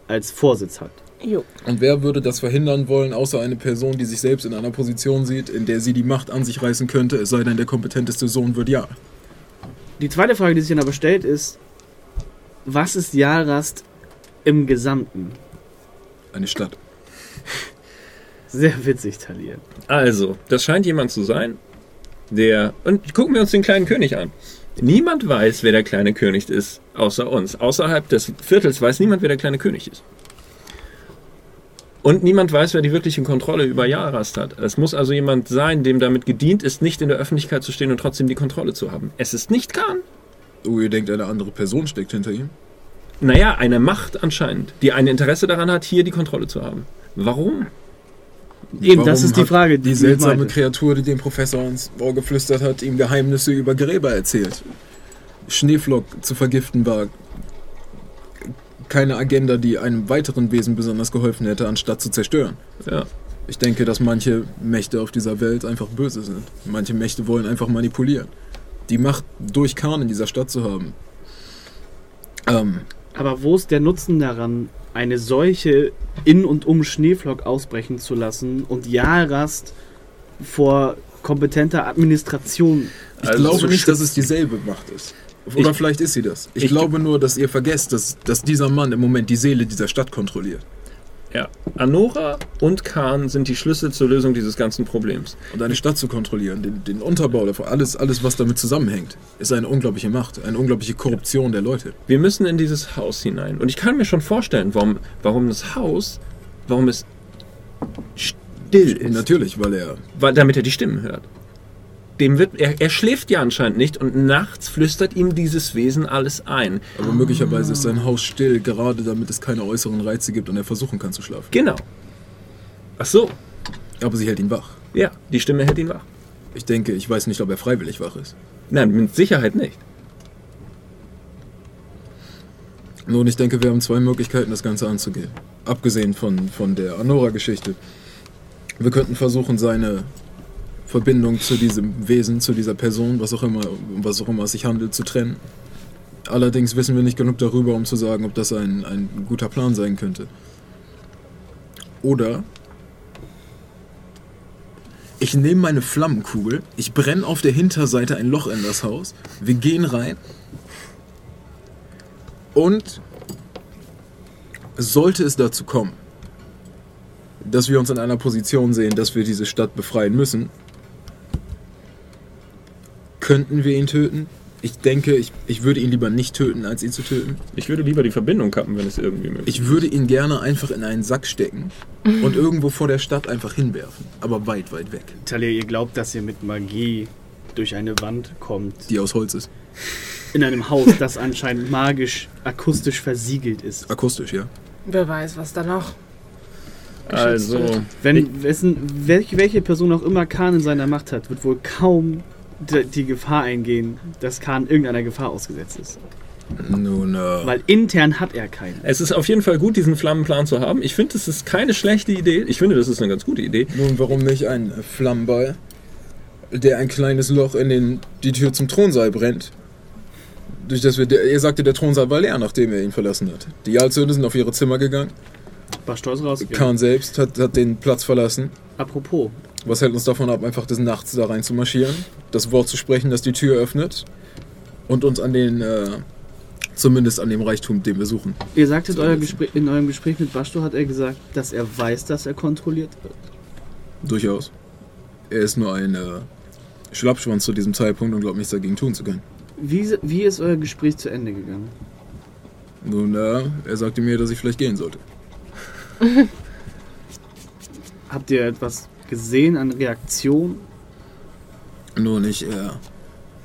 als Vorsitz hat. Jo. Und wer würde das verhindern wollen, außer eine Person, die sich selbst in einer Position sieht, in der sie die Macht an sich reißen könnte, es sei denn, der kompetenteste Sohn wird ja. Die zweite Frage, die sich dann aber stellt, ist, was ist Jalrast im Gesamten? Eine Stadt. Sehr witzig, Talir. also, das scheint jemand zu sein, der. Und gucken wir uns den kleinen König an. Niemand weiß, wer der kleine König ist, außer uns. Außerhalb des Viertels weiß niemand, wer der kleine König ist. Und niemand weiß, wer die wirkliche Kontrolle über Jarast hat. Es muss also jemand sein, dem damit gedient ist, nicht in der Öffentlichkeit zu stehen und trotzdem die Kontrolle zu haben. Es ist nicht Khan. Oh, ihr denkt, eine andere Person steckt hinter ihm? Naja, eine Macht anscheinend, die ein Interesse daran hat, hier die Kontrolle zu haben. Warum? Eben, das ist die Frage, Die die seltsame. Kreatur, die dem Professor ins Ohr geflüstert hat, ihm Geheimnisse über Gräber erzählt. Schneeflock zu vergiften war keine Agenda, die einem weiteren Wesen besonders geholfen hätte, anstatt zu zerstören. Ja. Ich denke, dass manche Mächte auf dieser Welt einfach böse sind. Manche Mächte wollen einfach manipulieren. Die Macht durch Khan in dieser Stadt zu haben. Ähm, Aber wo ist der Nutzen daran, eine Seuche in und um Schneeflock ausbrechen zu lassen und Jalrast vor kompetenter Administration ich Also glaube zu nicht, dass es dieselbe Macht ist. Oder Ich- vielleicht ist sie das. Ich, ich- glaube nur, dass ihr vergesst, dass, dass dieser Mann im Moment die Seele dieser Stadt kontrolliert. Ja. Anora und Khan sind die Schlüssel zur Lösung dieses ganzen Problems. Und eine Stadt zu kontrollieren, den, den Unterbau davon, alles, alles, was damit zusammenhängt, ist eine unglaubliche Macht, eine unglaubliche Korruption der Leute. Wir müssen in dieses Haus hinein. Und ich kann mir schon vorstellen, warum, warum das Haus, warum es still ist. natürlich, weil er Weil, damit er die Stimmen hört. Dem wird, er, er schläft ja anscheinend nicht und nachts flüstert ihm dieses Wesen alles ein. Aber möglicherweise ist sein Haus still, gerade damit es keine äußeren Reize gibt und er versuchen kann zu schlafen. Genau. Ach so. Aber sie hält ihn wach. Ja, die Stimme hält ihn wach. Ich denke, ich weiß nicht, ob er freiwillig wach ist. Nein, mit Sicherheit nicht. Nun, ich denke, wir haben zwei Möglichkeiten, das Ganze anzugehen. Abgesehen von, von der Anora-Geschichte. Wir könnten versuchen, seine Verbindung zu diesem Wesen, zu dieser Person, was auch immer, was auch immer es sich handelt, zu trennen. Allerdings wissen wir nicht genug darüber, um zu sagen, ob das ein, ein guter Plan sein könnte. Oder ich nehme meine Flammenkugel, ich brenne auf der Hinterseite ein Loch in das Haus, wir gehen rein und sollte es dazu kommen, dass wir uns in einer Position sehen, dass wir diese Stadt befreien müssen, könnten wir ihn töten. Ich denke, ich, ich würde ihn lieber nicht töten, als ihn zu töten. Ich würde lieber die Verbindung kappen, wenn es irgendwie möglich ist. Ich würde ihn gerne einfach in einen Sack stecken und irgendwo vor der Stadt einfach hinwerfen. Aber weit, weit weg. Talia, ihr glaubt, dass ihr mit Magie durch eine Wand kommt. Die aus Holz ist. In einem Haus, das anscheinend magisch, akustisch versiegelt ist. Akustisch, ja. Wer weiß, was da noch. Also, Wenn wessen, welche, welche Person auch immer Khan in seiner Macht hat, wird wohl kaum die, Gefahr eingehen, dass Khan irgendeiner Gefahr ausgesetzt ist. Nun, äh, Weil intern hat er keinen. es ist auf jeden Fall gut, diesen Flammenplan zu haben. Ich finde, das ist keine schlechte Idee. Ich finde, das ist eine ganz gute Idee. nun, warum nicht ein Flammenball, der ein kleines Loch in den, die Tür zum Thronsaal brennt? Durch das wir, der, er sagte, der Thronsaal war leer, nachdem er ihn verlassen hat. Die Jarlsöhne sind auf ihre Zimmer gegangen. War stolz rausgegangen. Khan selbst hat, hat den Platz verlassen. Apropos, Was hält uns davon ab, einfach des Nachts da rein zu marschieren, das Wort zu sprechen, das die Tür öffnet und uns an den, äh, zumindest an dem Reichtum, den wir suchen. ihr sagtet euer. Gespräch, in eurem Gespräch mit Bashto hat er gesagt, dass er weiß, dass er kontrolliert wird. Durchaus. Er ist nur ein äh, Schlappschwanz zu diesem Zeitpunkt und glaubt nichts dagegen tun zu können. Wie, wie ist euer Gespräch zu Ende gegangen? Nun, äh, er sagte mir, dass ich vielleicht gehen sollte. Habt ihr etwas gesehen an Reaktion? Nun, ich äh,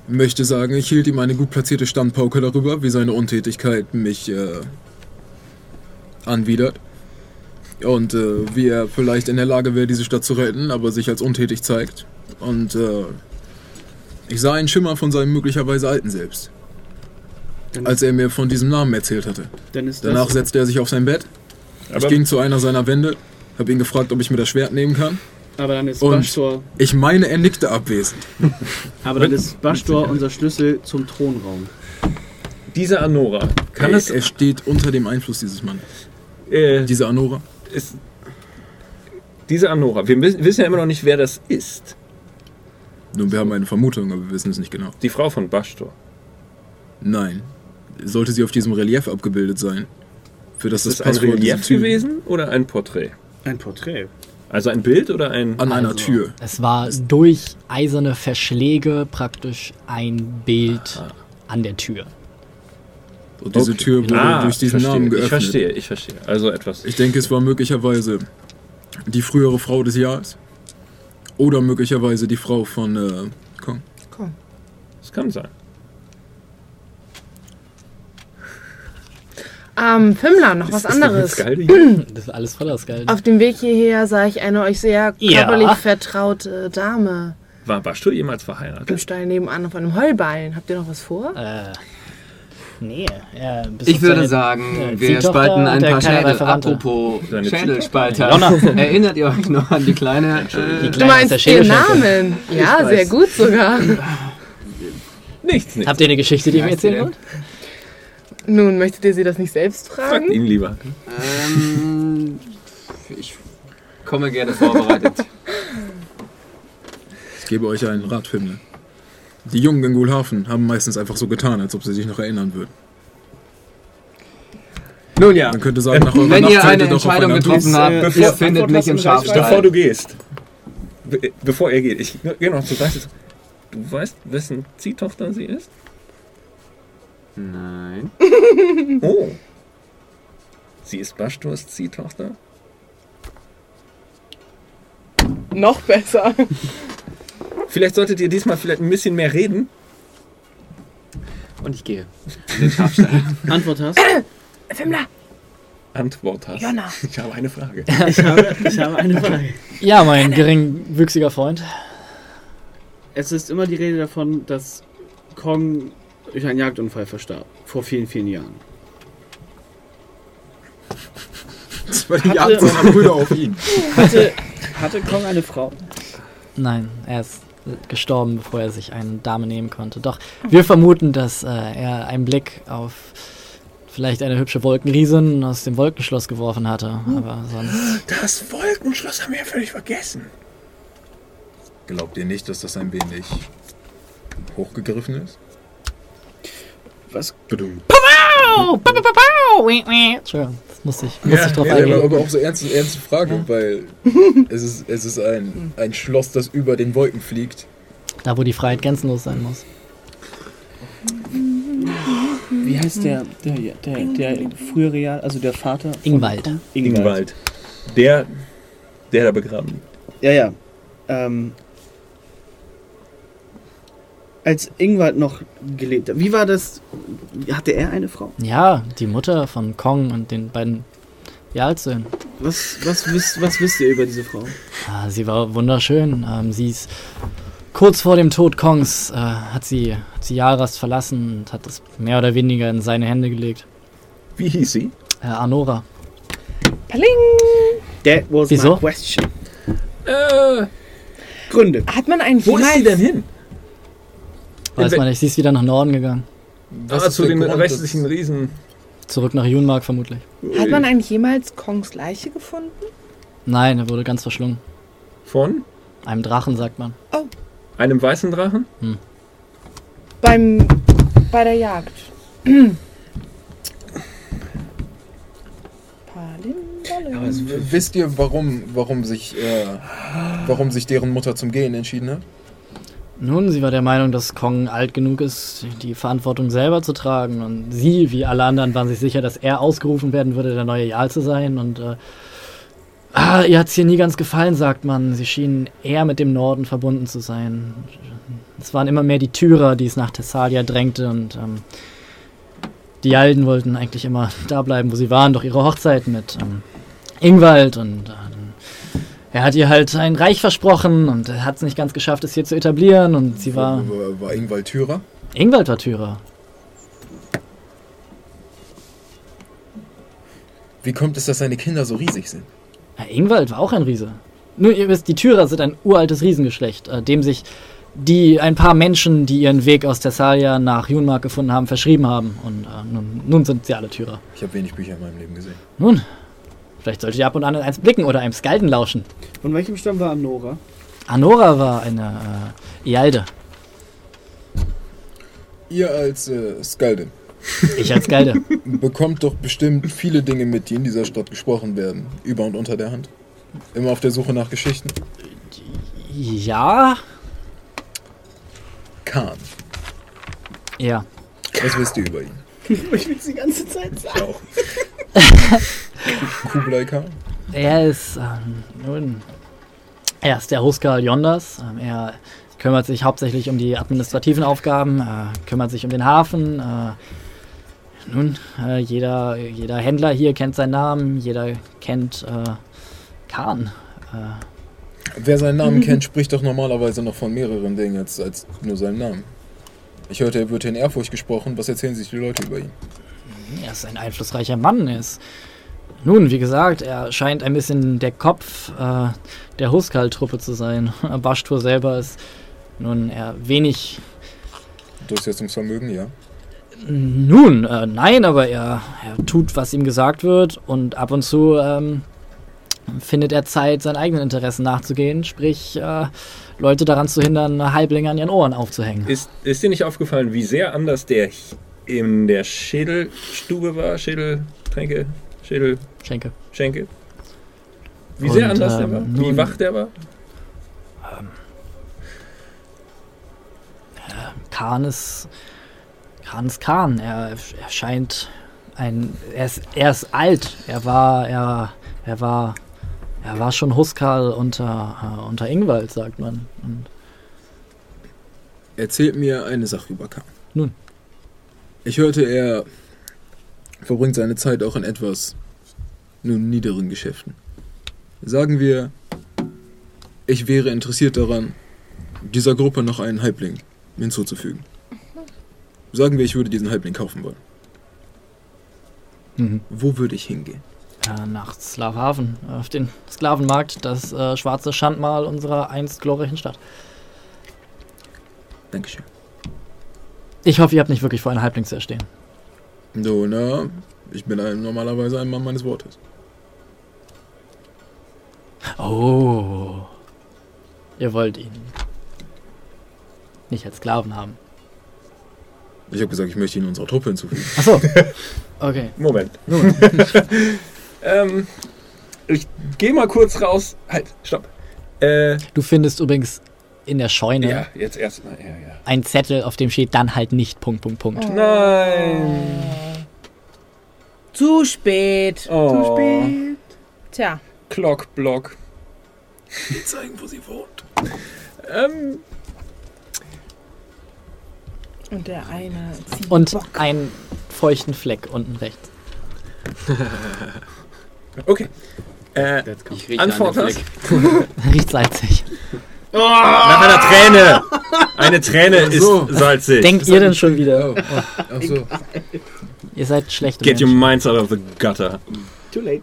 möchte sagen, ich hielt ihm eine gut platzierte Standpauke darüber, wie seine Untätigkeit mich äh, anwidert. Und äh, wie er vielleicht in der Lage wäre, diese Stadt zu retten, aber sich als untätig zeigt. Und äh, ich sah einen Schimmer von seinem möglicherweise alten Selbst, Dann, als er mir von diesem Namen erzählt hatte. dann ist Danach setzte er sich auf sein Bett. Ich ging zu einer seiner Wände, habe ihn gefragt, ob ich mir das Schwert nehmen kann. Aber dann ist Und- Bashtor, Ich meine, er nickte abwesend. aber dann ist Bashtor unser Schlüssel zum Thronraum. Diese Anora, kann er, es. er steht unter dem Einfluss dieses Mannes. Äh, Diese Anora? ist, diese Anora, wir wissen ja immer noch nicht, wer das ist. Nun, wir haben eine Vermutung, aber wir wissen es nicht genau. Die Frau von Bashtor. Nein. Sollte sie auf diesem Relief abgebildet sein? Für das Ist das das ein Relief gewesen oder ein Porträt? Ein Porträt. Also ein Bild oder ein. An einer Also, Tür. Es war durch eiserne Verschläge praktisch ein Bild an der Tür. Und diese Okay. Tür wurde Ah, durch diesen verstehe. Namen Ich geöffnet. verstehe, ich verstehe. Also etwas. Ich denke, es war möglicherweise die frühere Frau des Jahres. Oder möglicherweise die Frau von äh, Kong. Das kann sein. Ähm, Fimmler, noch was anderes. Das ist alles voller Skalden. Auf dem Weg hierher sah ich eine euch sehr Ja. körperlich vertraute Dame War Bashtor jemals im verheiratet? Stein nebenan auf einem Heulbein. Habt ihr noch was vor? Äh, nee. Ja, Ich würde seine- sagen, äh, wir Ziehtochter spalten ein paar Schädel. Apropos Schädelspalter. Erinnert ihr euch noch an die kleine... Die Äh, Du Kleine meinst ist der ihren Schädelschenkel. Namen? Ja, sehr gut sogar. Nichts, nichts. Habt ihr eine Geschichte, die ihr mir du erzählen wollt? Nun, möchtet ihr sie das nicht selbst Fragt fragen? ihn lieber. ähm, ich komme gerne vorbereitet. Ich gebe euch einen Rat, Fimmler. Die Jungen in Gulhafen haben meistens einfach so getan, als ob sie sich noch erinnern würden. Nun ja, Man könnte sagen, nach eurer wenn ihr eine Entscheidung getroffen habt, bevor- ihr findet mich im lassen, Bevor Schafstall. du gehst. Be bevor er geht. Ich gehe noch zu weißt du, du weißt, wessen Ziehtochter sie ist? Nein. Oh. Sie ist Bashtors Ziehtochter? Noch besser. Vielleicht solltet ihr diesmal vielleicht ein bisschen mehr reden. Und ich gehe. Antwort hast? Fimmler, Antwort hast. Jonna. Ich habe eine Frage. Ich habe, ich habe eine Frage. Ja, mein geringwüchsiger Freund. Es ist immer die Rede davon, dass Kong durch einen Jagdunfall verstarb. Vor vielen, vielen Jahren. Das war die Jagd seiner Brüder auf ihn. Hatte, hatte Kong eine Frau? Nein, er ist gestorben, bevor er sich eine Dame nehmen konnte. Doch wir vermuten, dass äh, er einen Blick auf vielleicht eine hübsche Wolkenriesin aus dem Wolkenschloss geworfen hatte. Aber sonst. Das Wolkenschloss haben wir ja völlig vergessen. Glaubt ihr nicht, dass das ein wenig hochgegriffen ist? Was? Badum. Entschuldigung, das musste ich, musste ich drauf Ja, eingehen. aber, auch so ernste, ernste Frage, weil es ist, es ist ein, ein Schloss, das über den Wolken fliegt. Da, wo die Freiheit grenzenlos sein muss. Wie heißt der, der, der, der frühere Jahr, also der Vater? von Ingwald. Kong? Ingwald. Der, der da begraben liegt. Ja, ja. Ähm, als Ingwald noch gelebt hat, wie war das? Hatte er eine Frau? Ja, die Mutter von Kong und den beiden Jarlsöhnen. Was, was, wisst, was wisst ihr über diese Frau? Ah, sie war wunderschön. Ähm, sie ist kurz vor dem Tod Kongs äh, hat sie hat sie Jaras verlassen und hat es mehr oder weniger in seine Hände gelegt. Wie hieß sie? Äh, Anora. Paling. That was Wieso? my question. Äh, Gründe. Hat man einen wo ist sie denn hin? Weiß man nicht, sie ist wieder nach Norden gegangen. ah, ist zu den Grund, restlichen Riesen. Zurück nach Junmark vermutlich. Hat man eigentlich jemals Kongs Leiche gefunden? Nein, er wurde ganz verschlungen. Von Einem Drachen, sagt man. einem weißen Drachen? Beim, bei der Jagd. Es W- Wisst ihr, warum, warum, sich, äh, warum sich deren Mutter zum Gehen entschieden hat? Nun, sie war der Meinung, dass Kong alt genug ist, die Verantwortung selber zu tragen. Und sie, wie alle anderen, waren sich sicher, dass er ausgerufen werden würde, der neue Jarl zu sein. Und äh, ah, ihr hat es hier nie ganz gefallen, sagt man. Sie schienen eher mit dem Norden verbunden zu sein. Es waren immer mehr die Tyrer, die es nach Thessalia drängte. Und ähm, die Alden wollten eigentlich immer da bleiben, wo sie waren, doch ihre Hochzeit mit ähm, Ingwald. Und äh, er hat ihr halt ein Reich versprochen und er hat es nicht ganz geschafft, es hier zu etablieren. Und sie war. War, war Ingwald Thürer? Ingwald war Tyrer. Wie kommt es, dass seine Kinder so riesig sind? Ja, Ingwald war auch ein Riese. Nur, ihr wisst, die Tyrer sind ein uraltes Riesengeschlecht, äh, dem sich die ein paar Menschen, die ihren Weg aus Thessalia nach Junmark gefunden haben, verschrieben haben. Und äh, nun, nun sind sie alle Tyrer. Ich habe wenig Bücher in meinem Leben gesehen. Nun, vielleicht solltet ihr ab und an in eins blicken oder einem Skalden lauschen. Von welchem Stamm war Anora? Anora war eine äh, Ialde. Ihr als äh, Skaldin Ich als Skalde. bekommt doch bestimmt viele Dinge mit, die in dieser Stadt gesprochen werden. Über und unter der Hand. Immer auf der Suche nach Geschichten. ja, Khan. ja. Was wisst ihr über ihn? Ich will es die ganze Zeit sagen. Auch. Kublai Khan? Er ist, ähm, nun, er ist der Huskar Yondas. Ähm, er kümmert sich hauptsächlich um die administrativen Aufgaben, äh, kümmert sich um den Hafen. Äh, nun, äh, jeder, jeder Händler hier kennt seinen Namen, jeder kennt äh, Khan. Äh, Wer seinen Namen kennt, spricht doch normalerweise noch von mehreren Dingen als, als nur seinen Namen. Ich hörte, er wird in Ehrfurcht gesprochen. Was erzählen sich die Leute über ihn? er ist ein einflussreicher Mann. Er ist, nun, wie gesagt, er scheint ein bisschen der Kopf äh, der Huskal-Truppe zu sein. Bashtur selber ist nun eher wenig Durchsetzungsvermögen, ja. Nun, äh, nein, aber er, er tut, was ihm gesagt wird und ab und zu ähm, findet er Zeit, seinen eigenen Interessen nachzugehen, sprich äh, Leute daran zu hindern, Halblinge an ihren Ohren aufzuhängen. Ist, ist dir nicht aufgefallen, wie sehr anders der in der Schädelstube war? Schädeltränke? Schädel, Schenke. Schenke? Wie sehr Und, anders der ähm, war? Wie wach der war? Khan ist. Khan ist Khan. Er, er scheint ein. Er ist, er ist alt. Er war. Er, er war. Er war schon Huskal unter, äh, unter Ingwald, sagt man. Und erzählt mir eine Sache über Khan. Nun. Ich hörte, er verbringt seine Zeit auch in etwas nun niederen Geschäften. Sagen wir, ich wäre interessiert daran, dieser Gruppe noch einen Halbling hinzuzufügen. Sagen wir, ich würde diesen Halbling kaufen wollen. Mhm. Wo würde ich hingehen? Äh, nach Slavhaven, auf den Sklavenmarkt, das äh, schwarze Schandmal unserer einst glorreichen Stadt. Dankeschön. Ich hoffe, ihr habt nicht wirklich vor, einen Halbling zu erstehen. No, na, ich bin ein, normalerweise ein Mann meines Wortes. Oh. Ihr wollt ihn nicht als Sklaven haben. Ich habe gesagt, ich möchte ihn unserer Truppe hinzufügen. Achso. Okay. Moment. ähm, ich gehe mal kurz raus. Halt, stopp. Äh, Du findest übrigens in der Scheune ja, jetzt erstmal. Ja, ja. einen Zettel, auf dem steht dann halt nicht Punkt, Punkt, Punkt. Nein. Zu spät. Oh. Zu spät. Tja. Clockblock. Zeigen, wo sie wohnt. Ähm, Und der eine zieht Und Bock. einen feuchten Fleck unten rechts. okay. Äh, Ich rieche Antwort an. Riecht salzig. nach einer Träne. Eine Träne so. ist salzig. Denkt ihr denn schon wieder? Oh, ach so. Ihr seid schlechte Get your Menschen. minds out of the gutter. Too late.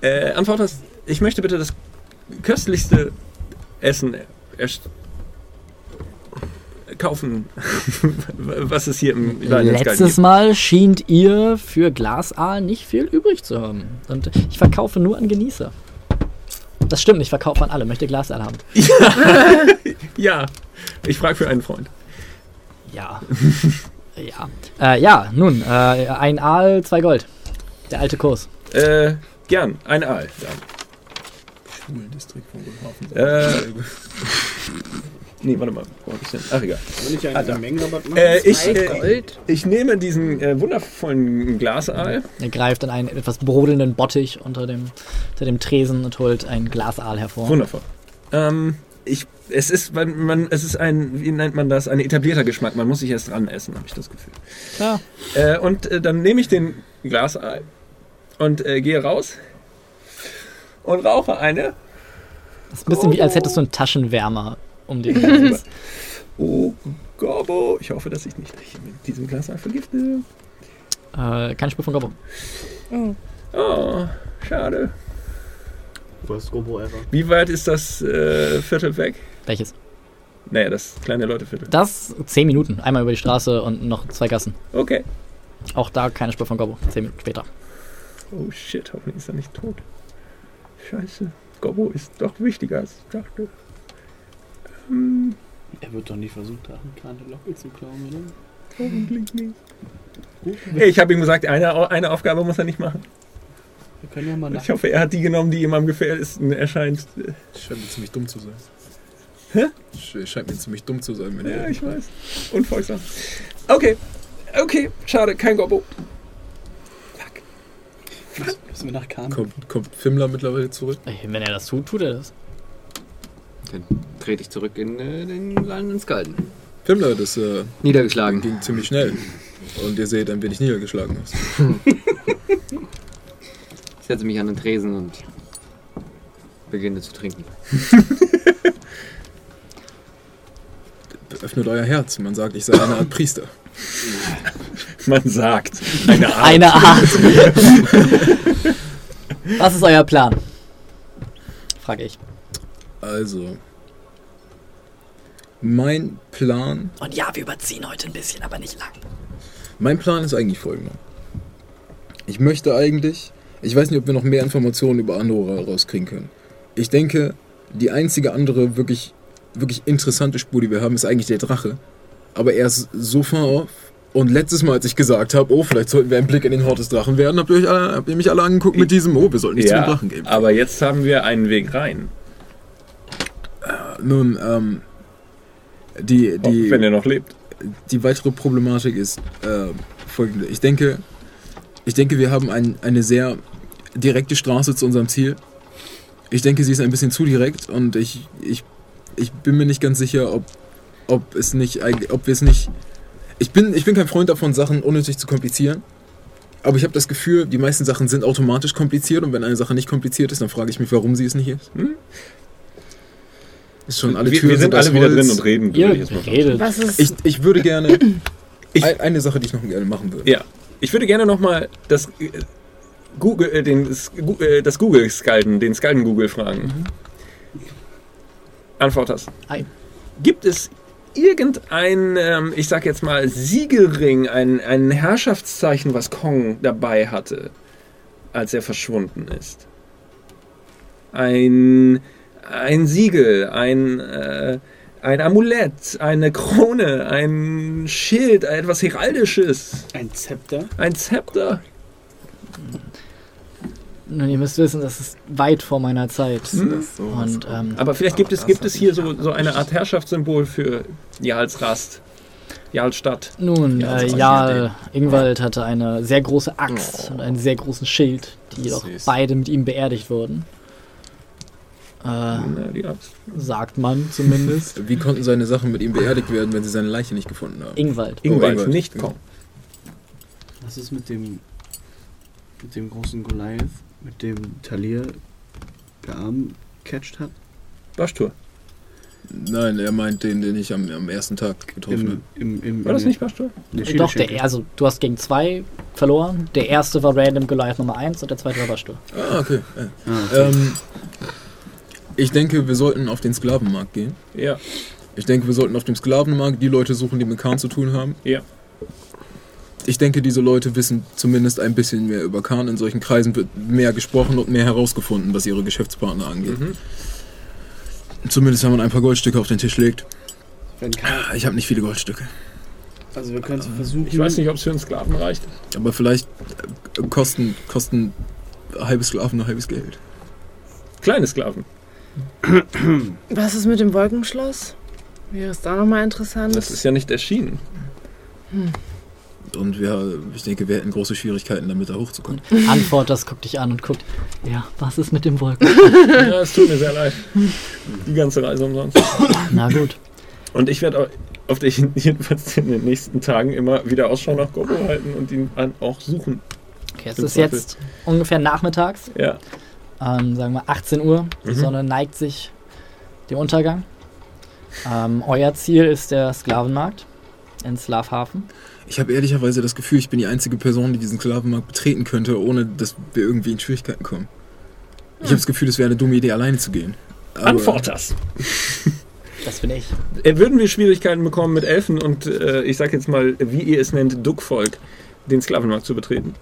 Äh, Antwort hast, ich möchte bitte das köstlichste Essen erst kaufen, was es hier im Letztes gibt. Mal schient ihr für Glasaal nicht viel übrig zu haben. Und ich verkaufe nur an Genießer. Das stimmt, ich verkaufe an alle. Möchte Glasaal haben. Ja, ich frage für einen Freund. Ja. ja. Äh, ja, nun, äh, ein Aal, zwei Gold. Der alte Kurs. Äh, gern, ein Aal. Ja. Schulendistrikt von Guthafen. Äh, nee, warte mal? Ach, egal. Soll ich einen, Alter. einen Mengenrabatt machen? Äh, ich, äh, ich nehme diesen äh, wundervollen Glasaal. Er greift in einen etwas brodelnden Bottich unter dem, unter dem Tresen und holt ein Glasaal hervor. Wundervoll. Ähm, ich, es ist, man, man, es ist ein, wie nennt man das, ein etablierter Geschmack. Man muss sich erst dran essen, habe ich das Gefühl. Ja. Äh, und äh, dann nehme ich den Glasaal und äh, gehe raus und rauche eine. Das ist ein bisschen wie, als hättest du einen Taschenwärmer um den Hals. Oh, Gorbo. Ich hoffe, dass ich nicht mit diesem Glasaal vergifte. äh, keine Spur von Gobbo. Oh. Oh, schade. Worst Robo ever. Wie weit ist das äh, Viertel weg? Welches? Naja, das kleine Leuteviertel. Das 10 Minuten. Einmal über die Straße und noch zwei Gassen. Okay. Auch da keine Spur von Gobbo. 10 Minuten später. Oh shit, hoffentlich ist er nicht tot. Scheiße. Gobbo ist doch wichtiger als ich dachte. Ähm, Er wird doch nicht versucht haben, keine Locke zu klauen, oder? hoffentlich nicht. Hey, ich habe ihm gesagt, eine, eine Aufgabe muss er nicht machen. Wir können ja mal nach. Ich hoffe, er hat die genommen, die ihm am gefährlichsten erscheint. Scheint mir ziemlich dumm zu sein. Hä? Sch- Scheint mir ziemlich dumm zu sein, wenn Ja, er. ich weiß. Unfolgsam. Okay. Okay, schade, kein Gobbo. Müssen wir nach Kahn. Kommt, kommt Fimmler mittlerweile zurück? Ey, Wenn er das tut, tut er das. Dann trete ich zurück in äh, den Land Skalden. Fimmler, das äh, Niedergeschlagen. ging ziemlich schnell. Und ihr seht ein wenig niedergeschlagen aus. Ich setze mich an den Tresen und beginne zu trinken. Öffnet euer Herz. Man sagt, ich sei eine Art Priester. Man sagt. Eine Art. Eine Art. Was ist euer Plan? Frage ich. Also. Mein Plan. Und ja, wir überziehen heute ein bisschen, aber nicht lang. Mein Plan ist eigentlich folgender. Ich möchte eigentlich. Ich weiß nicht, ob wir noch mehr Informationen über Andorra rauskriegen können. Ich denke, die einzige andere wirklich, wirklich interessante Spur, die wir haben, ist eigentlich der Drache. Aber er ist so far off. Und letztes Mal, als ich gesagt habe, oh, vielleicht sollten wir einen Blick in den Hort des Drachen werden, habt ihr, euch alle, habt ihr mich alle angeguckt mit diesem, oh, wir sollten nicht Ja, Drachen gehen. aber jetzt haben wir einen Weg rein. Nun, ähm, die, die, Oh, wenn er noch lebt. die weitere Problematik ist äh, folgende. Ich denke, ich denke, wir haben ein, eine sehr direkte Straße zu unserem Ziel. Ich denke, sie ist ein bisschen zu direkt und ich, ich, ich bin mir nicht ganz sicher, ob ob es nicht, ob wir es nicht. Ich bin, ich bin kein Freund davon, Sachen unnötig zu komplizieren. Aber ich habe das Gefühl, die meisten Sachen sind automatisch kompliziert und wenn eine Sache nicht kompliziert ist, dann frage ich mich, warum sie es nicht ist. Hm? Ist schon alle wir, Türen wir sind aus alle wieder drin und reden. Ihr ich jetzt mal redet. Was ist. Ich, ich würde gerne. Ich- ein- eine Sache, die ich noch gerne machen würde. Ja, ich würde gerne nochmal das äh, Google, äh, den, das, äh, das Google Skalden, den Skalden Google fragen. Antwort hast. Hi. Gibt es irgendein, ähm, ich sag jetzt mal, Siegelring, ein, ein Herrschaftszeichen, was Kong dabei hatte, als er verschwunden ist? Ein, ein Siegel, ein, äh, ein Amulett, eine Krone, ein Schild, etwas Heraldisches, Ein Zepter? ein Zepter. Nun, ihr müsst wissen, das ist weit vor meiner Zeit. Hm? Und ähm, Aber vielleicht gibt es, gibt es hier so, so eine Art Herrschaftssymbol für Jarlsrast, Jarlstadt. nun, Ja, äh, Jarl Ingwald hatte eine sehr große Axt und einen sehr großen Schild, die jedoch beide mit ihm beerdigt wurden. Äh, sagt man zumindest. Wie konnten seine Sachen mit ihm beerdigt werden, wenn sie seine Leiche nicht gefunden haben? Ingwald. Ingwald, Ingwald. nicht Kong. Was ist mit dem. mit dem großen Goliath, mit dem Talir gearmcatcht hat? Waschtour. Nein, er meint den, den ich am, am ersten Tag getroffen im, War das nicht Waschtour? Nee, Doch, der, also du hast gegen zwei verloren. Der erste war Random Goliath Nummer 1 und der zweite war Waschtur. habe. Ah, okay. Ah, okay. Ähm, ich denke, wir sollten auf den Sklavenmarkt gehen. Ja. Ich denke, wir sollten auf dem Sklavenmarkt die Leute suchen, die mit Khan zu tun haben. Ja. Ich denke, diese Leute wissen zumindest ein bisschen mehr über Khan. In solchen Kreisen wird mehr gesprochen und mehr herausgefunden, was ihre Geschäftspartner angeht. Mhm. Zumindest, wenn man ein paar Goldstücke auf den Tisch legt. Wenn kein, Ich habe nicht viele Goldstücke. also wir können es versuchen. Ich weiß nicht, ob es für einen Sklaven reicht. Aber vielleicht äh, kosten, kosten halbe Sklaven ein halbes Geld. Kleine Sklaven. Was ist mit dem Wolkenschloss? Wäre es da nochmal interessant? Das ist ja nicht erschienen. Und wir, ich denke, wir hätten große Schwierigkeiten, damit da hochzukommen. Antwort, das guckt dich an und guckt. Ja, was ist mit dem Wolken? Ja, es tut mir sehr leid. Die ganze Reise umsonst. Na gut. Und ich werde auf dich jedenfalls in den nächsten Tagen immer wieder Ausschau nach Gobo halten und ihn auch suchen. Okay, es ist jetzt ungefähr nachmittags. Ja. Ähm, sagen wir 18 Uhr. Die Mhm. Sonne neigt sich dem Untergang. Ähm, euer Ziel ist der Sklavenmarkt in Slavhafen. Ich habe ehrlicherweise das Gefühl, ich bin die einzige Person, die diesen Sklavenmarkt betreten könnte, ohne dass wir irgendwie in Schwierigkeiten kommen. Ich habe das Gefühl, es wäre eine dumme Idee, alleine zu gehen. Aber- Antwort das. Das bin ich. Äh, Würden wir Schwierigkeiten bekommen mit Elfen und äh, ich sag jetzt mal, wie ihr es nennt, Duckvolk, den Sklavenmarkt zu betreten?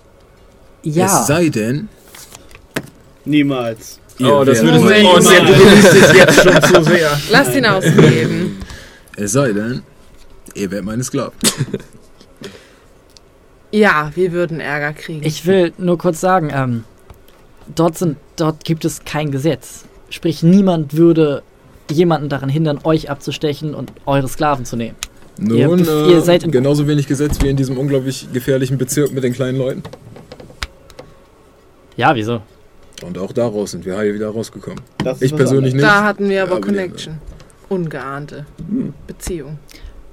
Ja. Es sei denn, Niemals. ihr oh, das würde oh, sehr, du genießt es jetzt schon zu sehr. Lass ihn ausreden. Es sei denn, ihr werdet meine Sklaven. Ja, wir würden Ärger kriegen. Ich will nur kurz sagen, ähm, dort, sind, dort gibt es kein Gesetz. Sprich, niemand würde jemanden daran hindern, euch abzustechen und eure Sklaven zu nehmen. Ihr Nun, bef- äh, ihr seid in- genauso wenig Gesetz wie in diesem unglaublich gefährlichen Bezirk mit den kleinen Leuten. Ja, wieso? Und auch daraus sind wir heil wieder rausgekommen. Das Ich persönlich nicht. da hatten wir aber aber Connection. Ungeahnte Beziehung.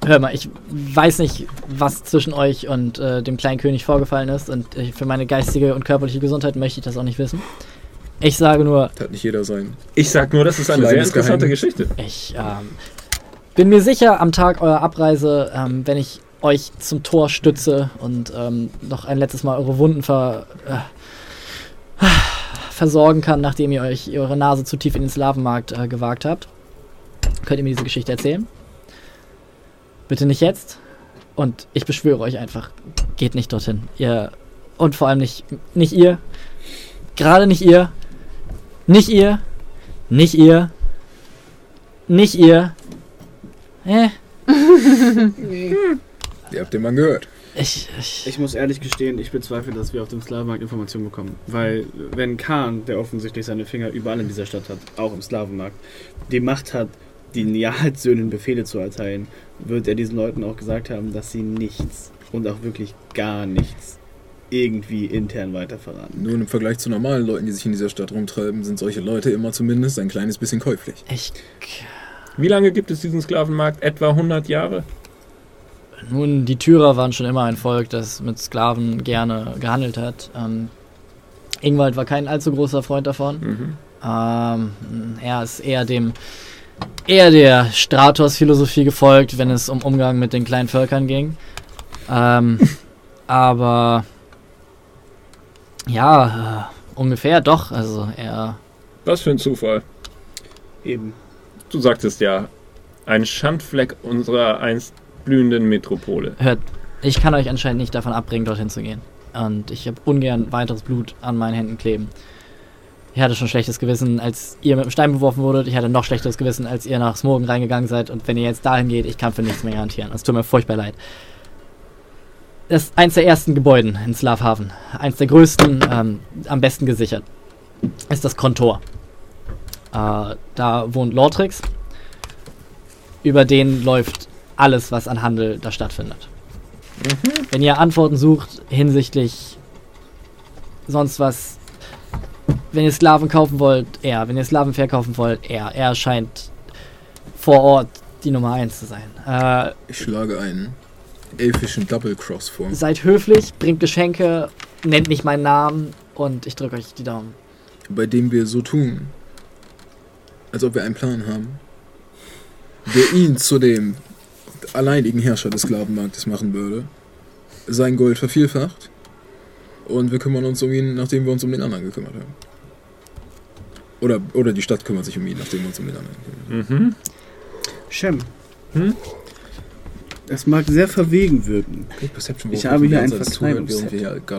Hör mal, ich weiß nicht, was zwischen euch und äh, dem kleinen König vorgefallen ist und äh, für meine geistige und körperliche Gesundheit möchte ich das auch nicht wissen. Ich sage nur, Hat nicht jeder sein. Ich sag nur, das ist eine sehr interessante Geheimnis. Geschichte. ich ähm, bin mir sicher, am Tag eurer Abreise, ähm, wenn ich euch zum Tor stütze und ähm, noch ein letztes Mal eure Wunden ver, äh, versorgen kann, nachdem ihr euch eure Nase zu tief in den Slavenmarkt äh, gewagt habt, könnt ihr mir diese Geschichte erzählen. Bitte nicht jetzt. Und ich beschwöre euch einfach, geht nicht dorthin. Ihr und vor allem nicht, nicht ihr. Gerade nicht ihr. Nicht ihr. Nicht ihr. Nicht ihr. Äh, Ihr habt den Mann gehört. Ich, ich, Ich muss ehrlich gestehen, ich bezweifle, dass wir auf dem Sklavenmarkt Informationen bekommen. Weil, wenn Khan, der offensichtlich seine Finger überall in dieser Stadt hat, auch im Sklavenmarkt, die Macht hat, den Jahrzöhnen Befehle zu erteilen, wird er diesen Leuten auch gesagt haben, dass sie nichts und auch wirklich gar nichts irgendwie intern weiter verraten. Nun im Vergleich zu normalen Leuten, die sich in dieser Stadt rumtreiben, sind solche Leute immer zumindest ein kleines bisschen käuflich. ich Wie lange gibt es diesen Sklavenmarkt? Etwa 100 Jahre? Nun, die Tyrer waren schon immer ein Volk, das mit Sklaven gerne gehandelt hat. Ähm, Ingwald war kein allzu großer Freund davon. Mhm. Ähm, er ist eher dem eher der Stratos-Philosophie gefolgt, wenn es um Umgang mit den kleinen Völkern ging. Ähm, aber ja, äh, ungefähr doch. Also er. Was für ein Zufall. Eben. Du sagtest ja, ein Schandfleck unserer einst blühenden Metropole. Hört, ich kann euch anscheinend nicht davon abbringen, dorthin zu gehen. Und ich habe ungern weiteres Blut an meinen Händen kleben. Ich hatte schon schlechtes Gewissen, als ihr mit dem Stein beworfen wurdet. Ich hatte noch schlechteres Gewissen, als ihr nach Smogen reingegangen seid. Und wenn ihr jetzt dahin geht, ich kann für nichts mehr garantieren. Es tut mir furchtbar leid. Das ist eins der ersten Gebäuden in Slavhaven. Eins der größten, ähm, am besten gesichert. Ist das Kontor. Äh, da wohnt Lortrix. Über den läuft alles, was an Handel da stattfindet. Wenn ihr Antworten sucht hinsichtlich sonst was, wenn ihr Sklaven kaufen wollt, er. Wenn ihr Sklaven verkaufen wollt, er. Er scheint vor Ort die Nummer 1 zu sein. Äh, Ich schlage einen elfischen Double Cross vor. seid höflich, bringt Geschenke, nennt nicht meinen Namen und ich drücke euch die Daumen. Bei dem wir so tun, als ob wir einen Plan haben, der ihn zu dem alleinigen Herrscher des Sklavenmarktes machen würde, sein Gold vervielfacht und wir kümmern uns um ihn, nachdem wir uns um den anderen gekümmert haben. Oder, oder die Stadt kümmert sich um ihn, nachdem wir uns um den anderen gekümmert haben. Mhm. Shem. Hm? Es mag sehr verwegen wirken. Ich habe hier ein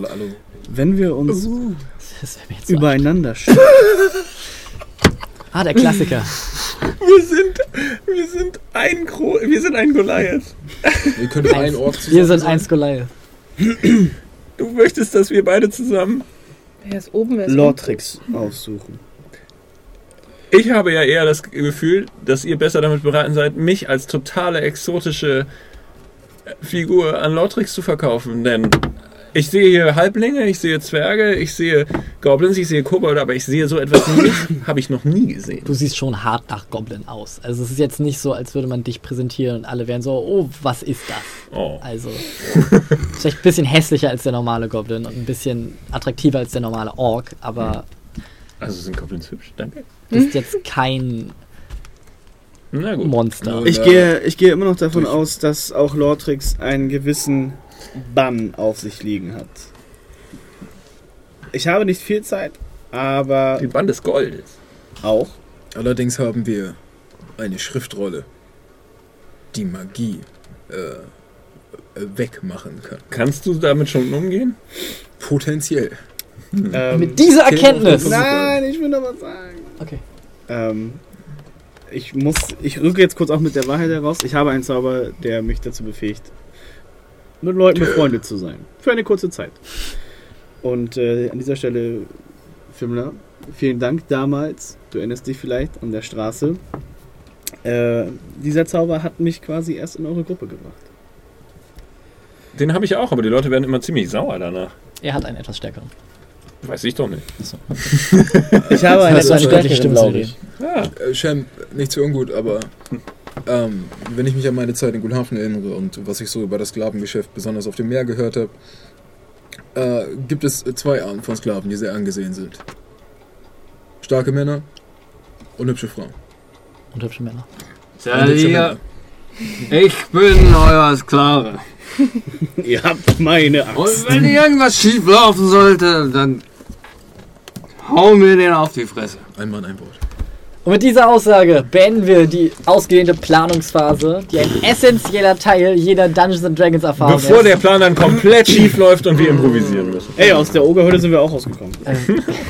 alle Wenn wir uns Das so übereinander stellen. Ah, der Klassiker. Wir sind, wir sind ein Gro wir sind ein Goliath. Wir können einen Ort zusammen Wir sind sein. eins Goliath. Du möchtest, dass wir beide zusammen. Wer ist oben, wer ist unten? Lortrix aussuchen. Ich habe ja eher das Gefühl, dass ihr besser damit beraten seid, mich als totale exotische Figur an Lortrix zu verkaufen. Denn ich sehe hier Halblinge, ich sehe Zwerge, ich sehe Goblins, ich sehe Kobolde, aber ich sehe so etwas nicht, habe ich noch nie gesehen. Du siehst schon hart nach Goblin aus. Also es ist jetzt nicht so, als würde man dich präsentieren und alle wären so, oh, was ist das? Oh. Also vielleicht ein bisschen hässlicher als der normale Goblin und ein bisschen attraktiver als der normale Ork, aber Also sind Goblins hübsch, danke. du bist jetzt kein Na gut. Monster. Ich gehe, ich gehe immer noch davon aus, dass auch Lortrix einen gewissen Bann auf sich liegen hat. Ich habe nicht viel Zeit, aber Die Band des Goldes. auch. Allerdings haben wir eine Schriftrolle, die Magie äh, äh, wegmachen kann. Kannst du damit schon umgehen? Potenziell. Ähm, Mit dieser Erkenntnis. den Nein, ich will noch was sagen. Okay. Ähm, ich muss, ich rücke jetzt kurz auch mit der Wahrheit heraus. Ich habe einen Zauber, der mich dazu befähigt, mit Leuten befreundet zu sein. Für eine kurze Zeit. Und äh, an dieser Stelle, Fimmler, vielen Dank damals. Du erinnerst dich vielleicht an der Straße. Äh, dieser Zauber hat mich quasi erst in eure Gruppe gebracht. Den habe ich auch, aber die Leute werden immer ziemlich sauer danach. Er hat einen etwas stärkeren. Weiß ich doch nicht. Ich habe einen etwas stärkeren, Stimme glaube ich. Ja. Äh, Shem, nichts für ungut, aber ähm, wenn ich mich an meine Zeit in Gulhafen erinnere und was ich so über das Sklavengeschäft besonders auf dem Meer gehört habe, äh, gibt es zwei Arten von Sklaven, die sehr angesehen sind. Starke Männer und hübsche Frauen. Und hübsche Männer. Und hübsche Männer. ich bin euer Sklave. Ihr habt meine Und Axt. wenn irgendwas schief laufen sollte, dann hau mir den auf die Fresse. Ein Mann, ein Wort. Und mit dieser Aussage beenden wir die ausgedehnte Planungsphase, die ein essentieller Teil jeder Dungeons and Dragons Erfahrung Bevor ist. der Plan dann komplett schief läuft und wir improvisieren müssen. Ey, aus der Ogerhöhle sind wir auch rausgekommen.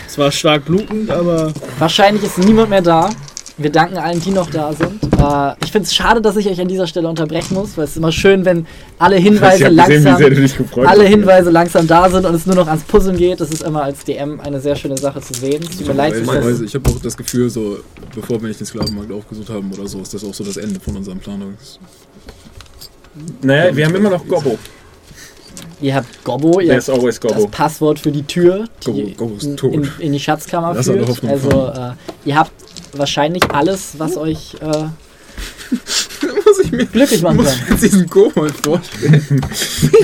Es war stark blutend, aber Wahrscheinlich ist niemand mehr da. Wir danken allen, die noch da sind. Äh, ich finde es schade, dass ich euch an dieser Stelle unterbrechen muss, weil es ist immer schön, wenn alle Hinweise gesehen, langsam, gefreut alle. Hinweise langsam da sind und es nur noch ans Puzzeln geht. Das ist immer als DM eine sehr schöne Sache zu sehen. Es tut mir leid, ich das Ehrlicherweise, ich habe auch das Gefühl, so, bevor wir nicht den Sklavenmarkt aufgesucht haben oder so, ist das auch so das Ende von unserem Planungs. Naja, wir haben immer noch Gobbo. Ihr habt Gobbo, ihr There's habt always das Gobbo. Passwort für die Tür, die Gobbo- Gobbo ist in, tot. in, in die Schatzkammer alle führt. Hoffnung Also äh, ihr habt wahrscheinlich alles, was euch äh, muss ich mir glücklich machen muss können. ich jetzt diesen Kobold vorstellen.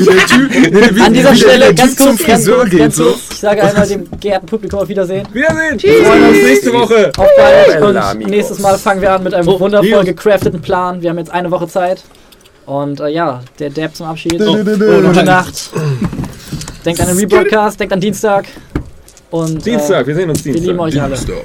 Der Typ, wie, An dieser wie Stelle der ganz Typ zum kurz, ganz Friseur kurz, geht. ganz So. kurz. Ich sage einmal dem geehrten Publikum auf Wiedersehen. Wiedersehen. Wir freuen uns nächste Woche. Auf bald und amigos. nächstes Mal fangen wir an mit einem Oh, wundervoll hier. gecrafteten Plan. Wir haben jetzt eine Woche Zeit. Und äh, ja, der Dab zum Abschied. Oh, Oh, gute Nacht. Denkt an den Rebroadcast, denkt an Dienstag. Und Dienstag, Äh, wir sehen uns wir Dienstag. lieben euch alle. Dienstag.